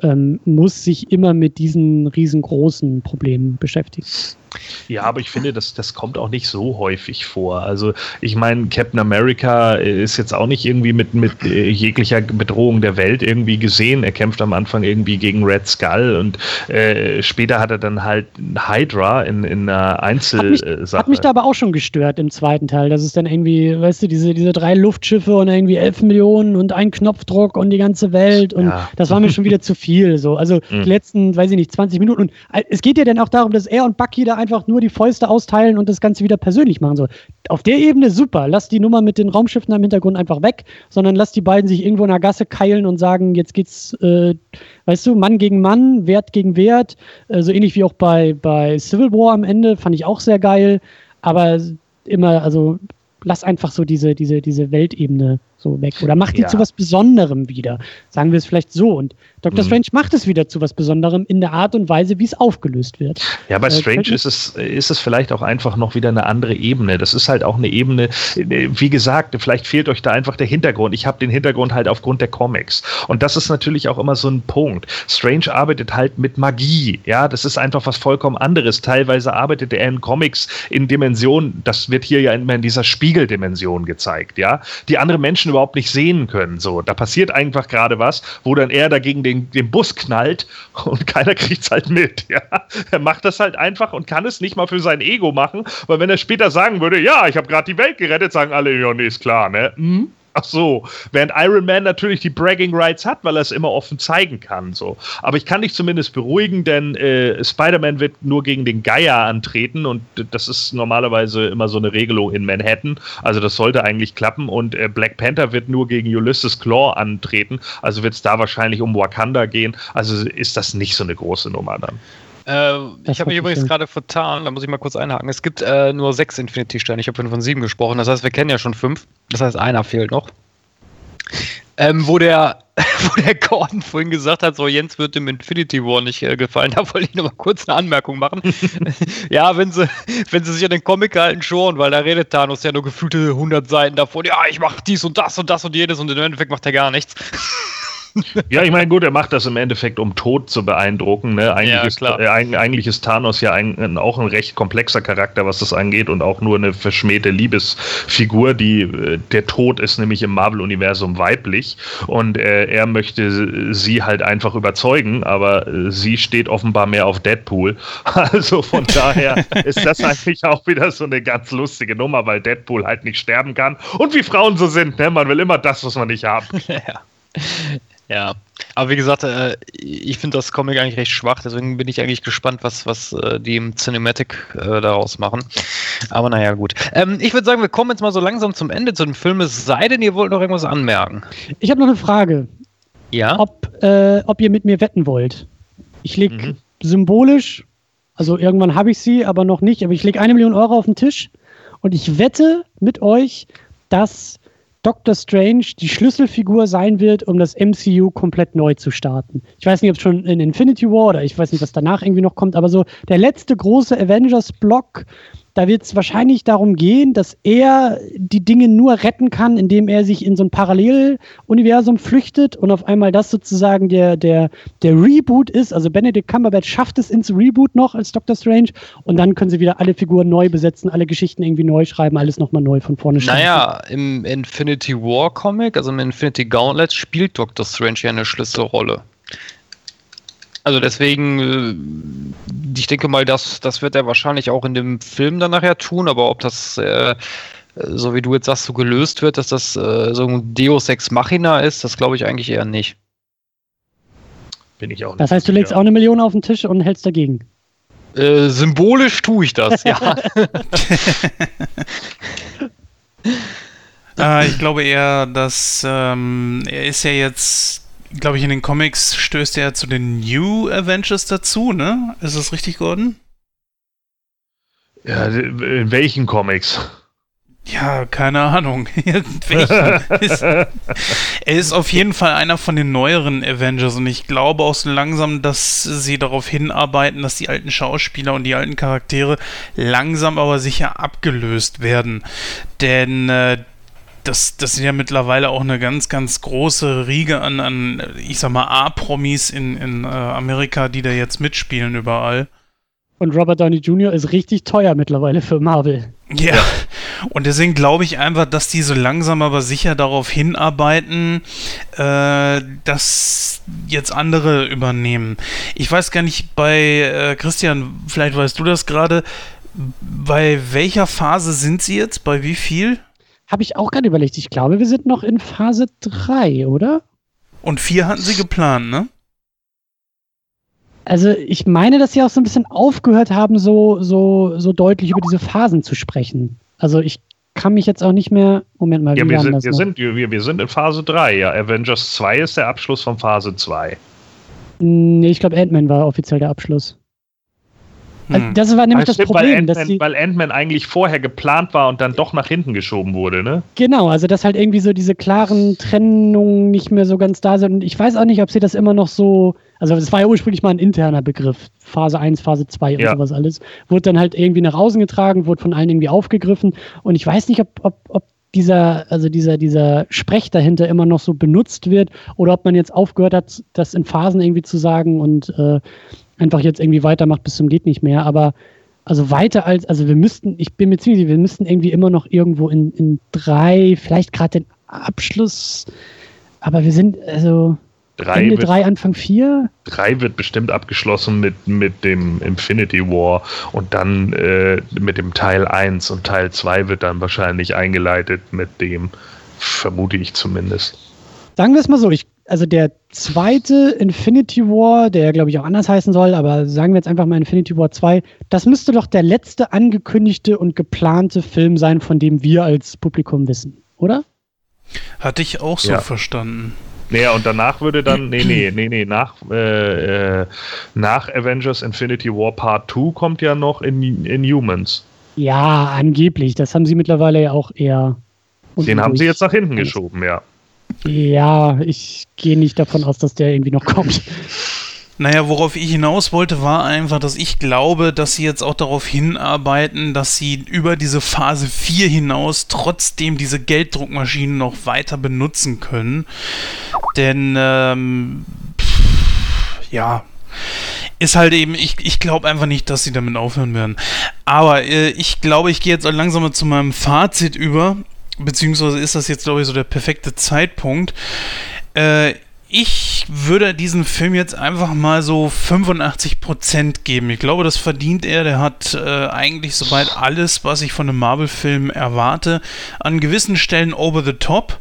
ähm, muss sich immer mit diesen riesengroßen Problemen beschäftigen. Ja, aber ich finde, das, das kommt auch nicht so häufig vor. Also ich meine, Captain America ist jetzt auch nicht irgendwie mit, mit äh, jeglicher Bedrohung der Welt irgendwie gesehen. Er kämpft am Anfang irgendwie gegen Red Skull und äh, später hat er dann halt Hydra in, in einer Einzelsache. Hat, hat mich da aber auch schon gestört im zweiten Teil. Das ist dann irgendwie, weißt du, diese, diese drei Luftschiffe und irgendwie elf Millionen und ein Knopfdruck und die ganze Welt und ja. das war mir schon wieder zu viel. So. Also mhm. die letzten, weiß ich nicht, 20 Minuten. Und äh, es geht ja dann auch darum, dass er und Bucky da einfach nur die Fäuste austeilen und das Ganze wieder persönlich machen soll. Auf der Ebene super. Lass die Nummer mit den Raumschiffen im Hintergrund einfach weg, sondern lass die beiden sich irgendwo in der Gasse keilen und sagen, jetzt geht's, äh, weißt du, Mann gegen Mann, Wert gegen Wert. Äh, so ähnlich wie auch bei, bei Civil War am Ende, fand ich auch sehr geil. Aber immer, also lass einfach so diese, diese, diese Weltebene so weg. Oder mach die ja. zu was Besonderem wieder. Sagen wir es vielleicht so. Und Dr. Mhm. Strange macht es wieder zu was Besonderem in der Art und Weise, wie es aufgelöst wird. Ja, bei äh, Strange ist es, ist es vielleicht auch einfach noch wieder eine andere Ebene. Das ist halt auch eine Ebene, wie gesagt, vielleicht fehlt euch da einfach der Hintergrund. Ich habe den Hintergrund halt aufgrund der Comics. Und das ist natürlich auch immer so ein Punkt. Strange arbeitet halt mit Magie. Ja, das ist einfach was vollkommen anderes. Teilweise arbeitet er in Comics in Dimensionen, das wird hier ja immer in dieser Spiegeldimension gezeigt, ja, die andere Menschen überhaupt nicht sehen können. So, da passiert einfach gerade was, wo dann er dagegen den, den Bus knallt und keiner kriegt es halt mit. Ja? Er macht das halt einfach und kann es nicht mal für sein Ego machen, weil wenn er später sagen würde, ja, ich habe gerade die Welt gerettet, sagen alle, ja, nee, ist klar, ne? Mhm. Ach so, während Iron Man natürlich die Bragging Rights hat, weil er es immer offen zeigen kann. So. Aber ich kann dich zumindest beruhigen, denn äh, Spider-Man wird nur gegen den Geier antreten und das ist normalerweise immer so eine Regelung in Manhattan. Also das sollte eigentlich klappen und äh, Black Panther wird nur gegen Ulysses Claw antreten. Also wird es da wahrscheinlich um Wakanda gehen. Also ist das nicht so eine große Nummer dann. Äh, ich habe mich übrigens gerade vertan, da muss ich mal kurz einhaken. Es gibt äh, nur sechs Infinity-Sterne. Ich habe von sieben gesprochen. Das heißt, wir kennen ja schon fünf. Das heißt, einer fehlt noch. Ähm, wo der, wo der Gordon vorhin gesagt hat, so Jens wird dem Infinity War nicht äh, gefallen, da wollte ich noch mal kurz eine Anmerkung machen. ja, wenn sie, wenn sie sich an den Comic halten, schon, weil da redet Thanos ja nur gefühlte 100 Seiten davon, ja, ich mache dies und das und das und jenes und im Endeffekt macht er gar nichts. ja, ich meine, gut, er macht das im Endeffekt, um Tod zu beeindrucken. Ne? Eigentlich, ja, ist, äh, eigentlich ist Thanos ja ein, auch ein recht komplexer Charakter, was das angeht, und auch nur eine verschmähte Liebesfigur. Die, äh, der Tod ist nämlich im Marvel-Universum weiblich und äh, er möchte sie halt einfach überzeugen, aber äh, sie steht offenbar mehr auf Deadpool. Also von daher ist das eigentlich auch wieder so eine ganz lustige Nummer, weil Deadpool halt nicht sterben kann. Und wie Frauen so sind, ne? man will immer das, was man nicht haben. Ja. Ja, aber wie gesagt, äh, ich finde das Comic eigentlich recht schwach, deswegen bin ich eigentlich gespannt, was, was äh, die im Cinematic äh, daraus machen. Aber naja, gut. Ähm, ich würde sagen, wir kommen jetzt mal so langsam zum Ende zu dem Film, es sei denn, ihr wollt noch irgendwas anmerken. Ich habe noch eine Frage. Ja? Ob, äh, ob ihr mit mir wetten wollt. Ich lege mhm. symbolisch, also irgendwann habe ich sie, aber noch nicht, aber ich lege eine Million Euro auf den Tisch und ich wette mit euch, dass Doctor Strange die Schlüsselfigur sein wird, um das MCU komplett neu zu starten. Ich weiß nicht, ob es schon in Infinity War oder ich weiß nicht, was danach irgendwie noch kommt, aber so der letzte große Avengers-Block, da wird es wahrscheinlich darum gehen, dass er die Dinge nur retten kann, indem er sich in so ein Paralleluniversum flüchtet und auf einmal das sozusagen der, der, der Reboot ist. Also Benedict Cumberbatch schafft es ins Reboot noch als Doctor Strange und dann können sie wieder alle Figuren neu besetzen, alle Geschichten irgendwie neu schreiben, alles nochmal neu von vorne schreiben. Naja, im Infinity War Comic, also im Infinity Gauntlet, spielt Doctor Strange ja eine Schlüsselrolle. Also deswegen, äh, ich denke mal, das, das wird er wahrscheinlich auch in dem Film dann nachher tun, aber ob das, äh, so wie du jetzt sagst, so gelöst wird, dass das äh, so ein Deus Ex Machina ist, das glaube ich eigentlich eher nicht. Bin ich auch nicht. Das heißt, du legst auch eine Million auf den Tisch und hältst dagegen. Äh, symbolisch tue ich das, ja. äh, ich glaube eher, dass ähm, er ist ja jetzt glaube ich, in den Comics stößt er zu den New Avengers dazu, ne? Ist das richtig, Gordon? Ja, in welchen Comics? Ja, keine Ahnung. ist, er ist auf jeden Fall einer von den neueren Avengers und ich glaube auch so langsam, dass sie darauf hinarbeiten, dass die alten Schauspieler und die alten Charaktere langsam aber sicher abgelöst werden. Denn äh, das, das sind ja mittlerweile auch eine ganz, ganz große Riege an, an ich sag mal, A-Promis in, in äh, Amerika, die da jetzt mitspielen überall. Und Robert Downey Jr. ist richtig teuer mittlerweile für Marvel. Ja. Und deswegen glaube ich einfach, dass die so langsam aber sicher darauf hinarbeiten, äh, dass jetzt andere übernehmen. Ich weiß gar nicht, bei äh, Christian, vielleicht weißt du das gerade, bei welcher Phase sind sie jetzt? Bei wie viel? Habe ich auch gerade überlegt. Ich glaube, wir sind noch in Phase 3, oder? Und 4 hatten sie geplant, ne? Also ich meine, dass sie auch so ein bisschen aufgehört haben, so, so, so deutlich über diese Phasen zu sprechen. Also ich kann mich jetzt auch nicht mehr. Moment mal, ja, wir, sind, wir, sind, wir, wir sind in Phase 3, ja. Avengers 2 ist der Abschluss von Phase 2. Nee, ich glaube, Ant-Man war offiziell der Abschluss. Also hm. Das war nämlich das, das Problem, weil Ant-Man, weil Ant-Man eigentlich vorher geplant war und dann doch nach hinten geschoben wurde, ne? Genau, also dass halt irgendwie so diese klaren Trennungen nicht mehr so ganz da sind. Und ich weiß auch nicht, ob sie das immer noch so, also es war ja ursprünglich mal ein interner Begriff, Phase 1, Phase 2 und ja. sowas alles, wurde dann halt irgendwie nach außen getragen, wurde von allen irgendwie aufgegriffen. Und ich weiß nicht, ob, ob, ob dieser, also dieser, dieser Sprech dahinter immer noch so benutzt wird oder ob man jetzt aufgehört hat, das in Phasen irgendwie zu sagen und äh, einfach jetzt irgendwie weitermacht bis zum geht nicht mehr. Aber also weiter als, also wir müssten, ich bin mir ziemlich sicher, wir müssten irgendwie immer noch irgendwo in, in drei, vielleicht gerade den Abschluss, aber wir sind, also drei Ende wird, drei, Anfang vier. Drei wird bestimmt abgeschlossen mit, mit dem Infinity War und dann äh, mit dem Teil 1 und Teil 2 wird dann wahrscheinlich eingeleitet mit dem, vermute ich zumindest. Sagen wir es mal so, ich also der zweite Infinity War, der glaube ich auch anders heißen soll, aber sagen wir jetzt einfach mal Infinity War 2, das müsste doch der letzte angekündigte und geplante Film sein, von dem wir als Publikum wissen, oder? Hatte ich auch so ja. verstanden. Naja, und danach würde dann, nee, nee, nee, nee, nach, äh, äh, nach Avengers Infinity War Part 2 kommt ja noch in, in Humans. Ja, angeblich. Das haben sie mittlerweile ja auch eher. Den haben sie jetzt nach hinten geschoben, ja. Ja, ich gehe nicht davon aus, dass der irgendwie noch kommt. Naja, worauf ich hinaus wollte, war einfach, dass ich glaube, dass sie jetzt auch darauf hinarbeiten, dass sie über diese Phase 4 hinaus trotzdem diese Gelddruckmaschinen noch weiter benutzen können. Denn, ähm, pff, ja, ist halt eben, ich, ich glaube einfach nicht, dass sie damit aufhören werden. Aber äh, ich glaube, ich gehe jetzt langsam mal zu meinem Fazit über beziehungsweise ist das jetzt, glaube ich, so der perfekte Zeitpunkt. Äh, ich würde diesen Film jetzt einfach mal so 85% geben. Ich glaube, das verdient er. Der hat äh, eigentlich soweit alles, was ich von einem Marvel-Film erwarte. An gewissen Stellen over the top.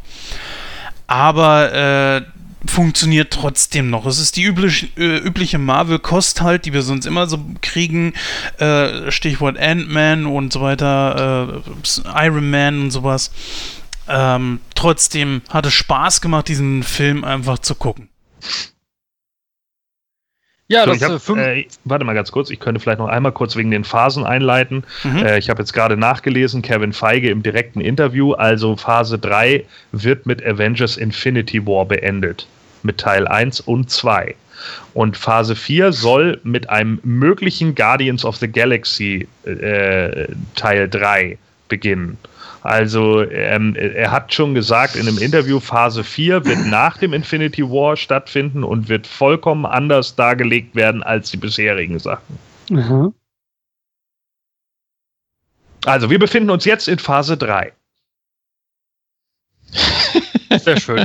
Aber äh, funktioniert trotzdem noch. Es ist die üblich, äh, übliche Marvel-Kost halt, die wir sonst immer so kriegen. Äh, Stichwort Ant-Man und so weiter, äh, Iron Man und sowas. Ähm, trotzdem hat es Spaß gemacht, diesen Film einfach zu gucken. Ja, so, das hab, äh, Warte mal ganz kurz, ich könnte vielleicht noch einmal kurz wegen den Phasen einleiten. Mhm. Äh, ich habe jetzt gerade nachgelesen, Kevin Feige im direkten Interview, also Phase 3 wird mit Avengers Infinity War beendet. Mit Teil 1 und 2. Und Phase 4 soll mit einem möglichen Guardians of the Galaxy äh, Teil 3 beginnen. Also ähm, er hat schon gesagt in einem Interview, Phase 4 wird nach dem Infinity War stattfinden und wird vollkommen anders dargelegt werden als die bisherigen Sachen. Aha. Also wir befinden uns jetzt in Phase 3. Sehr schön.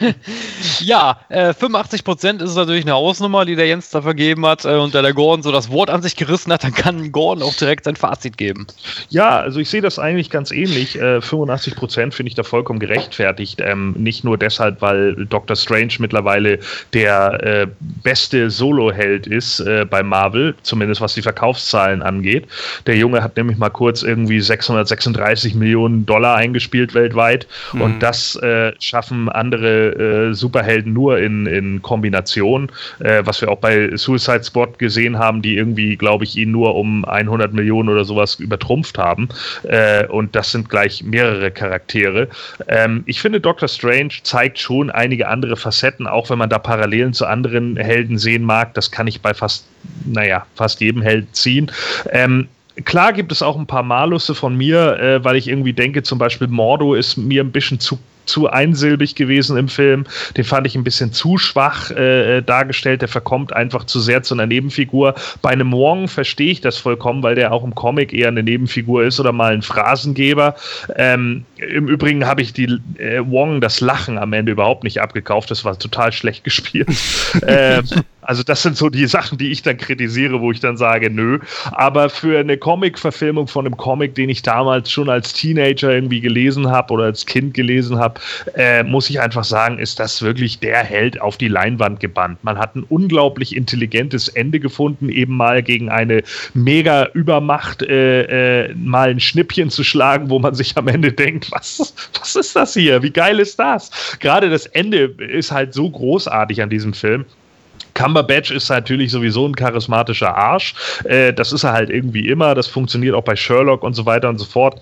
ja, äh, 85% ist natürlich eine Hausnummer, die der Jens da vergeben hat. Äh, und da der Gordon so das Wort an sich gerissen hat, dann kann Gordon auch direkt sein Fazit geben. Ja, also ich sehe das eigentlich ganz ähnlich. Äh, 85% finde ich da vollkommen gerechtfertigt. Ähm, nicht nur deshalb, weil Doctor Strange mittlerweile der äh, beste Solo-Held ist äh, bei Marvel, zumindest was die Verkaufszahlen angeht. Der Junge hat nämlich mal kurz irgendwie 636 Millionen Dollar eingespielt weltweit. Mhm. Und das äh, schaffen andere äh, Superhelden nur in, in Kombination, äh, was wir auch bei Suicide Squad gesehen haben, die irgendwie, glaube ich, ihn nur um 100 Millionen oder sowas übertrumpft haben. Äh, und das sind gleich mehrere Charaktere. Ähm, ich finde, Doctor Strange zeigt schon einige andere Facetten, auch wenn man da Parallelen zu anderen Helden sehen mag. Das kann ich bei fast, naja, fast jedem Held ziehen. Ähm, Klar gibt es auch ein paar Malusse von mir, äh, weil ich irgendwie denke, zum Beispiel Mordo ist mir ein bisschen zu zu einsilbig gewesen im Film. Den fand ich ein bisschen zu schwach äh, dargestellt. Der verkommt einfach zu sehr zu einer Nebenfigur. Bei einem Wong verstehe ich das vollkommen, weil der auch im Comic eher eine Nebenfigur ist oder mal ein Phrasengeber. Ähm, Im Übrigen habe ich die äh, Wong das Lachen am Ende überhaupt nicht abgekauft. Das war total schlecht gespielt. ähm, also das sind so die Sachen, die ich dann kritisiere, wo ich dann sage, nö. Aber für eine Comic-Verfilmung von einem Comic, den ich damals schon als Teenager irgendwie gelesen habe oder als Kind gelesen habe, äh, muss ich einfach sagen, ist das wirklich der Held auf die Leinwand gebannt. Man hat ein unglaublich intelligentes Ende gefunden, eben mal gegen eine mega Übermacht äh, äh, mal ein Schnippchen zu schlagen, wo man sich am Ende denkt, was, was ist das hier? Wie geil ist das? Gerade das Ende ist halt so großartig an diesem Film. Cumberbatch ist natürlich sowieso ein charismatischer Arsch. Äh, das ist er halt irgendwie immer. Das funktioniert auch bei Sherlock und so weiter und so fort.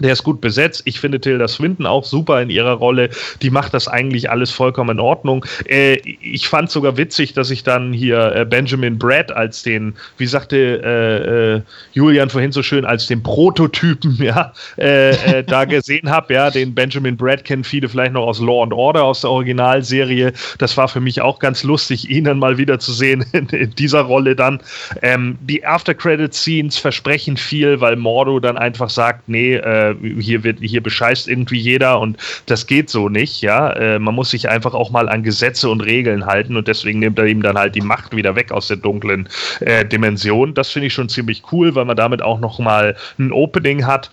Der ist gut besetzt. Ich finde Tilda Swinton auch super in ihrer Rolle. Die macht das eigentlich alles vollkommen in Ordnung. Äh, ich fand sogar witzig, dass ich dann hier äh, Benjamin Brad als den, wie sagte äh, äh Julian vorhin so schön, als den Prototypen, ja, äh, äh, da gesehen habe. Ja, den Benjamin Brad kennen viele vielleicht noch aus Law and Order, aus der Originalserie. Das war für mich auch ganz lustig, ihn dann mal wieder zu sehen in, in dieser Rolle dann. Ähm, die After-Credit-Scenes versprechen viel, weil Mordo dann einfach sagt, nee, äh, hier wird, hier bescheißt irgendwie jeder und das geht so nicht, ja. Äh, man muss sich einfach auch mal an Gesetze und Regeln halten und deswegen nimmt er ihm dann halt die Macht wieder weg aus der dunklen äh, Dimension. Das finde ich schon ziemlich cool, weil man damit auch noch mal ein Opening hat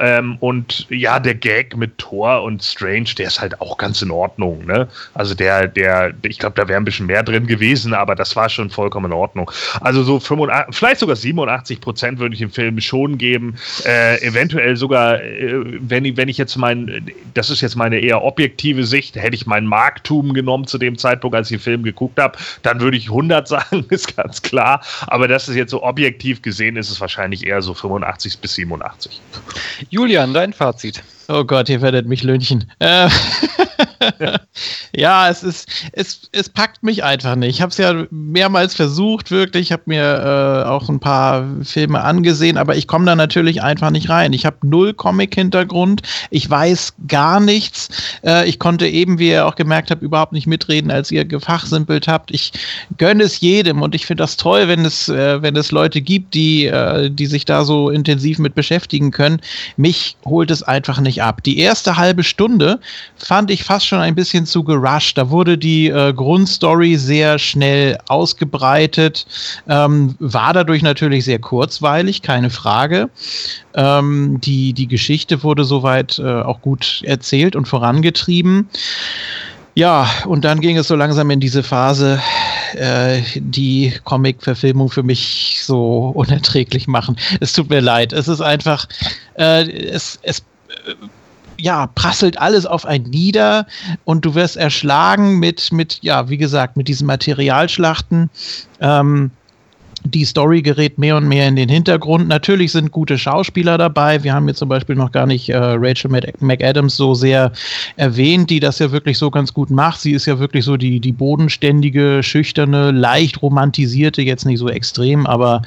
ähm, und ja, der Gag mit Thor und Strange, der ist halt auch ganz in Ordnung. Ne? Also der, der, ich glaube, da wäre ein bisschen mehr drin gewesen, aber das war schon vollkommen in Ordnung. Also so 85, vielleicht sogar 87 Prozent würde ich dem Film schon geben. Äh, eventuell sogar, äh, wenn, ich, wenn ich jetzt mein, das ist jetzt meine eher objektive Sicht, hätte ich mein Marktum genommen zu dem Zeitpunkt, als ich den Film geguckt habe, dann würde ich 100 sagen, ist ganz klar. Aber das ist jetzt so objektiv gesehen, ist es wahrscheinlich eher so 85 bis 87. Julian, dein Fazit. Oh Gott, ihr werdet mich lünchen. Äh, ja, es ist, es, es packt mich einfach nicht. Ich habe es ja mehrmals versucht, wirklich. Ich habe mir äh, auch ein paar Filme angesehen, aber ich komme da natürlich einfach nicht rein. Ich habe null Comic-Hintergrund. Ich weiß gar nichts. Äh, ich konnte eben, wie ihr auch gemerkt habt, überhaupt nicht mitreden, als ihr gefachsimpelt habt. Ich gönne es jedem und ich finde das toll, wenn es, äh, wenn es Leute gibt, die, äh, die sich da so intensiv mit beschäftigen können. Mich holt es einfach nicht ab. Die erste halbe Stunde fand ich fast schon ein bisschen zu gerusht. Da wurde die äh, Grundstory sehr schnell ausgebreitet, ähm, war dadurch natürlich sehr kurzweilig, keine Frage. Ähm, die, die Geschichte wurde soweit äh, auch gut erzählt und vorangetrieben. Ja, und dann ging es so langsam in diese Phase, äh, die Comic-Verfilmung für mich so unerträglich machen. Es tut mir leid. Es ist einfach, äh, es, es ja, prasselt alles auf ein nieder und du wirst erschlagen mit, mit, ja, wie gesagt, mit diesen Materialschlachten. Ähm, die Story gerät mehr und mehr in den Hintergrund. Natürlich sind gute Schauspieler dabei. Wir haben jetzt zum Beispiel noch gar nicht äh, Rachel McAdams so sehr erwähnt, die das ja wirklich so ganz gut macht. Sie ist ja wirklich so die, die bodenständige, schüchterne, leicht romantisierte, jetzt nicht so extrem, aber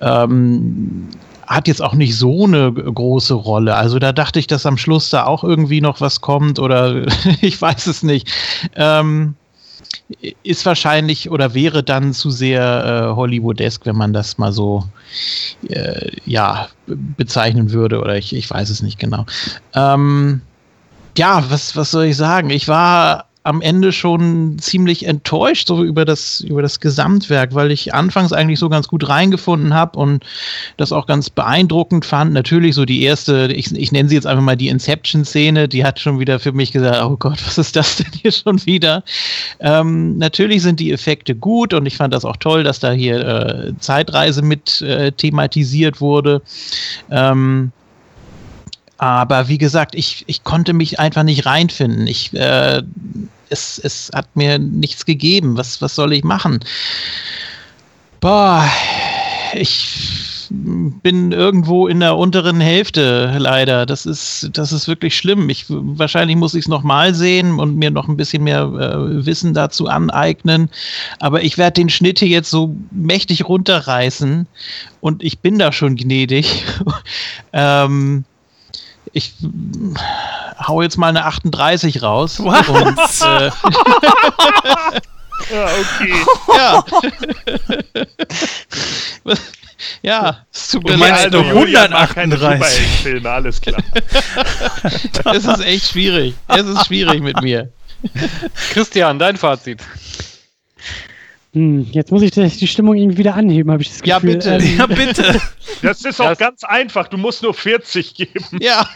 ähm, hat jetzt auch nicht so eine große Rolle. Also da dachte ich, dass am Schluss da auch irgendwie noch was kommt oder ich weiß es nicht. Ähm, ist wahrscheinlich oder wäre dann zu sehr äh, Hollywoodesk, wenn man das mal so äh, ja bezeichnen würde oder ich, ich weiß es nicht genau. Ähm, ja, was, was soll ich sagen? Ich war am Ende schon ziemlich enttäuscht so über das über das Gesamtwerk, weil ich anfangs eigentlich so ganz gut reingefunden habe und das auch ganz beeindruckend fand. Natürlich so die erste, ich, ich nenne sie jetzt einfach mal die Inception-Szene, die hat schon wieder für mich gesagt, oh Gott, was ist das denn hier schon wieder? Ähm, natürlich sind die Effekte gut und ich fand das auch toll, dass da hier äh, Zeitreise mit äh, thematisiert wurde. Ähm, Aber wie gesagt, ich, ich konnte mich einfach nicht reinfinden. Ich, äh, es, es hat mir nichts gegeben. Was, was soll ich machen? Boah, ich bin irgendwo in der unteren Hälfte leider. Das ist, das ist wirklich schlimm. Ich, wahrscheinlich muss ich es nochmal sehen und mir noch ein bisschen mehr äh, Wissen dazu aneignen. Aber ich werde den Schnitt hier jetzt so mächtig runterreißen und ich bin da schon gnädig. ähm, ich hau jetzt mal eine 38 raus. Was? Und, äh, Ja, okay. ja. ja, es tut mir Du meinst leid. keine 138. Superheldenfilme, alles klar. Es ist echt schwierig. Es ist schwierig mit mir. Christian, dein Fazit. Hm, jetzt muss ich die Stimmung irgendwie wieder anheben, habe ich das Ja, Gefühl. bitte. Ähm, Ja, bitte. Das ist auch Das- ganz einfach. Du musst nur 40 geben. Ja,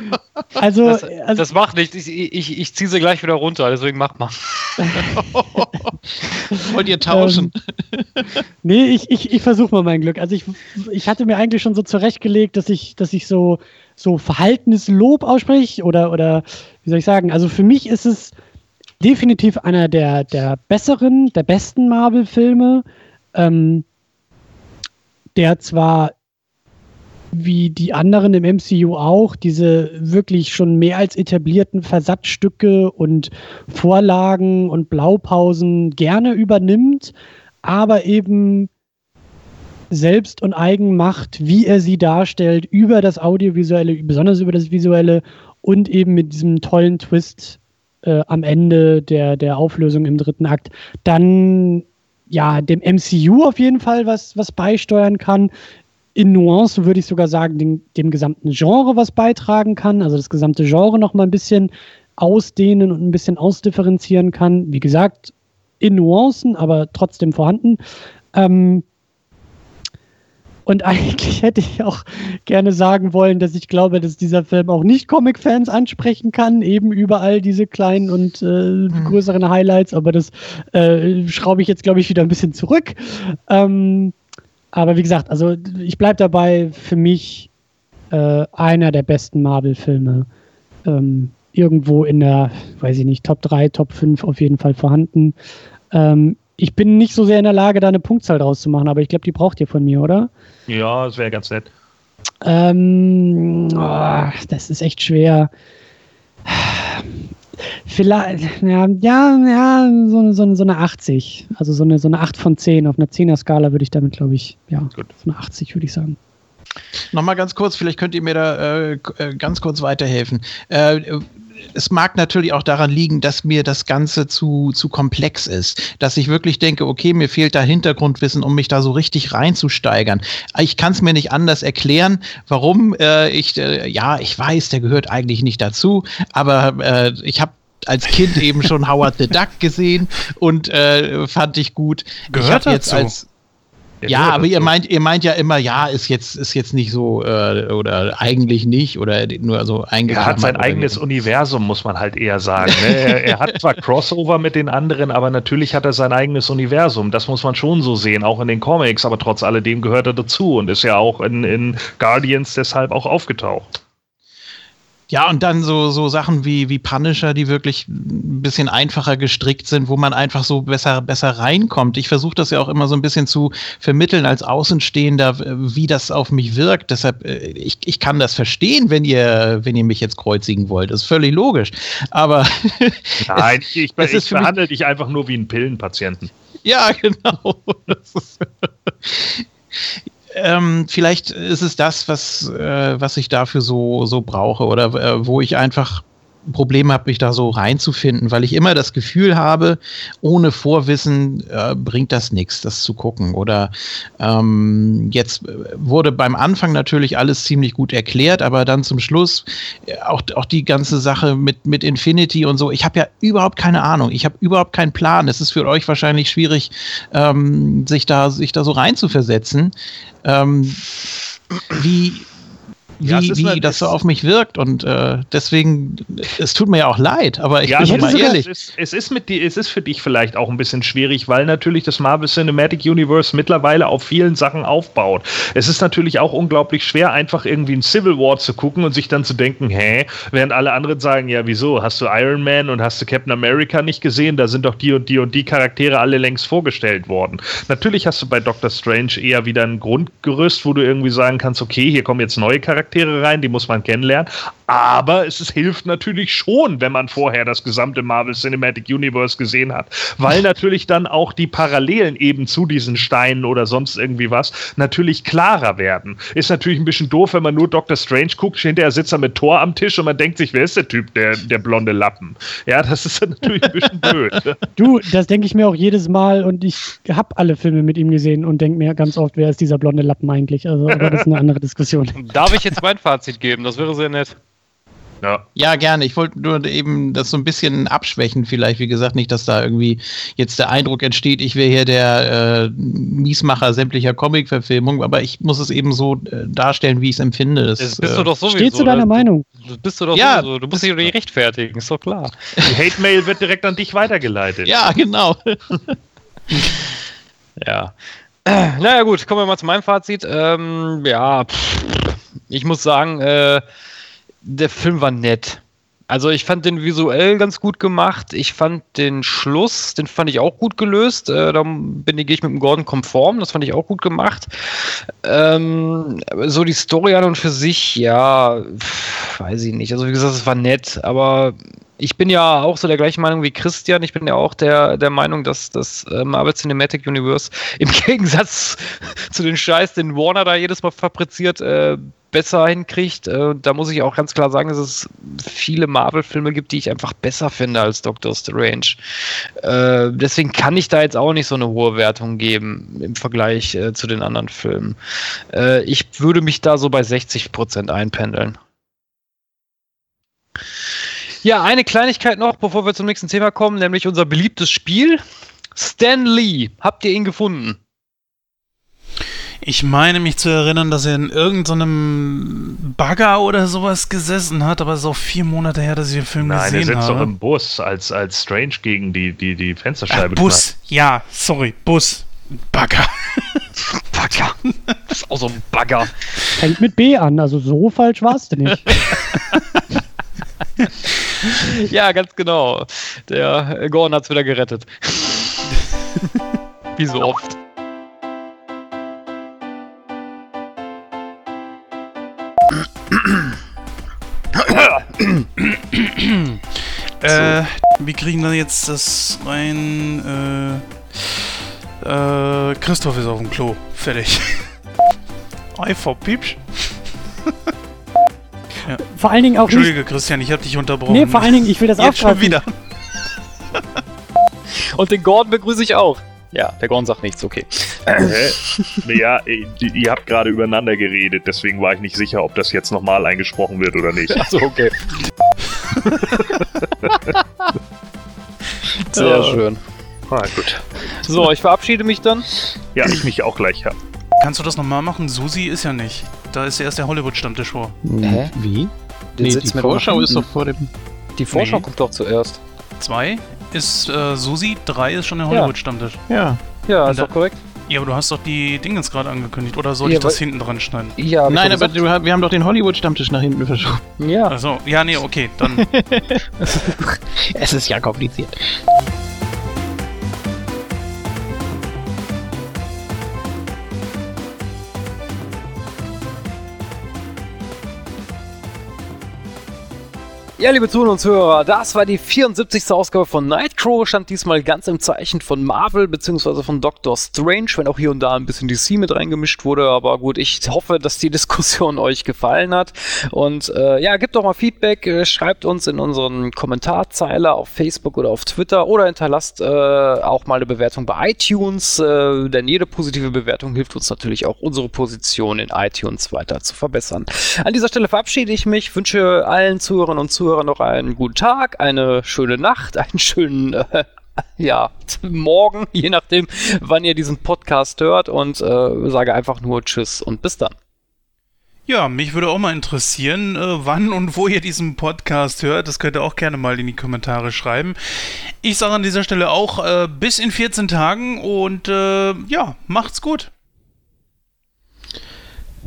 also, Das, also das macht nichts. Ich, ich, ich ziehe sie gleich wieder runter, deswegen mach mal. wollt ihr tauschen? Nee, ich, ich, ich versuche mal mein Glück. Also ich, ich hatte mir eigentlich schon so zurechtgelegt, dass ich, dass ich so, so verhaltenes Lob ausspreche oder, oder wie soll ich sagen, also für mich ist es definitiv einer der, der besseren, der besten Marvel-Filme, ähm, der zwar wie die anderen im MCU auch diese wirklich schon mehr als etablierten Versatzstücke und Vorlagen und Blaupausen gerne übernimmt, aber eben selbst und eigen macht, wie er sie darstellt, über das Audiovisuelle, besonders über das Visuelle und eben mit diesem tollen Twist äh, am Ende der, der Auflösung im dritten Akt, dann ja dem MCU auf jeden Fall was, was beisteuern kann. In Nuancen würde ich sogar sagen, dem, dem gesamten Genre was beitragen kann, also das gesamte Genre noch mal ein bisschen ausdehnen und ein bisschen ausdifferenzieren kann. Wie gesagt, in Nuancen, aber trotzdem vorhanden. Ähm, und eigentlich hätte ich auch gerne sagen wollen, dass ich glaube, dass dieser Film auch nicht Comic-Fans ansprechen kann, eben überall diese kleinen und äh, größeren Highlights, aber das äh, schraube ich jetzt, glaube ich, wieder ein bisschen zurück. Ähm, aber wie gesagt, also ich bleibe dabei, für mich äh, einer der besten Marvel-Filme. Ähm, irgendwo in der, weiß ich nicht, Top 3, Top 5 auf jeden Fall vorhanden. Ähm, ich bin nicht so sehr in der Lage, da eine Punktzahl draus zu machen, aber ich glaube, die braucht ihr von mir, oder? Ja, das wäre ganz nett. Ähm, oh, das ist echt schwer. Vielleicht, ja, ja, ja so, so, so eine 80. Also so eine, so eine 8 von 10. Auf einer 10er-Skala würde ich damit, glaube ich, ja, Gut. so eine 80 würde ich sagen. Nochmal ganz kurz, vielleicht könnt ihr mir da äh, äh, ganz kurz weiterhelfen. Äh, es mag natürlich auch daran liegen, dass mir das Ganze zu, zu komplex ist. Dass ich wirklich denke, okay, mir fehlt da Hintergrundwissen, um mich da so richtig reinzusteigern. Ich kann es mir nicht anders erklären, warum äh, ich, äh, ja, ich weiß, der gehört eigentlich nicht dazu, aber äh, ich habe als Kind eben schon Howard the Duck gesehen und äh, fand ich gut. ich Gehört hab jetzt dazu. als Ja, gehört aber ihr meint, ihr meint ja immer, ja, ist jetzt, ist jetzt nicht so äh, oder eigentlich nicht oder nur so Er eingeklammert. hat sein eigenes. Universum, muss man halt eher sagen. Ne? Er, er hat zwar Crossover mit den anderen, aber natürlich hat er sein eigenes Universum. Das muss man schon so sehen, auch in den Comics. Aber trotz alledem gehört er dazu und ist ja auch in, in Guardians deshalb auch aufgetaucht. Ja, und dann so, so Sachen wie, wie Punisher, die wirklich ein bisschen einfacher gestrickt sind, wo man einfach so besser, besser reinkommt. Ich versuche das ja auch immer so ein bisschen zu vermitteln als Außenstehender, wie das auf mich wirkt. Deshalb, äh, ich, ich kann das verstehen, wenn ihr, wenn ihr mich jetzt kreuzigen wollt. Das ist völlig logisch. Aber Nein, ich, ich, es ich behandle dich einfach nur wie einen Pillenpatienten. Ja, genau. Ähm, vielleicht ist es das, was, äh, was ich dafür so, so brauche oder äh, wo ich einfach Probleme habe, mich da so reinzufinden, weil ich immer das Gefühl habe, ohne Vorwissen äh, bringt das nichts, das zu gucken. Oder ähm, jetzt äh, wurde beim Anfang natürlich alles ziemlich gut erklärt, aber dann zum Schluss äh, auch, auch die ganze Sache mit, mit Infinity und so. Ich habe ja überhaupt keine Ahnung, ich habe überhaupt keinen Plan. Es ist für euch wahrscheinlich schwierig, ähm, sich, da, sich da so reinzuversetzen. Ähm, wie, wie, Ja, wie eine- das so auf mich wirkt. Und äh, deswegen, es tut mir ja auch leid, aber ich Ja, bin mal ehrlich. es, ist, es, ist mit die, es ist für dich vielleicht auch ein bisschen schwierig, weil natürlich das Marvel Cinematic Universe mittlerweile auf vielen Sachen aufbaut. Es ist natürlich auch unglaublich schwer, einfach irgendwie ein Civil War zu gucken und sich dann zu denken, hä, während alle anderen sagen, ja, wieso, hast du Iron Man und hast du Captain America nicht gesehen? Da sind doch die und die und die Charaktere alle längst vorgestellt worden. Natürlich hast du bei Doctor Strange eher wieder ein Grundgerüst, wo du irgendwie sagen kannst, okay, hier kommen jetzt neue Charaktere rein, die muss man kennenlernen. Aber es ist, hilft natürlich schon, wenn man vorher das gesamte Marvel Cinematic Universe gesehen hat, weil natürlich dann auch die Parallelen eben zu diesen Steinen oder sonst irgendwie was natürlich klarer werden. Ist natürlich ein bisschen doof, wenn man nur Doctor Strange guckt, hinterher sitzt er mit Thor am Tisch und man denkt sich, wer ist der Typ, der, der blonde Lappen? Ja, das ist dann natürlich ein bisschen blöd. ne? Du, das denke ich mir auch jedes Mal und ich habe alle Filme mit ihm gesehen und denke mir ganz oft, wer ist dieser blonde Lappen eigentlich? Also, aber das ist eine andere Diskussion. Darf ich jetzt mein Fazit geben? Das wäre sehr nett. Ja. Ja, gerne. Ich wollte nur eben das so ein bisschen abschwächen, vielleicht. Wie gesagt, nicht, dass da irgendwie jetzt der Eindruck entsteht, ich wäre hier der äh, Miesmacher sämtlicher Comic-Verfilmung, aber ich muss es eben so äh, darstellen, wie ich es empfinde. Das, Das bist äh, du doch sowieso. Stehst du deiner das- Meinung? Bist du doch Ja. sowieso. Du musst dich doch nicht rechtfertigen, ist doch klar. Die Hate-Mail wird direkt an dich weitergeleitet. Ja, genau. Ja. Naja, gut, kommen wir mal zu meinem Fazit. Ähm, ja, pff, ich muss sagen, äh, der Film war nett. Also ich fand den visuell ganz gut gemacht. Ich fand den Schluss, den fand ich auch gut gelöst. Äh, da bin ich, gehe ich mit dem Gordon konform. Das fand ich auch gut gemacht. Ähm, so die Story an und für sich, ja, weiß ich nicht. Also wie gesagt, es war nett, aber ich bin ja auch so der gleichen Meinung wie Christian. Ich bin ja auch der, der Meinung, dass das äh, Marvel Cinematic Universe im Gegensatz zu den Scheiß, den Warner da jedes Mal fabriziert, äh, besser hinkriegt. Äh, da muss ich auch ganz klar sagen, dass es viele Marvel-Filme gibt, die ich einfach besser finde als Doctor Strange. Äh, deswegen kann ich da jetzt auch nicht so eine hohe Wertung geben im Vergleich äh, zu den anderen Filmen. Ich würde mich da so bei 60% einpendeln. Ja, eine Kleinigkeit noch, bevor wir zum nächsten Thema kommen, nämlich unser beliebtes Spiel. Stan Lee, habt ihr ihn gefunden? Ich meine mich zu erinnern, dass er in irgendeinem Bagger oder sowas gesessen hat, aber es ist auch vier Monate her, dass ich den Film Nein, er gesehen sitzt doch habe. im Bus, als, als Strange gegen die, die, die Ach, Fensterscheibe Bus, ja, sorry, Bus. Bagger. Bagger. Das ist auch so ein Bagger. Fängt mit B an, also so falsch warst du nicht. Ja, ganz genau. Der Gordon hat's wieder gerettet. Wie so oft. Äh, wir kriegen dann jetzt das rein. Äh, äh, Christoph ist auf dem Klo. Fertig. Ei, Piepsch. Vor allen Dingen auch nicht. Entschuldige, Christian, ich habe dich unterbrochen. Nee, vor allen Dingen, ich will das Jetzt schon wieder. Und den Gordon begrüße ich auch. Ja, der Gordon sagt nichts, okay. Ja, ihr, ihr habt gerade übereinander geredet, deswegen war ich nicht sicher, ob das jetzt nochmal eingesprochen wird oder nicht. Achso, okay. Sehr schön. Ah, gut. So, ich verabschiede mich dann. Ja, ich mich auch gleich. Ja. Kannst du das nochmal machen? Susi ist ja nicht. Da ist erst der Hollywood-Stammtisch vor. Hä? Wie? Den Nee, sitzt die mit Vorschau ist doch vor dem. Die Vorschau Nee. kommt doch zuerst. Zwei ist äh, Susi, drei ist schon der Hollywood-Stammtisch. Ja. Ja, ist doch korrekt. Ja, aber du hast doch die Dingens gerade angekündigt. Oder soll Ja, ich das hinten dran schneiden? Ja, ich Nein, aber gesagt. du, wir haben doch den Hollywood-Stammtisch nach hinten verschoben. Ja. Also, ja, nee, okay, dann. Es ist ja kompliziert. Ja, liebe Zuhörer und Zuhörer, das war die 74. Ausgabe von Nightcrow, stand diesmal ganz im Zeichen von Marvel bzw. von Doctor Strange, wenn auch hier und da ein bisschen DC mit reingemischt wurde, aber gut, ich hoffe, dass die Diskussion euch gefallen hat und äh, ja, gebt doch mal Feedback, äh, schreibt uns in unseren Kommentarzeile auf Facebook oder auf Twitter oder hinterlasst äh, auch mal eine Bewertung bei iTunes, äh, denn jede positive Bewertung hilft uns natürlich auch, unsere Position in iTunes weiter zu verbessern. An dieser Stelle verabschiede ich mich, wünsche allen Zuhörern und Zuhörern noch einen guten Tag, eine schöne Nacht, einen schönen äh, ja, morgen, je nachdem, wann ihr diesen Podcast hört und äh, sage einfach nur Tschüss und bis dann. Ja, mich würde auch mal interessieren, äh, wann und wo ihr diesen Podcast hört. Das könnt ihr auch gerne mal in die Kommentare schreiben. Ich sage an dieser Stelle auch äh, bis in 14 Tagen und äh, ja, macht's gut.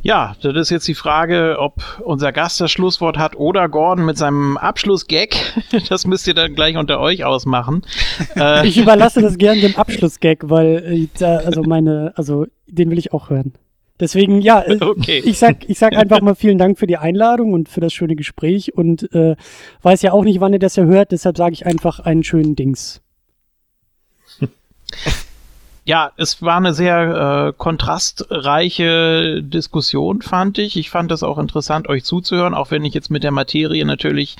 Ja, das ist jetzt die Frage, ob unser Gast das Schlusswort hat oder Gordon mit seinem Abschlussgag. Das müsst ihr dann gleich unter euch ausmachen. Äh, ich überlasse das gern dem Abschlussgag, weil äh, da, also meine, also den will ich auch hören. Deswegen, ja, äh, okay. ich, sag, ich sag einfach mal vielen Dank für die Einladung und für das schöne Gespräch und äh, weiß ja auch nicht, wann ihr das ja hört, deshalb sage ich einfach einen schönen Dings. Ja, es war eine sehr äh, kontrastreiche Diskussion, fand ich. Ich fand es auch interessant, euch zuzuhören, auch wenn ich jetzt mit der Materie natürlich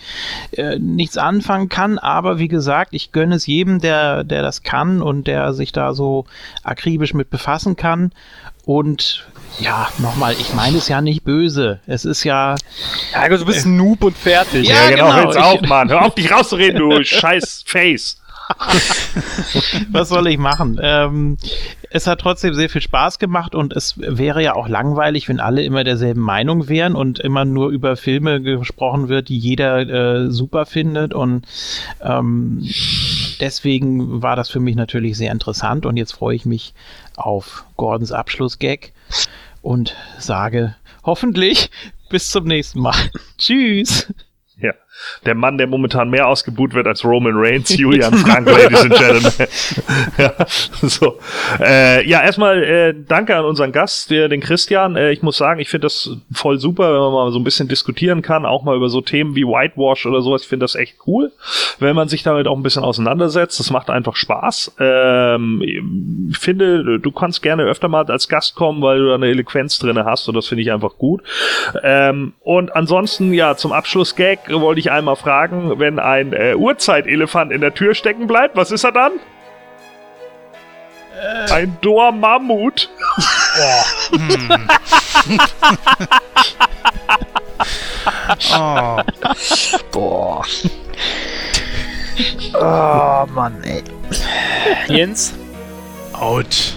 äh, nichts anfangen kann. Aber wie gesagt, ich gönne es jedem, der, der das kann und der sich da so akribisch mit befassen kann. Und ja, nochmal, ich meine es ja nicht böse. Es ist ja. Ja, du bist ein Noob und fertig. Ja, ja genau, genau. Hör jetzt auf, Mann. Hör auf, dich rauszureden, du scheiß Face. Was soll ich machen? Ähm, es hat trotzdem sehr viel Spaß gemacht und es wäre ja auch langweilig, wenn alle immer derselben Meinung wären und immer nur über Filme gesprochen wird, die jeder äh, super findet. Und ähm, deswegen war das für mich natürlich sehr interessant und jetzt freue ich mich auf Gordons Abschlussgag und sage hoffentlich bis zum nächsten Mal. Tschüss. Ja der Mann, der momentan mehr ausgebuht wird als Roman Reigns, Julian Frank, Ladies and Gentlemen. ja, so. Äh, ja, erstmal äh, danke an unseren Gast, der, den Christian. Äh, ich muss sagen, ich finde das voll super, wenn man mal so ein bisschen diskutieren kann, auch mal über so Themen wie Whitewash oder sowas. Ich finde das echt cool, wenn man sich damit auch ein bisschen auseinandersetzt. Das macht einfach Spaß. Ähm, ich finde, du kannst gerne öfter mal als Gast kommen, weil du da eine Eloquenz drinne hast und das finde ich einfach gut. Ähm, und ansonsten, ja, zum Abschluss Gag wollte ich einmal fragen, wenn ein äh, Urzeitelefant in der Tür stecken bleibt, was ist er dann? Äh. Ein Dormammut. Oh. hm. oh. Boah. Oh, Mann, ey. Jens? Out.